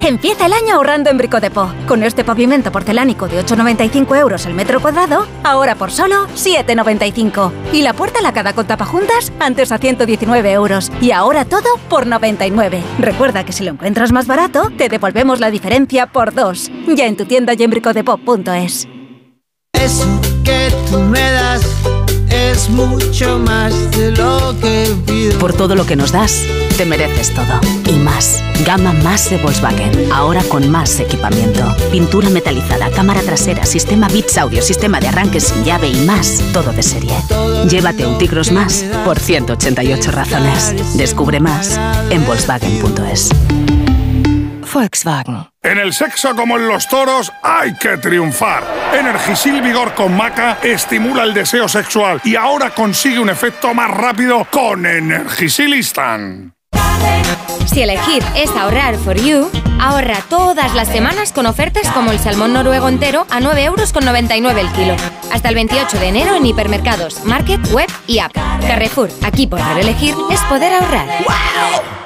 S80: Empieza el año ahorrando en Bricodepo. Con este pavimento porcelánico de 8,95 euros el metro cuadrado, ahora por solo 7,95. Y la puerta lacada con tapajuntas, antes a 119 euros. Y ahora todo por 99. Recuerda que si lo encuentras más barato, te devolvemos la diferencia por dos. Ya en tu tienda y en bricodepo.es.
S152: Que tú me das es mucho más de lo que pido.
S153: Por todo lo que nos das, te mereces todo. Y más. Gama más de Volkswagen. Ahora con más equipamiento. Pintura metalizada, cámara trasera, sistema Beats Audio, sistema de arranque sin llave y más. Todo de serie. Llévate un Tigros más por 188 razones. Descubre más en Volkswagen.es. Volkswagen.
S154: En el sexo como en los toros hay que triunfar. Energisil Vigor con Maca estimula el deseo sexual y ahora consigue un efecto más rápido con Energisil Instant.
S155: Si elegir es ahorrar for you, ahorra todas las semanas con ofertas como el salmón noruego entero a 9,99 euros el kilo. Hasta el 28 de enero en hipermercados, market, web y app. Carrefour, aquí poder elegir es poder ahorrar.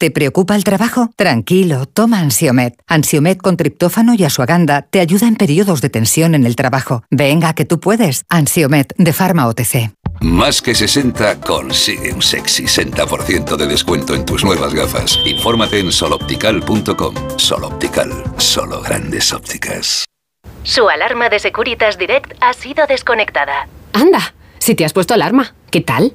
S156: ¿Te preocupa el trabajo? Tranquilo, toma Ansiomet. Ansiomet con triptófano y asuaganda te ayuda en periodos de tensión en el trabajo. Venga, que tú puedes. Ansiomet de Pharma OTC.
S157: Más que 60 consigue un sexy 60% de descuento en tus nuevas gafas. Infórmate en soloptical.com. Soloptical, solo grandes ópticas.
S153: Su alarma de Securitas Direct ha sido desconectada.
S158: Anda, si te has puesto alarma, ¿qué tal?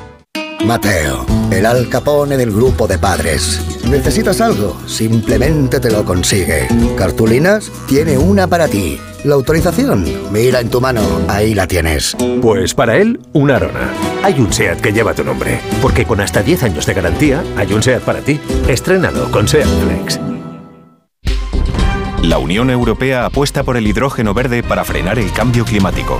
S150: Mateo, el alcapone del grupo de padres. ¿Necesitas algo? Simplemente te lo consigue. ¿Cartulinas? Tiene una para ti. La autorización, mira en tu mano, ahí la tienes.
S19: Pues para él, una Arona. Hay un SEAT que lleva tu nombre, porque con hasta 10 años de garantía, hay un SEAT para ti. Estrénalo con SEAT Flex.
S159: La Unión Europea apuesta por el hidrógeno verde para frenar el cambio climático.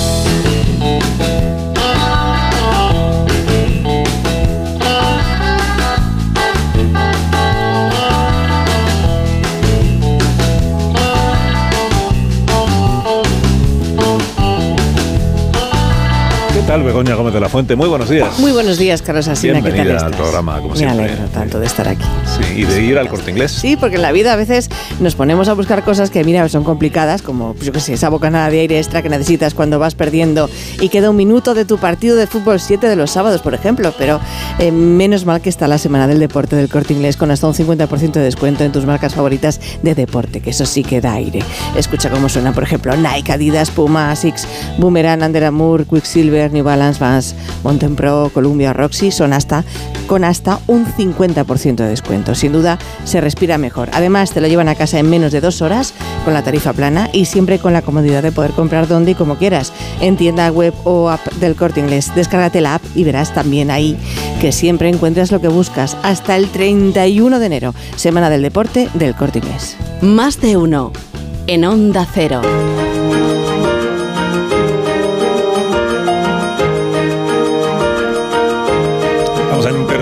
S35: Tal, Begoña Gómez de la Fuente? Muy buenos días.
S38: Muy buenos días, Carlos Asina. ¿Qué tal
S35: Bienvenida
S38: estás?
S35: al programa, como
S38: Me
S35: siempre.
S38: alegro tanto de estar aquí.
S35: Sí, y de ir al corte inglés.
S38: Sí, porque en la vida a veces nos ponemos a buscar cosas que, mira, son complicadas, como, pues yo qué sé, esa bocanada de aire extra que necesitas cuando vas perdiendo y queda un minuto de tu partido de fútbol 7 de los sábados, por ejemplo. Pero eh, menos mal que está la semana del deporte del corte inglés con hasta un 50% de descuento en tus marcas favoritas de deporte, que eso sí que da aire. Escucha cómo suena, por ejemplo, Nike, Adidas, Puma, Asics, Boomerang, Under Armour, Quicksilver, New Balance, Vans, Mountain Pro, Columbia, Roxy, son hasta con hasta un 50% de descuento. Sin duda, se respira mejor. Además, te lo llevan a casa en menos de dos horas con la tarifa plana y siempre con la comodidad de poder comprar donde y como quieras, en tienda web o app del Corte Inglés. Descárgate la app y verás también ahí que siempre encuentras lo que buscas hasta el 31 de enero, Semana del Deporte del Corte Inglés.
S160: Más de uno. En Onda Cero.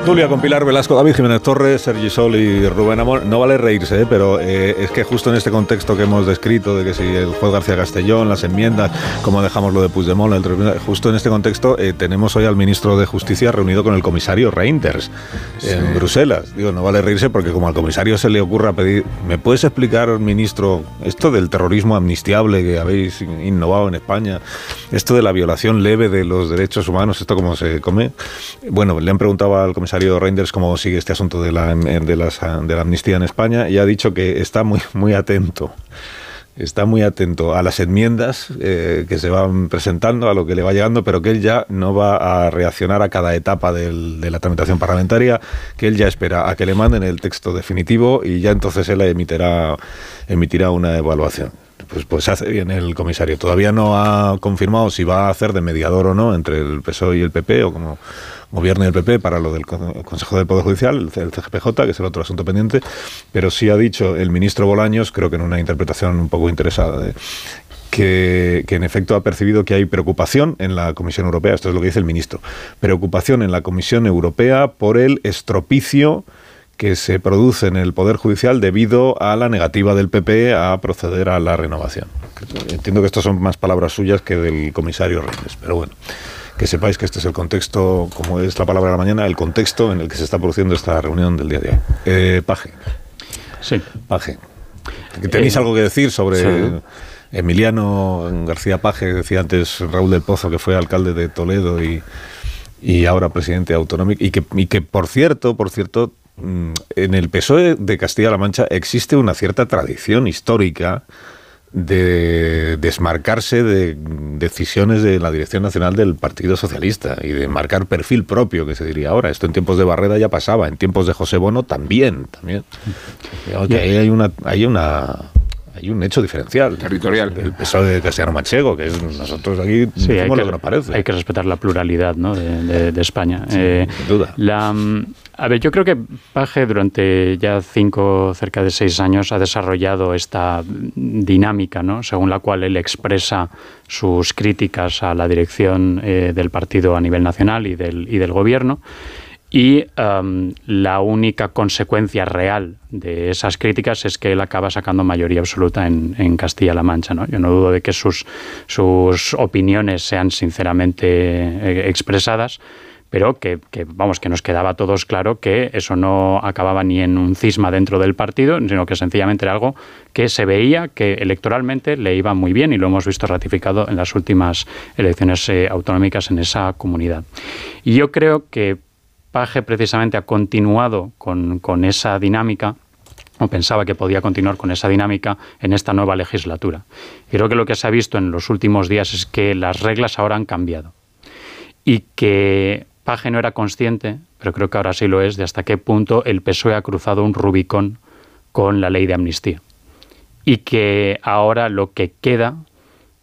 S35: Tertulia con Pilar Velasco, David Jiménez Torres, Sergi Sol y Rubén Amor. No vale reírse, ¿eh? pero eh, es que justo en este contexto que hemos descrito, de que si el juez García Castellón, las enmiendas, cómo dejamos lo de Puigdemont, el tribunal, justo en este contexto eh, tenemos hoy al ministro de Justicia reunido con el comisario Reinders en Bruselas. Digo, no vale reírse porque como al comisario se le ocurra pedir, ¿me puedes explicar, ministro, esto del terrorismo amnistiable que habéis innovado en España, esto de la violación leve de los derechos humanos, esto cómo se come? Bueno, le han preguntado al comisario Reinders cómo sigue este asunto de la, de, las- de la amnistía en España y ha dicho que está muy, muy atento. Está muy atento a las enmiendas eh, que se van presentando, a lo que le va llegando, pero que él ya no va a reaccionar a cada etapa de la tramitación parlamentaria, que él ya espera a que le manden el texto definitivo y ya entonces él emitirá, emitirá una evaluación. Pues, pues hace bien el comisario. Todavía no ha confirmado si va a hacer de mediador o no entre el PSOE y el PP o como gobierno y el PP para lo del Con- Consejo del Poder Judicial, el CGPJ, que es el otro asunto pendiente, pero sí ha dicho el ministro Bolaños, creo que en una interpretación un poco interesada, que en efecto ha percibido que hay preocupación en la Comisión Europea, esto es lo que dice el ministro, preocupación en la Comisión Europea por el estropicio que se produce en el Poder Judicial debido a la negativa del PP a proceder a la renovación. Entiendo que estas son más palabras suyas que del comisario Reyes, pero bueno, que sepáis que este es el contexto, como es la palabra de la mañana, el contexto en el que se está produciendo esta reunión del día de hoy. Eh, Paje.
S125: Sí.
S35: Paje. ¿Tenéis
S125: Eh,
S35: algo que decir sobre
S125: sí.
S35: Emiliano García Paje? Decía antes Raúl del Pozo, que fue alcalde de Toledo y, y ahora presidente autonómico. Y que, y que, por cierto, por cierto, en el PSOE de Castilla-La Mancha existe una cierta tradición histórica de desmarcarse de decisiones de la Dirección Nacional del Partido Socialista y de marcar perfil propio, que se diría ahora. Esto en tiempos de Barreda ya pasaba, en tiempos de José Bono también, también. Que ahí hay una, hay una, hay un hecho diferencial.
S62: Territorial.
S35: El PSOE de Castellano Manchego, que es nosotros aquí
S125: Sí, hay
S35: decimos
S125: que,
S35: lo que nos parece.
S125: hay que respetar la pluralidad ¿no? de, de- de España. Eh,
S35: sin duda.
S125: La, mm, a ver, yo creo que Paje durante ya cinco, cerca de seis años ha desarrollado esta dinámica, ¿no? según la cual él expresa sus críticas a la dirección eh, del partido a nivel nacional y del, y del gobierno. Y am, la única consecuencia real de esas críticas es que él acaba sacando mayoría absoluta en, en Castilla-La Mancha. ¿no? Yo no dudo de que sus, sus opiniones sean sinceramente eh, expresadas, pero que, vamos, que nos quedaba a todos claro que eso no acababa ni en un cisma dentro del partido, sino que sencillamente era algo que se veía que electoralmente le iba muy bien y lo hemos visto ratificado en las últimas elecciones eh, autonómicas en esa comunidad. Y yo creo que Paje precisamente ha continuado con, con esa dinámica o pensaba que podía continuar con esa dinámica en esta nueva legislatura. Y creo que lo que se ha visto en los últimos días es que las reglas ahora han cambiado y que Paje no era consciente, pero creo que ahora sí lo es, de hasta qué punto el PSOE ha cruzado un Rubicón con la ley de amnistía. Y que ahora lo que queda,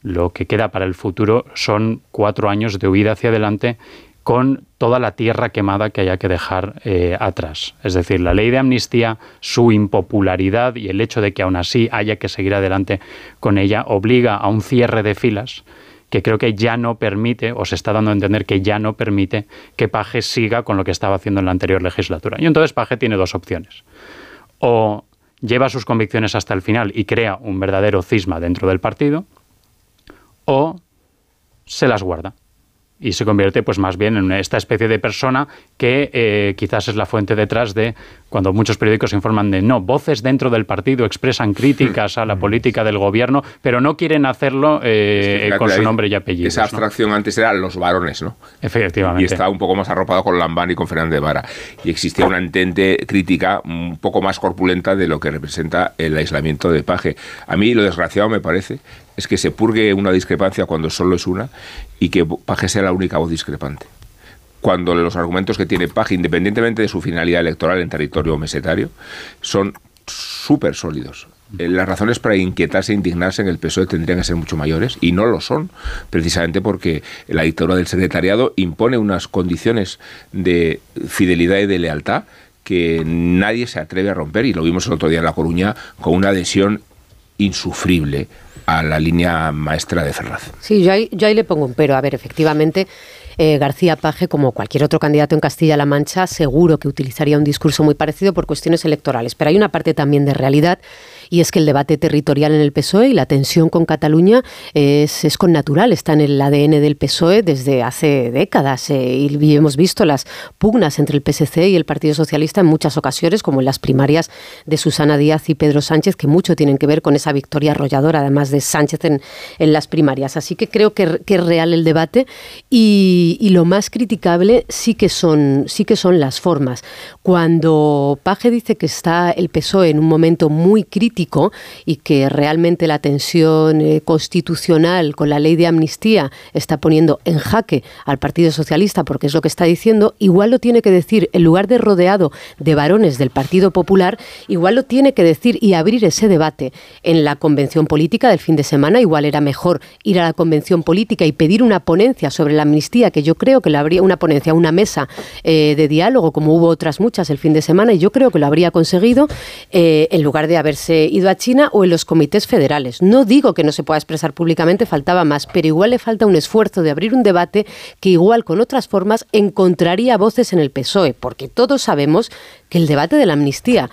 S125: lo que queda para el futuro son cuatro años de huida hacia adelante con toda la tierra quemada que haya que dejar eh, atrás. Es decir, la ley de amnistía, su impopularidad y el hecho de que aún así haya que seguir adelante con ella obliga a un cierre de filas que creo que ya no permite, o se está dando a entender que ya no permite, que Paje siga con lo que estaba haciendo en la anterior legislatura. Y entonces Paje tiene dos opciones. O lleva sus convicciones hasta el final y crea un verdadero cisma dentro del partido, o se las guarda y se convierte pues más bien en esta especie de persona que eh, quizás es la fuente detrás de cuando muchos periódicos informan de no, voces dentro del partido expresan críticas a la política del gobierno, pero no quieren hacerlo eh,
S62: Fíjate,
S125: con su nombre y apellido.
S62: Esa abstracción antes eran los varones, ¿no?
S125: Efectivamente.
S62: Y estaba un poco más arropado con Lambán y con Fernández Vara. Y existía una entente crítica un poco más corpulenta de lo que representa el aislamiento de Paje. A mí lo desgraciado me parece es que se purgue una discrepancia cuando solo es una y que Paje sea la única voz discrepante. Cuando los argumentos que tiene Paje, independientemente de su finalidad electoral en territorio mesetario, son súper sólidos. Eh, Las razones para inquietarse e indignarse en el PSOE tendrían que ser mucho mayores y no lo son, precisamente porque la dictadura del secretariado impone unas condiciones de fidelidad y de lealtad que nadie se atreve a romper y lo vimos el otro día en La Coruña con una adhesión insufrible a la línea maestra de Ferraz.
S124: Sí, yo ahí, yo ahí le pongo un pero. A ver, efectivamente, eh, García Paje, como cualquier otro candidato en Castilla-La Mancha, seguro que utilizaría un discurso muy parecido por cuestiones electorales. Pero hay una parte también de realidad y es que el debate territorial en el PSOE y la tensión con Cataluña es, es con natural, está en el ADN del PSOE desde hace décadas eh, y hemos visto las pugnas entre el PSC y el Partido Socialista en muchas ocasiones, como en las primarias de Susana Díaz y Pedro Sánchez, que mucho tienen que ver con esa victoria arrolladora, además de Sánchez en, en las primarias. Así que creo que, que es real el debate y, y lo más criticable sí que son, sí que son las formas. Cuando Paje dice que está el PSOE en un momento muy crítico y que realmente la tensión eh, constitucional con la ley de amnistía está poniendo en jaque al Partido Socialista, porque es lo que está diciendo, igual lo tiene que decir, en lugar de rodeado de varones del Partido Popular, igual lo tiene que decir y abrir ese debate en la convención política del fin de semana. Igual era mejor ir a la convención política y pedir una ponencia sobre la amnistía, que yo creo que la habría, una ponencia, una mesa eh, de diálogo, como hubo otras muchas el fin de semana, y yo creo que lo habría conseguido eh, en lugar de haberse ido a China o en los comités federales. No digo que no se pueda expresar públicamente, faltaba más, pero igual le falta un esfuerzo de abrir un debate que igual con otras formas encontraría voces en el PSOE, porque todos sabemos que el debate de la amnistía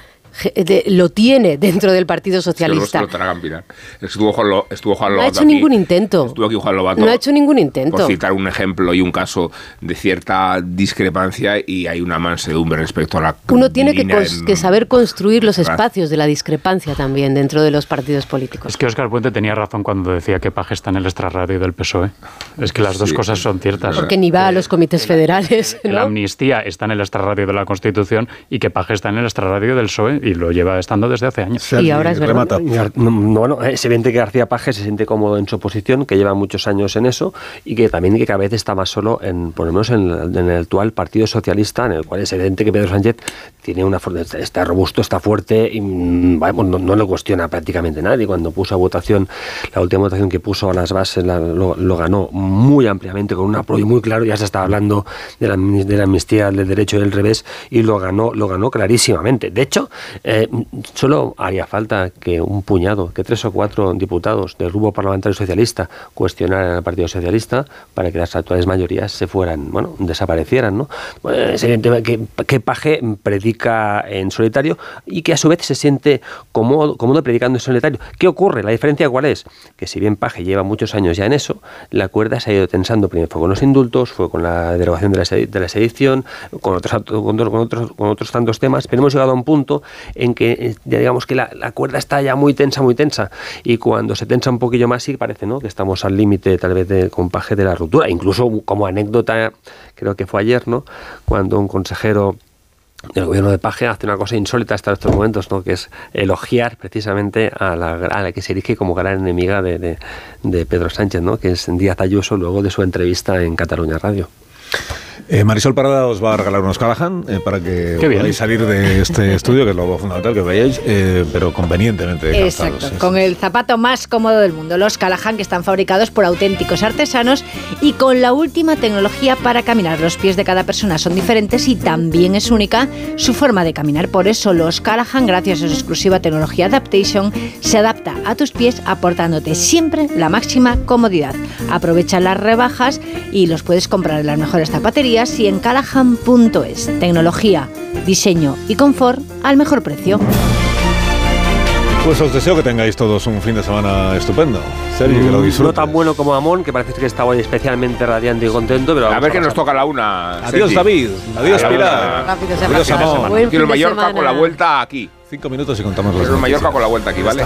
S124: de- lo tiene dentro del Partido
S62: se
S124: Socialista.
S62: lo tragan, Pilar. Estuvo Juan, Lo- estuvo Juan
S124: No ha hecho
S62: aquí.
S124: ningún intento.
S62: Estuvo aquí Juan Lobato.
S124: No ha hecho ningún intento.
S62: Por citar un ejemplo y un caso de cierta discrepancia y hay una mansedumbre respecto a la.
S124: Uno tiene que,
S62: en-
S124: saber construir los espacios de la discrepancia también dentro de los partidos políticos.
S125: Es que Óscar Puente tenía razón cuando decía que Paje está en el extrarradio del PSOE. Es que las dos
S62: Sí,
S125: cosas son ciertas.
S124: Porque ni va a los comités federales.
S125: La amnistía está en el extrarradio de la Constitución y que Paje está en el extrarradio del PSOE. Y lo lleva estando desde hace años.
S124: Y ahora es verdad.
S121: Bueno, es evidente que García Paje se siente cómodo en su posición, que lleva muchos años en eso y que también que cada vez está más solo, en, por lo menos en, el actual Partido Socialista, en el cual es evidente que Pedro Sánchez tiene una está robusto, está fuerte y mm, no, no lo cuestiona prácticamente nadie. Cuando puso a votación, la última votación que puso a las bases lo, ganó muy ampliamente con un apoyo muy claro. Ya se está hablando de la, de la amnistía del derecho y del revés y lo ganó, lo ganó clarísimamente. De hecho, eh, solo haría falta que un puñado, que tres o cuatro diputados del grupo parlamentario socialista cuestionaran al Partido Socialista para que las actuales mayorías se fueran, bueno, desaparecieran, ¿no? Pues, que, que Paje predica en solitario y que a su vez se siente cómodo, predicando en solitario. ¿Qué ocurre? La diferencia cuál es? Que si bien Paje lleva muchos años ya en eso, la cuerda se ha ido tensando. Primero fue con los indultos, fue con la derogación de la, sedición, con otros, con, otros, con otros tantos temas, pero hemos llegado a un punto en que eh, ya digamos que la, cuerda está ya muy tensa, muy tensa, y cuando se tensa un poquillo más sí parece ¿no? que estamos al límite tal vez del compaje de la ruptura. Incluso como anécdota, creo que fue ayer, ¿no? cuando un consejero el gobierno de Paje hace una cosa insólita hasta estos momentos, ¿no? que es elogiar precisamente a la, a la que se erige como gran enemiga de, de, Pedro Sánchez, ¿no? que es Díaz Ayuso, luego de su entrevista en Cataluña Radio.
S35: Eh, Marisol Parada os va a regalar unos Callahan eh, para que podáis salir de este estudio, que es lo fundamental que veáis, eh, pero convenientemente
S161: Exacto, con el zapato más cómodo del mundo. Los Callahan que están fabricados por auténticos artesanos y con la última tecnología para caminar. Los pies de cada persona son diferentes y también es única su forma de caminar. Por eso los Callahan, gracias a su exclusiva tecnología Adaptation, se adapta a tus pies aportándote siempre la máxima comodidad. Aprovecha las rebajas y los puedes comprar en las mejores zapaterías y en callahan.es. Tecnología, diseño y confort al mejor precio.
S35: Pues os deseo que tengáis todos un fin de semana estupendo. Serio, que lo
S121: mm, No tan bueno como Amón, que parece que está hoy especialmente radiante y contento, pero
S62: a ver que nos toca la una.
S35: Adiós David, adiós Pilar. Adiós
S62: Amón. Quiero Mallorca con la vuelta aquí.
S35: Cinco minutos y contamos los
S62: Quiero Mallorca con la vuelta aquí, ¿vale?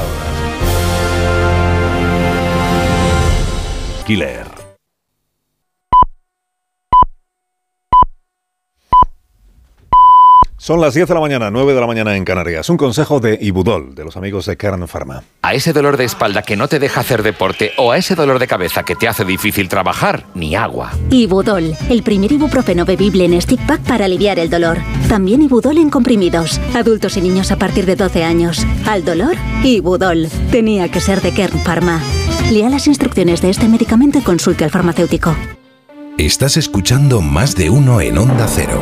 S35: Killer. Son las 10 de la mañana, 9 de la mañana en Canarias. Un consejo de Ibudol, de los amigos de Kern Pharma.
S162: A ese dolor de espalda que no te deja hacer deporte o a ese dolor de cabeza que te hace difícil trabajar, ni agua.
S73: Ibudol, el primer ibuprofeno bebible en stick pack para aliviar el dolor. También Ibudol en comprimidos. Adultos y niños a partir de 12 años. Al dolor, Ibudol. Tenía que ser de Kern Pharma. Lea las instrucciones de este medicamento y consulte al farmacéutico.
S127: Estás escuchando más de uno en Onda Cero.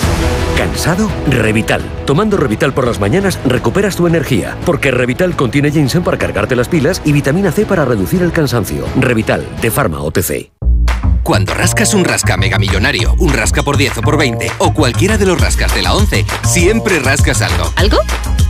S163: ¿Cansado? Revital. Tomando Revital por las mañanas recuperas tu energía, porque Revital contiene ginseng para cargarte las pilas y vitamina C para reducir el cansancio. Revital, de Pharma OTC.
S164: Cuando rascas un rasca mega millonario, un rasca por 10 o por 20 o cualquiera de los rascas de la 11, siempre rascas algo.
S80: ¿Algo?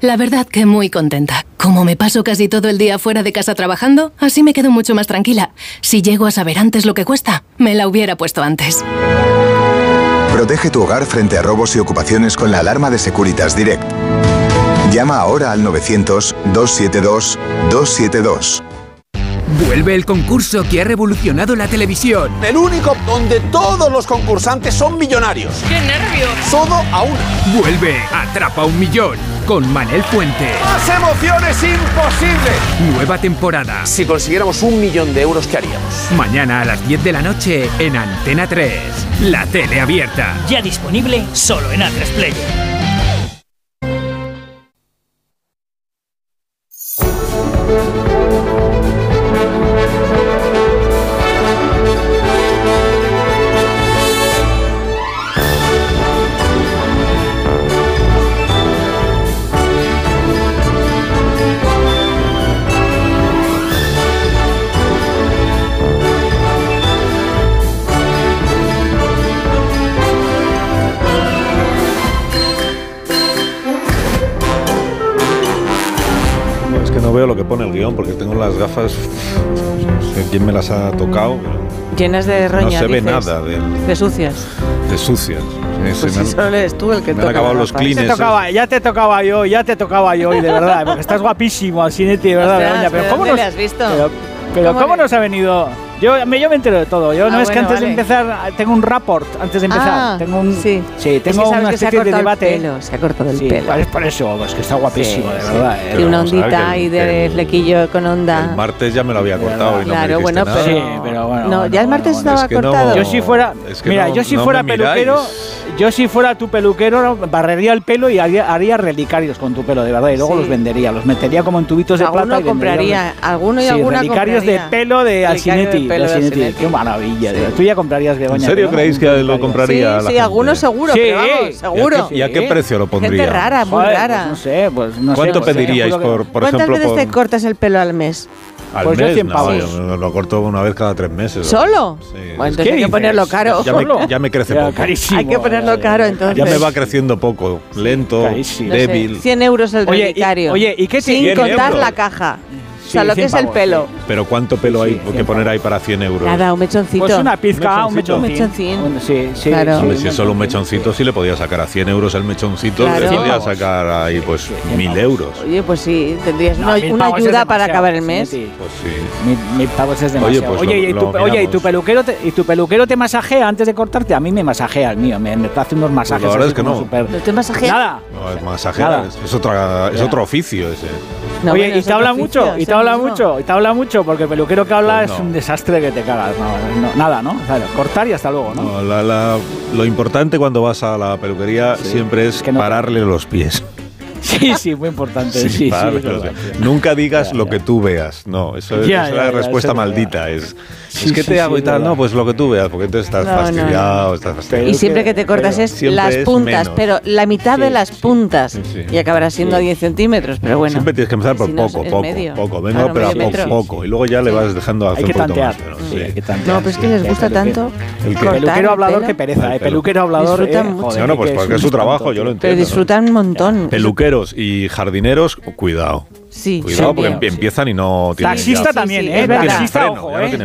S153: La verdad que muy contenta. Como me paso casi todo el día fuera de casa trabajando, así me quedo mucho más tranquila. Si llego a saber antes lo que cuesta, me la hubiera puesto antes.
S22: Protege tu hogar frente a robos y ocupaciones con la alarma de Securitas Direct. Llama ahora al 900-272-272.
S165: Vuelve el concurso que ha revolucionado la televisión.
S163: El único donde todos los concursantes son millonarios.
S165: ¡Qué nervios!
S163: Todo a una.
S165: Vuelve Atrapa un Millón con Manel Fuente.
S163: ¡Más emociones imposible!
S165: Nueva temporada.
S163: Si consiguiéramos un millón de euros, ¿qué haríamos?
S165: Mañana a las 10 de la noche en Antena 3. La tele abierta.
S166: Ya disponible solo en A3 Player.
S35: veo lo que pone el guion porque tengo las gafas. Quién me las ha tocado.
S38: Llenas de roña.
S35: No se ve
S38: dices,
S35: nada.
S38: De sucias.
S35: De sucias.
S38: Pues si solo eres tú el que
S35: me han acabado los cleans.
S167: Te ya te tocaba yo, ya te tocaba yo, y de verdad, porque estás guapísimo, así, de verdad,
S38: Ostras,
S167: Begoña. Pero,
S38: ¿pero
S167: ¿cómo
S38: dónde has visto?
S167: Pero, pero
S38: ¿cómo,
S167: ¿cómo nos ha venido? Yo me, yo me entero de todo. Yo
S38: ah,
S167: no bueno, es que antes
S38: vale.
S167: de empezar tengo un rapport antes de ah, empezar.
S38: Ah,
S167: tengo un
S38: sí,
S167: sí tengo es
S38: que una
S167: especie de
S38: debate. El pelo, se ha cortado el
S167: sí,
S38: pelo.
S167: Es por eso, es que está guapísimo,
S38: sí,
S167: de verdad. Eh.
S38: Tiene una ondita ahí de el, flequillo con onda.
S35: El martes ya me lo había cortado y no
S38: claro,
S35: me
S38: bueno,
S35: nada.
S38: pero,
S167: sí, pero bueno,
S38: no, bueno, ya el martes estaba
S35: es que
S38: cortado.
S167: No, yo si fuera,
S35: es que
S167: mira, yo si fuera peluquero, yo si fuera tu peluquero barrería el pelo y haría, haría relicarios con tu pelo, de verdad, y luego los vendería, los metería como en tubitos de plata y
S38: compraría alguno y alguna
S167: relicarios de pelo de Alcinetti. Qué maravilla. Ya
S35: ¿En serio creéis que lo compraría?
S38: sí, algunos seguro,
S35: ¿Y a, qué, precio lo pondría?
S38: Gente rara, muy rara.
S167: No sé,
S35: ¿Cuánto por, por ejemplo?
S38: ¿Cuántas
S35: veces
S38: te cortas el pelo al mes?
S35: Al
S167: pues
S35: mes, lo corto una vez cada tres meses.
S38: ¿Solo? Hay que ponerlo caro.
S35: Ya, me, crece poco.
S38: Hay que ponerlo caro, entonces.
S35: Ya me va creciendo poco, lento,
S167: débil.
S38: No 100 euros el
S167: oye, oye, ¿y qué
S38: Sin contar la caja o sea, lo que es el pelo.
S35: Pero ¿cuánto pelo hay que poner ahí para 100 euros?
S38: Nada, un mechoncito.
S167: Pues una pizca, un
S35: mechoncito
S167: Sí,
S38: claro.
S35: Si es solo un mechoncito, sí le podía sacar a 100 euros el mechoncito, le podía sacar ahí pues
S167: 1000
S35: euros.
S38: Oye, pues sí, tendrías una, ayuda para acabar el mes.
S35: Pues sí.
S167: 1000 pavos es demasiado.
S35: Pues
S167: oye,
S35: oye,
S167: y, tu, oye y, tu, peluquero te, y tu peluquero te masajea antes de cortarte. A mí me masajea el mío, me, me hace unos masajes.
S35: Pues la
S167: verdad
S35: es que no.
S38: ¿No te masajea?
S167: Nada.
S35: No, es
S167: masajear,
S35: es, otra, es otro oficio ese.
S167: oye, ¿y te habla mucho? habla mucho, y te habla mucho, porque el peluquero que habla
S35: pues
S167: es un desastre que te cagas. Nada, ¿no? Cortar y hasta luego, ¿no?
S35: La, lo importante cuando vas a la peluquería siempre es pararle los pies.
S167: Sí, sí, muy importante.
S35: Nunca digas lo que tú veas. No, eso es, la respuesta maldita. Es, que te hago y tal. No, pues lo que tú veas, porque entonces estás fastidiado, estás fastidiado.
S38: Y siempre que te cortas es las puntas, pero la mitad de las puntas. Y acabarás siendo 10 centímetros, pero bueno.
S35: Siempre tienes que empezar por poco, poco, poco.
S38: Vengo,
S35: pero a poco, poco. Y luego ya le vas dejando hacer un poquito más.
S38: No, pero pues es que les gusta tanto.
S35: El
S167: peluquero hablador, que pereza.
S35: El
S167: peluquero hablador.
S35: No, no, pues porque es su trabajo, yo lo
S167: entiendo.
S38: Pero disfrutan un montón.
S35: Peluquero jardineros y jardineros, cuidado.
S38: Sí, pues
S35: Cuidado porque empiezan sí. y no tienen
S167: Taxista también, ¿eh? Taxista, ojo, ¿eh?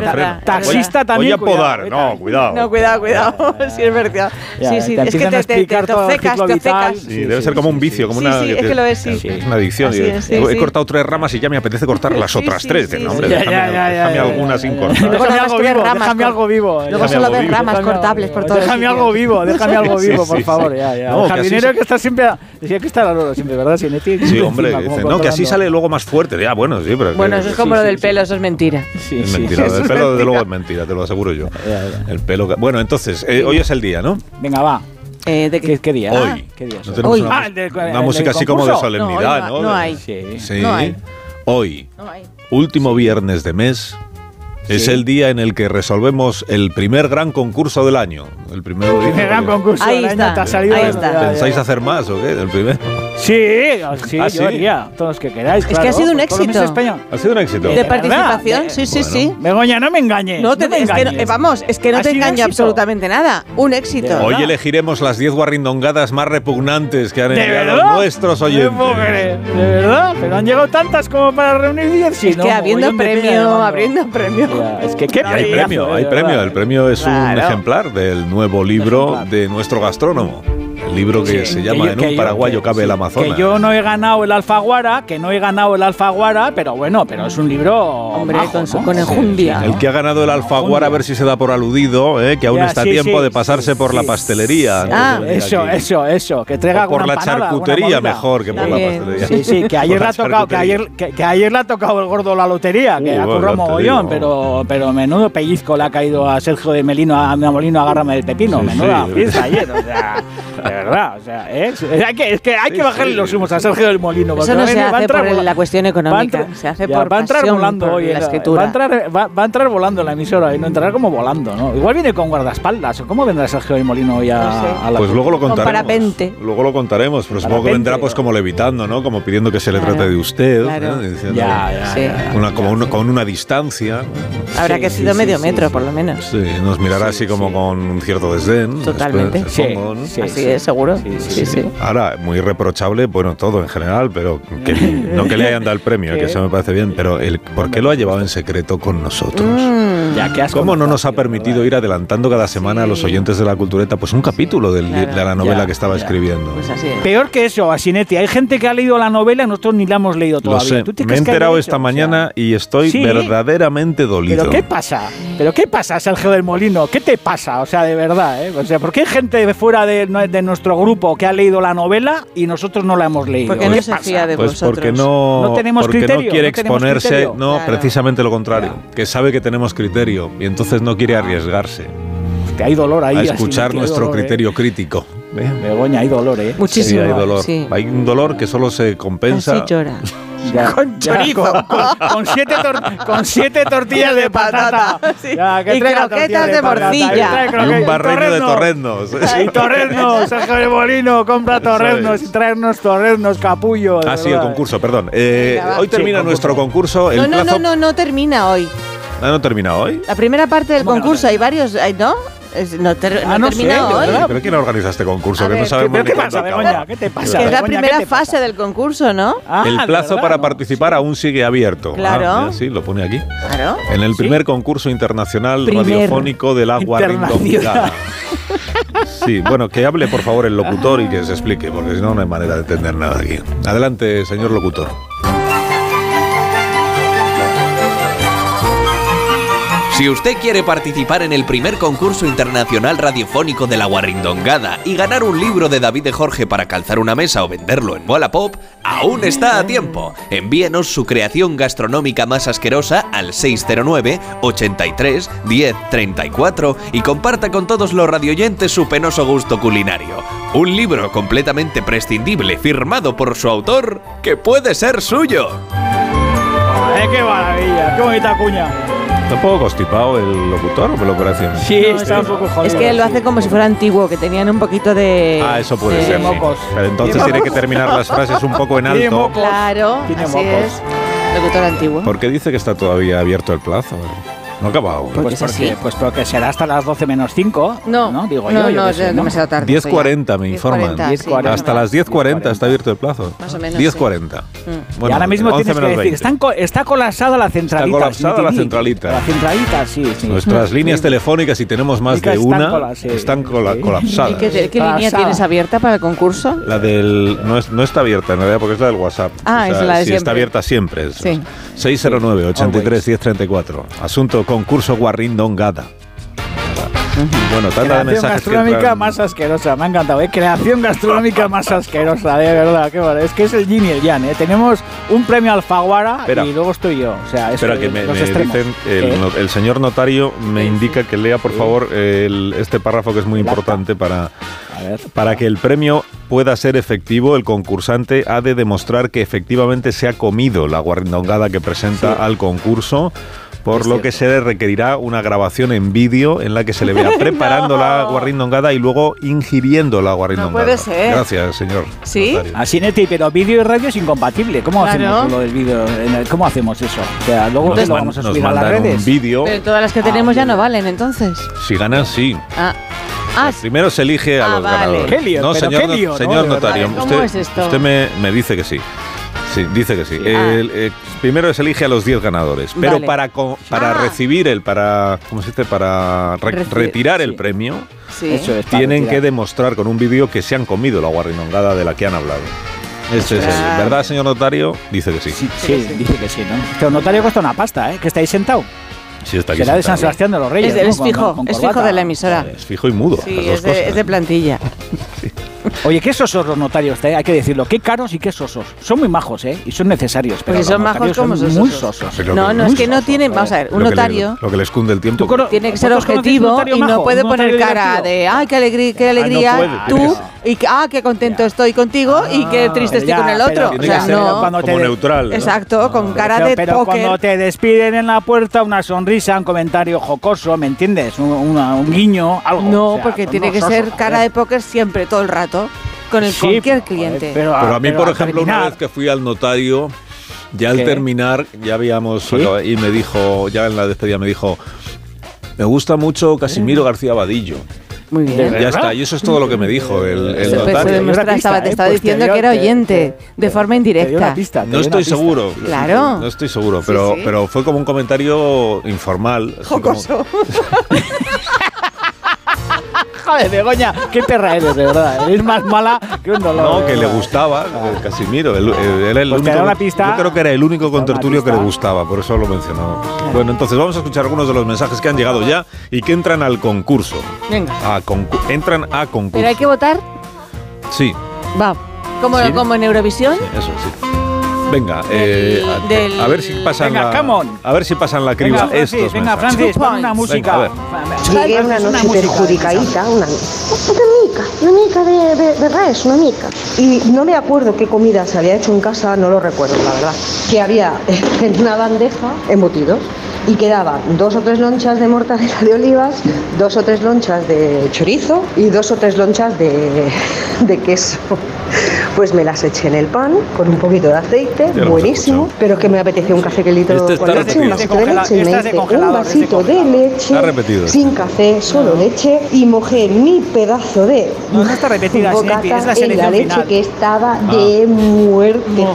S167: Taxista también.
S35: Voy a podar,
S167: cuidado,
S35: no, cuidado.
S38: No, cuidado, cuidado. sí, es verdad.
S167: Eh,
S38: sí, sí, es que te, te, te obcecas, te obcecas.
S35: Sí, debe ser como un vicio, como una.
S38: Sí, es que lo es, sí.
S35: Es una adicción. He cortado tres ramas y ya me apetece cortar las otras tres. Déjame
S167: alguna
S35: sin cortar.
S167: Déjame algo vivo.
S38: Luego solo ves ramas cortables por todo.
S167: Déjame algo vivo, déjame algo vivo, por favor. El jardinero que está siempre. Decía que está al oro siempre, ¿verdad?
S35: Sí, hombre. No, que así sale luego más fuerte. Ya, bueno, sí, pero.
S38: Bueno, eso es como
S35: sí,
S38: lo del pelo, eso es mentira.
S167: Sí,
S35: es mentira. El
S38: es
S35: pelo,
S38: mentira.
S35: desde luego, es mentira, te lo aseguro yo. El pelo. Bueno, entonces, eh, hoy es el día, ¿no?
S167: Venga, va.
S38: Eh, ¿de qué?
S167: ¿Qué, día?
S35: Hoy.
S167: Ah, ¿Qué día
S35: ¿No
S167: hoy.
S35: Una,
S167: ah, de,
S35: una
S167: de,
S35: música así como de solemnidad,
S38: ¿no?
S35: No,
S38: hay.
S167: Sí.
S38: No hay.
S35: Hoy,
S38: no hay.
S35: último viernes de mes, sí. es el día en el que resolvemos el primer gran concurso del año. El primer, el
S167: primer gran concurso
S38: ahí
S167: del
S38: está. año.
S167: Te ha salido
S35: Pensáis hacer más o qué? El primero.
S167: Sí, sí,
S35: ah, sí?
S167: yo haría. Todos los que queráis.
S38: Es que ha sido un éxito.
S35: Ha sido un éxito.
S38: De participación, sí, sí, sí.
S167: Begoña, no me engañes.
S38: No te,
S167: no
S38: es. Que no, vamos, es que no te
S167: engaño
S38: absolutamente nada. Un éxito.
S35: Hoy elegiremos las 10 guarrindongadas más repugnantes que han enviado nuestros oyentes.
S167: De verdad, pero han llegado tantas como para reunir 10. Si
S38: es que habiendo premio, abriendo premio.
S167: Es que qué
S35: Hay premio, hay premio. El premio es un ejemplar del nuevo libro de nuestro gastrónomo libro que se llama
S167: que
S35: En un paraguayo cabe el Amazonas.
S167: Que yo no he ganado el Alfaguara, que no he ganado el Alfaguara, pero bueno, pero es un libro.
S38: Hombre, con, su,
S167: ¿no?
S38: enjundia.
S35: El que ha ganado el Alfaguara, a ver si se da por aludido, eh, que aún está a tiempo de pasarse por la pastelería.
S38: Ah,
S167: eso, eso, eso. Que traiga
S35: o por la charcutería mejor que por la pastelería.
S167: Sí, sí, que ayer,
S35: la
S167: tocado, que, ayer, que, ayer le ha tocado el gordo la lotería, que
S35: uh,
S167: ha currado mogollón, pero, pero menudo pellizco le ha caído a Sergio de Melino, a Molino, agárrame del pepino. Menuda fiesta ayer, o sea. verdad, o sea, ¿eh? hay que, es que hay que bajarle los humos a Sergio del Molino.
S38: Eso no
S167: va a
S38: se
S167: va
S38: hace
S167: entrar
S38: por la cuestión
S167: va
S38: económica,
S167: entrar-
S38: se hace
S167: ya,
S38: por
S167: va a entrar
S38: pasión
S167: volando
S38: por
S167: hoy,
S38: la escritura.
S167: Va a, entrar, va, va a entrar volando en la emisora y no entrará como volando, ¿no? Igual viene con guardaespaldas, ¿o ¿cómo vendrá Sergio del Molino hoy a,
S38: No sé.
S167: a la
S35: Pues luego lo
S38: Con
S35: contaremos.
S38: parapente.
S35: Luego lo contaremos, pero supongo que vendrá pues como levitando, ¿no? Como pidiendo que se le trate de usted.
S38: claro.
S35: Diciendo
S167: Ya, ya,
S38: Sí.
S167: ya.
S35: Una, como un- con una distancia.
S38: Habrá
S167: Sí,
S38: que sido
S167: sí,
S38: medio
S167: sí,
S38: metro,
S167: sí.
S38: por lo menos.
S35: Sí, nos mirará así como con un cierto desdén.
S38: Totalmente.
S35: después, supongo, ¿no?
S167: Sí,
S38: Así
S167: sí.
S38: es, seguro. seguro. Sí, sí.
S35: Ahora, muy reprochable, bueno, todo en general, pero que, no que le hayan dado el premio, que eso me parece bien, pero el, ¿por qué lo ha llevado en secreto con nosotros?
S38: Mm.
S167: Ya, qué asco.
S35: ¿Cómo no nos ha permitido ir adelantando cada semana a los oyentes de la cultureta pues un capítulo del- de la novela
S167: Ya,
S35: que estaba
S167: ya.
S35: escribiendo?
S38: Pues así es.
S167: Peor que eso, Asinetti. Hay gente que ha leído la novela y nosotros ni la hemos leído
S35: Lo
S167: todavía.
S35: sé,
S167: ¿Tú te
S35: me he enterado esta
S167: hecho? O sea,
S35: mañana y estoy
S167: Sí.
S35: verdaderamente dolido.
S167: ¿Pero qué pasa? ¿Pero qué pasa, Sergio del Molino? ¿Qué te pasa? O sea, de verdad, ¿eh? O sea, ¿por qué hay gente de fuera de, de nuestro grupo que ha leído la novela y nosotros no la hemos leído?
S38: Porque no
S167: ¿Qué
S38: se
S167: pasa?
S38: fía de
S35: Pues
S38: vosotros.
S35: porque no,
S167: No tenemos
S35: porque
S167: criterio,
S35: no quiere
S167: no
S35: exponerse,
S167: criterio.
S35: no,
S38: Claro.
S35: precisamente lo contrario, que sabe que tenemos criterio y entonces no quiere arriesgarse
S167: Que hay dolor ahí.
S35: a escuchar
S167: hay
S35: nuestro
S167: dolor, ¿eh?
S35: criterio crítico. ¿eh?
S167: Begoña, hay dolor, ¿eh?
S38: Muchísimo.
S35: Sí, hay dolor.
S38: sí.
S35: Hay un dolor que solo se compensa.
S38: Casi llora.
S167: Ya,
S38: Con
S167: ya,
S38: chorizo.
S167: con, con- con siete tor- con siete tortillas de patata.
S38: Sí.
S167: Ya, que
S38: Y croquetas de morcilla.
S35: Y un barreño de
S167: torreznos. Y torreznos, Sergio de Molino, compra torreznos y traernos torreznos, capullo.
S35: Ah, sí, el concurso, perdón. Eh,
S38: Venga,
S35: hoy termina
S167: Sí,
S35: nuestro concurso. El
S38: No, no,
S35: plazo...
S38: no, no, no termina hoy.
S35: Ah, ¿no termina hoy?
S38: La primera parte del
S167: ¿Cómo que no
S38: concurso, hay varios, ¿no? No, ter-
S167: Ah,
S38: no
S167: sé.
S35: ¿Pero quién organiza este concurso?
S38: A
S35: que no sabemos
S167: ¿Pero
S35: ni
S167: qué pasa,
S35: acaba.
S167: Begoña? ¿Qué te pasa?
S38: Es que es la
S167: Begoña, ¿qué
S38: primera fase del concurso, ¿no?
S167: Ah,
S35: el
S167: ¿de
S35: plazo
S167: verdad?
S35: para
S167: No.
S35: participar aún sigue abierto.
S38: Claro.
S35: Ah, sí, lo pone aquí.
S38: Claro.
S35: En el primer concurso internacional
S38: Primer.
S35: radiofónico del agua
S167: Internacional.
S35: rindongada. Sí, bueno, que hable por favor el locutor y que se explique, porque si no, no hay manera de entender nada aquí. Adelante, señor locutor.
S164: Si usted quiere participar en el primer concurso internacional radiofónico de la Guarrindongada y ganar un libro de David de Jorge para calzar una mesa o venderlo en Wallapop, aún está a tiempo. Envíenos su creación gastronómica más asquerosa al 609 83 10 34 y comparta con todos los radioyentes su penoso gusto culinario. Un libro completamente prescindible firmado por su autor que puede ser suyo.
S167: Eh, ¡Qué maravilla! ¡Qué bonita cuña!
S35: ¿Está un poco constipado el locutor o me lo parece?
S167: Sí, está un poco jodido.
S38: Es que lo hace como si fuera antiguo, que tenían un poquito de...
S35: Ah, eso puede
S38: de
S35: ser. sí.
S167: mocos.
S35: Pero entonces
S167: Tiene
S35: tiene que terminar las frases un poco en
S167: Tiene
S35: alto.
S167: mocos.
S38: Claro,
S167: Tiene
S38: así
S167: mocos.
S38: es. Locutor antiguo.
S35: Porque dice que está todavía abierto el plazo. No ha acabado.
S167: Pues
S38: es
S167: porque, pues porque será hasta las 12 menos 5.
S38: No,
S167: no, digo
S38: no,
S167: yo. yo
S38: no,
S167: sé, ¿no?
S38: demasiado tarde.
S35: 10.40 me informan.
S38: 10.40, sí,
S167: 10.40.
S35: Hasta las 10.40 está abierto el plazo.
S38: Más o menos,
S35: 10.40.
S167: y ahora mismo
S35: 11
S167: tienes que decir,
S35: 20.
S167: está, está colapsada la centralita.
S35: colapsada la centralita.
S167: La centralita, sí, sí.
S35: Nuestras líneas telefónicas, si tenemos más de
S167: Están
S35: una,
S167: sí,
S35: están cola-
S167: sí.
S38: ¿Y
S35: colapsadas.
S38: qué, qué línea tienes abierta para el concurso?
S35: La del. No, es- no está abierta en realidad porque es la del WhatsApp.
S38: Ah, es la de
S35: sí,
S38: siempre.
S35: está abierta siempre. es-
S38: Sí.
S35: 609 83 1034. Asunto concurso Guarrindongada. Bueno, tanta de
S167: Creación
S35: mensajes que
S167: gastronómica
S35: entran.
S167: más asquerosa, me ha encantado, ¿eh? Creación gastronómica más asquerosa, de verdad, qué bueno. Es que es el yin y el yang, ¿eh? Tenemos un premio Alfaguara
S35: Espera.
S167: y luego estoy yo. O sea, es
S35: Espera, que me,
S167: los
S35: me dicen, el, no- el señor notario me indica que lea, por favor, el- este párrafo que es muy importante para,
S167: ver.
S35: para que el premio pueda ser efectivo. El concursante ha de demostrar que efectivamente se ha comido la guarrindongada que presenta
S167: Sí.
S35: al concurso. Por
S167: Es
S35: lo
S167: cierto.
S35: que se le requerirá una grabación en vídeo en la que se le vea preparando la guarrindongada y luego ingiriendo la guarrindongada.
S38: puede ser.
S35: Gracias, señor.
S38: ¿Sí?
S35: notario.
S167: Así Neti, pero vídeo y radio es incompatible. ¿Cómo
S38: Claro.
S167: hacemos lo del vídeo? ¿Cómo hacemos eso? O sea, luego
S35: Nos,
S167: lo
S35: man-
S167: vamos a
S35: nos
S167: subir a las redes.
S35: un vídeo.
S38: Pero todas las que tenemos ya no valen, entonces.
S35: Si ganan, sí.
S38: Ah, ah
S35: Primero se elige a
S38: Ah,
S35: los
S38: vale.
S35: ganadores. No,
S167: pero
S35: señor, no-
S167: ¿no?
S35: señor notario,
S38: ¿Cómo
S35: usted,
S38: es esto?
S35: usted me, me dice que sí. Sí, dice que sí. El, eh, primero se elige a los 10 ganadores, pero
S38: Vale.
S35: para, para
S38: Ah.
S35: recibir el, para, ¿cómo se dice? Para re-
S38: Reci-
S35: retirar el premio,
S38: sí.
S35: Tienen que demostrar con un vídeo que se han comido la guarrinongada de la que han hablado. Este es el,
S38: Ah.
S35: ¿Verdad, señor notario? Dice que sí.
S167: Sí, sí, dice que sí, ¿no? Pero notario cuesta una pasta, ¿eh? Que estáis sentado.
S35: Sí, está aquí
S167: Será de San. Sebastián de los Reyes.
S38: Es, de-
S167: ¿no?
S38: es
S167: Con-
S38: fijo,
S167: con
S38: es fijo de la emisora.
S35: Es fijo y mudo.
S38: Sí, es de, es de plantilla.
S167: Oye, qué sosos los notarios, eh, hay que decirlo. Qué caros y qué sosos. Son muy majos, ¿eh? Y son necesarios. Pero
S38: Pues son majos como
S167: son
S38: sosos.
S167: muy sosos.
S38: No,
S35: que-
S38: no, es que no
S167: sosos,
S38: tiene,
S167: joder.
S38: vamos a ver, un
S35: Lo que le-
S38: notario
S35: lo que les cunde el tiempo.
S167: ¿Tú cono-
S38: tiene que ser
S167: ¿Vosotros conocéis un
S38: objetivo y
S167: majo?
S38: no puede
S167: ¿Un
S38: poner cara de, ay, qué alegría, qué alegría
S35: puede,
S38: tú, y que, ah, qué contento estoy contigo y qué triste estoy
S167: ya,
S38: con el otro. O sea,
S35: que ser
S38: no.
S167: cuando te
S35: como neutral. ¿no?
S38: Exacto, con cara
S167: Pero,
S38: de
S167: pero
S38: póker.
S167: cuando te despiden en la puerta, una sonrisa, un comentario jocoso, ¿me entiendes? Un, una- un guiño, algo.
S38: No,
S167: O sea,
S38: porque tiene que ser cara de póker siempre, todo el rato, con el
S167: Sí,
S38: cualquier
S167: joder,
S38: cliente.
S167: pero,
S35: Pero a mí,
S167: pero
S35: por ejemplo, una
S167: terminar-
S35: vez que fui al notario, ya al
S167: ¿Qué?
S35: terminar, ya habíamos
S167: ¿Sí?
S35: y me dijo, ya en la despedida me dijo, me gusta mucho Casimiro García Vadillo.
S38: Muy bien.
S35: Ya está, y eso es todo lo que me dijo el, el
S38: pues,
S35: notario.
S38: demuestra- estaba, te estaba
S167: Pues te
S38: diciendo que era
S167: te-
S38: oyente, de forma indirecta.
S35: No estoy seguro.
S38: Claro.
S35: No estoy seguro, pero,
S38: sí.
S35: pero fue como un comentario informal.
S38: Jocoso.
S167: Joder, Begoña, qué perra eres, de verdad. Eres más mala que un dolor.
S35: No, que le gustaba, eh, Casimiro. el- el- era el
S167: Pues
S35: único,
S167: una pista.
S35: Yo creo que era el único contertulio que le gustaba, por eso lo mencionaba. Bueno, entonces vamos a escuchar algunos de los mensajes que han llegado ya y que entran al concurso.
S38: Venga.
S35: A concu- entran a concurso.
S38: Pero hay que votar.
S35: Sí,
S38: Va. Como,
S35: Sí.
S38: como en Eurovisión.
S35: eso sí. Venga, eh, a,
S38: del-
S35: a ver si pasan
S167: Venga,
S35: la,
S167: come on.
S35: a ver si pasan la criba
S167: Venga, Francis,
S35: estos
S167: venga. Francis, pon una música.
S35: Venga.
S168: Llegué una noche
S167: música,
S168: perjudicadita, una, una mica, una mica de, de, de res, una mica. Y no me acuerdo qué comida se había hecho en casa, no lo recuerdo, la verdad. Que había en una bandeja embutidos y quedaban dos o tres lonchas de mortadela de olivas, dos o tres lonchas de chorizo y dos o tres lonchas de, de queso. Pues me las eché en el pan con un poquito de aceite,
S35: hemos
S168: buenísimo, pero que me apetecía un café quelito
S35: Este
S168: con leche, un vasito de leche, y me hice un
S167: congelador, es de
S168: vasito de leche
S35: repetido.
S168: sin café, solo leche y mojé mi pedazo de
S167: No, no está repetida,
S168: bocata
S167: es la
S168: en la
S167: selección
S168: leche
S167: final.
S168: que estaba de muerte.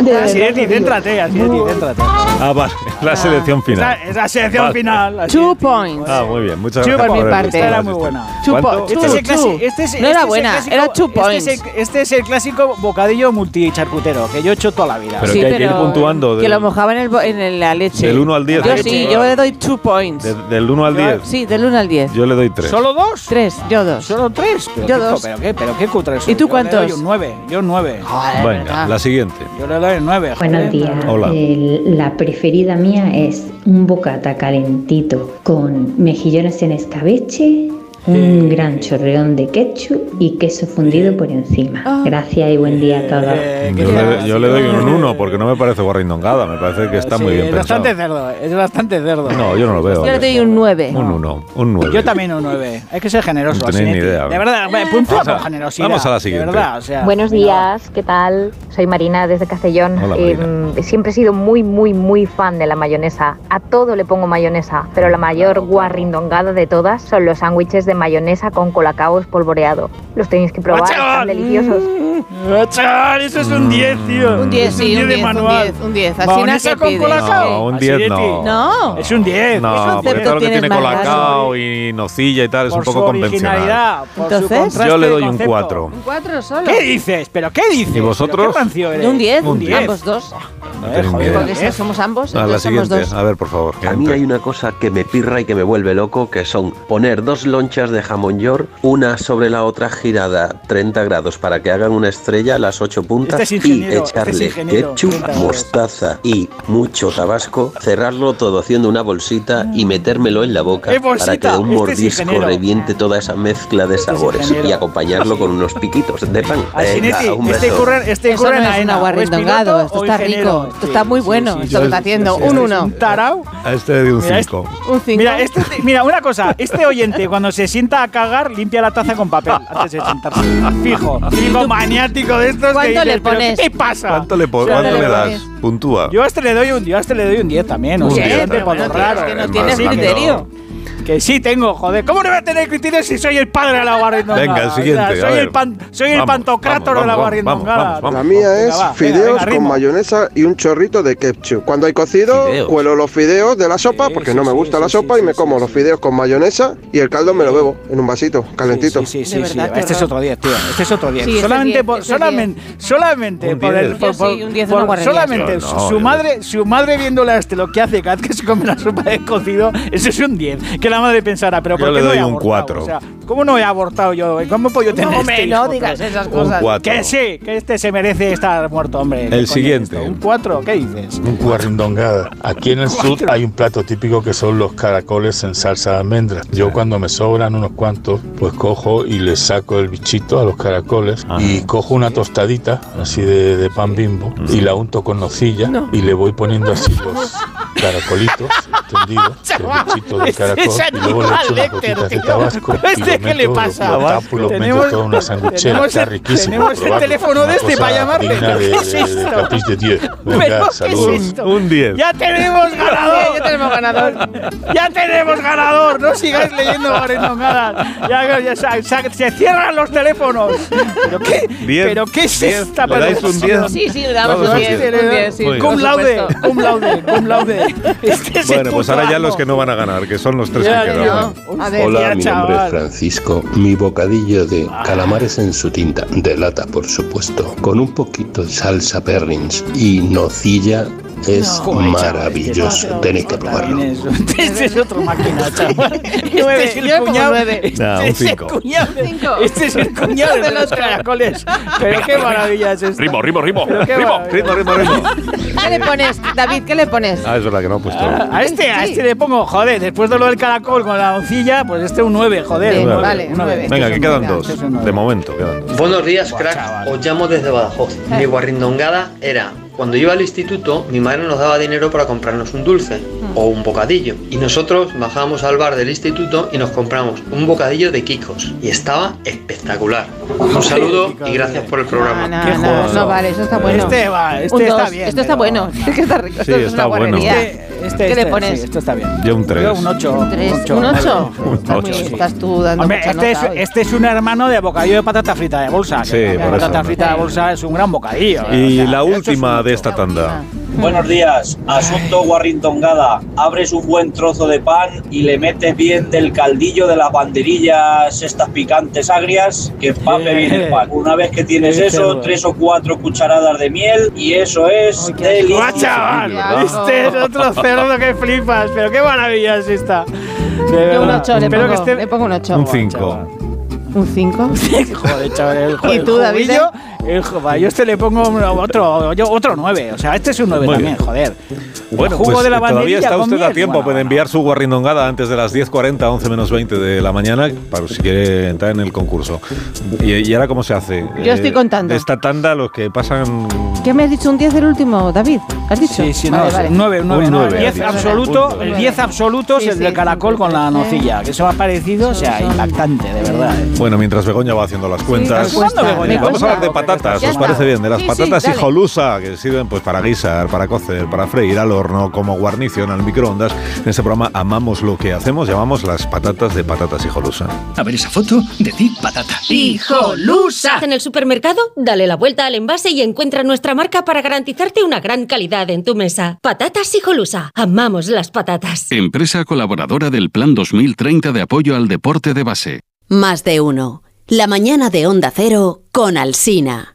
S168: De verdad
S167: Sinetti,
S168: te digo.
S167: céntrate, Sinetti, céntrate.
S35: Ah, vale, la selección final.
S167: Es la selección
S35: Vale.
S167: final.
S38: Two points.
S35: Ah, muy bien, muchas
S167: Two
S35: gracias.
S167: por mi parte. Esta era muy buena.
S38: Two
S167: Este es el
S38: two.
S167: Este es,
S38: No
S167: este
S38: era buena, era two
S167: este
S38: points.
S167: Este es el clásico bocadillo multicharcutero que yo he hecho toda la vida.
S35: Pero
S38: Sí,
S35: que hay que ir
S38: pero
S35: puntuando
S38: que lo mojaba en, el, bo- en el- la leche.
S35: Del 1 al 10.
S38: Yo sí, le doy two points.
S35: De- del 1 al 10.
S38: Sí, del 1 al 10.
S35: Yo le doy 3.
S167: ¿Solo dos?
S38: Tres, yo dos.
S167: ¿Solo tres? Pero
S38: Yo
S167: qué,
S38: dos.
S167: Pero qué, pero qué cutre soy.
S38: ¿Y tú
S167: Yo le doy
S38: cuántos?
S167: un 9. Yo un 9.
S35: Venga, la siguiente.
S167: Yo le doy un 9.
S169: Buenos días.
S35: Hola.
S169: El- la preferida mía es un bocata calentito con mejillones en escabeche, un gran chorreón de ketchup y queso fundido por encima.
S38: Ah.
S169: Gracias y buen día a todos.
S35: Yo le, yo le doy un 1 porque no me parece guarrindongada, me parece que está muy bien
S167: es
S35: pensado.
S167: bastante cerdo, es bastante cerdo.
S35: No, yo no lo veo.
S38: Yo le doy un 9.
S35: Un 1, un 9.
S167: Yo también un 9. Hay que ser generoso.
S35: No tenéis ni idea.
S167: De verdad,
S35: a-
S167: con generosidad.
S35: vamos a la
S167: de
S35: siguiente.
S167: verdad, o sea,
S170: Buenos días, ¿qué tal? Soy Marina desde Castellón.
S35: Hola,
S170: Eh,
S35: Marina.
S170: siempre he sido muy, muy, muy fan de la mayonesa. A todo le pongo mayonesa, pero la mayor guarrindongada de todas son los sándwiches de mayonesa con colacao espolvoreado. Los tenéis que probar, están deliciosos.
S167: Ah, chaval, eso es un 10, tío.
S38: Un 10,
S167: Es
S38: sí, un
S167: de
S38: 10, un
S167: manual.
S38: 10, un 10. Así no
S167: con
S38: se
S167: colacao.
S35: No, un
S167: Así
S35: 10
S167: de
S35: no.
S38: No.
S167: Es un 10.
S35: No, porque todo lo que tiene colacao y nocilla y tal es un poco convencional.
S38: Entonces,
S35: Yo le
S167: de
S35: doy un
S167: concepto.
S35: 4.
S38: Un 4 solo.
S167: ¿Qué dices? ¿Pero qué dices?
S35: ¿Y vosotros?
S167: ¿Pero ¿Qué rancio eres?
S38: Un 10,
S35: Un 10.
S38: ambos dos.
S167: Eh, joder,
S38: somos ambos,
S35: A la
S38: entonces somos
S35: siguiente,
S38: dos.
S35: a ver, por favor.
S171: A mí hay una cosa que me pirra y que me vuelve loco, que son poner dos lonchas de jamón york, una sobre la otra girada 30 grados para que hagan una estrella a las 8 puntas
S167: Este es
S171: y
S167: este es
S171: echarle ketchup,
S167: 30 grados.
S171: mostaza y mucho tabasco, cerrarlo todo haciendo una bolsita y metérmelo en la boca
S167: ¿Qué
S171: para que de un
S167: Este es
S171: mordisco reviente toda esa mezcla de sabores y acompañarlo con unos piquitos de pan. Venga, un
S167: este
S171: beso.
S167: curran, este
S38: Eso
S167: curran
S38: no
S167: a
S38: es un
S167: Ena, o
S38: aguarrindongado,
S167: piloto
S38: esto está rico, esto está muy bueno, esto
S167: sí,
S38: que está haciendo.
S167: sí,
S38: Un
S167: sí,
S38: 1.
S167: Un tarao.
S35: A este le doy un
S167: Mira,
S35: 5.
S38: Un 5.
S167: Mira, este, mira, una cosa, este oyente cuando se sienta a cagar limpia la taza con papel antes de sentarse. Fijo, fijo maniático de estos que
S38: ¿Cuánto
S167: dices,
S38: le
S167: "¿Pero
S38: pones?
S167: ¿Qué pasa?
S35: ¿Cuánto le, po- cuánto
S167: de
S35: le das? Puntúa.
S167: Yo a este le doy un, yo a este le doy un 10 también,
S35: Un
S167: sea,
S35: 10,
S167: bastante por lo
S38: bueno,
S167: raro.
S38: es que no
S35: Es
S38: tienes criterio.
S167: Que sí tengo, joder. ¿Cómo no voy a tener criterio si soy el padre de la guarrindongada?
S35: Venga, el
S167: O sea,
S35: siguiente,
S167: soy, el pan, soy el pantocrátor
S35: vamos,
S167: de la
S35: vamos,
S167: guarrindongada.
S35: vamos, vamos,
S172: La mía es fideos
S167: venga, venga,
S172: con mayonesa y un chorrito de ketchup. Cuando hay cocido,
S171: Fideos.
S172: cuelo los fideos de la sopa
S167: Sí,
S172: porque
S167: sí,
S172: no me gusta
S167: sí,
S172: la sopa
S167: sí,
S172: y me como
S167: sí.
S172: los fideos con mayonesa y el caldo me lo bebo en un vasito, calentito.
S167: Sí, sí, sí, Este es otro 10, tío. Este es otro 10.
S38: Sí, es
S167: solamente
S38: 10,
S167: por,
S38: este es
S167: solamente, solamente por el
S35: 10.
S167: por,
S38: Yo
S167: por-
S38: sí, un 10
S167: por-
S38: una guarrería.
S167: solamente su madre, su madre viéndole a este lo que hace cada vez que se come la sopa de cocido, eso es un 10. Que la madre pensara, pero
S35: Yo
S167: ¿por qué
S35: le
S167: no
S35: doy
S167: he
S35: un
S167: abortado?
S35: 4.
S167: O sea, ¿cómo no he abortado yo? ¿Cómo he podido tener
S38: No,
S167: este hijo?
S38: no digas esas
S35: Un
S38: cosas.
S35: 4.
S167: Que sí, que este se merece estar muerto, hombre.
S35: El
S167: ¿Qué coño
S35: siguiente.
S167: es esto? ¿Un 4? ¿Qué dices?
S173: Un guarrindongada. Aquí en el sur hay un plato típico que son los caracoles en salsa de almendras. Yo cuando me sobran unos cuantos, pues cojo y les saco el bichito a los caracoles y cojo una tostadita así de, de pan bimbo y la unto con nocilla y le voy poniendo así los,
S174: caracolitos tendidos, el bichito del caracol,
S167: es animal, Héctor,
S174: gotitas de
S167: tío.
S174: tabasco
S167: ¿Pero
S174: y
S167: este qué le pasa?
S174: lo tapo, lo meto
S167: Tenemos-
S174: una sanguchera,
S167: tenemos
S174: está
S167: el-
S174: riquísimo.
S167: tenemos el teléfono de este para llamarle.
S174: digna de-
S167: ¿Qué es
S174: de- de
S167: esto?
S174: 10.
S167: ¿Pero qué
S174: saludos.
S167: es esto?
S35: Un 10.
S167: ¡Ya tenemos ganador!
S38: Ya tenemos ganador.
S167: ¡Ya tenemos ganador! No sigáis leyendo guarindongadas. Ya, ya, se, cierran los teléfonos. ¿Pero qué,
S35: Diez,
S167: ¿pero qué es
S35: diez.
S167: esta
S35: ¿Le dais un diez?
S38: Sí, sí, le damos un
S35: un
S38: 10.
S35: diez.
S38: Un 10, sí.
S35: Muy bien.
S167: Cum laude, cum laude, cum laude. Este es el
S35: Bueno, pues ahora ya los que no van a ganar, que son los tres
S167: Ya.
S38: A ver,
S175: Hola, mi nombre es Francisco. Mi bocadillo de calamares en su tinta, de lata por supuesto, con un poquito de salsa perrins y nocilla es
S167: Joder, chaval,
S175: maravilloso.
S167: este-
S175: Tenéis que probarlo.
S167: Este es otro máquina, chaval. Este es el cuñado.
S38: nueve.
S167: Este es el cuñado. Este es el cuñado de los caracoles. Pero qué maravilla es esto.
S176: Rimo, rimo, rimo. Rimo.
S167: maravilla.
S35: Ritmo, ritmo, ritmo.
S38: ¿Qué le pones, David? ¿Qué le pones?
S35: Ah, es verdad que no ha puesto.
S167: A este, a este le pongo, joder, después de lo del caracol con la oncilla, pues este un 9, joder.
S38: Vale,
S167: un
S38: un
S167: nueve.
S38: nueve.
S35: Venga,
S167: Este
S35: que
S167: es un
S35: quedan dos.
S167: este.
S35: De momento, quedan dos.
S177: Buenos días,
S167: Buah,
S177: crack.
S167: chaval.
S177: Os llamo desde Badajoz. Mi guarrindongada era cuando iba al instituto, mi madre nos daba dinero para comprarnos un dulce o un bocadillo. Y nosotros bajábamos al bar del instituto y nos compramos un bocadillo de Kikos. Y estaba espectacular. Un saludo y gracias por el programa.
S38: no,
S167: Qué
S38: no, no vale, eso está bueno.
S167: Este va, este
S38: Un
S167: está bien,
S38: Esto está
S167: pero-
S38: bueno. Es que está rico. Esto
S35: Sí,
S38: es
S35: está
S38: una
S35: bueno.
S167: Este, este,
S38: ¿Qué le
S167: este,
S38: pones?
S167: sí, esto está bien.
S35: Yo un tres.
S167: Yo un 8.
S38: ¿Un tres? ¿Un ocho?
S35: Un
S38: Está muy-
S35: ocho.
S38: Estás tú dando
S167: Hombre,
S38: mucha
S167: este es,
S38: nota hoy.
S167: este es un hermano de bocadillo de patata frita de bolsa. que
S35: Sí,
S167: la
S35: por
S167: patata
S35: eso.
S167: frita de bolsa es un gran bocadillo.
S35: Y
S167: O sea,
S35: la
S167: esto es
S35: última de
S167: ocho.
S35: esta tanda.
S178: Buenos días, asunto guarrindongada. Abres un buen trozo de pan y le metes bien del caldillo de las banderillas estas picantes agrias que empape bien el pan. Una vez que tienes
S167: Qué
S178: eso, tres o cuatro cucharadas de miel y eso es
S167: ¡Guau,
S178: delicioso.
S167: chaval!
S35: ¿verdad?
S167: Este es otro cerdo que flipas, pero qué maravilla es esta. De
S38: Yo un
S167: verdad.
S38: 8, le
S167: Espero
S38: pongo,
S167: que esté.
S38: le pongo un 8.
S35: Un 5.
S38: ¿Un 5?
S167: Joder, chaval, el,
S38: ¿Y tú, David?
S167: jubillo, el jo- yo este le pongo otro, yo otro 9. O sea, este es un 9
S35: Muy
S167: también,
S35: bien.
S167: joder.
S35: Bueno,
S167: el jugo
S35: pues
S167: de la
S35: eh, todavía
S167: banderilla
S35: está usted a
S167: miel.
S35: tiempo
S167: Bueno,
S35: puede enviar su guarrindongada antes de las 10.40, 11 menos 20 de la mañana, para si quiere entrar en el concurso. ¿Y, y ahora cómo se hace?
S38: Yo estoy contando.
S35: De esta tanda, los que pasan...
S38: ¿Qué me has dicho? ¿Un 10 del último, David? ¿Has dicho?
S167: Sí, sí, no,
S38: Vale, vale.
S167: un 9, un 9,
S35: Un
S167: no,
S35: nueve,
S167: el 10
S35: ha dicho.
S167: absoluto, el
S35: nueve.
S167: 10 absoluto
S38: Sí,
S167: es el
S38: sí,
S167: del caracol con la nocilla, que eso me ha parecido, o sea, impactante, de verdad. ¿eh?
S35: Bueno, mientras Begoña va haciendo las cuentas,
S38: cuesta,
S167: Begoña?
S35: vamos a hablar de patatas, ¿os parece bien? De las
S38: Sí, sí,
S35: patatas
S38: dale.
S35: hijolusa, que sirven pues para guisar, para cocer, para freír al horno, como guarnición al microondas. En este programa amamos lo que hacemos, llamamos las patatas de patatas hijolusa.
S179: A ver esa foto, decid patata.
S180: ¡Hijolusa! En el supermercado, dale la vuelta al envase y encuentra nuestra marca para garantizarte una gran calidad en tu mesa. Patatas Hijolusa. Amamos las patatas.
S64: Empresa colaboradora del Plan 2030 de apoyo al deporte de base.
S45: Más de uno. La mañana de Onda Cero con Alsina.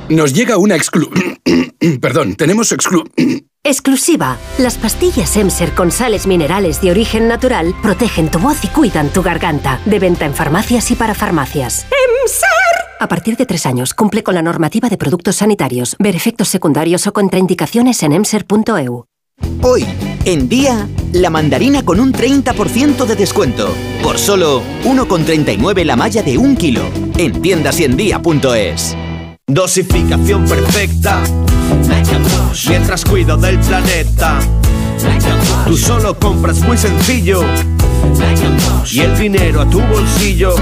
S181: Nos llega una exclu... Perdón, tenemos exclu...
S169: Exclusiva. Las pastillas Emser con sales minerales de origen natural protegen tu voz y cuidan tu garganta. De venta en farmacias y para farmacias. ¡Emser! A partir de tres años, cumple con la normativa de productos sanitarios. Ver efectos secundarios o contraindicaciones en emser.eu.
S182: Hoy, en día, la mandarina con un 30% de descuento. Por solo 1,39 la malla de un kilo. En tiendasiendía.es.
S183: Dosificación perfecta. Mientras cuido del planeta. Tú solo compras muy sencillo. Y el dinero a tu bolsillo.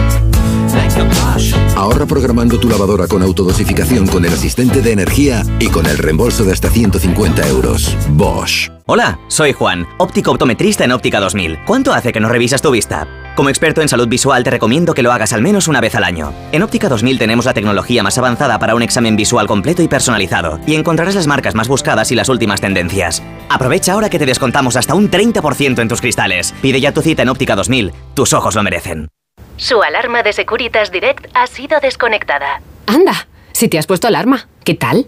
S22: Ahorra programando tu lavadora con autodosificación con el asistente de energía y con el reembolso de hasta 150 euros. Bosch.
S184: Hola, soy Juan, óptico optometrista en Óptica 2000. ¿Cuánto hace que no revisas tu vista?
S182: Como experto en salud visual te recomiendo que lo hagas al menos una vez al año. En Óptica 2000 tenemos la tecnología más avanzada para un examen visual completo y personalizado, y encontrarás las marcas más buscadas y las últimas tendencias. Aprovecha ahora que te descontamos hasta un 30% en tus cristales. Pide ya tu cita en Óptica 2000. Tus ojos lo merecen.
S185: Su alarma de Securitas Direct ha sido desconectada.
S186: Anda, si te has puesto alarma, ¿qué tal?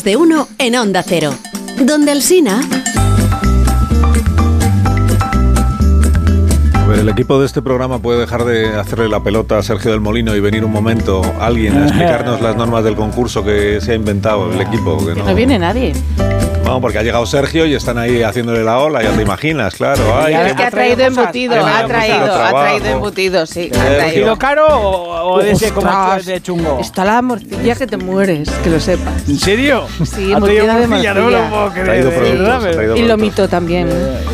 S45: Más de uno en Onda Cero. Donde el Sina.
S35: A ver, el equipo de este programa puede dejar de hacerle la pelota a Sergio del Molino y venir un momento alguien a explicarnos las normas del concurso que se ha inventado el equipo. Que no,
S38: No viene nadie.
S35: No, porque ha llegado Sergio y están ahí haciéndole la ola, ya te imaginas, claro. Ay,
S38: es que ha traído embutido, ha traído, ha traído embutido, sí. ha traído.
S167: ¿Embutido caro o, o de ese como de chungo?
S38: Está la morcilla que te mueres, que lo sepas.
S167: ¿En serio?
S38: Sí,
S167: Ha traído
S38: embutida de
S167: morcilla, no lo
S38: morcilla.
S167: puedo creer.
S35: Traído
S167: de
S35: productos,
S167: verdad,
S35: ha
S167: pero-
S35: traído
S38: Y lomito también.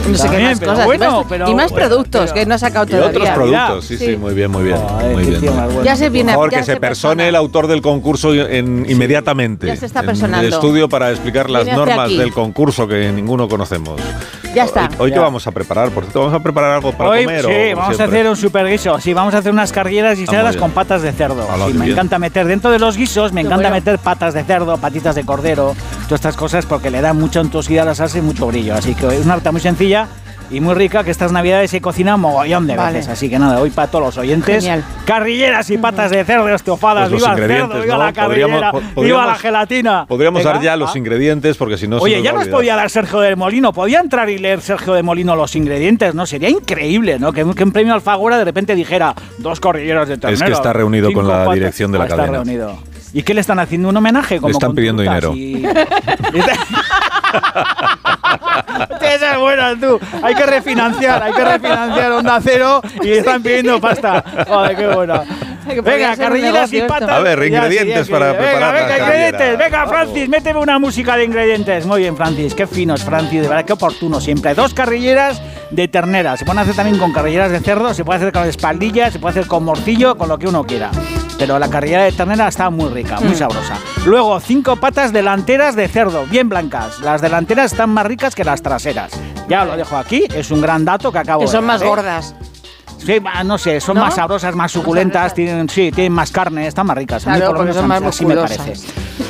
S38: No sé qué más cosas.
S167: bueno,
S38: y más,
S167: pero-
S38: y más
S167: bueno,
S38: productos que no ha sacado
S35: Y otros
S38: todavía.
S35: productos, sí, sí, muy bien, muy bien. muy bien.
S38: Ya se viene
S35: Por favor, que se persone el autor del concurso en- inmediatamente.
S38: Ya se está
S35: En
S38: personando.
S35: el estudio para explicar las normas
S38: aquí.
S35: Del concurso que ninguno conocemos.
S38: Ya está.
S35: Hoy, hoy
S167: Ya.
S35: qué vamos a preparar, por cierto, vamos a preparar algo para
S167: Hoy
S35: comer.
S167: sí,
S35: o
S167: vamos a hacer un super guiso. Sí, vamos a hacer unas cargueras
S35: Ah,
S167: guisadas con patas de cerdo. Sí, me
S35: bien.
S167: encanta meter dentro de los guisos, me
S38: Qué
S167: encanta
S38: bueno.
S167: meter patas de cerdo, patitas de cordero, todas estas cosas porque le da mucha untuosidad a la salsa y mucho brillo. Así que es una receta muy sencilla y muy rica que estas navidades se cocina mogollón de
S38: Vale.
S167: veces. Así que nada, hoy para todos los oyentes,
S38: Genial.
S167: carrilleras y patas de cerdo estofadas.
S35: Pues los
S167: viva el cerdo, viva
S35: ¿no?
S167: la carrillera,
S35: Podríamos- po-
S167: viva la gelatina.
S35: Podríamos
S167: Venga,
S35: dar ya los
S167: va.
S35: ingredientes porque si no se
S167: Oye,
S35: nos
S167: ya nos podía dar Sergio del Molino. Podía entrar y leer Sergio del Molino los ingredientes, ¿no? Sería increíble, ¿no? Que, que un premio Alfagora de repente dijera dos corrilleras de ternero.
S35: que está reunido con la
S167: patas".
S35: dirección de la
S167: Ah, está
S35: cadena.
S167: reunido. ¿Y qué le están haciendo? ¿Un homenaje? Como
S35: están
S167: con
S35: pidiendo dinero.
S167: y- Esa es buena, tú. Hay que refinanciar, hay que refinanciar Onda Cero y están pidiendo pasta. Joder, qué buena. Venga, carrilleras y patas.
S35: A ver, ingredientes
S167: ya,
S35: para
S167: sí.
S35: preparar
S167: Venga, venga, ingredientes. Venga, Francis, méteme una música de ingredientes. Muy bien, Francis. Qué finos, Francis. De verdad, qué oportuno siempre. Dos carrilleras de ternera. Se pueden hacer también con carrilleras de cerdo, se puede hacer con espaldillas, se puede hacer con morcillo, con lo que uno quiera. Pero la carrillera de ternera está muy rica, muy
S38: Mm.
S167: sabrosa. Luego, cinco patas delanteras de cerdo, bien blancas. Las delanteras están más ricas que las traseras. Ya lo dejo aquí, es un gran dato que acabo
S38: Que
S167: de
S38: son más
S167: ¿eh?
S38: gordas.
S167: Sí, no sé, son
S38: ¿No?
S167: más sabrosas, más suculentas, tienen, sí, tienen más carne, están más ricas. A mí
S38: Claro,
S167: por lo menos
S38: son más
S167: así me parece.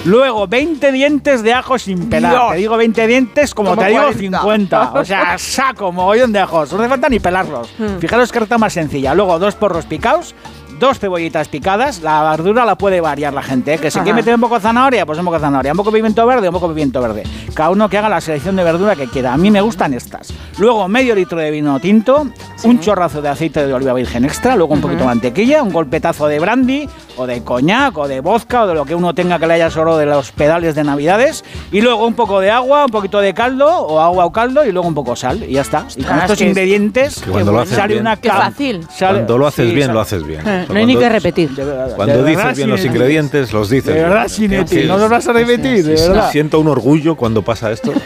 S167: Luego, 20 dientes de ajo sin pelar.
S38: Dios.
S167: Te digo 20 dientes como,
S38: Como
S167: te digo
S38: 40.
S167: 50. O sea, saco, mogollón de ajos. No hace falta ni pelarlos.
S38: Hmm.
S167: Fijaros que receta más sencilla. Luego, dos porros picados. Dos cebollitas picadas, la verdura la puede variar la gente, ¿eh? que se
S38: Ajá.
S167: quiere meter un poco de zanahoria, pues un poco de zanahoria, un poco de pimiento verde, un poco de pimiento verde. Cada uno que haga la selección de verdura que quiera. A mí me gustan estas. Luego medio litro de vino tinto, un chorrazo de aceite de oliva virgen extra, luego un poquito de mantequilla, un golpetazo de brandy o de coñac o de vodka o de lo que uno tenga que le haya sobrado de los pedales de navidades y luego un poco de agua, un poquito de caldo o agua o caldo y luego un poco de sal y ya está. Y con estos
S38: es-
S167: ingredientes
S35: Que cuando lo haces
S167: sale
S35: bien-
S167: una
S38: Qué fácil.
S167: sale-
S35: Cuando lo haces
S167: sí,
S35: bien,
S167: sale-
S35: lo haces bien.
S38: Eh,
S35: O sea,
S38: No hay ni que repetir.
S167: De verdad,
S35: Cuando
S167: de
S35: dices bien los ingredientes, los dices.
S167: De verdad,
S35: Sí,
S167: no los vas a repetir, de
S35: sí,
S167: verdad.
S35: Siento un orgullo cuando pasa esto.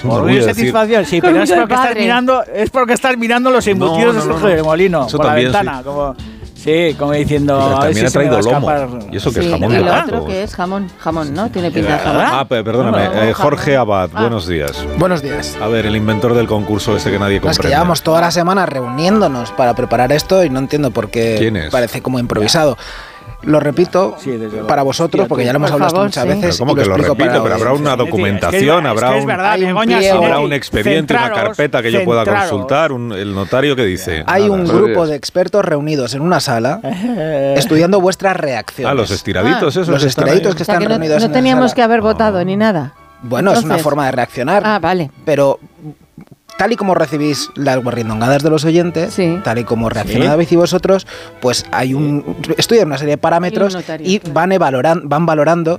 S35: Es un
S167: Orgullo
S35: orgullo
S167: y satisfacción, sí, pero es
S38: de
S167: porque estás mirando, es porque estás mirando los embutidos
S35: No, no,
S167: de
S35: no,
S167: del Molino
S35: Eso
S167: por la ventana,
S35: sí.
S167: como sí, como diciendo,
S35: Pero
S167: a ver
S35: también
S167: si
S35: ha
S167: se me va
S35: traído
S167: a
S35: lomo. Y eso que
S38: Sí,
S35: es jamón
S38: ¿y
S35: de
S38: lo otro que es jamón? Jamón, ¿no? Tiene pinta de jamón.
S35: Ah, pe- perdóname,
S38: No, no,
S35: eh, Jorge. Abad,
S38: Ah.
S35: buenos días.
S187: Buenos días.
S35: A ver, el inventor del concurso ese que nadie
S187: No, es que
S35: comprende.
S187: llevamos toda la semana reuniéndonos para preparar esto y no entiendo por qué
S35: ¿Quién es?
S187: parece como improvisado. Lo repito para vosotros, porque ya lo hemos
S38: Por
S187: hablado
S38: favor,
S187: muchas
S38: sí.
S187: veces.
S35: Pero ¿Cómo que lo repito?
S187: para
S35: Pero habrá una documentación, habrá un, expediente, una carpeta que yo pueda
S167: centraros.
S35: consultar, un- el notario que dice.
S187: Hay
S35: Nada.
S187: un grupo de expertos reunidos en una sala estudiando vuestras reacciones.
S35: Ah, los estiraditos, esos.
S187: Los estiraditos que
S38: O sea,
S187: están reunidos
S38: no teníamos
S187: sala.
S38: que haber votado ni nada.
S187: Bueno, es una forma de reaccionar.
S38: Ah, vale.
S187: Pero tal y como recibís las guarrindongadas de los oyentes, tal y como reacciona
S38: Sí.
S187: David y vosotros, pues hay un estudian una serie de parámetros
S38: Y
S187: van, valoran, van valorando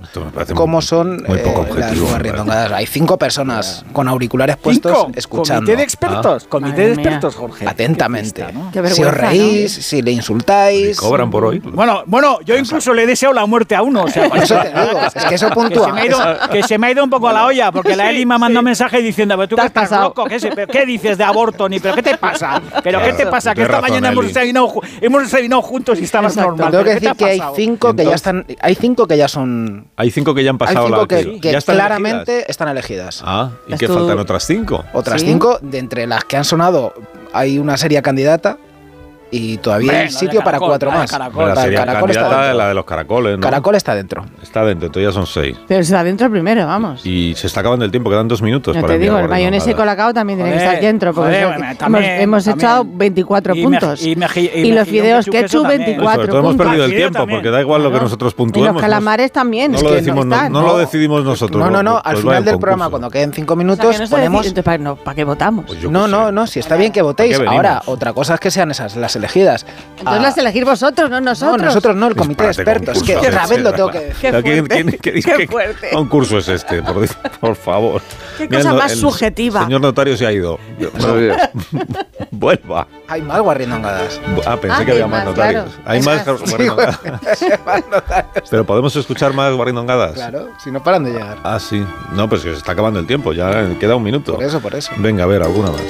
S187: cómo son
S35: muy
S187: eh,
S35: poco
S187: las
S35: objetivo,
S187: guarrindongadas. Hay cinco personas con auriculares puestos
S167: Cinco.
S187: escuchando.
S167: Comité de expertos,
S187: Ah.
S167: comité de expertos, Jorge.
S187: Atentamente.
S167: Qué
S187: si os reís, si le insultáis.
S35: cobran por hoy.
S167: Bueno, bueno, yo incluso le he deseado la muerte a uno. O sea,
S187: Por eso te digo, es que eso
S167: Que
S187: puntúa.
S167: se, me ha ido, que se me ha ido un poco a la olla, porque la Eli me ha mandado mensaje diciendo, pero tú que estás loco, ¿qué, se- ¿qué dices de aborto? Ni, ¿Pero qué te pasa? ¿Pero qué te pasa? Que esta
S187: razón,
S167: mañana hemos desayunado, hemos desayunado juntos y estabas normal.
S187: Tengo que
S167: ¿Pero qué te
S187: decir que hay cinco que ya están. Hay cinco que ya son.
S35: Hay cinco que ya han
S187: Hay
S35: pasado
S187: cinco
S35: la
S187: que, que
S35: ya están
S187: claramente
S35: elegidas.
S187: están elegidas.
S35: Ah, ¿y qué
S187: tú-
S35: faltan otras cinco?
S187: Otras cinco, de entre las que han sonado, hay una seria candidata y todavía
S35: Hombre,
S187: hay sitio para
S35: Caracol,
S187: cuatro
S35: la de
S187: más.
S35: Caracol. La
S187: Caracol está dentro.
S35: la de los caracoles, ¿no?
S187: Caracol está dentro.
S35: Está dentro, entonces ya son seis.
S38: Pero se da dentro primero, vamos.
S35: Y se está acabando el tiempo, quedan dos minutos
S38: Ya
S35: para
S38: te digo, el mayonesa y colacao también tiene que estar dentro. Porque
S167: joder,
S38: hemos,
S167: también,
S38: hemos
S167: también.
S38: echado 24
S167: Y
S38: puntos.
S167: y meji- y
S38: los fideos ketchup,
S167: también.
S38: 24
S35: Sobre todo hemos
S38: puntos.
S35: perdido el tiempo, porque da igual lo que nosotros
S38: Y
S35: puntuemos.
S38: los calamares también.
S35: No,
S38: es
S35: lo decimos, no, no lo decidimos nosotros.
S187: No, no, no. Al final
S35: el
S187: del programa, cuando queden cinco minutos,
S38: no
S187: ponemos.
S38: ¿para, no, ¿para qué votamos?
S35: Pues
S187: No, no, no. Si está bien que votéis.
S38: ¿Para
S187: Ahora, otra cosa es que sean esas las elegidas.
S38: Entonces
S187: Ah,
S38: las elegir vosotros, no nosotros.
S187: No, nosotros no, el comité de expertos. Es que otra vez lo tengo que
S35: ¿quién- quién- qué-
S38: qué
S35: qué
S38: fuerte.
S35: concurso es este? Por, por favor.
S38: Qué
S35: Mira,
S38: cosa
S35: el-
S38: más
S35: el
S38: subjetiva.
S35: señor notario se ha ido. Vuelva.
S187: Hay más guarrindongadas.
S35: Ah, pensé
S187: Ah,
S35: que había más notarios.
S187: claro.
S35: Hay más guarindongadas. Pero podemos escuchar más guarindongadas.
S187: Claro, si no paran de llegar.
S35: Ah, sí. No, pues que se está acabando el tiempo. Ya queda un minuto.
S187: Por eso, por eso.
S35: Venga, a ver, alguna más.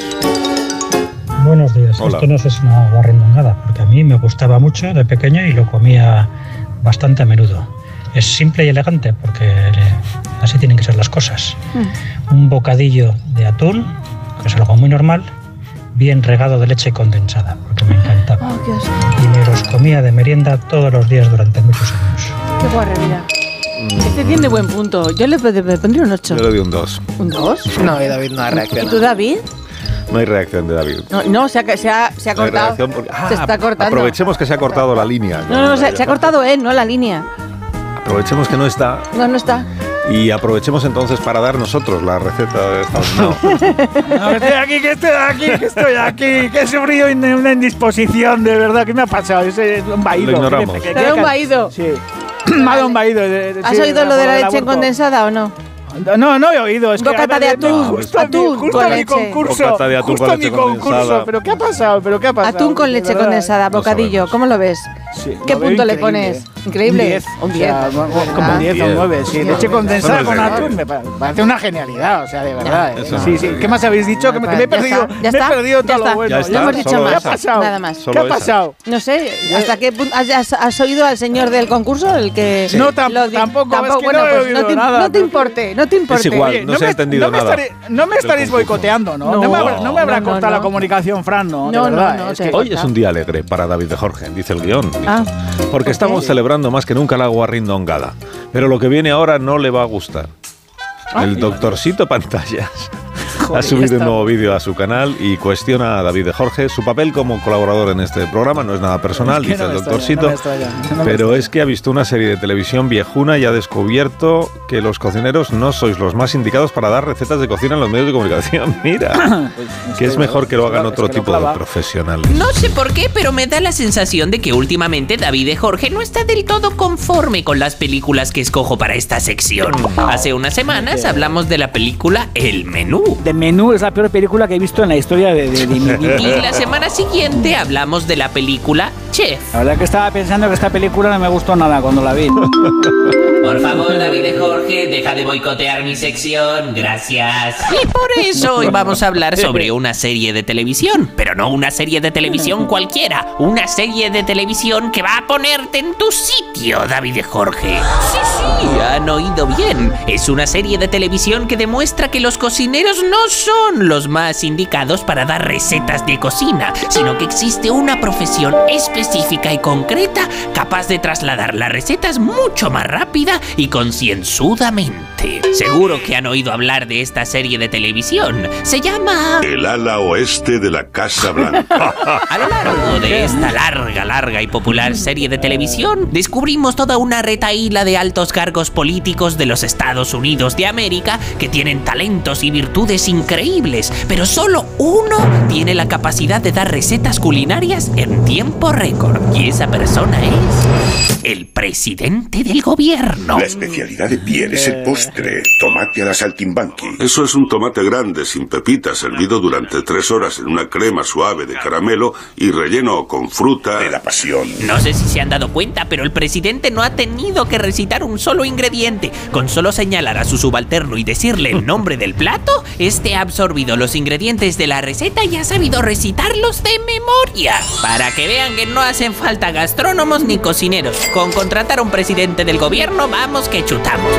S188: Buenos días.
S35: Hola.
S188: Esto no sé si es una guarrindongada, porque a mí me gustaba mucho de pequeño y lo comía bastante a menudo. Es simple y elegante, porque así tienen que ser las cosas. Un bocadillo de atún, que es algo muy normal, bien regado de leche condensada, porque me encantaba. Y me los comía de merienda todos los días durante muchos años.
S38: Qué guarrería. Este tiene buen punto. Yo le, le pondría un 8.
S35: Yo le doy un 2.
S38: ¿Un 2?
S187: No, y David no ha
S38: ¿Y tú,
S187: reaccionado.
S38: David?
S35: No hay reacción de David.
S38: No, no se, ha, se, ha, se ha
S35: No
S38: cortado.
S35: porque-
S38: se está cortando.
S35: Aprovechemos que se ha cortado la línea.
S38: No, no, se, se ha cortado él, no la línea.
S35: Aprovechemos que no está
S38: No, no está.
S35: y aprovechemos entonces para dar nosotros la receta de esta. No.
S167: No, que estoy aquí, que estoy aquí, que estoy aquí, que he sufrido in- una indisposición, de verdad. ¿Qué me ha pasado? Ese es un vaído.
S35: Lo ignoramos.
S167: ¿Qué- qué-
S38: ¿Te da un vaído?
S167: Sí. Me ha dado un vaído. de-
S38: ¿Has
S167: sí,
S38: oído lo de la leche condensada o no?
S167: No, no he oído. Es que,
S38: Bocata
S167: a ver,
S38: de atún,
S167: no, justo a mi-
S38: atún
S167: justo
S38: con
S167: a mi
S38: leche.
S167: concurso.
S35: Bocata de atún
S167: justo
S35: con
S167: a mi
S35: leche
S167: concurso.
S35: condensada.
S167: ¿Pero qué ha pasado? ¿Pero qué ha pasado?
S38: Atún con leche condensada, bocadillo. ¿Cómo lo ves? ¿Qué
S167: lo veo
S38: punto le
S167: increíble.
S38: pones? ¿Increíble?
S167: Un 10.
S38: Un
S167: O sea,
S38: 10.
S167: como un 10 o un 9. Sí, leche condensada con
S35: no es
S167: atún me pa- parece una genialidad. O sea, de verdad. eh.
S35: no
S167: Sí,
S35: es
S167: sí. ¿Qué más habéis dicho? Que me, que me he
S38: Ya
S167: perdido.
S38: está, ya
S167: Me he
S38: está,
S167: perdido
S38: ya
S167: todo
S38: está.
S167: lo bueno.
S35: Ya está,
S38: No hemos dicho
S35: solo
S38: más.
S167: ¿Qué ha pasado?
S38: Nada más.
S167: ¿Qué ha pasado?
S38: No sé, ¿hasta qué punto has, has- oído al señor del concurso? El que
S167: No, tam-
S38: lo di-
S167: tampoco, es que
S38: bueno,
S167: no he
S38: pues
S167: oído
S38: no te,
S167: nada,
S38: no te importe, no te importe.
S35: igual.
S167: Oye,
S35: no se ha
S167: me-
S35: entendido
S167: no
S35: nada
S167: no me estaréis boicoteando, ¿no?
S38: No,
S167: No, me habrá, no
S38: no,
S167: cortado
S38: no.
S167: la comunicación, Fran, ¿no? De
S38: No, no, no,
S167: es que-
S35: Hoy es un día alegre para David de Jorge, dice el
S38: guion.
S35: Porque estamos celebrando más que nunca la guarrindongada. Pero lo que viene ahora no le va a gustar. El doctorcito Pantallas ha subido un nuevo vídeo a su canal y cuestiona a David de Jorge su papel como colaborador en este programa. No es nada personal,
S167: Es que
S35: dice
S167: no
S35: el doctorcito.
S167: no no
S35: pero es que ha visto una serie de televisión viejuna y ha descubierto que los cocineros no sois los más indicados para dar recetas de cocina en los medios de comunicación. Mira, que es mejor que lo hagan otro tipo de profesionales.
S189: No sé por qué, pero me da la sensación de que últimamente David de Jorge no está del todo conforme con las películas que escojo para esta sección. Hace unas semanas hablamos de la película El Menú.
S167: De menú es la peor película que he visto en la historia de, de- de mi vida.
S189: Y la semana siguiente hablamos de la película Chef.
S167: La verdad que estaba pensando que esta película no me gustó nada cuando la vi.
S189: Por favor, David de Jorge, deja de boicotear mi sección. Gracias. Y por eso hoy vamos a hablar sobre una serie de televisión. Pero no una serie de televisión cualquiera. Una serie de televisión que va a ponerte en tu sitio, David de Jorge. Sí, sí, han oído bien. Es una serie de televisión que demuestra que los cocineros no son los más indicados para dar recetas de cocina, sino que existe una profesión específica y concreta capaz de trasladar las recetas mucho más rápida y concienzudamente. Seguro que han oído hablar de esta serie de televisión. Se llama...
S190: El ala oeste de la Casa Blanca.
S189: A lo largo de esta larga, larga y popular serie de televisión, descubrimos toda una retaíla de altos cargos políticos de los Estados Unidos de América que tienen talentos y virtudes increíbles, pero solo uno tiene la capacidad de dar recetas culinarias en tiempo récord. Y esa persona es el presidente del gobierno.
S190: La especialidad de Pierre es el postre. Tomate a la saltimbanqui.
S191: Eso es un tomate grande sin pepitas servido durante tres horas en una crema suave de caramelo y relleno con fruta.
S190: De la pasión.
S189: No sé si se han dado cuenta, pero el presidente no ha tenido que recitar un solo ingrediente. Con solo señalar a su subalterno y decirle el nombre del plato, este ha absorbido los ingredientes de la receta y ha sabido recitarlos de memoria. Para que vean que no hacen falta gastrónomos ni cocineros. Con contratar a un presidente del gobierno, vamos que chutamos.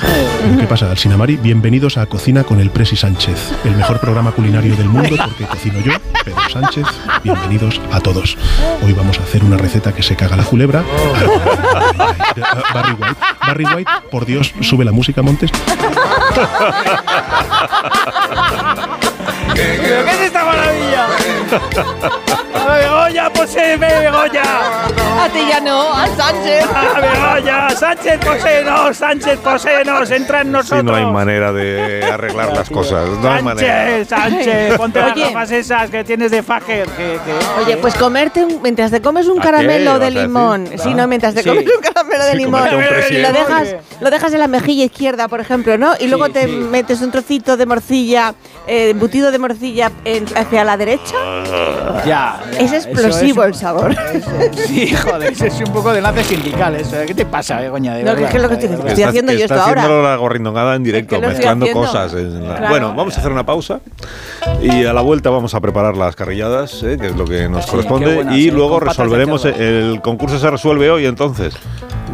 S192: ¿Qué pasa, Dalsinamari? Bienvenidos a Cocina con el Presi Sánchez, el mejor programa culinario del mundo porque cocino yo, Pedro Sánchez. Bienvenidos a todos. Hoy vamos a hacer una receta que se caga la culebra. Barry White. Barry White, por Dios, sube la música, Montes.
S167: ¿Pero qué es esta maravilla? ¡A Poséeme, Begoña!
S38: A ti ya no, a Sánchez.
S167: ¡A Begoña! ¡Sánchez, poséenos! ¡Sánchez, poséenos! ¡Entra en nosotros!
S35: Sí, no hay manera de arreglar las cosas. No hay manera.
S167: Sánchez, Sánchez, ponte las gafas esas que tienes de Fager. Que, que-
S38: Oye, pues comerte un- mientras te comes un
S167: ¿A qué
S38: caramelo de limón. Sí,
S167: Claro.
S38: no, mientras te
S167: Sí.
S38: comes un caramelo de
S167: Sí,
S38: limón y lo dejas, lo dejas en la mejilla izquierda, por ejemplo, ¿no? Y luego te metes un trocito de morcilla, eh, embutido de morcilla en- hacia la derecha.
S167: Ya, ya,
S38: Es explosivo el sabor.
S167: Sí, joder, es un poco de enlace sindical eso. ¿Qué te pasa, Begoña? De
S38: No,
S167: verdad,
S38: es que es lo que estoy- estoy haciendo yo esto ahora.
S35: haciéndolo la gorrindongada en directo,
S38: Es que lo estoy
S35: mezclando
S38: haciendo.
S35: cosas. en la-
S38: Claro.
S35: Bueno, vamos a hacer una pausa y a la vuelta vamos a preparar las carrilladas, ¿eh? que es lo que nos corresponde, y
S187: ¿eh?
S35: luego resolveremos. El concurso se resuelve hoy, entonces.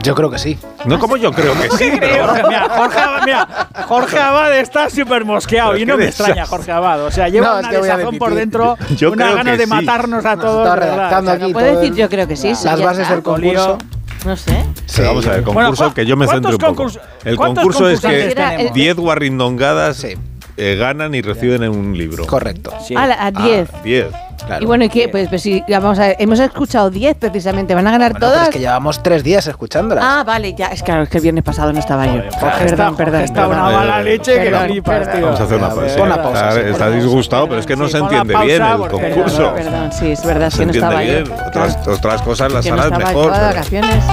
S187: Yo creo que sí.
S35: No, como yo creo que sí. pero-
S167: Jorge, mira, Jorge, Abad- mira, Jorge Abad está súper mosqueado
S35: Pero
S167: y no me
S35: desastre.
S167: extraña Jorge Abad. O sea, lleva
S187: No,
S167: una desazón por dentro,
S35: Yo creo
S167: ganas de
S35: sí.
S167: matarnos a todos. Verdad.
S187: redactando
S167: O sea,
S187: aquí
S38: Puedo
S187: todo
S38: decir,
S187: el-
S38: yo creo que sí. sí,
S187: Las bases
S38: está.
S187: del concurso.
S38: No sé.
S35: Sí, vamos a ver,
S167: Bueno,
S35: concurso
S167: ¿cu-
S35: que yo me centro un poco. El concurso es que
S167: concursantes tenemos?
S35: 10 guarrindongadas eh, ganan y reciben un libro.
S187: Correcto.
S38: A, la- a 10.
S35: 10.
S38: Y bueno, ¿y qué? Pues, pues sí, vamos a ver, hemos escuchado 10 precisamente. ¿Van a ganar
S187: Bueno, pero
S38: todas?
S187: es que llevamos tres días escuchándolas.
S38: Ah, vale, ya. Es claro, es que el viernes pasado no estaba yo.
S167: Jorge está-
S38: perdón, perdón.
S167: Está
S38: perdón.
S167: una mala leche que
S38: Perdón,
S167: flipas,
S38: perdón.
S167: tío.
S35: Vamos a hacer una pausa.
S167: la pausa,
S35: Está,
S167: sí,
S35: está disgustado, pero es que no
S167: Sí,
S35: se entiende bien
S167: pausa
S35: el
S167: porque-
S35: concurso.
S38: Perdón, perdón, sí, es verdad,
S35: Se
S38: que no
S35: entiende
S38: estaba
S35: bien.
S38: yo.
S35: Otras, otras cosas, la
S38: Que no
S35: es mejor. pero-
S38: vacaciones.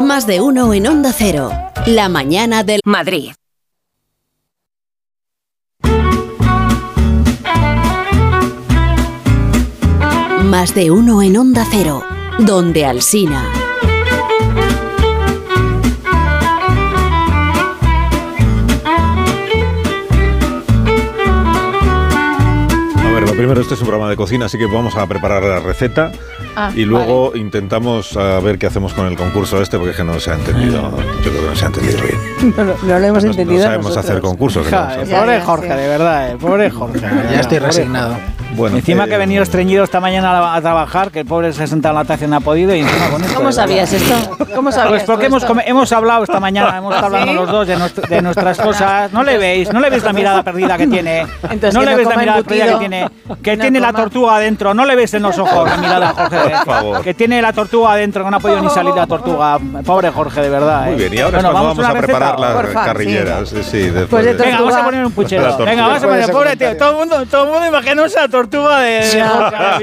S45: Más de uno en Onda Cero. La mañana del
S185: Madrid.
S45: Más de uno en Onda Cero. Donde Alsina.
S35: A ver, lo primero, este es un programa de cocina, así que vamos a preparar la receta
S38: Ah,
S35: y luego intentamos a ver qué hacemos con el concurso este, porque es que no se ha entendido. Yo creo que no se ha entendido bien.
S38: No, lo- no lo hemos
S35: No-
S38: entendido.
S35: No sabemos
S38: nosotros.
S35: hacer concursos. ¿qué
S167: Ja, eh, pobre Jorge,
S38: sí.
S167: de verdad, eh, pobre Jorge.
S187: Ya estoy
S167: Pobre
S187: resignado.
S35: Bueno,
S167: Encima
S35: eh,
S167: que ha venido estreñido esta mañana a, a trabajar, que el pobre se ha sentado en la taza y no ha podido. Y encima con esto,
S38: ¿Cómo sabías esto? ¿Cómo sabías
S167: Pues porque hemos, hemos hablado esta mañana, hemos estado hablando los dos de, nuestro- de nuestras cosas. No le veis, no le veis la mirada perdida que tiene.
S38: Entonces,
S167: no
S38: que
S167: le
S38: no
S167: veis la mirada perdida que tiene. Que
S38: No
S167: tiene la tortuga adentro. No le ves en los ojos la mirada, Jorge.
S35: Por favor.
S167: Que tiene la tortuga adentro, que no ha podido ni salir la tortuga. Pobre Jorge, de verdad.
S35: Muy
S167: eh.
S35: bien, y ahora
S167: Bueno,
S35: es cuando vamos, a preparar las
S38: Porfa,
S35: carrilleras. Sí, después
S38: Pues de
S167: Venga, vamos a poner un puchero. Venga, vamos a poner, pobre tío. Todo el mundo, todo el mundo imaginándose la tortuga de. de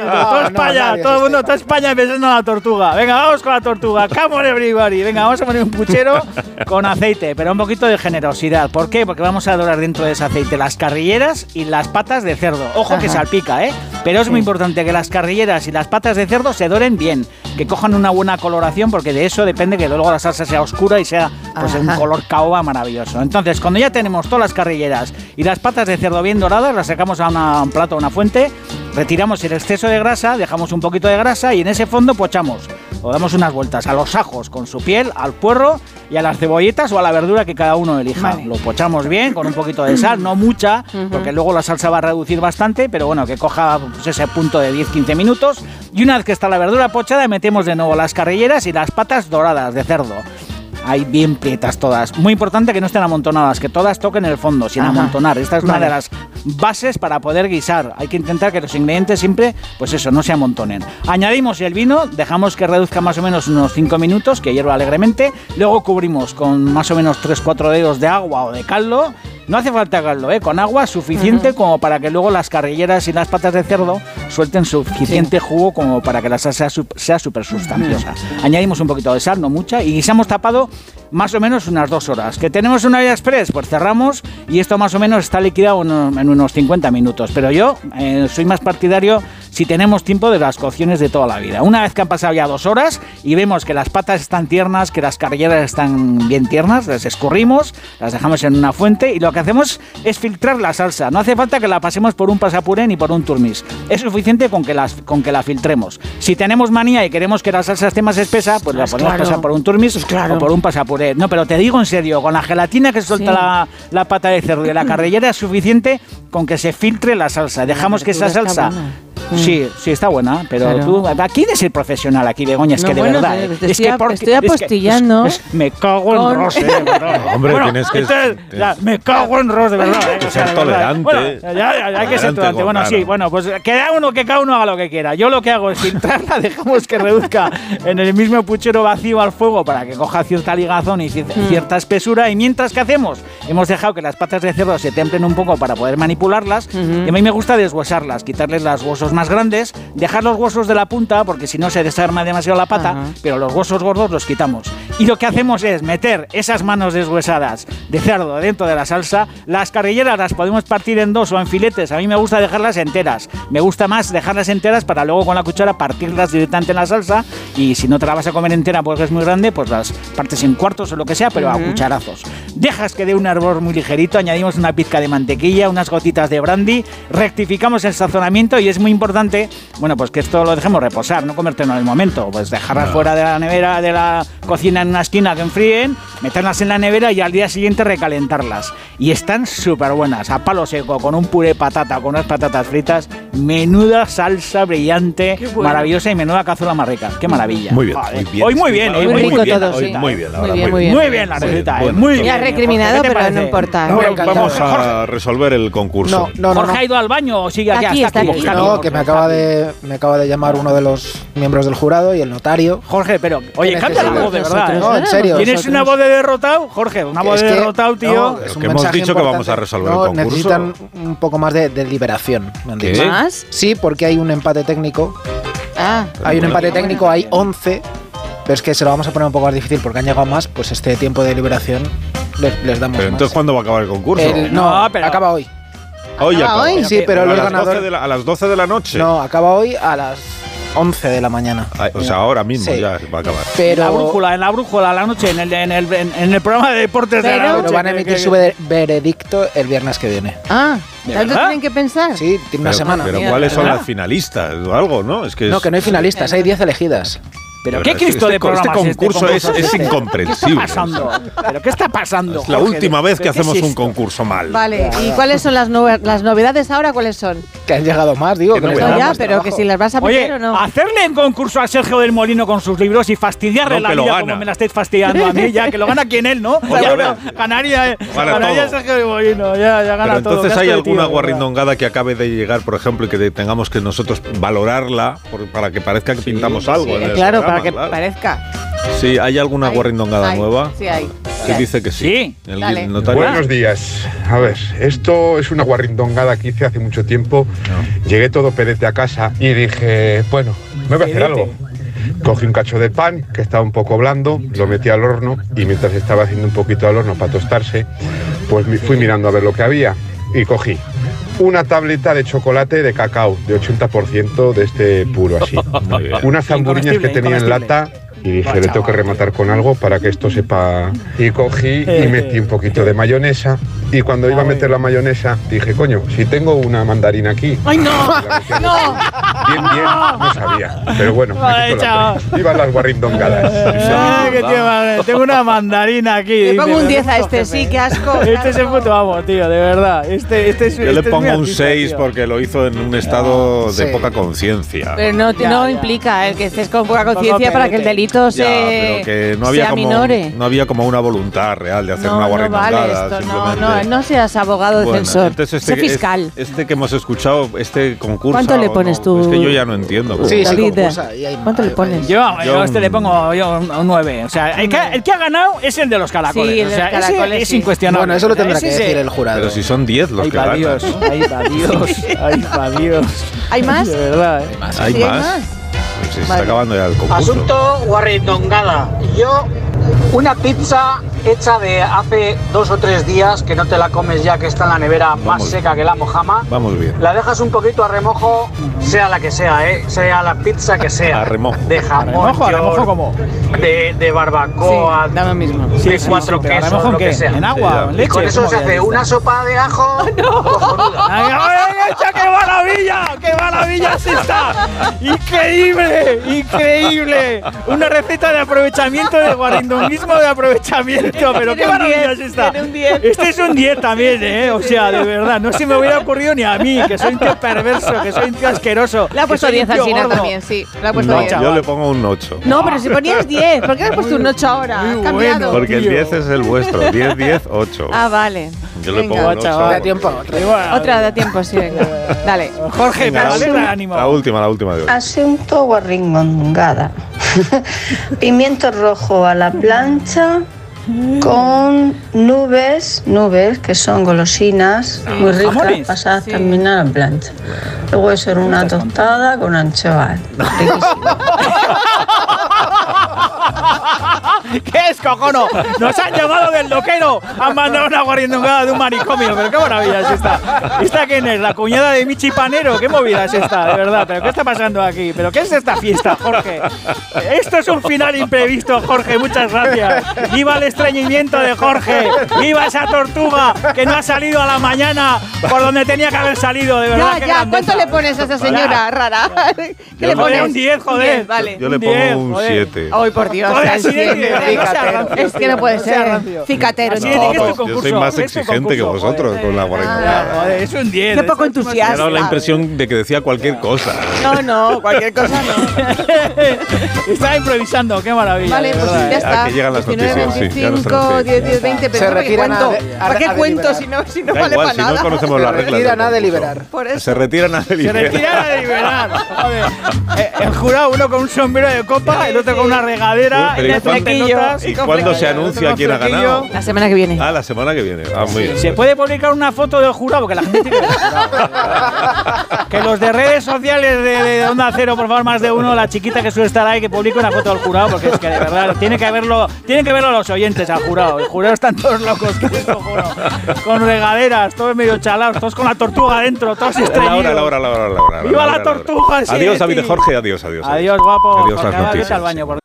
S38: no,
S167: España, todo el mundo, toda España pensando en la tortuga. Venga, vamos con la tortuga. Come on, everybody. Venga, vamos a poner un puchero con aceite, pero un poquito de generosidad. ¿Por qué? Porque vamos a dorar dentro de ese aceite las carrilleras y las patas de cerdo. Ojo que salpica, ¿eh? Pero es muy importante que las carrilleras y las patas de cerdo se doren bien, que cojan una buena coloración, porque de eso depende que luego la salsa sea oscura y sea pues un color caoba maravilloso. Entonces, cuando ya tenemos todas las carrilleras y las patas de cerdo bien doradas, las sacamos a una- un plato, a una fuente, retiramos el exceso de grasa, dejamos un poquito de grasa y en ese fondo pochamos o damos unas vueltas a los ajos con su piel, al puerro y a las cebolletas o a la verdura que cada uno elija.
S38: Vale.
S167: Lo pochamos bien con un poquito de sal, no mucha, porque luego la salsa va a reducir bastante, pero bueno, que coja pues, ese punto de 10-15 minutos. Y una vez que está la verdura pochada, metemos de nuevo las carrilleras y las patas doradas de cerdo. Ahí bien prietas todas. Muy importante que no estén amontonadas, que todas toquen el fondo, sin
S38: Ajá.
S167: amontonar. Esta es una de las bases para poder guisar. Hay que intentar que los ingredientes siempre, pues eso, no se amontonen. Añadimos el vino, dejamos que reduzca más o menos unos 5 minutos, que hierva alegremente. Luego cubrimos con más o menos 3-4 dedos de agua o de caldo. No hace falta caldo, ¿eh? con agua suficiente como para que luego las carrilleras y las patas de cerdo suelten suficiente jugo como para que la salsa sea súper sustanciosa. Añadimos un poquito de sal, no mucha, y guisamos tapado más o menos unas dos horas. ¿Que tenemos una olla express? Pues cerramos y esto más o menos está liquidado en unos, en unos 50 minutos. Pero yo eh, soy más partidario si tenemos tiempo de las cocciones de toda la vida. Una vez que han pasado ya dos horas y vemos que las patas están tiernas, que las carrilleras están bien tiernas, las escurrimos, las dejamos en una fuente y lo que hacemos es filtrar la salsa. No hace falta que la pasemos por un pasapuré ni por un turmis. Es suficiente con que, las, con que la filtremos. Si tenemos manía y queremos que la salsa esté más espesa, pues la
S38: Pues
S167: podemos
S38: claro.
S167: pasar por un turmis o por un pasapuré. No, pero te digo en serio, con la gelatina que suelta
S38: Sí.
S167: la, la pata de cerdo y la carrillera es suficiente con que se filtre la salsa. Dejamos que esa salsa...
S38: buena.
S167: Sí, sí, está buena, pero
S38: Claro.
S167: tú... Aquí eres el profesional aquí, Begoña, es
S38: No,
S167: que de
S38: bueno,
S167: verdad...
S38: te-
S167: eh,
S38: te
S167: es
S38: estoy
S167: que
S38: a-
S167: porque-
S38: estoy
S167: es que-
S38: apostillando.
S167: es- me cago en
S38: Con-
S167: Ross, eh, de verdad.
S35: Hombre,
S167: Bueno,
S35: tienes que-
S167: entonces, ya, me cago en Ross, de verdad. eh,
S35: que ser
S167: de verdad.
S35: tolerante.
S167: Bueno, ya, ya, ya, hay que ser
S35: Tolerante.
S167: Bueno,
S35: claro.
S167: sí, bueno, pues que cada uno, que cada uno haga lo que quiera. Yo lo que hago es filtrarla, dejamos que reduzca en el mismo puchero vacío al fuego para que coja cierta ligazón y
S38: Mm.
S167: cierta espesura. Y mientras que hacemos, hemos dejado que las patas de cerdo se templen un poco para poder manipularlas. Y a mí me gusta deshuesarlas, quitarles los huesos más grandes, dejar los huesos de la punta, porque si no se desarma demasiado la pata, pero los huesos gordos los quitamos. Y lo que hacemos es meter esas manos deshuesadas de cerdo dentro de la salsa. Las carrilleras las podemos partir en dos o en filetes. A mí me gusta dejarlas enteras. Me gusta más dejarlas enteras para luego con la cuchara partirlas directamente en la salsa. Y si no te la vas a comer entera porque es muy grande, pues las partes en cuartos o lo que sea, pero a
S38: Ujú.
S167: cucharazos. Dejas que dé un hervor muy ligerito, añadimos una pizca de mantequilla, unas gotitas de brandy, rectificamos el sazonamiento y es muy importante, bueno, pues que esto lo dejemos reposar, no comértelo en el momento, pues dejarlas
S35: No.
S167: fuera de la nevera, de la cocina en una esquina que enfríen, meterlas en la nevera y al día siguiente recalentarlas. Y están súper buenas, a palo seco, con un puré de patata, con unas patatas fritas, menuda salsa brillante,
S38: bueno.
S167: maravillosa y menuda cazuela más rica. Qué maravilla.
S35: Muy bien,
S167: Joder.
S35: muy bien.
S167: Hoy muy bien,
S35: Hoy
S167: hoy
S38: muy rico
S167: bien,
S38: todo,
S167: hoy
S38: sí.
S35: Muy bien, la
S38: Muy
S35: verdad,
S38: bien,
S35: muy
S38: muy
S35: bien.
S167: Muy bien la
S35: Muy
S167: receta,
S35: bien,
S167: eh, muy
S35: sí.
S167: bien.
S38: Me has recriminado,
S167: ¿Qué te
S38: pero no importa.
S187: No.
S35: Vamos a resolver el concurso.
S187: No, no, no.
S167: Jorge
S187: no.
S167: ha ido al baño o sigue aquí,
S38: Aquí,
S167: Está
S38: está aquí.
S167: está
S187: No,
S167: aquí,
S187: que me acaba de me acaba de llamar uno de los miembros del jurado y el notario.
S167: Jorge, pero, oye,
S187: ¿Qué
S167: cambia la voz de verdad. ¿eh?
S187: No, en serio.
S167: ¿Tienes una voz de derrotado? Jorge, una voz de derrotado, tío.
S187: es
S35: que hemos dicho que vamos a resolver el concurso.
S187: necesitan un poco más de, liberación. me han
S35: ¿Qué?
S187: dicho.
S38: ¿Más?
S187: Sí, porque hay un empate técnico.
S38: Ah,
S187: Hay un empate técnico, hay 11. Pero es que se lo vamos a poner un poco más difícil porque han llegado más, pues este tiempo de liberación les, les damos
S35: Pero
S187: más.
S35: entonces, ¿cuándo va a acabar el concurso?
S187: El- no,
S167: No, pero-
S187: acaba hoy.
S35: Hoy
S38: ¿Acaba
S35: acaba.
S38: hoy?
S187: Sí, pero
S35: a
S187: los
S35: las 12
S187: ganadores...
S35: de la- a las 12 de la noche.
S187: No, acaba hoy a las 11 de la mañana.
S35: Ah, O sea, ahora mismo
S187: Sí.
S35: ya va a acabar.
S187: Pero,
S167: En la brújula, en la brújula, a la noche, en el, en el, en, en el programa de deportes de la
S38: Pero-
S167: noche.
S187: pero van a emitir su ve- veredicto el viernes que viene.
S38: Ah,
S167: ¿De
S38: ¿tanto tienen que pensar?
S187: Sí, tiene una
S35: Pero,
S187: semana.
S35: pero ¿cuáles son las finalistas o algo, no? Es que
S187: No,
S35: es-
S187: que no hay finalistas, hay 10 elegidas.
S167: Pero
S35: Pero
S167: qué Cristo
S35: este
S167: de
S35: este
S167: programas es
S35: concurso es- es
S167: este?
S35: incomprensible.
S167: ¿Qué está pasando? ¿Pero qué está pasando?
S35: Es la
S167: Jorge?
S35: última vez que
S167: ¿Pero qué
S35: hacemos
S167: es
S35: un concurso mal.
S38: Vale, ¿y cuáles son las, nove- las novedades ahora? ¿Cuáles son?
S187: Que han llegado más, digo.
S35: Que no.
S38: No, ya,
S187: más
S38: pero
S187: trabajo.
S38: que si las vas a
S167: Oye,
S38: meter o no.
S167: hacerle en concurso a Sergio del Molino con sus libros y fastidiarle
S35: No,
S167: la
S35: que lo
S167: vida
S35: gana.
S167: como me la estáis fastidiando a mí, ya que lo gana quien él, ¿no?
S35: Oye,
S167: bueno, ganaría, eh,
S35: Gana
S167: ganaría. Sergio del Molino, ya, ya gana
S35: Pero
S167: todo.
S35: entonces hay alguna guarrindongada que acabe de llegar, por ejemplo, y que tengamos que nosotros valorarla para que parezca que pintamos algo. El
S38: claro,
S35: programa,
S38: para que parezca.
S35: Sí, ¿hay alguna
S38: Hay,
S35: guarrindongada
S38: hay,
S35: nueva?
S38: Sí, hay.
S35: Que
S38: Sí.
S35: dice que sí.
S167: Sí.
S35: El.
S193: Buenos días. A ver, esto es una guarrindongada que hice hace mucho tiempo. Llegué todo pedete a casa y dije, bueno, me voy a hacer algo. Cogí un cacho de pan que estaba un poco blando, lo metí al horno y mientras estaba haciendo un poquito al horno para tostarse, pues fui mirando a ver lo que había y cogí una tableta de chocolate de cacao de 80% de este puro así. Unas zamburiñas que tenía en lata y dije, le tengo que rematar con algo para que esto sepa. Y cogí y metí un poquito de mayonesa. Y cuando iba a meter la mayonesa, dije, coño, si tengo una mandarina aquí.
S167: ¡Ay, no!
S193: ¡No! Bien, bien, no sabía. Pero bueno,
S167: Vale,
S193: me la. Iban las guarrindongadas.
S167: Ay, qué tío, madre, tengo una mandarina aquí.
S38: Le pongo un
S167: me
S38: 10 a este, sí, qué asco.
S167: Este es el puto amo, tío, de verdad. Este, este es,
S35: Yo le
S167: este es mi
S35: pongo un
S167: artista,
S35: 6
S167: tío.
S35: porque lo hizo en un estado de
S187: Sí.
S35: poca conciencia.
S38: Pero no,
S167: Ya,
S38: no
S167: ya.
S38: implica el que estés con poca conciencia para que el
S167: pedete.
S38: Delito se,
S35: Ya, pero que no había,
S38: se
S35: como,
S38: aminore.
S35: no había como una voluntad real de hacer
S38: No,
S35: una
S38: no
S35: guarrindongada.
S38: vale esto, no, no, no seas abogado
S35: Bueno,
S38: defensor.
S35: entonces este,
S38: sé fiscal.
S35: es- Este, que hemos escuchado, este concurso.
S38: ¿Cuánto le pones tú?
S35: Es que yo ya no entiendo. cómo-
S38: David, ¿Cuánto le pones?
S167: Yo, yo
S35: Yo
S167: a este
S35: un-
S167: le pongo yo un, un 9. O sea, el que, el que ha ganado es el de los caracoles.
S38: Sí, el
S167: o sea,
S38: caracoles,
S167: es
S38: sí.
S167: incuestionable.
S187: Bueno, eso lo tendrá que
S167: sí.
S187: decir el jurado.
S35: Pero si son 10 los que ganan.
S167: Dios,
S35: ¿no?
S167: ay, va Dios, ay, va Dios.
S38: ¿Hay más?
S167: De verdad, ¿eh?
S35: ¿Hay
S38: Sí, hay
S35: más? Se está
S38: Vale.
S35: acabando ya el concurso.
S168: Asunto guarrindongada. Yo, una pizza hecha de hace dos o tres días, que no te la comes ya que está en la nevera más seca que la mojama.
S35: Vamos bien.
S168: La dejas un poquito a remojo, sea la que sea, ¿eh? sea la pizza que sea.
S35: A remojo.
S168: De jamón,
S167: remojo, a remojo cómo?
S168: De, de barbacoa,
S38: da lo mismo.
S168: de
S167: Sí, sí,
S168: cuatro
S167: sí, ¿a
S168: quesos,
S167: remojo en
S168: lo que sea.
S167: ¿En agua en
S168: Y
S167: leche?
S168: con eso
S167: ¿Cómo
S168: se hace una sopa de ajo cojonuda.
S167: ¡Ay, ay, ay, ay, qué maravilla! ¡Qué maravilla es esta! ¡Increíble! ¡Increíble! Una receta de aprovechamiento, de guarindonguismo de aprovechamiento. Pero qué
S38: un
S167: maravilla
S38: 10,
S167: es esta.
S38: tiene un 10.
S167: Este es un 10 también, ¿eh? O sea, de verdad, no se me hubiera ocurrido ni a mí, que soy un tío perverso, que soy un tío asqueroso.
S38: Le ha puesto
S167: soy un
S38: 10
S167: tío
S38: a Sina
S167: gordo.
S38: también, sí. Le ha puesto
S35: No,
S38: 10.
S35: yo le pongo un 8.
S38: No, pero si ponías 10, ¿por qué le has puesto un 8 ahora?
S167: Muy
S38: cambiado.
S35: Porque el
S167: tío.
S35: 10 es el vuestro. 10, 10, 8.
S38: Ah, vale.
S35: Yo le
S38: Venga.
S35: pongo un 8.
S167: chaval.
S187: Da tiempo a otro.
S167: Y bueno,
S38: Otra da tiempo, sí, venga. Dale.
S167: Jorge, me alegra el ánimo.
S35: La última, la última de hoy.
S194: Asunto guarringongada. Pimiento rojo a la plancha con nubes, nubes que son golosinas muy ricas pasadas también a la plancha. Luego eso una tostada con anchoas. Riquísimo.
S167: ¿Qué es, cojono? Nos han llamado del loquero. Han mandado una guarindongada de un manicomio. Pero qué maravilla es esta. ¿Esta quién es? ¿La cuñada de Michi Panero? ¿Qué movida es esta? De verdad. ¿Pero qué está pasando aquí? ¿Pero qué es esta fiesta, Jorge? Esto es un final imprevisto, Jorge. Muchas gracias. Viva el estreñimiento de Jorge. Viva esa tortuga que no ha salido a la mañana por donde tenía que haber salido. De verdad.
S38: Ya, ya. ¿cuánto le pones a esa señora rara? ¿Qué
S35: Yo
S38: le
S35: le
S38: pones?
S167: un 10, joder.
S38: Un 10, vale.
S35: Yo le
S167: Un 10,
S35: pongo un
S167: joder.
S35: 7.
S38: Ay, por Dios.
S167: Joder,
S38: cicatero. Es que no puede ser. Cicatero
S35: Yo soy más exigente que vosotros con la
S167: Ah,
S35: guarindongada.
S167: joder, es un 10.
S38: Qué poco
S35: Me ha
S38: entusiasta.
S35: dado la impresión de que decía cualquier cosa.
S38: No, no, cualquier cosa no.
S167: Estaba improvisando, qué maravilla.
S38: Vale, pues ya está.
S35: Que llegan las
S38: 19,
S35: noticias, sí, ya nos
S38: 25,
S35: tenemos que ir.
S38: 10, 10, 20,
S187: Se
S38: pero ¿para qué
S187: retiran a
S38: cuento?
S187: a-
S38: ¿Para qué
S187: a
S38: cuento
S187: deliberar.
S38: si no, si no
S35: Da
S38: vale para
S35: si no
S38: nada?
S35: conocemos las reglas.
S187: Retira
S35: del
S187: nada de
S35: concurso.
S187: liberar.
S38: Por eso.
S35: Se retiran a
S167: Se
S35: deliberar.
S167: retira a deliberar. Joder. Eh, El jurado, uno con un sombrero de copa, el otro con una regadera,
S35: Pero
S167: el
S35: ¿y cuándo-
S167: pelotas.
S35: ¿Y cuándo se anuncia quién ha ganado?
S38: La semana que viene.
S35: Ah, la semana que viene. Ah, muy bien.
S167: ¿Se puede publicar una foto del jurado? Porque la gente tiene que ver el jurado. Que los de redes sociales de, de Onda Cero, por favor, más de uno, la chiquita que suele estar ahí, que publique una foto del jurado, porque es que de verdad tiene que verlo, tienen que verlo los oyentes al jurado. El jurado están todos locos, que es cojono. Con regaderas, todos medio chalados, todos con la tortuga dentro, todos
S35: La hora, la hora, la hora, la hora.
S167: ¡Viva la
S35: hora, hora.
S167: tortuga! sí,
S35: Adiós, David. Jorge. Adiós, adiós.
S167: Adiós, guapo.
S35: Adiós,
S167: Jorge,
S35: las noticias.
S167: al baño, por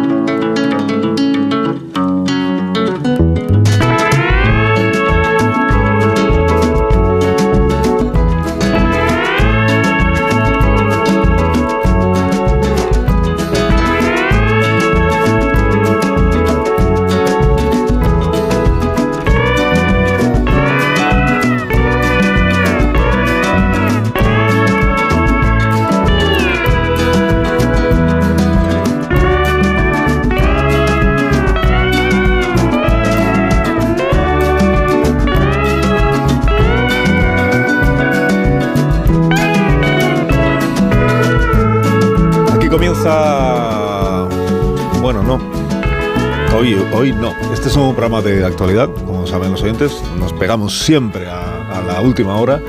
S35: Nos pegamos siempre a, a la última hora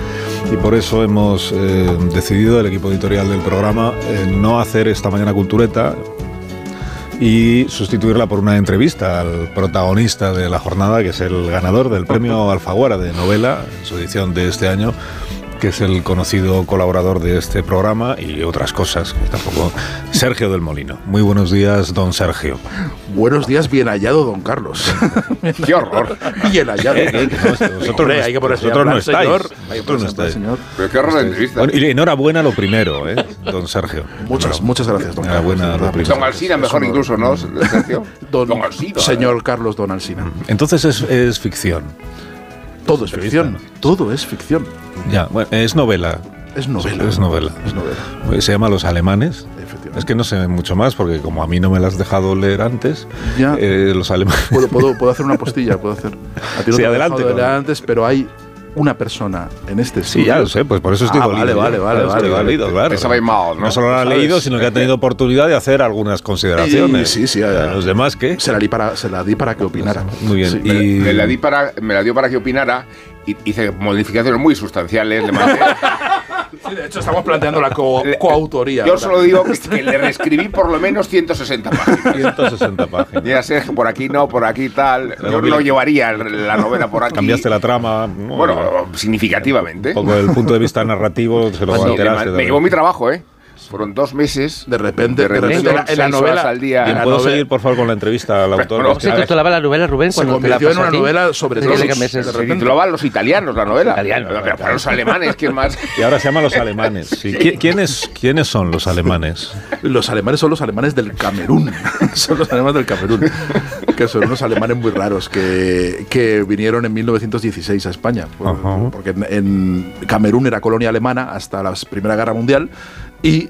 S35: y por eso hemos eh, decidido, el equipo editorial del programa, eh, no hacer esta mañana cultureta y sustituirla por una entrevista al protagonista de la jornada, que es el ganador del premio Alfaguara de novela, en su edición de este año, que es el conocido colaborador de este programa y otras cosas, que tampoco. Sergio del Molino. Muy buenos días, don Sergio.
S128: Buenos días, bien hallado, don Carlos. ¡Qué horror! Bien hallado.
S35: Eh, eh, no, vosotros
S128: Hombre,
S35: no-
S128: hay que
S35: vosotros no estáis.
S128: señor.
S35: Vosotros no estáis.
S128: señor.
S193: Pero qué horror de entrevista.
S35: Bueno, y enhorabuena lo primero, ¿eh? don Sergio.
S128: Muchas, muchas gracias, don
S35: Enhorabuena lo primero.
S193: Don Alsina, mejor incluso, ¿no, Sergio?
S128: Don,
S193: Don Alsina.
S128: Señor Carlos Don Alsina.
S35: Entonces es, es ficción.
S128: Todo es ficción. Todo es ficción.
S35: Ya, bueno, es novela.
S128: Es novela.
S35: Es novela.
S128: Es novela.
S35: Pues Se llama Los Alemanes. Es que no sé mucho más porque como a mí no me las has dejado leer antes,
S128: Ya.
S35: eh, los alemanes...
S128: Puedo, puedo, puedo hacer una postilla, puedo hacer. A ti no
S35: Sí,
S128: te
S35: adelante,
S128: dejado de leer
S35: ¿no?
S128: antes, pero hay una persona en este
S35: Sí, ya lo sé, pues por eso estoy
S128: Ah,
S35: dolido.
S128: Vale, vale, vale, vale.
S35: dolido, claro.
S193: Mal, ¿no?
S35: No solo lo ha leído, sino que ha tenido oportunidad de hacer algunas consideraciones.
S128: Sí, sí,
S35: A los demás, ¿qué?
S128: Se la di para, se la di para que opinara.
S35: Muy bien.
S128: Sí.
S35: y...
S193: Me, me la di para, me la dio para que opinara y hice modificaciones muy sustanciales. Le mandé-
S128: Sí, de hecho, estamos planteando la co- coautoría.
S193: Yo solo digo que, le reescribí por lo menos 160 páginas.
S35: 160 páginas.
S193: Ya sé, por aquí no, por aquí tal. Yo no llevaría la novela por aquí.
S35: Cambiaste la trama. ¿no?
S193: Bueno, significativamente.
S35: un poco el punto de vista narrativo, se lo
S193: me, me llevó mi trabajo, ¿eh? Fueron dos meses.
S128: De repente,
S193: de
S128: de
S193: repente,
S128: repente, en la- en la
S193: seis
S128: novela-
S193: al día.
S35: ¿Puedo
S128: novela-
S35: seguir, por favor, con la entrevista al autor? Que-
S193: se
S195: titulaba la novela, Rubén,
S128: Se
S195: cuando te la
S128: convirtió en una novela sobre de
S193: Se
S128: repente.
S193: titulaba Los italianos, la novela. Pero para los alemanes, ¿quién más?
S35: Y ahora se llama Los Alemanes. sí. ¿Qui- ¿Quiénes, ¿Quiénes son los alemanes?
S128: Los alemanes son los alemanes del Camerún. son los alemanes del Camerún. Que son unos alemanes muy raros que, que vinieron en 1916 a España. Por-
S35: Ajá.
S128: Porque en, en Camerún era colonia alemana hasta la Primera Guerra Mundial. Y,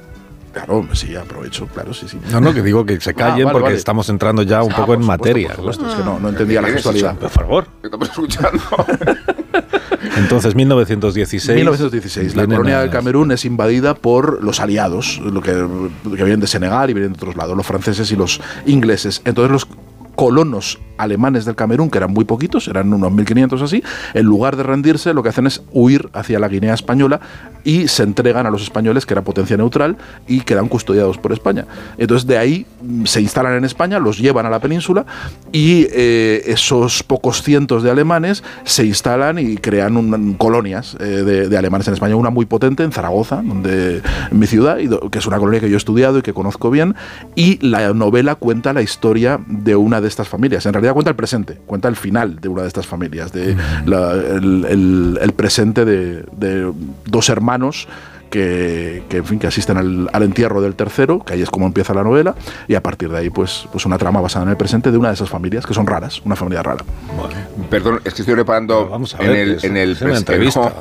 S128: claro, sí, aprovecho, claro, sí, sí.
S35: No, no, que digo que se
S128: Ah,
S35: callen
S128: vale,
S35: porque
S128: vale.
S35: estamos entrando ya un
S128: Ah,
S35: poco en
S128: supuesto,
S35: materia.
S128: por supuesto, es que no, no entendía la
S193: ¿Qué es
S128: gestualidad.
S35: Por favor.
S193: Estamos escuchando.
S35: Entonces, 1916.
S128: 1916. La colonia del Camerún es invadida por los aliados, lo que, que vienen de Senegal y vienen de otros lados, los franceses y los ingleses. Entonces los colonos alemanes del Camerún, que eran muy poquitos, eran unos 1500 así, en lugar de rendirse, lo que hacen es huir hacia la Guinea española y se entregan a los españoles, que era potencia neutral, y quedan custodiados por España. Entonces de ahí mm, se instalan en España, los llevan a la península y eh, esos pocos cientos de alemanes se instalan y crean un- colonias eh, de, alemanes en España, una muy potente en Zaragoza, donde, en mi ciudad, que es una colonia que yo he estudiado y que conozco bien, y la novela cuenta la historia de una de estas familias. En realidad cuenta el presente, cuenta el final de una de estas familias, de la- el, el- el presente de, de dos hermanos que, que, en fin, que asisten al, al entierro del tercero, que ahí es como empieza la novela, y a partir de ahí, pues, pues una trama basada en el presente de una de esas familias, que son raras, una familia rara.
S193: Perdón, es que estoy reparando
S35: vamos a
S193: en
S35: ver,
S193: el,
S35: es-
S193: en el
S35: es una
S193: pres-
S35: entrevista.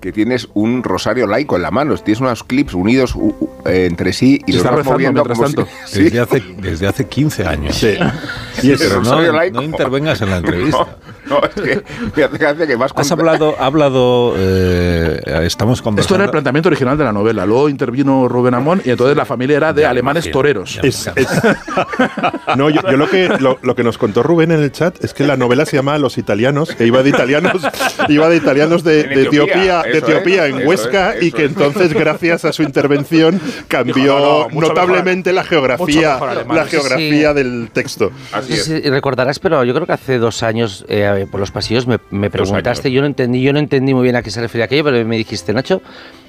S62: que tienes un rosario laico en la mano. Tienes unos clips unidos u- u- eh, entre sí y
S128: Se
S62: los
S128: está
S62: vas
S128: rezando
S62: moviendo
S128: mientras
S62: como
S128: tanto.
S62: si-
S35: Desde, hace, desde hace 15 años.
S62: Sí.
S35: Y
S62: el
S35: pero no,
S62: rosario laico.
S35: no intervengas en la entrevista.
S62: No, es que me hace gracia que vas
S35: Has hablado, ha hablado, eh, estamos
S128: Esto
S35: conversando.
S128: era el planteamiento original de la novela. Luego intervino Rubén Amón y entonces la familia era de
S35: Ya
S128: alemanes
S35: imagino,
S128: toreros.
S134: Es- es- no, yo, yo lo, que, lo, lo que nos contó Rubén en el chat es que la novela se llama Los italianos, que iba de italianos, iba de italianos de, Etiopía,
S62: Etiopía,
S134: de
S62: eso
S134: Etiopía
S62: es,
S134: en Huesca
S62: es,
S134: y que
S62: es.
S134: entonces gracias a su intervención cambió
S128: Dijo, no, no, mucho
S134: notablemente la geografía, la
S128: Sí,
S134: geografía del texto.
S196: No sé si recordarás, pero yo creo que hace dos años eh, por los pasillos me, me preguntaste, yo no entendí, yo no entendí muy bien a qué se refería aquello, pero me dijiste, Nacho,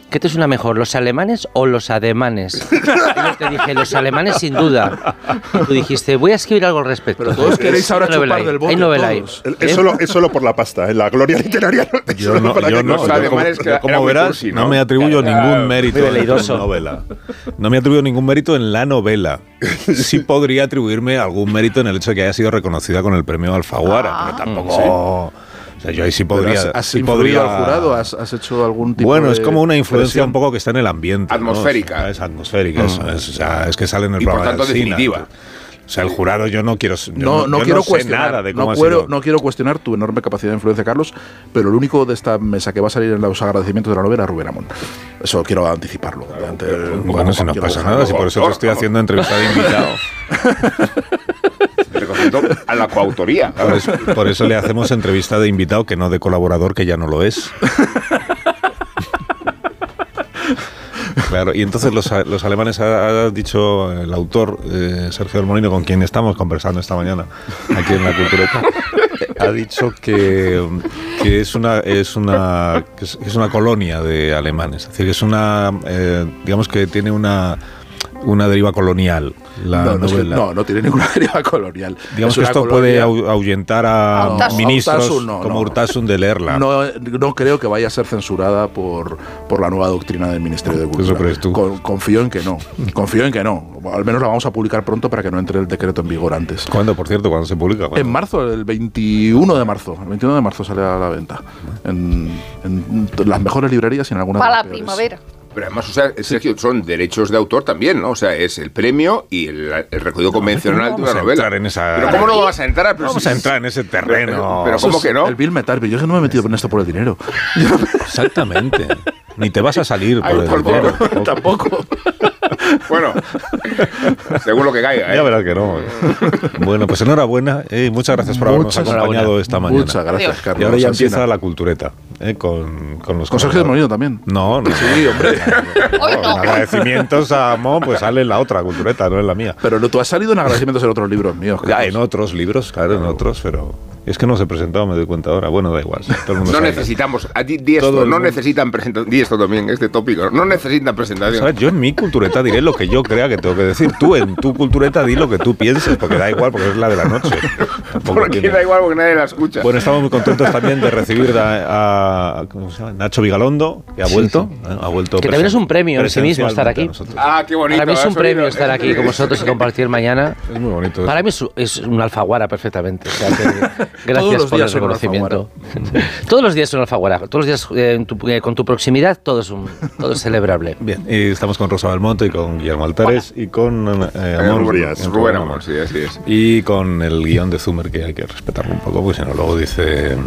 S196: ¿qué te suena mejor, los alemanes o los ademanes? Y yo te dije, los alemanes sin duda. Y tú dijiste, voy a escribir algo al respecto.
S128: Pero todos queréis ahora chupar
S196: ahí,
S128: del bote,
S196: Hay novela ahí.
S128: todos.
S134: Es, solo, es solo por la pasta, en la gloria literaria. no-
S35: Yo no, yo no, como, verás,
S62: cursi,
S35: ¿no?
S62: ¿no?
S35: me atribuyo
S62: Era
S35: ningún mérito en la novela. No me atribuyo ningún mérito en la novela. Sí podría atribuirme algún mérito en el hecho de que haya sido reconocida con el premio Alfaguara, pero tampoco... O sea, yo ahí sí
S128: Pero
S35: podría...
S128: ¿Has, has
S35: sí podría-
S128: al jurado? ¿Has, has hecho algún tipo
S35: Bueno,
S128: de
S35: es como una influencia
S128: presión?
S35: un poco que está en el ambiente. ¿no?
S62: Atmosférica.
S35: Es atmosférica, eso es. O sea, es que sale en el
S62: Y por
S35: programa
S62: tanto
S35: de
S62: definitiva.
S35: O sea, el jurado yo no quiero... yo
S128: No, no
S35: yo
S128: quiero
S35: sé
S128: cuestionar,
S35: nada de cómo
S128: no, no quiero cuestionar tu enorme capacidad de influencia, Carlos, pero el único de esta mesa que va a salir en los agradecimientos de la novela es Rubén Amón. Eso quiero anticiparlo. ante- como
S35: Bueno, si no pasa nada, si por eso te estoy haciendo entrevista de invitado.
S62: A la coautoría.
S35: Por eso, le hacemos entrevista de invitado que no de colaborador, que ya no lo es. Claro, y entonces los, los alemanes ha, dicho el autor eh, Sergio del con quien estamos conversando esta mañana aquí en la Cultureta, ha dicho que, que es una es una que es una colonia de alemanes, es decir, que es una eh, digamos que tiene una una deriva colonial la
S128: no, no, es que-
S35: novela.
S128: no, no tiene ninguna deriva colonial.
S35: Digamos
S128: Es
S35: que esto
S128: colonia-
S35: puede ahu- ahuyentar a
S128: A Urtasun.
S35: ministros
S128: A Urtasun, no,
S35: como
S128: no.
S35: Urtasun de leerla.
S128: No, no creo que vaya a ser censurada por, por la nueva doctrina del Ministerio de Cultura.
S35: crees tú?
S128: Con- confío en que no. Confío en que no. Al menos la vamos a publicar pronto para que no entre el decreto en vigor antes.
S35: ¿Cuándo, por cierto? ¿Cuándo se publica? ¿Cuándo?
S128: En marzo, el 21 de marzo. El 21 de marzo sale a la venta. En, en las mejores librerías y en algunas de
S94: Para la
S128: peores.
S94: primavera.
S62: Pero además, o sea, Sergio, son derechos de autor también, ¿no? O sea, es el premio y el, el recorrido convencional de una novela.
S35: entrar en esa-
S62: Pero ¿cómo no vas a entrar? Pero
S35: Vamos
S62: si-
S35: a entrar en ese terreno.
S62: Pero, pero
S128: Eso
S62: ¿cómo
S128: es
S62: que no?
S128: El Bill Metal, yo es que no me he metido en esto por el dinero.
S35: Exactamente. Ni te vas a salir por
S62: Ay,
S35: el
S62: tampoco.
S35: dinero.
S128: Tampoco.
S62: Bueno, según lo que caiga, ¿eh?
S35: Ya verás que no. Bueno, pues enhorabuena eh, y muchas gracias por habernos
S128: Muchas
S35: acompañado esta mañana.
S128: Muchas gracias. Carlos
S35: Y ahora ya empieza la cultureta eh, con, con los
S128: Con Sergio del Molino también.
S35: No, no.
S128: Sí, hombre.
S35: No, en agradecimientos a Mo, pues sale en la otra cultureta, no en la mía.
S128: Pero no, tú has salido en agradecimientos en otros libros míos.
S35: Ya,
S128: Carlos.
S35: en otros libros, claro, en otros, pero es que no se presentaba, me doy cuenta ahora. Bueno, da igual. todo el mundo
S62: No
S35: sabe.
S62: necesitamos, a ti di
S35: Todo
S62: esto,
S35: el
S62: no
S35: mundo.
S62: necesitan presentación, di esto también, este tópico, no necesitan presentación.
S35: ¿Sabes? Yo en mi cultureta diré lo que yo crea que tengo que decir. Tú en tu cultureta di lo que tú pienses, porque da igual, porque es la de la noche. Tampoco
S62: Porque
S35: tiene-
S62: da igual porque nadie la escucha.
S35: Bueno, estamos muy contentos también de recibir a, a- ¿cómo se llama? Nacho Vigalondo, que ha vuelto.
S196: sí.
S35: ¿eh? Ha vuelto
S196: Que también es un premio en sí mismo estar aquí.
S35: presencialmente a
S62: Ah, qué bonito.
S196: Para mí es un
S62: has
S196: premio
S62: oído.
S196: estar aquí con vosotros y compartir mañana.
S35: Es muy bonito.
S196: Para mí es, es un alfaguara perfectamente. O sea que
S128: Todos
S196: gracias
S128: los
S196: por el
S128: días
S196: reconocimiento. todos los días son alfaguara. Todos los días eh, en tu- eh, con tu proximidad todo es, un, todo es celebrable.
S35: Bien, y estamos con Rosa Belmonte y con Guillermo Altares y con eh, Amor
S62: Rubén,
S35: Díaz.
S62: Rubén
S35: Rubén
S62: Amor, sí, así es.
S35: Y con el guion de Zumer, que hay que respetarlo un poco, porque si no, luego dice.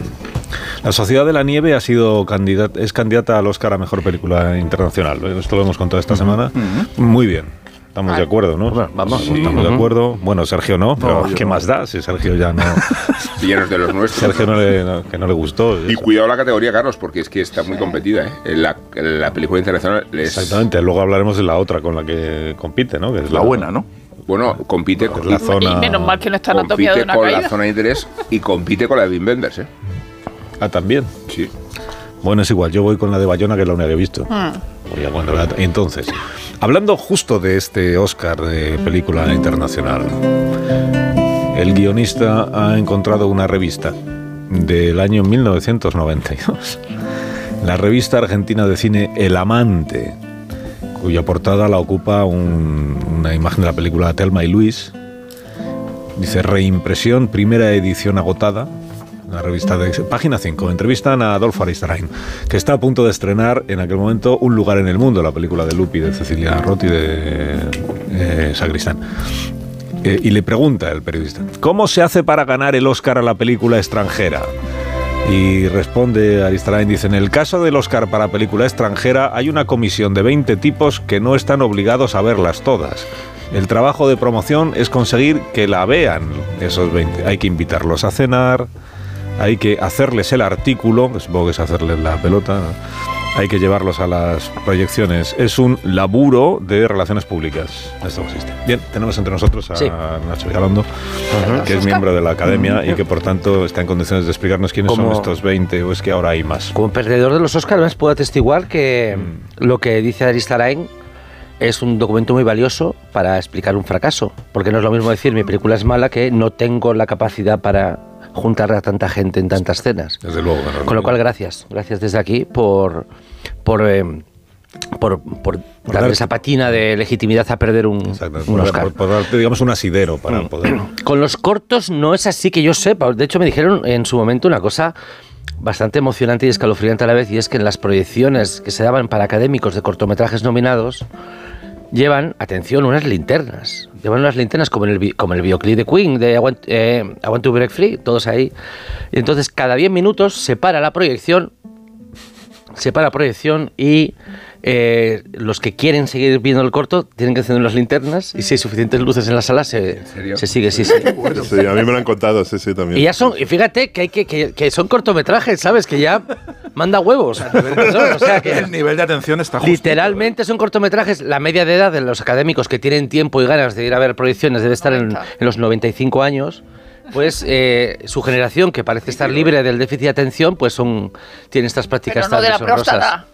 S35: La Sociedad de la Nieve ha sido candidata, es candidata al Oscar a mejor película internacional. Esto lo hemos contado esta semana. Muy bien. Estamos de acuerdo, ¿no? Vamos, estamos de acuerdo. Bueno, Sergio no, pero ¿qué
S62: no.
S35: más da? Si Sergio ya no.
S62: Llenos de los nuestros.
S35: Sergio no le, no- que no le gustó.
S62: Y cuidado la categoría, Carlos, porque es que está muy competida. ¿eh? La, la película internacional es.
S35: Exactamente, luego hablaremos de la otra con la que compite, ¿no? Que es
S128: La buena, ¿no?
S62: Bueno, compite con
S35: la zona.
S94: Y menos mal que no está
S62: compite
S94: de una
S62: con
S94: caída.
S62: la zona de interés y compite con la de Wim Wenders, ¿eh?
S35: Ah, también.
S62: Sí.
S35: Bueno, es igual, yo voy con la de Bayona, que es la única que he visto.
S94: Hmm.
S35: Voy a- bueno, entonces, hablando justo de este Oscar de película internacional, el guionista ha encontrado una revista del año 1992, la revista argentina de cine El Amante, cuya portada la ocupa un- una imagen de la película Telma y Luis. Dice reimpresión, primera edición agotada. Una revista de página 5, entrevistan a Adolfo Aristarain, que está a punto de estrenar en aquel momento Un lugar en el mundo, la película de Lupi, de Cecilia Rotti, de eh, Sacristán. Eh, y le pregunta el periodista, ¿cómo se hace para ganar el Oscar a la película extranjera? Y responde Aristarain, dice, en el caso del Oscar para película extranjera hay una comisión de 20 tipos que no están obligados a verlas todas. El trabajo de promoción es conseguir que la vean esos 20. Hay que invitarlos a cenar, hay que hacerles el artículo, supongo que es hacerles la pelota, hay que llevarlos a las proyecciones. Es un laburo de relaciones públicas. Esto consiste. Bien, tenemos entre nosotros a
S196: Sí.
S35: Nacho Vigalondo, que es miembro de la academia y que por tanto está en condiciones de explicarnos quiénes son
S196: Como-
S35: estos 20 o es que ahora hay más.
S196: Como perdedor de los Oscars, puedo atestiguar que
S35: Mm.
S196: lo que dice Aristarain es un documento muy valioso para explicar un fracaso. Porque no es lo mismo decir mi película es mala que no tengo la capacidad para juntar a tanta gente en tantas escenas.
S35: Desde luego. no.
S196: Con lo cual, gracias. Gracias desde aquí por, por, eh, por, por darle
S35: dar-
S196: esa patina de legitimidad a perder un, Oscar.
S35: por- por darte, digamos, un asidero
S196: Mm.
S35: para poder...
S196: Con los cortos no es así que yo sepa. De hecho, me dijeron en su momento una cosa bastante emocionante y escalofriante a la vez, y es que en las proyecciones que se daban para académicos de cortometrajes nominados, llevan, atención, unas linternas. Llevan unas linternas como el, como el videoclip de Queen, de I Want, eh, to Break Free, todos ahí. Y entonces, cada 10 minutos se para la proyección, se para la proyección y eh, los que quieren seguir viendo el corto tienen que encender las linternas y si hay suficientes luces en la sala se, se sigue, sí, sí.
S134: Sí, a mí me lo han contado, sí, sí, también.
S196: Y ya son, y fíjate que hay que, que, que son cortometrajes, ¿sabes? Que ya manda huevos. O sea que
S128: El nivel de atención está justo.
S196: literalmente son cortometrajes. La media de edad de los académicos que tienen tiempo y ganas de ir a ver proyecciones debe estar en, en los 95 años. Pues eh, su generación, que parece estar libre del déficit de atención, pues son tiene estas prácticas
S94: Pero no
S196: tan
S94: de la.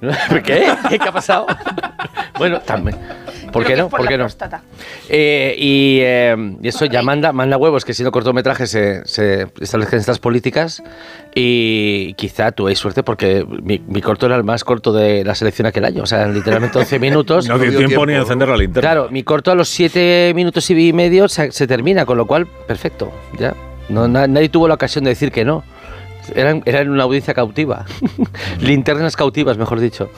S196: ¿Qué? ¿Qué ha pasado? bueno, también. ¿Por qué no?
S94: por
S196: ¿Por
S94: la
S196: qué no? Eh, y, eh, y eso ya manda, manda huevos que siendo cortometrajes se, se establezcan estas políticas y quizá tú hay suerte porque mi, mi corto era el más corto de la selección aquel año, o sea, literalmente 11 minutos.
S35: No dio tiempo, ni a encender la linterna.
S196: Claro, mi corto a los 7 minutos y medio se, se termina, con lo cual, perfecto, ya. No, na- nadie tuvo la ocasión de decir que no. Eran, eran una audiencia cautiva. Linternas cautivas, mejor dicho.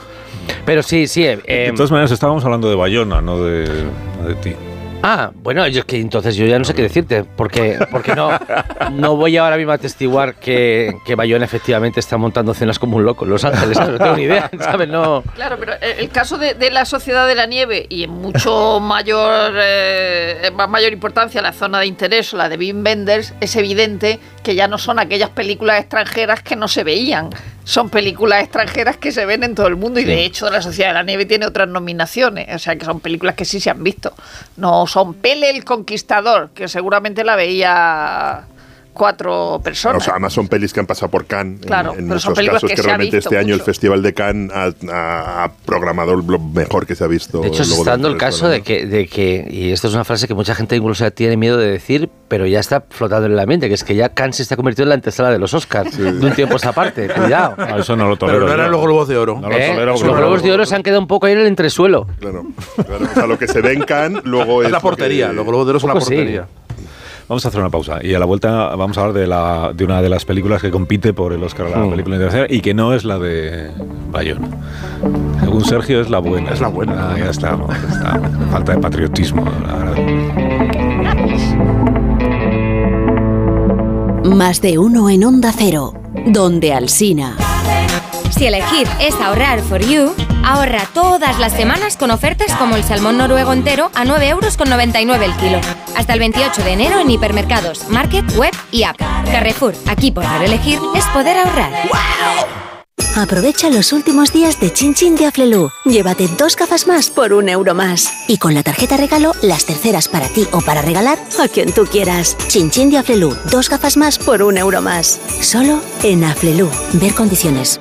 S196: Pero sí, sí. eh,
S35: De
S196: em,
S35: todas maneras, estábamos hablando de Bayona, no de, no de ti.
S196: Ah, bueno, yo que entonces yo ya no sé qué decirte, porque, porque no, no voy ahora mismo a atestiguar que, que Bayona efectivamente está montando cenas como un loco en Los Ángeles, ¿sabes? no tengo ni idea, ¿sabes? No,
S94: Claro, pero el caso de, de la Sociedad de la Nieve y en mucho mayor, eh, mayor importancia la zona de interés, la de Wim Wenders, es evidente que ya no son aquellas películas extranjeras que no se veían. Son películas extranjeras que se ven en todo el mundo y de hecho la Sociedad de la Nieve tiene otras nominaciones, o sea que son películas que sí se han visto. No son Pele el Conquistador, que seguramente la veía cuatro personas.
S134: O sea, además son pelis que han pasado por Cannes. en-
S94: Claro,
S134: en,
S94: pero son películas
S134: casos
S94: que
S134: que,
S94: se ha
S134: realmente
S94: visto
S134: este año el
S94: mucho.
S134: Festival de Cannes ha, ha- ha programado lo mejor que se ha visto.
S196: De hecho, se
S134: luego
S196: está dando el caso de que, de que, y esto es una frase que mucha gente incluso tiene miedo de decir, pero ya está flotando en el ambiente, que es que ya Cannes se está convirtiendo en la antesala de los Oscars, de un tiempo a esta parte, cuidado.
S35: Ah, eso no lo
S128: Pero
S35: tolero.
S128: no eran los globos de oro.
S35: No lo
S196: ¿Eh?
S35: tolero,
S196: Los
S35: pero-
S196: globos de oro se han quedado un poco ahí en el entresuelo.
S134: Claro, claro. O sea, lo que se ve en Cannes luego es.
S128: Es la
S134: lo
S128: portería, los globos de oro son la
S196: Poco sí.
S35: Vamos a hacer una pausa y a la vuelta vamos a hablar de, la, de una de las películas que compite por el Oscar a la
S196: Mm.
S35: película internacional y que no es la de Bayona. Según Sergio es la buena.
S128: Es la buena.
S35: Ah, ya está. Falta de patriotismo. la verdad.
S197: Más de uno en Onda Cero, donde Alsina.
S198: Si elegir es ahorrar for you, ahorra todas las semanas con ofertas como el salmón noruego entero a 9,99 euros con 99 el kilo. Hasta el 28 de enero en hipermercados, market, web y app. Carrefour, aquí poder elegir es poder ahorrar.
S45: Aprovecha los últimos días de Chin Chin de Aflelu. Llévate dos gafas más por un euro más. Y con la tarjeta regalo, las terceras para ti o para regalar a quien tú quieras. Chin Chin de Aflelu. Dos gafas más por un euro más. Solo en Aflelu. Ver condiciones.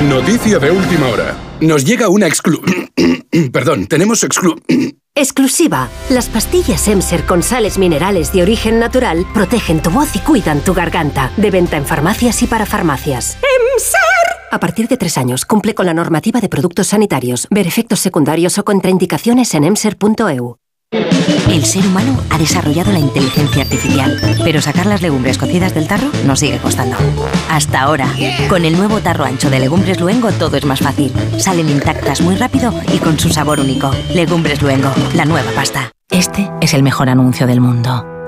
S199: Noticia de última hora. Nos llega una exclu... Perdón, tenemos exclu...
S45: Exclusiva. Las pastillas Emser con sales minerales de origen natural protegen tu voz y cuidan tu garganta. De venta en farmacias y para farmacias. ¡Emser! A partir de tres años, cumple con la normativa de productos sanitarios. Ver efectos secundarios o contraindicaciones en emser.eu.
S200: El ser humano ha desarrollado la inteligencia artificial, pero sacar las legumbres cocidas del tarro nos sigue costando. Hasta ahora, con el nuevo tarro ancho de Legumbres Luengo todo es más fácil. Salen intactas muy rápido y con su sabor único. Legumbres Luengo, la nueva pasta. Este es el mejor anuncio del mundo.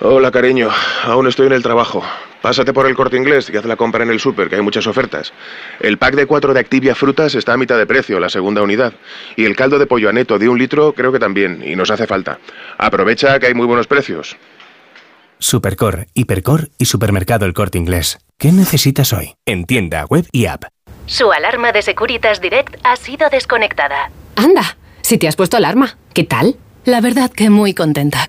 S201: Hola, cariño. Aún estoy en el trabajo. Pásate por el corte inglés y haz la compra en el súper, que hay muchas ofertas. El pack de cuatro de Activia Frutas está a mitad de precio, la segunda unidad. Y el caldo de pollo aneto de un litro creo que también, y nos hace falta. Aprovecha que hay muy buenos precios.
S202: Supercor, Hipercor y Supermercado El Corte Inglés. ¿Qué necesitas hoy? En tienda, web y app.
S45: Su alarma de Securitas Direct ha sido desconectada.
S203: Anda, si te has puesto alarma, ¿qué tal? La verdad que muy contenta.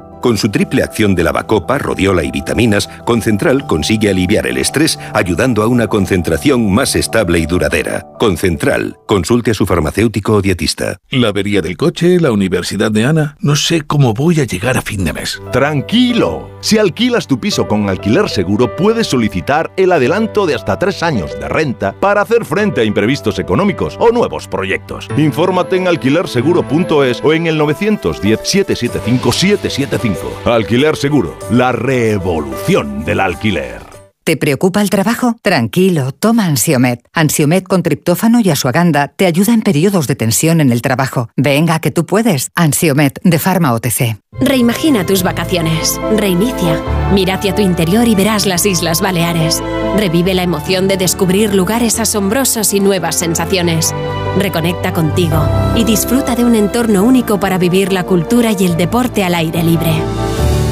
S204: Con su triple acción de lavacopa, rodiola y vitaminas, Concentral consigue aliviar el estrés ayudando a una concentración más estable y duradera. Concentral. Consulte a su farmacéutico o dietista.
S205: La avería del coche, la universidad de Ana. No sé cómo voy a llegar a fin de mes.
S127: Tranquilo. Si alquilas tu piso con alquiler seguro, puedes solicitar el adelanto de hasta tres años de renta para hacer frente a imprevistos económicos o nuevos proyectos. Infórmate en alquilerseguro.es o en el 910-775-775. Alquiler Seguro, la revolución del alquiler.
S195: ¿Te preocupa el trabajo? Tranquilo, toma Ansiomet. Ansiomet con triptófano y asuaganda te ayuda en periodos de tensión en el trabajo. Venga, que tú puedes. Ansiomet de Pharma OTC.
S45: Reimagina tus vacaciones. Reinicia. Mira hacia tu interior y verás las Islas Baleares. Revive la emoción de descubrir lugares asombrosos y nuevas sensaciones. Reconecta contigo y disfruta de un entorno único para vivir la cultura y el deporte al aire libre.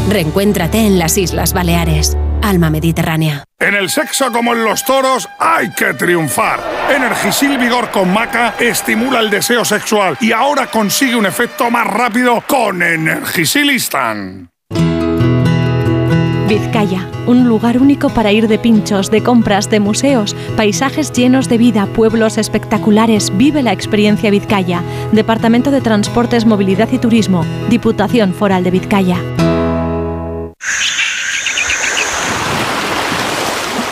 S45: Reencuéntrate en las Islas Baleares. Alma Mediterránea.
S206: En el sexo como en los toros hay que triunfar. Energisil Vigor con Maca estimula el deseo sexual y ahora consigue un efecto más rápido con Energisilistan.
S207: Vizcaya, un lugar único para ir de pinchos, de compras, de museos, paisajes llenos de vida, pueblos espectaculares. Vive la experiencia Vizcaya. Departamento de Transportes, Movilidad y Turismo. Diputación Foral de Vizcaya.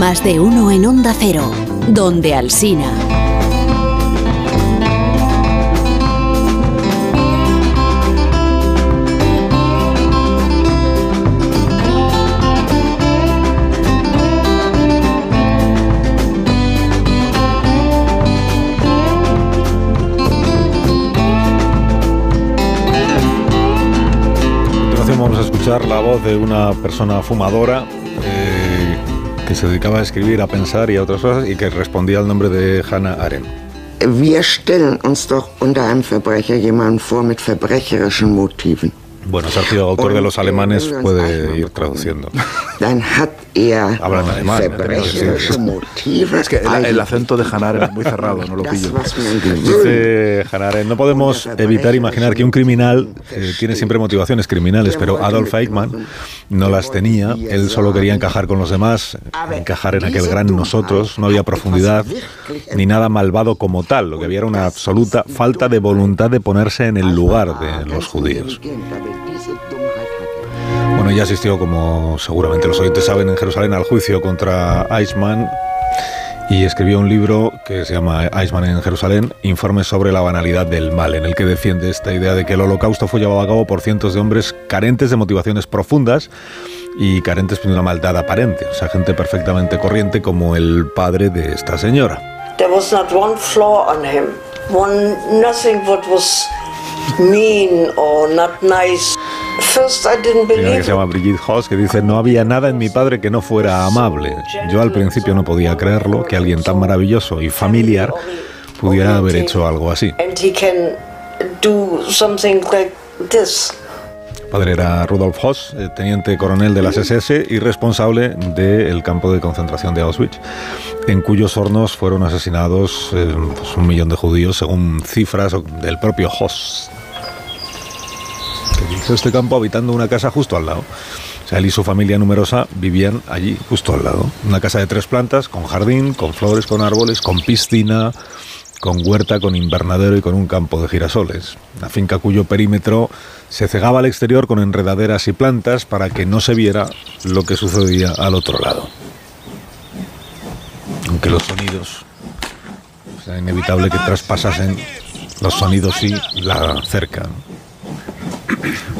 S45: Más de uno en Onda Cero, donde Alsina.
S35: vamos a escuchar la voz de una persona fumadora que se dedicaba a escribir, a pensar y a otras cosas y que respondía al nombre de Hannah Arendt.
S208: Wir stellen uns doch unter einem Verbrecher jemanden vor mit verbrecherischen Motiven.
S35: Bueno, Sergio, autor de los alemanes, puede ir traduciendo. Hablan alemán.
S128: Es que el, el acento de Hanaren es muy cerrado, no lo pillo.
S35: Dice Hanaren, no podemos evitar imaginar que un criminal eh, tiene siempre motivaciones criminales, pero Adolf Eichmann no las tenía. Él solo quería encajar con los demás, encajar en aquel gran nosotros. No había profundidad ni nada malvado como tal. Lo que había era una absoluta falta de voluntad de ponerse en el lugar de los judíos. Bueno, ya asistió, como seguramente los oyentes saben, en Jerusalén al juicio contra Eichmann y escribió un libro que se llama Eichmann en Jerusalén, Informes sobre la banalidad del mal, en el que defiende esta idea de que el holocausto fue llevado a cabo por cientos de hombres carentes de motivaciones profundas y carentes de una maldad aparente, o sea, gente perfectamente corriente como el padre de esta señora.
S209: There was not one flaw on him, one nothing what was mean or not nice. First I didn't
S35: Señora
S209: believe
S35: que se llama Brigitte Haas, que dice, no había nada en mi padre que no fuera amable. Yo al principio no podía creerlo, que alguien tan maravilloso y familiar pudiera haber hecho algo así. Padre era Rudolf Hoss, eh, teniente coronel de las SS y responsable del campo de concentración de Auschwitz, en cuyos hornos fueron asesinados eh, pues, un millón de judíos, según cifras del propio Hoss, que hizo este campo habitando una casa justo al lado. O sea, él y su familia numerosa vivían allí, justo al lado. Una casa de tres plantas, con jardín, con flores, con árboles, con piscina, con huerta, con invernadero y con un campo de girasoles. Una finca cuyo perímetro se cegaba al exterior con enredaderas y plantas para que no se viera lo que sucedía al otro lado. Aunque los sonidos, sea, inevitable que traspasasen los sonidos y la cerca.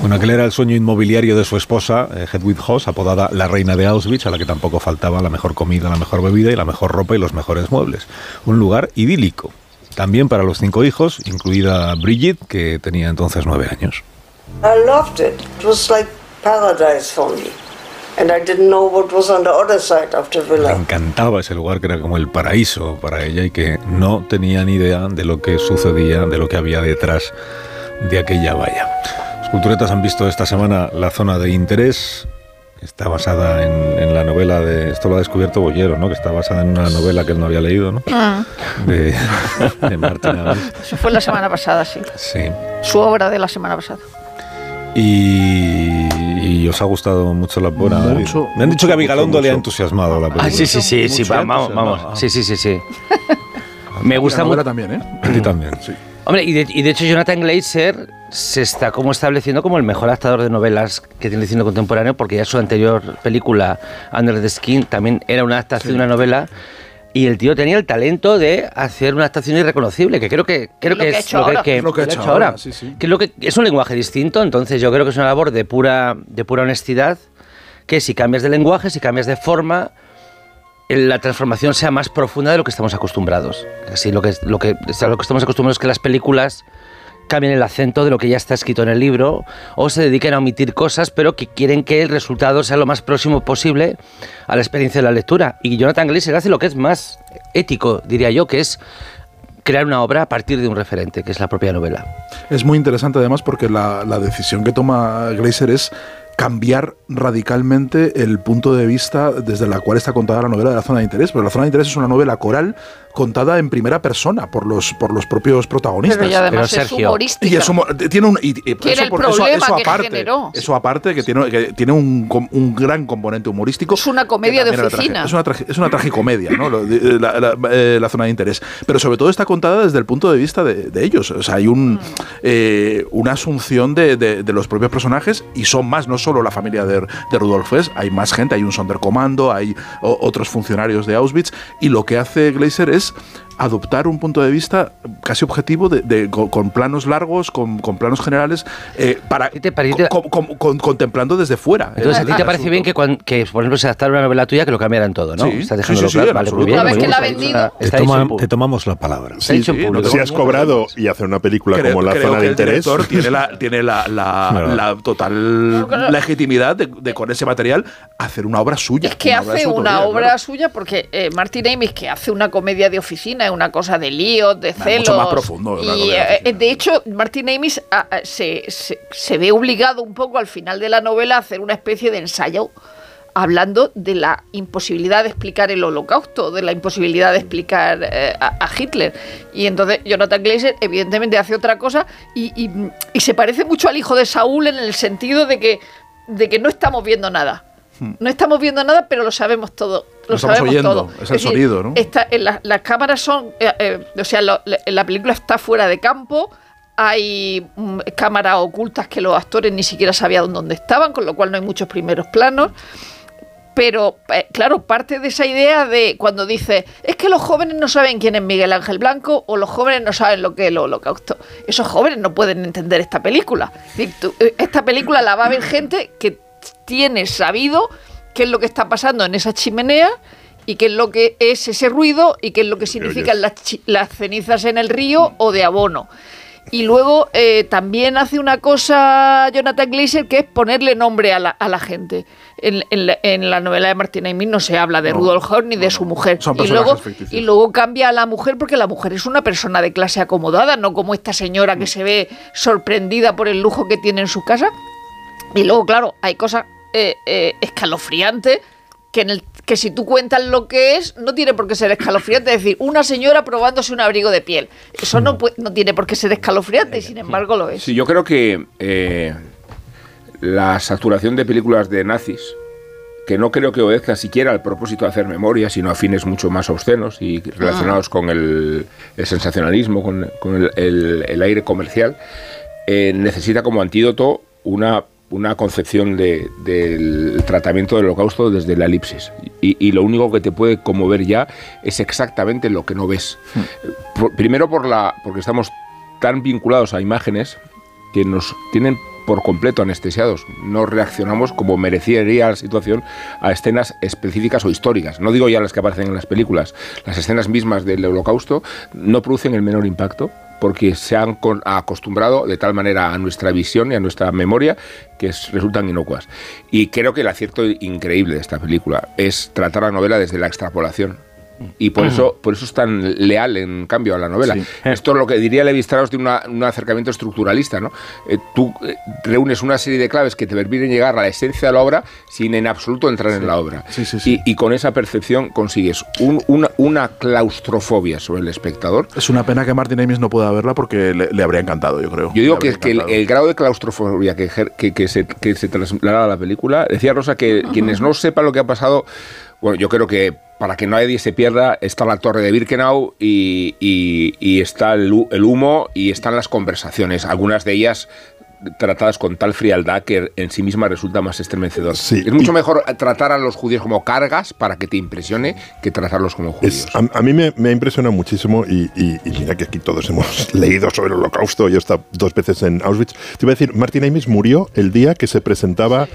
S35: Bueno, aquel era el sueño inmobiliario de su esposa, eh, Hedwig Hoss, apodada la reina de Auschwitz, a la que tampoco faltaba la mejor comida, la mejor bebida y la mejor ropa y los mejores muebles. Un lugar idílico. También para los cinco hijos, incluida Brigitte, que tenía entonces nueve años.
S209: I loved it. It was like paradise for me. And I didn't know what was on the other side of the
S35: Le
S209: villa.
S35: encantaba ese lugar que era como el paraíso para ella y que no tenía ni idea de lo que sucedía, de lo que había detrás de aquella valla. Los culturetas han visto esta semana La Zona de Interés. Está basada en, en la novela de. Esto lo ha descubierto Bollero, ¿no? Que está basada en una novela que él no había leído, ¿no?
S94: Ah,
S35: De, de Martin
S94: eso fue la semana pasada, sí.
S35: Sí.
S94: Su obra de la semana pasada.
S35: Y, y os ha gustado mucho la buena.
S196: Mucho,
S35: Me han dicho
S196: mucho,
S35: que a Vigalondo
S196: mucho,
S35: le ha entusiasmado la película.
S196: Ah, sí, sí, sí, sí, vamos, vamos. Sí, sí, sí, sí. Me gusta mucho.
S128: también, ¿eh?
S35: A ti también.
S128: Sí.
S196: Hombre, y de, y de hecho Jonathan Glazer se está como estableciendo como el mejor adaptador de novelas que tiene el cine contemporáneo, porque ya su anterior película, Under the Skin, también era una adaptación de una novela. Y el tío tenía el talento de hacer una adaptación irreconocible, que creo que, creo que es lo que,
S128: Es lo que ha
S196: lo
S128: hecho ahora, sí, sí.
S196: Que es lo que es un lenguaje distinto, entonces yo creo que es una labor de pura, de pura honestidad, que si cambias de lenguaje, si cambias de forma, la transformación sea más profunda de lo que estamos acostumbrados. Así lo que, lo que, o sea, lo que estamos acostumbrados es que las películas cambien el acento de lo que ya está escrito en el libro o se dediquen a omitir cosas, pero que quieren que el resultado sea lo más próximo posible a la experiencia de la lectura. Y Jonathan Glazer hace lo que es más ético, diría yo, que es crear una obra a partir de un referente, que es la propia novela.
S128: Es muy interesante además porque la, la decisión que toma Glazer es cambiar radicalmente el punto de vista desde la cual está contada la novela de la zona de interés. Pero la zona de interés es una novela coral contada en primera persona por los, por los propios protagonistas.
S94: Pero y además
S196: Pero,
S94: es
S196: Sergio,
S94: humorística.
S128: Y es humor- tiene un y- y
S94: Que el
S128: por- eso,
S94: problema
S128: eso
S94: que
S128: aparte,
S94: generó.
S128: eso aparte que tiene, que tiene un, un gran componente humorístico.
S94: Es una comedia
S128: que
S94: de oficina.
S128: Es una, es una tragicomedia, ¿no? De- la, la- eh, la zona de interés. Pero sobre todo está contada desde el punto de vista de, de ellos. O sea, hay un, eh, una asunción de, de- de los propios personajes y son más, no solo la familia de, de Rudolf Hess, hay más gente, hay un Sonderkommando, hay o- otros funcionarios de Auschwitz y lo que hace Glazer es is
S210: adoptar un punto de vista casi objetivo de, de- con, con planos largos, con, con planos generales, eh, para con- con- con- contemplando desde fuera.
S196: Entonces, ¿a ti te parece
S210: asunto.
S196: bien que, cuan- que, por ejemplo, se adaptara una novela tuya que lo cambiaran todo, ¿no?
S210: Sí,
S196: Estás
S210: sí,
S196: claro.
S210: en
S196: Vale, muy
S210: absoluto.
S196: bien.
S210: Una vez
S196: muy
S210: que
S196: bien.
S210: la ha vendido-
S208: Te, toma- te tomamos la palabra.
S210: Sí, no
S134: Si has cobrado y hacer una película
S210: Creo-
S134: como La
S210: creo
S134: Zona
S210: que
S134: de
S210: el
S134: Interés.
S210: director tiene la, tiene la, la- la total legitimidad de, de con ese material hacer una obra suya.
S94: Es que hace una obra suya porque eh, Martin Amis que hace una comedia de oficina, es una cosa de líos, de
S210: mucho
S94: celos.
S210: más profundo,
S94: Y eh, de hecho, Martin Amis ah, ah, se, se- se ve obligado un poco al final de la novela a hacer una especie de ensayo hablando de la imposibilidad de explicar el holocausto, de la imposibilidad de explicar eh, a, a Hitler. Y entonces Jonathan Glazer evidentemente hace otra cosa y, y- y se parece mucho al hijo de Saúl en el sentido de que, de que no estamos viendo nada. No estamos viendo nada, pero lo sabemos todo. Lo
S210: estamos
S94: sabemos
S210: oyendo,
S94: todo.
S210: es el sonido, ¿no?
S94: está- en la- las cámaras son. eh, eh, o sea, lo- la, la película está fuera de campo. Hay mm, cámaras ocultas que los actores ni siquiera sabían dónde estaban, con lo cual no hay muchos primeros planos. Pero, eh, claro, parte de esa idea de cuando dice, es que los jóvenes no saben quién es Miguel Ángel Blanco o los jóvenes no saben lo que es el holocausto. Esos jóvenes no pueden entender esta película. Esta película la va a ver gente que tiene sabido qué es lo que está pasando en esa chimenea y qué es lo que es ese ruido y qué es lo que significan las, las cenizas en el río o de abono. Y luego eh, también hace una cosa Jonathan Glazer que es ponerle nombre a la, a la gente. En, en la, en la novela de Martin Amis no se habla de
S210: No,
S94: Rudolf Horn ni de su mujer. Y, luego,
S210: ficticios.
S94: y luego cambia a la mujer porque la mujer es una persona de clase acomodada, no como esta señora que se ve sorprendida por el lujo que tiene en su casa. Y luego, claro, hay cosas eh, eh, escalofriantes que, en el, que si tú cuentas lo que es, no tiene por qué ser escalofriante. Es decir, una señora probándose un abrigo de piel. Eso no, no tiene por qué ser escalofriante y sin embargo lo es.
S62: Sí, yo creo que eh, la saturación de películas de nazis, que no creo que obedezca siquiera al propósito de hacer memoria, sino a fines mucho más obscenos y relacionados con el, el sensacionalismo, con, con el, el- el aire comercial, eh, necesita como antídoto una, una concepción de- del tratamiento del holocausto desde la elipsis. Y, y lo único que te puede conmover ya es exactamente lo que no ves. Por- primero por la, porque estamos tan vinculados a imágenes que nos tienen por completo anestesiados. No reaccionamos como merecería la situación a escenas específicas o históricas. No digo ya las que aparecen en las películas. Las escenas mismas del holocausto no producen el menor impacto porque se han acostumbrado de tal manera a nuestra visión y a nuestra memoria que es- resultan inocuas. Y creo que el acierto increíble de esta película es tratar la novela desde la extrapolación. Y por eso, por eso es tan leal, en cambio, a la novela.
S210: Sí.
S62: Esto es lo que diría Levi Strauss de una- un acercamiento estructuralista. ¿no? Eh, tú eh, reúnes una serie de claves que te permiten llegar a la esencia de la obra sin en absoluto entrar en la obra. Y, y con esa percepción consigues un- una, una claustrofobia sobre el espectador.
S210: Es una pena que Martin Amis no pueda verla porque le, le habría encantado, yo creo.
S62: Yo digo que, que el, el grado de claustrofobia que, que, que se, que se traslada a la película, decía Rosa que quienes no sepan lo que ha pasado, bueno, yo creo que para que nadie se pierda, está la torre de Birkenau y, y- y está el, el humo y están las conversaciones, algunas de ellas tratadas con tal frialdad que en sí misma resulta más estremecedor. es mucho mejor tratar a los judíos como cargas para que te impresione que tratarlos como judíos.
S134: Es- a, a mí me, me ha impresionado muchísimo y, y- y mira que aquí todos hemos leído sobre el holocausto, yo he estado dos veces en Auschwitz. Te iba a decir, Martin Amis murió el día que se presentaba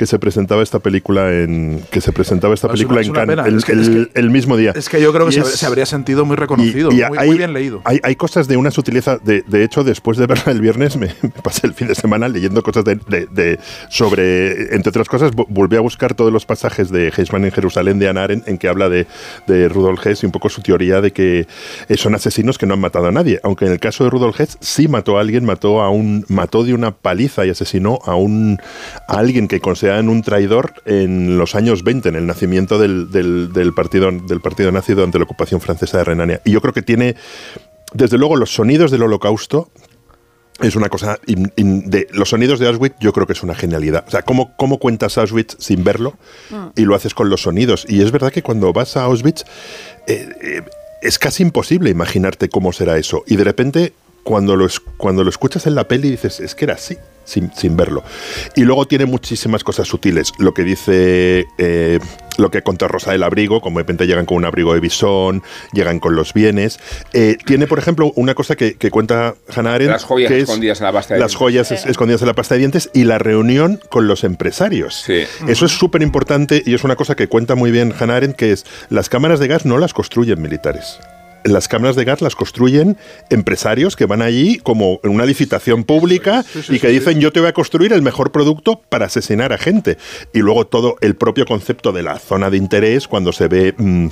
S134: que se presentaba esta película en que se presentaba esta
S210: Es una-
S134: película
S210: es
S134: en
S210: una
S134: Cannes el,
S210: es que-
S134: el-
S210: es que-
S134: el mismo día.
S210: Es que yo creo que
S134: Y
S210: se,
S134: es-
S210: se habría sentido muy reconocido,
S134: y
S210: muy,
S134: hay,
S210: muy bien leído.
S134: Hay, hay cosas de una sutileza. De, de hecho, después de verla el viernes, me, me pasé el fin de semana leyendo cosas de, de- de- sobre. Entre otras cosas, vo- volví a buscar todos los pasajes de Heisman en Jerusalén de Anna Arendt en que habla de, de Rudolf Hess y un poco su teoría de que son asesinos que no han matado a nadie. Aunque en el caso de Rudolf Hess sí mató a alguien, mató a un. mató de una paliza y asesinó a un a alguien que consideraban un traidor en los años 20, en el nacimiento del, del- partido, del partido nazi durante la ocupación francesa de Renania. Y yo creo que tiene, desde luego, los sonidos del holocausto. Es una cosa. de, los sonidos de Auschwitz, yo creo que es una genialidad. O sea, ¿cómo, cómo cuentas Auschwitz sin verlo? Y lo haces con los sonidos. Y es verdad que cuando vas a Auschwitz, eh, eh, es casi imposible imaginarte cómo será eso. Y de repente, cuando lo, cuando lo escuchas en la peli, dices, es que era así, sin, sin verlo. Y luego tiene muchísimas cosas sutiles. Lo que dice, eh, lo que contra Rosa del abrigo, como de repente llegan con un abrigo de bisón, llegan con los bienes. Eh, tiene, por ejemplo, una cosa que, que cuenta Hannah Arendt,
S62: Las joyas
S134: que es
S62: escondidas en la pasta de
S134: las
S62: dientes.
S134: joyas es- escondidas en la pasta de dientes y la reunión con los empresarios. Eso es súper importante y es una cosa que cuenta muy bien Hannah Arendt, que es las cámaras de gas no las construyen militares. Las cámaras de gas las construyen empresarios que van allí como en una licitación pública
S210: Sí, sí,
S134: y que
S210: sí,
S134: dicen yo te voy a construir el mejor producto para asesinar a gente. Y luego todo el propio concepto de la zona de interés cuando se ve... mm,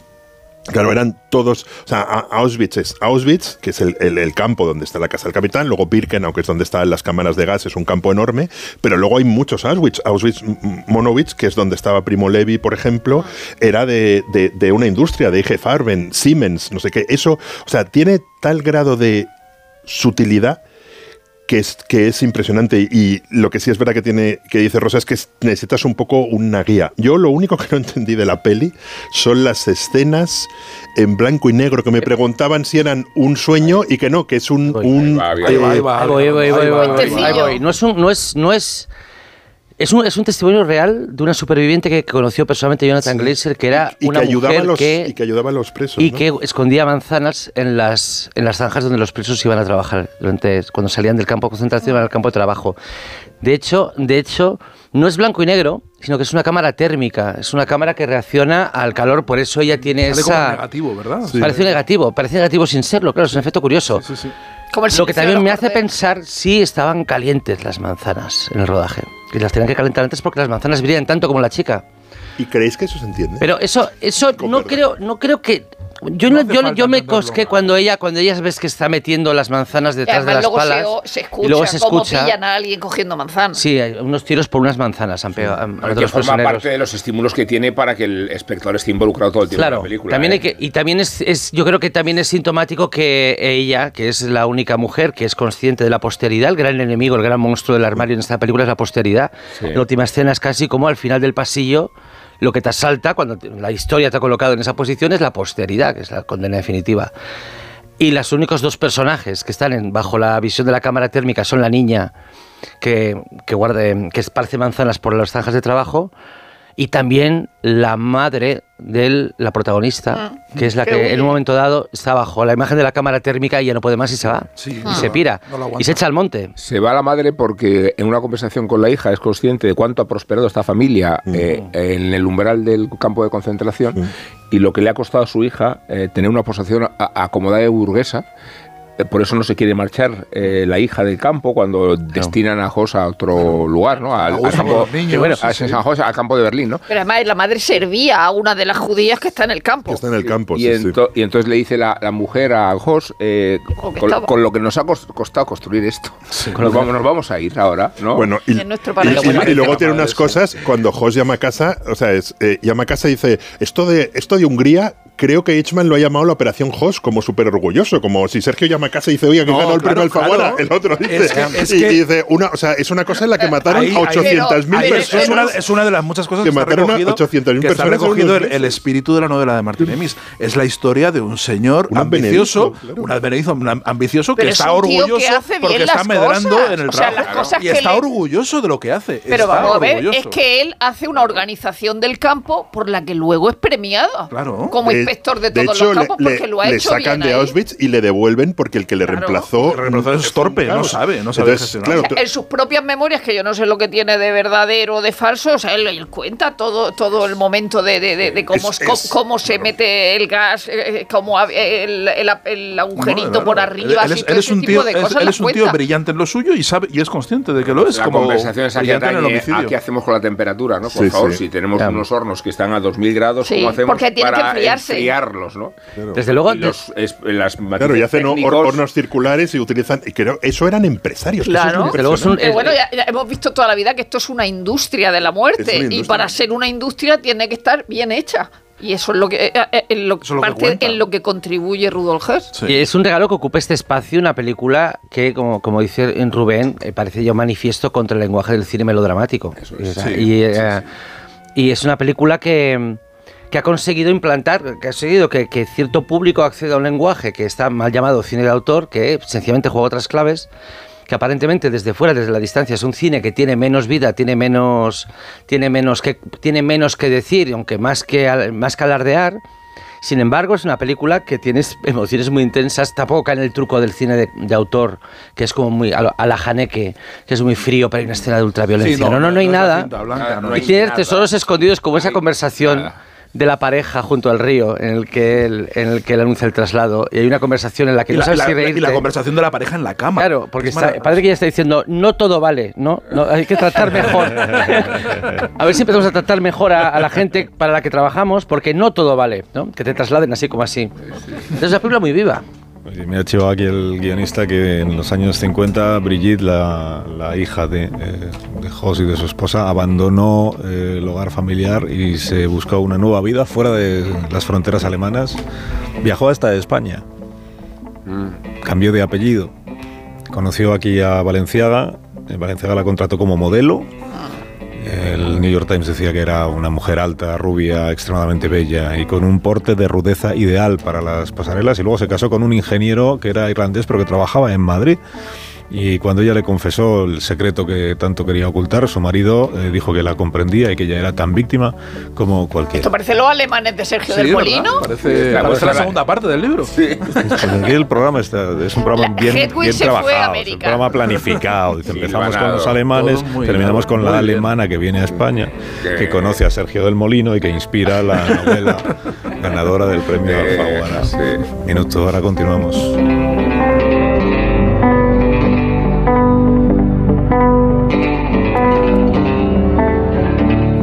S134: Claro, eran todos, o sea, Auschwitz es Auschwitz, que es el, campo donde está la casa del capitán, luego Birkenau, que es donde están las cámaras de gas, es un campo enorme, pero luego hay muchos Auschwitz, Auschwitz Monowitz, que es donde estaba Primo Levi, por ejemplo, era de- de una industria, de IG Farben, Siemens, no sé qué, eso, o sea, tiene tal grado de sutilidad que es, que es impresionante. Y lo que sí es verdad que tiene, que dice Rosa, es que es- necesitas un poco una guía. Yo lo único que no entendí de la peli son las escenas en blanco y negro, que me preguntaban si eran un sueño y que no, que es un... un
S196: Ahí ahí ahí. No es un, no es, no es, es un, es un testimonio real de una superviviente que conoció personalmente Jonathan Glazer, que era
S134: y
S196: una
S134: que ayudaba
S196: mujer
S134: a los,
S196: que
S134: y que ayudaba a los presos.
S196: y
S134: ¿no?
S196: que escondía manzanas en las, en las zanjas donde los presos iban a trabajar durante, cuando salían del campo de concentración iban al campo de trabajo. De hecho, de hecho, no es blanco y negro, sino que es una cámara térmica, es una cámara que reacciona al calor, por eso ella tiene
S210: Sale como
S196: esa...
S210: negativo, ¿verdad?
S196: Parece negativo, parece negativo sin serlo, claro, es un efecto curioso.
S94: Como el
S196: Lo que también me hace pensar si estaban calientes las manzanas en el rodaje. Y las tenían que calentar antes porque las manzanas brillan tanto como la chica.
S134: ¿Y creéis que eso se entiende?
S196: Pero eso, eso no creo, no creo que. Yo, no, yo, yo me cosqué cuando ella, cuando ella ves que está metiendo las manzanas detrás de las
S94: luego se,
S196: palas.
S94: o- se escucha,
S196: y luego se
S94: cómo
S196: escucha.
S94: pillan a alguien cogiendo manzanas.
S196: Sí, hay unos tiros por unas manzanas han pegado. han-
S62: Pero
S196: a
S62: que forma parte de los estímulos que tiene para que el espectador esté involucrado todo el tiempo
S196: Claro,
S62: en la película.
S196: también
S62: ¿eh?
S196: hay que, y también es, es- yo creo que también es sintomático que ella, que es la única mujer que es consciente de la posteridad, el gran enemigo, el gran monstruo del armario en esta película es la posteridad.
S62: Sí.
S196: La última escena es casi como al final del pasillo, lo que te asalta cuando la historia te ha colocado en esa posición es la posteridad, que es la condena definitiva. Y los únicos dos personajes que están bajo la visión de la cámara térmica son la niña que, que guarda, que esparce manzanas por las zanjas de trabajo y también la madre de la protagonista, que es la que en un momento dado está bajo la imagen de la cámara térmica y ya no puede más y se va. y
S62: Ah.
S196: se pira.
S62: no
S196: y se echa al monte.
S62: Se va la madre porque en una conversación con la hija es consciente de cuánto ha prosperado esta familia eh, en el umbral del campo de concentración y lo que le ha costado a su hija eh, tener una posición acomodada y burguesa. Eh, Por eso no se quiere marchar eh, la hija del campo cuando destinan a Jos a otro lugar, ¿no? Al, campo,
S210: niños,
S62: que bueno,
S210: sí,
S62: a
S210: sí.
S62: San José, al campo de Berlín, ¿no?
S94: Pero además la madre servía a una de las judías que está en el campo.
S134: Está en el campo,
S62: y,
S134: sí, sí.
S62: ento- y entonces le dice la, la mujer a Jos, eh,
S94: Con que
S62: lo que nos ha cos- costado construir esto,
S134: con
S62: nos,
S134: lo que-
S62: vamos, nos vamos a ir ahora, ¿no?
S134: Bueno, y,
S94: En nuestro
S134: y-
S94: paraíso.
S134: y- y luego tiene unas cosas cuando Jos llama a casa, o sea, es, eh, llama a casa y dice, esto de, esto de Hungría, creo que Eichmann lo ha llamado la operación Jos, como súper orgulloso, como si Sergio llama a casa y dice, oye, que
S210: No,
S134: ganó el
S210: claro,
S134: premio Alfaguara,
S210: claro.
S134: el otro dice,
S210: Es que- es
S134: y,
S210: que-
S134: y dice, una, o sea, es una cosa en la que mataron
S210: Ahí-
S134: a
S210: ahí-
S134: 800.000
S210: ahí es-
S134: personas.
S210: Es una, es una de las muchas cosas
S134: Que
S210: que, está
S134: mataron a
S210: recogido,
S134: 800.000
S210: que está
S134: personas en
S210: recogido el, espíritu de la novela de Martin Amis. Es la historia de un señor
S134: Un
S210: ambicioso,
S134: claro.
S210: un ambicioso que
S94: es
S210: está orgulloso porque está medrando
S94: cosas.
S210: en el
S94: O sea,
S210: trabajo
S94: las cosas
S210: y está
S94: le-
S210: orgulloso de lo que hace.
S94: Pero
S210: está
S94: vamos a ver, es que él hace una organización del campo por la que luego es premiado.
S210: Claro.
S94: Como inspector de
S134: de
S94: todos
S134: hecho,
S94: los campos,
S134: le,
S94: porque lo ha
S134: le
S94: hecho
S134: sacan
S94: bien
S134: de
S94: ahí.
S134: Auschwitz y le devuelven porque el que le
S94: Claro.
S134: reemplazó,
S210: El que reemplazó es torpe, no sabe, no sabe
S134: Entonces, claro,
S94: O sea, en sus propias memorias, que yo no sé lo que tiene de verdadero o de falso, o sea, él, él cuenta todo, todo el momento de, de- de- de cómo,
S134: Es-
S94: cómo-
S134: es-
S94: cómo se mete el gas, eh, cómo ha- el, el- el agujerito
S210: No,
S94: por arriba,
S210: Él
S94: así
S210: es,
S94: todo
S210: él es un tío,
S94: de
S210: es-
S94: cosas
S210: él es un tío brillante en lo suyo y sabe y es consciente de que lo es.
S62: la
S210: como
S62: conversación que
S210: en el
S62: atañe
S210: homicidio.
S62: a qué hacemos con la temperatura, ¿no? Por
S134: Sí,
S62: favor,
S134: sí.
S62: si tenemos unos hornos que están a 2000 grados,
S94: Sí,
S62: ¿cómo hacemos
S94: porque tienen que
S62: para
S94: enfriarse.
S62: Enfriarlos, ¿no?
S196: Desde luego,
S62: Y los, es- las
S134: Claro, y hacen
S62: técnicos-
S134: hornos circulares y utilizan. Y creo, eso eran empresarios. que eso es
S94: Claro.
S196: luego es un-
S94: Eh, bueno, ya, ya hemos visto toda la vida que esto es una industria de la
S134: Es
S94: muerte y para ser una industria tiene que estar bien hecha. Y eso es lo que, eh, eh, en lo,
S210: Eso es lo que
S94: parte
S210: cuenta.
S94: en lo que contribuye Rudolf Hess.
S210: Sí.
S196: Y es un regalo que ocupa este espacio, una película que, como, como dice Rubén, eh, parece ya un manifiesto contra el lenguaje del cine melodramático.
S62: es.
S196: Y, o sea,
S210: Sí,
S196: y, eh, y es una película que, que ha conseguido implantar, que ha conseguido que, que cierto público acceda a un lenguaje que está mal llamado cine de autor, que sencillamente juega otras claves, que aparentemente desde fuera, desde la distancia, es un cine que tiene menos vida, tiene menos, tiene menos que, tiene menos que decir, aunque más que, más que alardear. Sin embargo, es una película que tiene emociones muy intensas, tampoco cae en el truco del cine de, de autor, que es como muy a, lo- a la Haneke, que es muy frío, pero hay una escena de ultraviolencia.
S128: Sí,
S196: no, no, no, hay
S128: es la
S196: nada.
S128: blanca, no
S196: y
S128: hay
S196: tiene
S128: nada.
S196: tesoros escondidos como esa conversación de la pareja junto al río en el que él, en el que él anuncia el traslado y hay una conversación en la que
S128: y,
S196: no
S128: la,
S196: sabes
S128: y la-
S196: si
S128: y
S196: reírte.
S128: la conversación de la pareja en la cama.
S196: Claro, porque
S128: Es
S196: está, parece que ella está diciendo, no todo vale, ¿no? no hay que tratar mejor. A ver si empezamos a tratar mejor a, a la gente para la que trabajamos, porque no todo vale, ¿no? Que te trasladen así como así. Entonces es una película muy viva.
S35: Me ha chivado aquí el guionista que en los años 50 Brigitte, la, la hija de, eh, de Jos y de su esposa, abandonó eh, el hogar familiar y se buscó una nueva vida fuera de las fronteras alemanas. Viajó hasta España, cambió de apellido, conoció aquí a Valenciaga, en Valenciaga la contrató como modelo. El New York Times decía que era una mujer alta, rubia, extremadamente bella y con un porte de rudeza ideal para las pasarelas. Y luego se casó con un ingeniero que era irlandés pero que trabajaba en Madrid. Y cuando ella le confesó el secreto que tanto quería ocultar, su marido eh, dijo que la comprendía y que ella era tan víctima como cualquiera.
S94: Esto parece los alemanes de Sergio
S128: Sí,
S94: del
S128: ¿verdad?
S94: Molino.
S128: Parece,
S62: La
S128: parece la segunda parte del libro.
S35: Aquí el programa está, es un programa
S94: La
S35: bien, bien trabajado, es un programa planificado. Dice,
S62: Sí,
S35: empezamos
S62: ganado.
S35: con los alemanes, terminamos
S128: bien,
S35: con la
S128: muy bien.
S35: alemana que viene a España,
S62: Que-
S35: que conoce a Sergio del Molino y que inspira la novela ganadora del premio Alfaguara.
S62: sí.
S35: Minuto, ahora continuamos.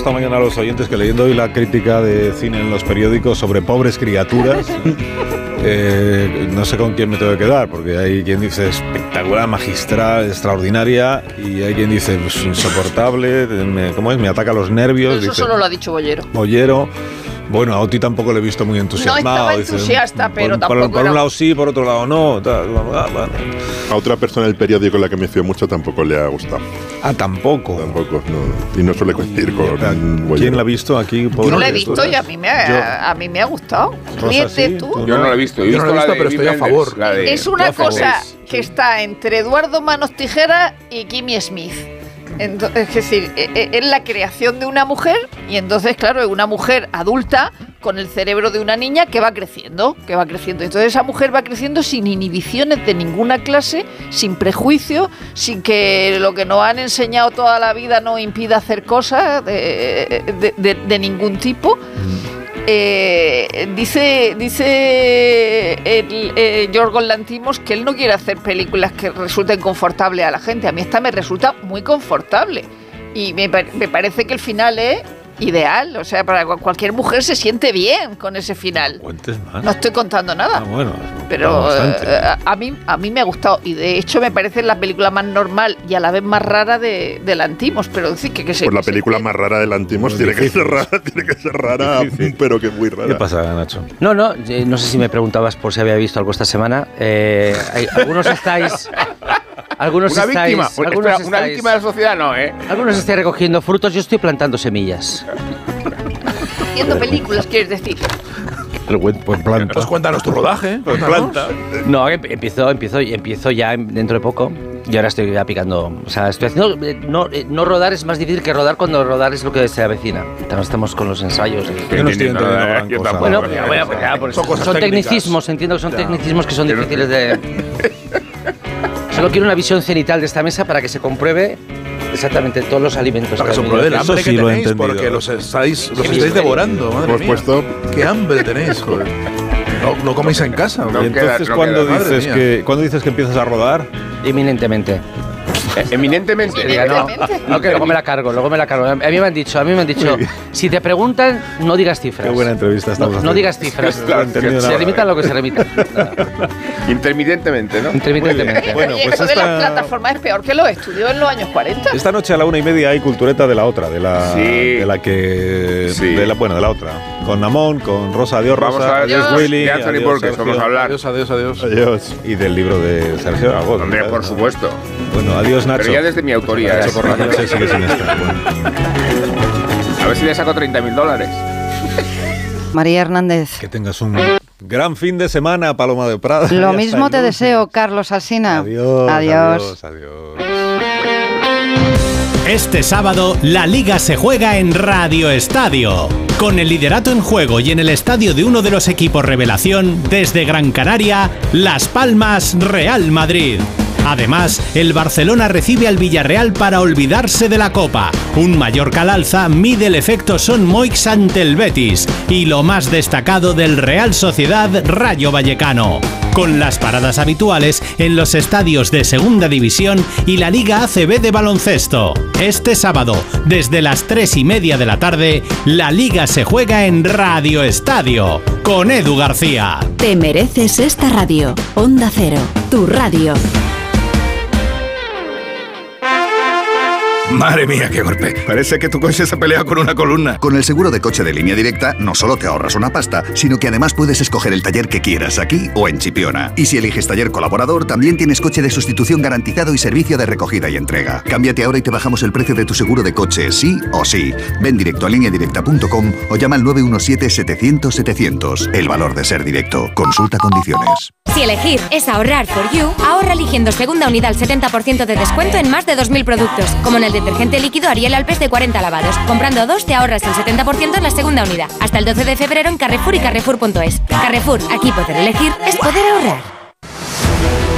S35: Esta mañana a los oyentes que leyendo hoy la crítica de cine en los periódicos sobre pobres criaturas, eh, no sé con quién me tengo que quedar, porque hay quien dice espectacular, magistral, extraordinaria, y hay quien dice pues, insoportable, me- ¿cómo es? Me ataca los nervios.
S94: Eso
S35: dice,
S94: solo lo ha dicho Bollero.
S35: Bollero. Bueno, a Oti tampoco le he visto muy entusiasmado.
S94: estaba
S35: dice,
S94: entusiasta,
S35: por-
S94: pero
S35: por,
S94: tampoco
S35: por
S94: era-
S35: un lado sí, por otro lado no. tal.
S134: A otra persona del periódico en la que me fío mucho tampoco le ha gustado.
S35: Ah, tampoco.
S134: Tampoco, no. Y no suele coincidir con.
S35: ¿Quién la ha visto aquí?
S94: Yo no lo he visto y a mí me ha, a mí me ha gustado. Ríete tú.
S62: Yo no lo he visto. He
S128: Yo no lo he
S62: la
S128: visto,
S62: de
S128: pero estoy a favor.
S62: La de-
S94: Es una cosa que está entre Eduardo Manos Tijera y Kimmy Smith. Ento- es decir, e- e- es la creación de una mujer y entonces, claro, es una mujer adulta con el cerebro de una niña que va creciendo, que va creciendo. Entonces esa mujer va creciendo sin inhibiciones de ninguna clase, sin prejuicio, sin que lo que nos han enseñado toda la vida nos impida hacer cosas de, ningún tipo. Eh, dice dice el, eh, Lantimos que él no quiere hacer películas que resulten confortables a la gente. A mí esta me resulta muy confortable. Y me, me parece que el final es ideal. O sea, para cu- cualquier mujer se siente bien con ese final.
S35: Cuentes más.
S94: No estoy contando nada.
S35: Ah, bueno,
S94: Pero eh, a, a mí, a mí me ha gustado y de hecho me parece la película más normal y a la vez más rara de, de Lantimos. Pero decir que, que se,
S134: Pues la
S94: se-
S134: película más rara del Antimos
S35: Muy
S134: tiene que, ser rara, tiene que ser rara, pero que muy rara.
S35: ¿Qué pasa, Nacho?
S196: No, no, eh, no sé si me preguntabas por si había visto algo esta semana. Eh, hay- algunos estáis. Algunos
S62: Una
S196: estáis,
S62: víctima. Una-
S196: algunos
S62: espera, una
S196: estáis-
S62: víctima de la sociedad no, ¿eh?
S196: Algunos estáis recogiendo frutos, yo estoy plantando semillas.
S94: haciendo películas, quieres decir.
S35: Pues planta.
S128: Pues cuéntanos tu rodaje.
S35: Pues planta.
S196: No, em- empiezo, empiezo, empiezo ya en- dentro de poco. Y ahora estoy ya picando. O sea, estoy haciendo. eh, No, eh, no rodar es más difícil que rodar cuando rodar es lo que se avecina. Estamos, estamos con los ensayos.
S35: Yo no estoy entendiendo gran cosa.
S62: tampoco.
S196: Bueno, ya, bueno, pues ya, por
S128: Son
S196: eso- son
S128: técnicas.
S196: tecnicismos, entiendo que son
S128: Ya.
S196: tecnicismos que son difíciles de. Solo quiero una visión cenital de esta mesa para que se compruebe exactamente todos los alimentos.
S128: Para que
S196: que
S128: os
S196: han
S128: pruebe el hambre que tenéis, porque los estáis, los estáis devorando, madre
S134: Hemos
S128: mía.
S134: puesto-
S128: Qué hambre tenéis, joder. No, no coméis en casa.
S35: y entonces, ¿cuándo, dices que, ¿cuándo dices que empiezas a rodar?
S196: Inminentemente.
S62: Eminentemente.
S196: Diga, no, no, que luego me la cargo, luego me la cargo. A mí me han dicho, a mí me han dicho, si te preguntan, no digas cifras.
S35: Qué buena entrevista estamos
S196: No, digas cifras. Se limitan lo que se remita.
S62: Intermitentemente, ¿no?
S196: Intermitentemente.
S35: Bueno, pues esta-
S94: las plataformas es peor que los estudios en los años 40.
S35: Esta noche a la una y media hay cultureta de la otra, de la,
S62: Sí.
S35: de la que,
S62: Sí.
S35: de la, bueno, de la otra, con Namón, con Rosa, adiós
S62: Vamos
S35: Rosa,
S62: a ver
S35: adiós
S62: de-
S35: Willy,
S62: de Anthony
S35: adiós,
S62: Burgess, vamos a hablar.
S128: Adiós, adiós, adiós.
S35: Adiós. Y del libro de Sergio Agod.
S62: Hombre, por supuesto.
S35: Bueno, adiós Nacho.
S62: Pero ya desde mi autoría.
S35: Nacho
S62: ¿eh?
S35: por la noche sigue sin estar. Bueno.
S62: A ver si le saco 30 mil dólares.
S211: María Hernández.
S35: Que tengas un gran fin de semana, Paloma de Prada.
S211: Lo mismo te deseo, Carlos Alsina.
S35: Adiós.
S211: Adiós.
S35: Adiós. adiós.
S212: Este sábado, la Liga se juega en Radio Estadio. Con el liderato en juego y en el estadio de uno de los equipos revelación, desde Gran Canaria, Las Palmas, Real Madrid. Además, el Barcelona recibe al Villarreal para olvidarse de la Copa. Un Mallorca al alza mide el efecto Son Moix ante el Betis. Y lo más destacado del Real Sociedad Rayo Vallecano. Con las paradas habituales en los estadios de Segunda División y la Liga ACB de baloncesto. Este sábado, desde las 3 y media de la tarde, la Liga se juega en Radio Estadio. Con Edu García.
S73: Te mereces esta radio. Onda Cero, tu radio.
S22: Madre mía, qué golpe. Parece que tu coche se pelea con una columna.
S213: Con el seguro de coche de línea directa, no solo te ahorras una pasta, sino que además puedes escoger el taller que quieras aquí o en Chipiona. Y si eliges taller colaborador, también tienes coche de sustitución garantizado y servicio de recogida y entrega. Cámbiate ahora y te bajamos el precio de tu seguro de coche, sí o sí. Ven directo a lineadirecta.com o llama al 917-700-700. El valor de ser directo. Consulta condiciones.
S214: Si elegir es ahorrar for you, ahorra eligiendo segunda unidad al 70% de descuento en más de 2.000 productos, como en el detergente líquido Ariel Alpes de 40 lavados. Comprando dos te ahorras el 70% en la segunda unidad. Hasta el 12 de febrero en Carrefour y Carrefour.es. Carrefour, aquí poder elegir es poder ahorrar.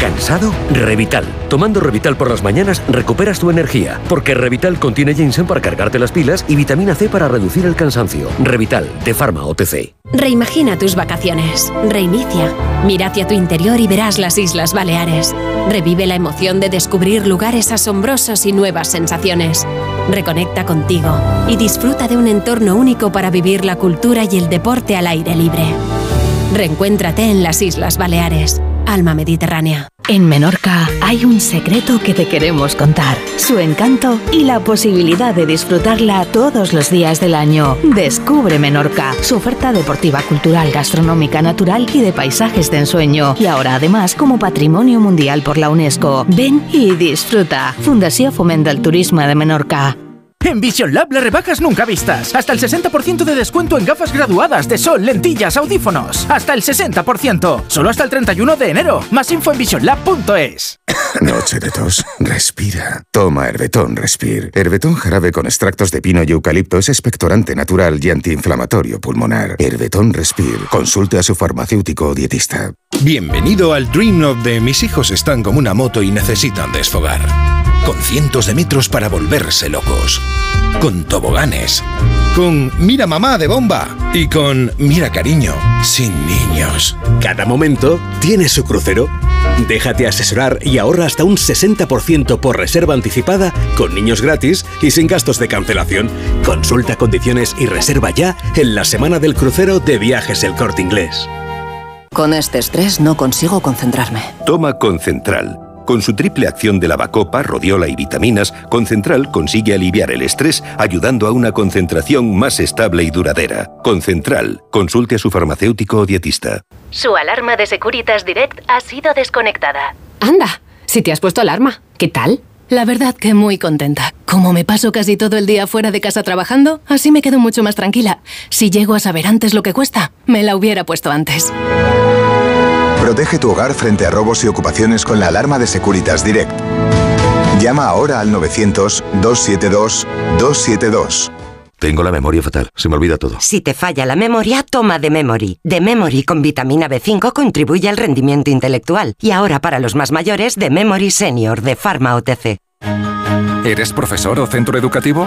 S215: ¿Cansado? Revital. Tomando Revital por las mañanas recuperas tu energía, porque Revital contiene ginseng para cargarte las pilas y vitamina C para reducir el cansancio. Revital, de Pharma OTC.
S73: Reimagina tus vacaciones. Reinicia. Mira hacia tu interior y verás las Islas Baleares. Revive la emoción de descubrir lugares asombrosos y nuevas sensaciones. Reconecta contigo y disfruta de un entorno único para vivir la cultura y el deporte al aire libre. Reencuéntrate en las Islas Baleares. Alma Mediterránea.
S216: En Menorca hay un secreto que te queremos contar. Su encanto y la posibilidad de disfrutarla todos los días del año. Descubre Menorca, su oferta deportiva, cultural, gastronómica, natural y de paisajes de ensueño. Y ahora además como patrimonio mundial por la UNESCO. Ven y disfruta. Fundación Fomenta el Turismo de Menorca.
S217: En Vision Lab las rebajas nunca vistas. Hasta el 60% de descuento en gafas graduadas de sol, lentillas, audífonos. Hasta el 60%. Solo hasta el 31 de enero. Más info en visionlab.es.
S22: Noche de tos. Respira. Toma Herbetón Respir. Herbetón jarabe con extractos de pino y eucalipto es expectorante natural y antiinflamatorio pulmonar. Herbetón Respir. Consulte a su farmacéutico o dietista.
S127: Bienvenido al Dream of de mis hijos están como una moto y necesitan desfogar. Con cientos de metros para volverse locos. Con toboganes. Con Mira mamá de bomba. Y con Mira cariño. Sin niños.
S19: Cada momento tiene su crucero. Déjate asesorar y ahorra hasta un 60% por reserva anticipada, con niños gratis y sin gastos de cancelación. Consulta condiciones y reserva ya en la semana del crucero de viajes El Corte Inglés.
S218: Con este estrés no consigo concentrarme.
S219: Toma Concentral. Con su triple acción de lavacopa, rodiola y vitaminas, Concentral consigue aliviar el estrés ayudando a una concentración más estable y duradera. Concentral. Consulte a su farmacéutico o dietista.
S73: Su alarma de Securitas Direct ha sido desconectada. Anda, si te has puesto alarma, ¿qué tal?
S211: La verdad que muy contenta. Como me paso casi todo el día fuera de casa trabajando, así me quedo mucho más tranquila. Si llego a saber antes lo que cuesta, me la hubiera puesto antes.
S220: Protege tu hogar frente a robos y ocupaciones con la alarma de Securitas Direct. Llama ahora al 900-272-272.
S22: Tengo la memoria fatal, se me olvida todo.
S221: Si te falla la memoria, toma de Memory. De Memory con vitamina B5 contribuye al rendimiento intelectual. Y ahora para los más mayores, de Memory Senior de Pharma OTC.
S211: ¿Eres profesor o centro educativo?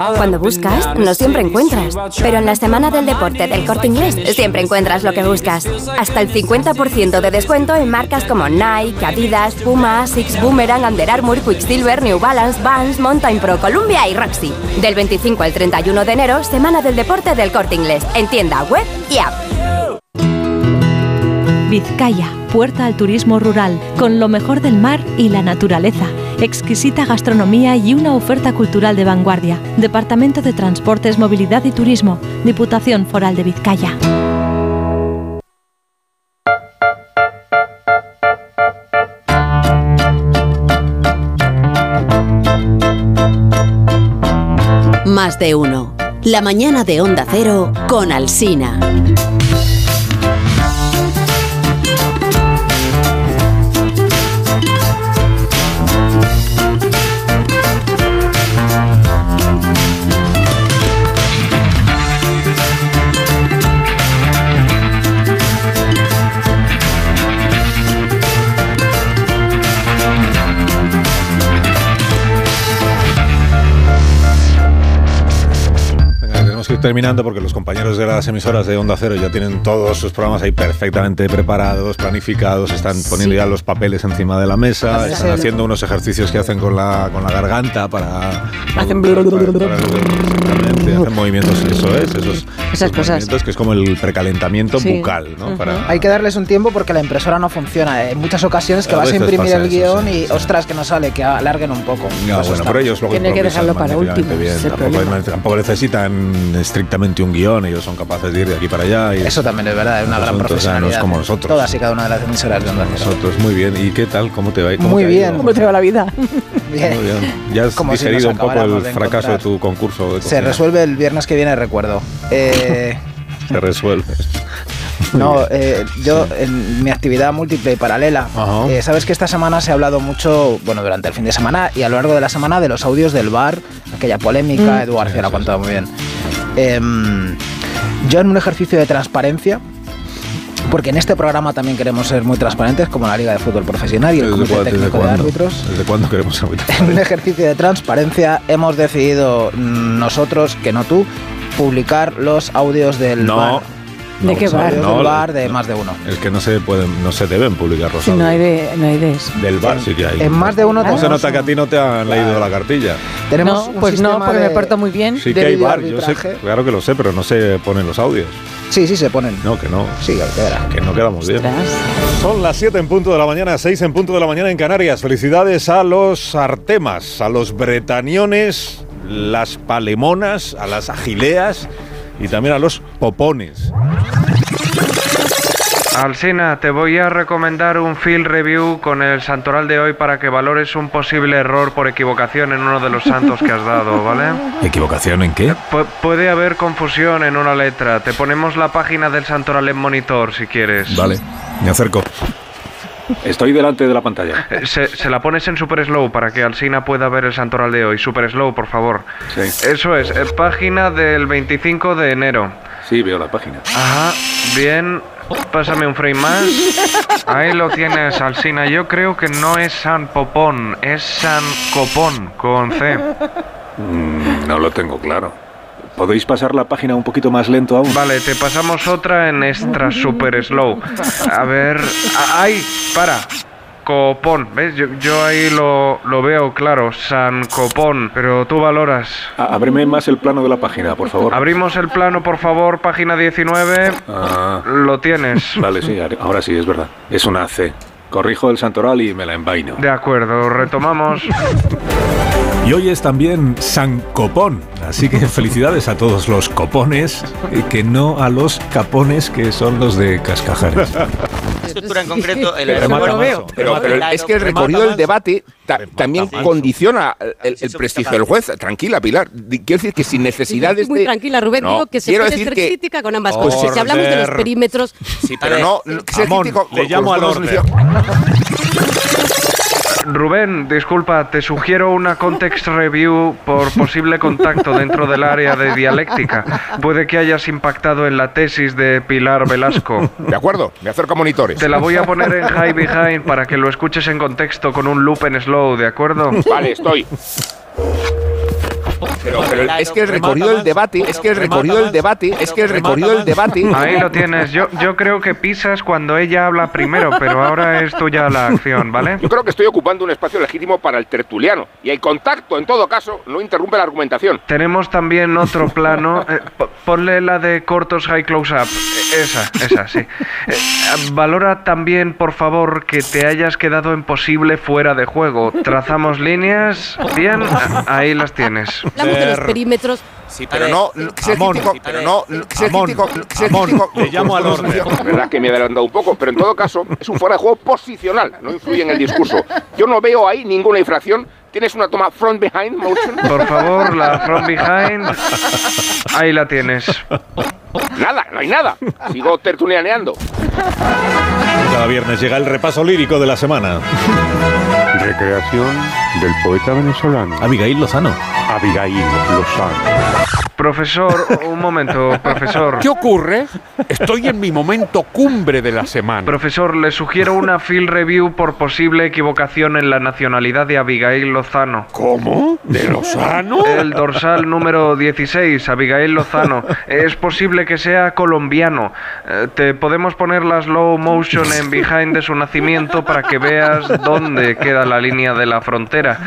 S214: Cuando buscas, no siempre encuentras. Pero en la semana del deporte del corte inglés, siempre encuentras lo que buscas. Hasta el 50% de descuento en marcas como Nike, Adidas, Puma, Six Boomerang, Under Armour, Quicksilver, New Balance, Vans, Mountain Pro, Columbia y Roxy. Del 25 al 31 de enero, semana del deporte del corte inglés. En tienda web y app.
S222: Vizcaya, puerta al turismo rural, con lo mejor del mar y la naturaleza. Exquisita gastronomía y una oferta cultural de vanguardia. Departamento de Transportes, Movilidad y Turismo, Diputación Foral de Vizcaya.
S223: Más de uno. La mañana de Onda Cero con Alsina.
S35: Ir terminando porque los compañeros de las emisoras de Onda Cero ya tienen todos sus programas ahí perfectamente preparados, planificados, están poniendo ya los papeles encima de la mesa, están haciendo unos ejercicios que hacen con la, con la garganta para...
S187: Hacen
S35: para- para- para- exactamente, hacen movimientos, eso es, esos,
S187: Esas cosas.
S35: movimientos que es como el precalentamiento
S187: Sí.
S35: bucal, ¿no? Para,
S187: Hay que darles un tiempo porque la impresora no funciona. En muchas ocasiones que
S35: A
S187: vas a imprimir el
S35: eso,
S187: guion y ostras que no sale, que alarguen un poco.
S35: Ya,
S187: Pues
S35: bueno, pero ellos luego
S187: Tiene que dejarlo para último.
S35: Tampoco, tampoco necesitan estrictamente un guion, ellos son capaces de ir de aquí para allá. Y
S187: Eso también es verdad, es una gran
S35: Nosotros, o sea, no es
S187: profesionalidad.
S35: como nosotros.
S187: Todas y cada una de las emisoras de.
S35: Nosotros, muy bien. ¿Y qué tal? ¿Cómo te va? ¿Cómo
S187: Muy
S35: te
S187: bien. ¿Cómo te va la vida? Bien.
S35: Muy bien. Ya has
S187: Como si
S35: un poco el
S187: de
S35: fracaso de tu concurso de
S187: Se resuelve el viernes que viene, recuerdo. Eh,
S35: Se resuelve.
S187: No, eh, yo en mi actividad múltiple y paralela, eh, sabes que esta semana se ha hablado mucho, bueno, durante el fin de semana y a lo largo de la semana de los audios del bar, aquella polémica, Mm. Edu García lo ha contado muy bien. Em, yo en un ejercicio de transparencia, porque en este programa también queremos ser muy transparentes, como la Liga de Fútbol Profesional y el
S35: ¿Desde,
S187: Comité
S35: cuándo-
S187: Técnico de? Árbitros,
S35: ¿Desde cuándo queremos arbitrar?
S187: en un ejercicio de transparencia hemos decidido nosotros, que no tú, publicar los audios del
S35: No.
S187: bar.
S35: ¿De qué bar? No,
S187: del bar de más de uno.
S35: Es que no se pueden, no se deben publicar los
S38: Si no hay de, no hay de eso.
S35: Del bar sí que hay.
S187: En más de uno
S35: ¿Cómo se
S187: tenemos
S35: nota que a ti no te han leído la cartilla?
S187: Tenemos
S38: No, pues no, porque me
S187: de-
S38: porto muy bien.
S35: Sí que hay bar, yo sé, claro que lo sé, pero no se ponen los audios.
S187: Sí, sí se ponen.
S35: No, que no.
S187: Sí. Que
S35: no quedamos bien. Son las 7 en punto de la mañana, 6 en punto de la mañana en Canarias. Felicidades a los artemas, a los bretaniones, las palemonas, a las agileas y también a los popones.
S224: Alsina, te voy a recomendar un field review con el santoral de hoy para que valores un posible error por equivocación en uno de los santos que has dado, ¿vale?
S35: ¿Equivocación en qué?
S224: Pu- puede haber confusión en una letra. Te ponemos la página del santoral en monitor si quieres.
S35: Vale, me acerco. Estoy delante de la pantalla.
S224: Eh, Se, se la pones en super slow para que Alsina pueda ver el santoral de hoy. Super slow, por favor.
S35: Sí.
S224: Eso es, eh, página del 25 de enero.
S35: Sí, veo la página.
S224: Ajá, bien. Pásame un frame más. Ahí lo tienes, Alsina. Yo creo que no es San Popón, es San Copón, con C.
S35: Mm, no lo tengo claro. ¿Podéis pasar la página un poquito más lento aún?
S224: Vale, te pasamos otra en extra super slow. A ver. a- ¡Ay! Para. Copón. ¿Ves? Yo, yo ahí lo, lo veo claro. San Copón. Pero tú valoras.
S35: Ábreme más el plano de la página, por favor.
S224: Abrimos el plano, por favor, página 19.
S35: Ah,
S224: Lo tienes.
S35: vale, sí, ahora sí, es verdad. Es una C. Corrijo el santoral y me la envaino.
S224: De acuerdo, retomamos.
S35: Y hoy es también San Copón, así que felicidades a todos los copones, y que no a los capones que son los de Cascajares.
S225: estructura en concreto, el
S35: Pero
S225: más.
S35: veo.
S62: Pero, pero es que el recorrido del debate ta- también condiciona el, el prestigio del juez. Tranquila, Pilar. Quiero decir que sin necesidad de
S38: Muy
S62: este-
S38: tranquila, Rubén.
S62: No,
S38: digo que se
S62: quiero
S38: puede
S62: decir
S38: ser
S62: que-
S38: crítica con ambas cosas. Si hablamos de los perímetros.
S62: Sí, pero no. ser crítico
S224: le llamo
S62: con
S224: al orden. Rubén, disculpa, te sugiero una context review por posible contacto dentro del área de dialéctica. Puede que hayas impactado en la tesis de Pilar Velasco.
S62: De acuerdo, me acerco a monitores.
S224: Te la voy a poner en high behind para que lo escuches en contexto con un loop en slow, ¿de acuerdo?
S62: Vale, estoy. Pero, pero es que el recorrido del debate, es que el recorrido del debate, es que el recorrido del debate.
S224: Ahí lo tienes. Yo, yo creo que pisas cuando ella habla primero, pero ahora es tuya la acción, ¿vale?
S62: Yo creo que estoy ocupando un espacio legítimo para el tertuliano. Y el contacto, en todo caso, no interrumpe la argumentación.
S224: Tenemos también otro plano. eh, po- ponle la de cortos high close up. Eh, Esa, esa, sí. Eh, valora también, por favor, que te hayas quedado en posible fuera de juego. Trazamos líneas. Bien, ahí las tienes.
S38: Hablamos de los perímetros.
S62: Sí, pero no, ser
S224: Amón.
S62: crítico, pero no,
S224: Amón.
S62: crítico,
S224: Amón,
S62: crítico
S224: llamo al orden.
S62: Es verdad que me he adelantado un poco, pero en todo caso es un fuera de juego posicional, no influye en el discurso. Yo no veo ahí ninguna infracción. ¿Tienes una toma front behind motion?
S224: Por favor, la from behind. Ahí la tienes.
S62: Nada, no hay nada. Sigo tertulianeando.
S35: Cada viernes llega el repaso lírico de la semana.
S213: Recreación del poeta venezolano.
S35: Abigail Lozano.
S213: Abigail Lozano.
S224: Profesor, un momento, profesor.
S213: ¿Qué ocurre? Estoy en mi momento cumbre de la semana.
S224: Profesor, le sugiero una field review por posible equivocación en la nacionalidad de Abigail Lozano.
S213: ¿Cómo? ¿De Lozano?
S224: El dorsal número 16, Abigail Lozano. Es posible que sea colombiano. Eh, Te podemos poner la slow motion en behind de su nacimiento para que veas dónde queda la línea de la frontera.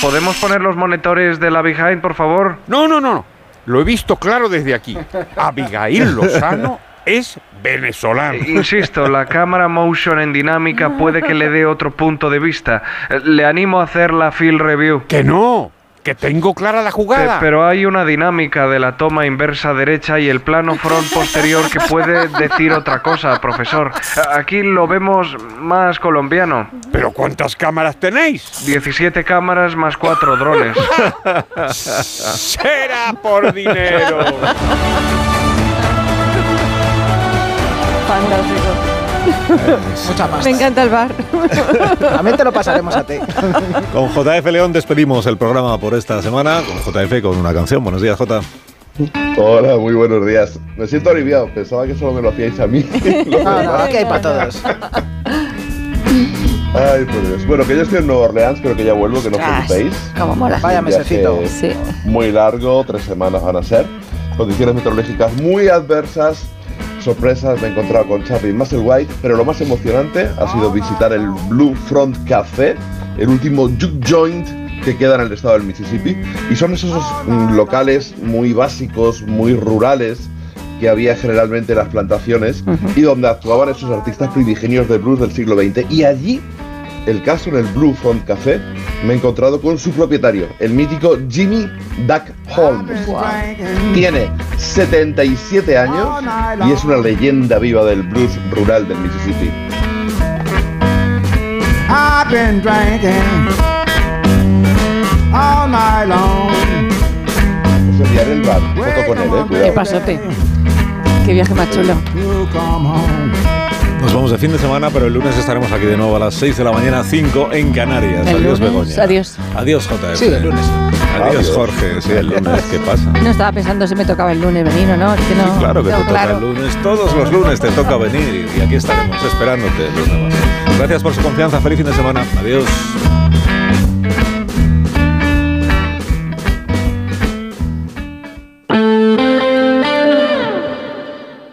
S224: ¿Podemos poner los monitores de la behind, por favor?
S213: No, no, no. Lo he visto claro desde aquí. Abigail Lozano es venezolano.
S224: Insisto, la cámara motion en dinámica puede que le dé otro punto de vista. Eh, Le animo a hacer la field review.
S213: Que no, que tengo clara la jugada.
S224: Pe- Pero hay una dinámica de la toma inversa derecha y el plano front posterior que puede decir otra cosa, profesor. Aquí lo vemos más colombiano.
S213: ¿Pero cuántas cámaras tenéis?
S224: 17 cámaras más 4 drones.
S213: Será por dinero.
S38: Fantástico.
S187: Mucha pasta.
S38: Me encanta el bar.
S187: También te lo pasaremos a ti.
S35: Con JF León despedimos el programa por esta semana. Con JF con una canción. Buenos días, J.
S226: Hola, muy buenos días. Me siento aliviado, pensaba que solo me lo hacíais a mí.
S187: No, no, aquí hay para todos.
S226: Ay, por Dios. Bueno, que yo estoy en Nueva Orleans, pero que ya vuelvo, que no os preocupéis.
S38: cómo mola.
S187: Vaya mesecito.
S38: Sí.
S226: Muy largo, tres semanas van a ser. Condiciones meteorológicas muy adversas. Sorpresas, me he encontrado con Chaplin Musselwhite, pero lo más emocionante ha sido visitar el Blue Front Café, el último juke joint que queda en el estado del Mississippi. Y son esos mm, locales muy básicos, muy rurales, que había generalmente en las plantaciones y donde actuaban esos artistas primigenios del blues del siglo XX. Y allí, el caso en el Blue Front Café, me he encontrado con su propietario, el mítico Jimmy Duck Holmes. Tiene 77 años y es una leyenda viva del blues rural del Mississippi.
S227: I've been drinking all night long.
S226: Ese día en el bar, foto con él, eh,
S38: Qué
S226: cuidado.
S38: pasote. Qué viaje más chulo.
S35: Nos vamos de fin de semana, pero el lunes estaremos aquí de nuevo a las 6 de la mañana, 5 en Canarias.
S38: El
S35: adiós,
S38: lunes,
S35: Begoña.
S38: adiós.
S35: Adiós, JF.
S187: Sí, el lunes.
S35: Adiós,
S226: Adiós.
S35: Jorge. Sí, el lunes. ¿Qué pasa?
S38: No estaba pensando si me tocaba el lunes venir o no. es que no
S35: Claro que te toca el lunes. Todos los lunes te toca venir y aquí estaremos esperándote. Gracias por su confianza. Feliz fin de semana. Adiós.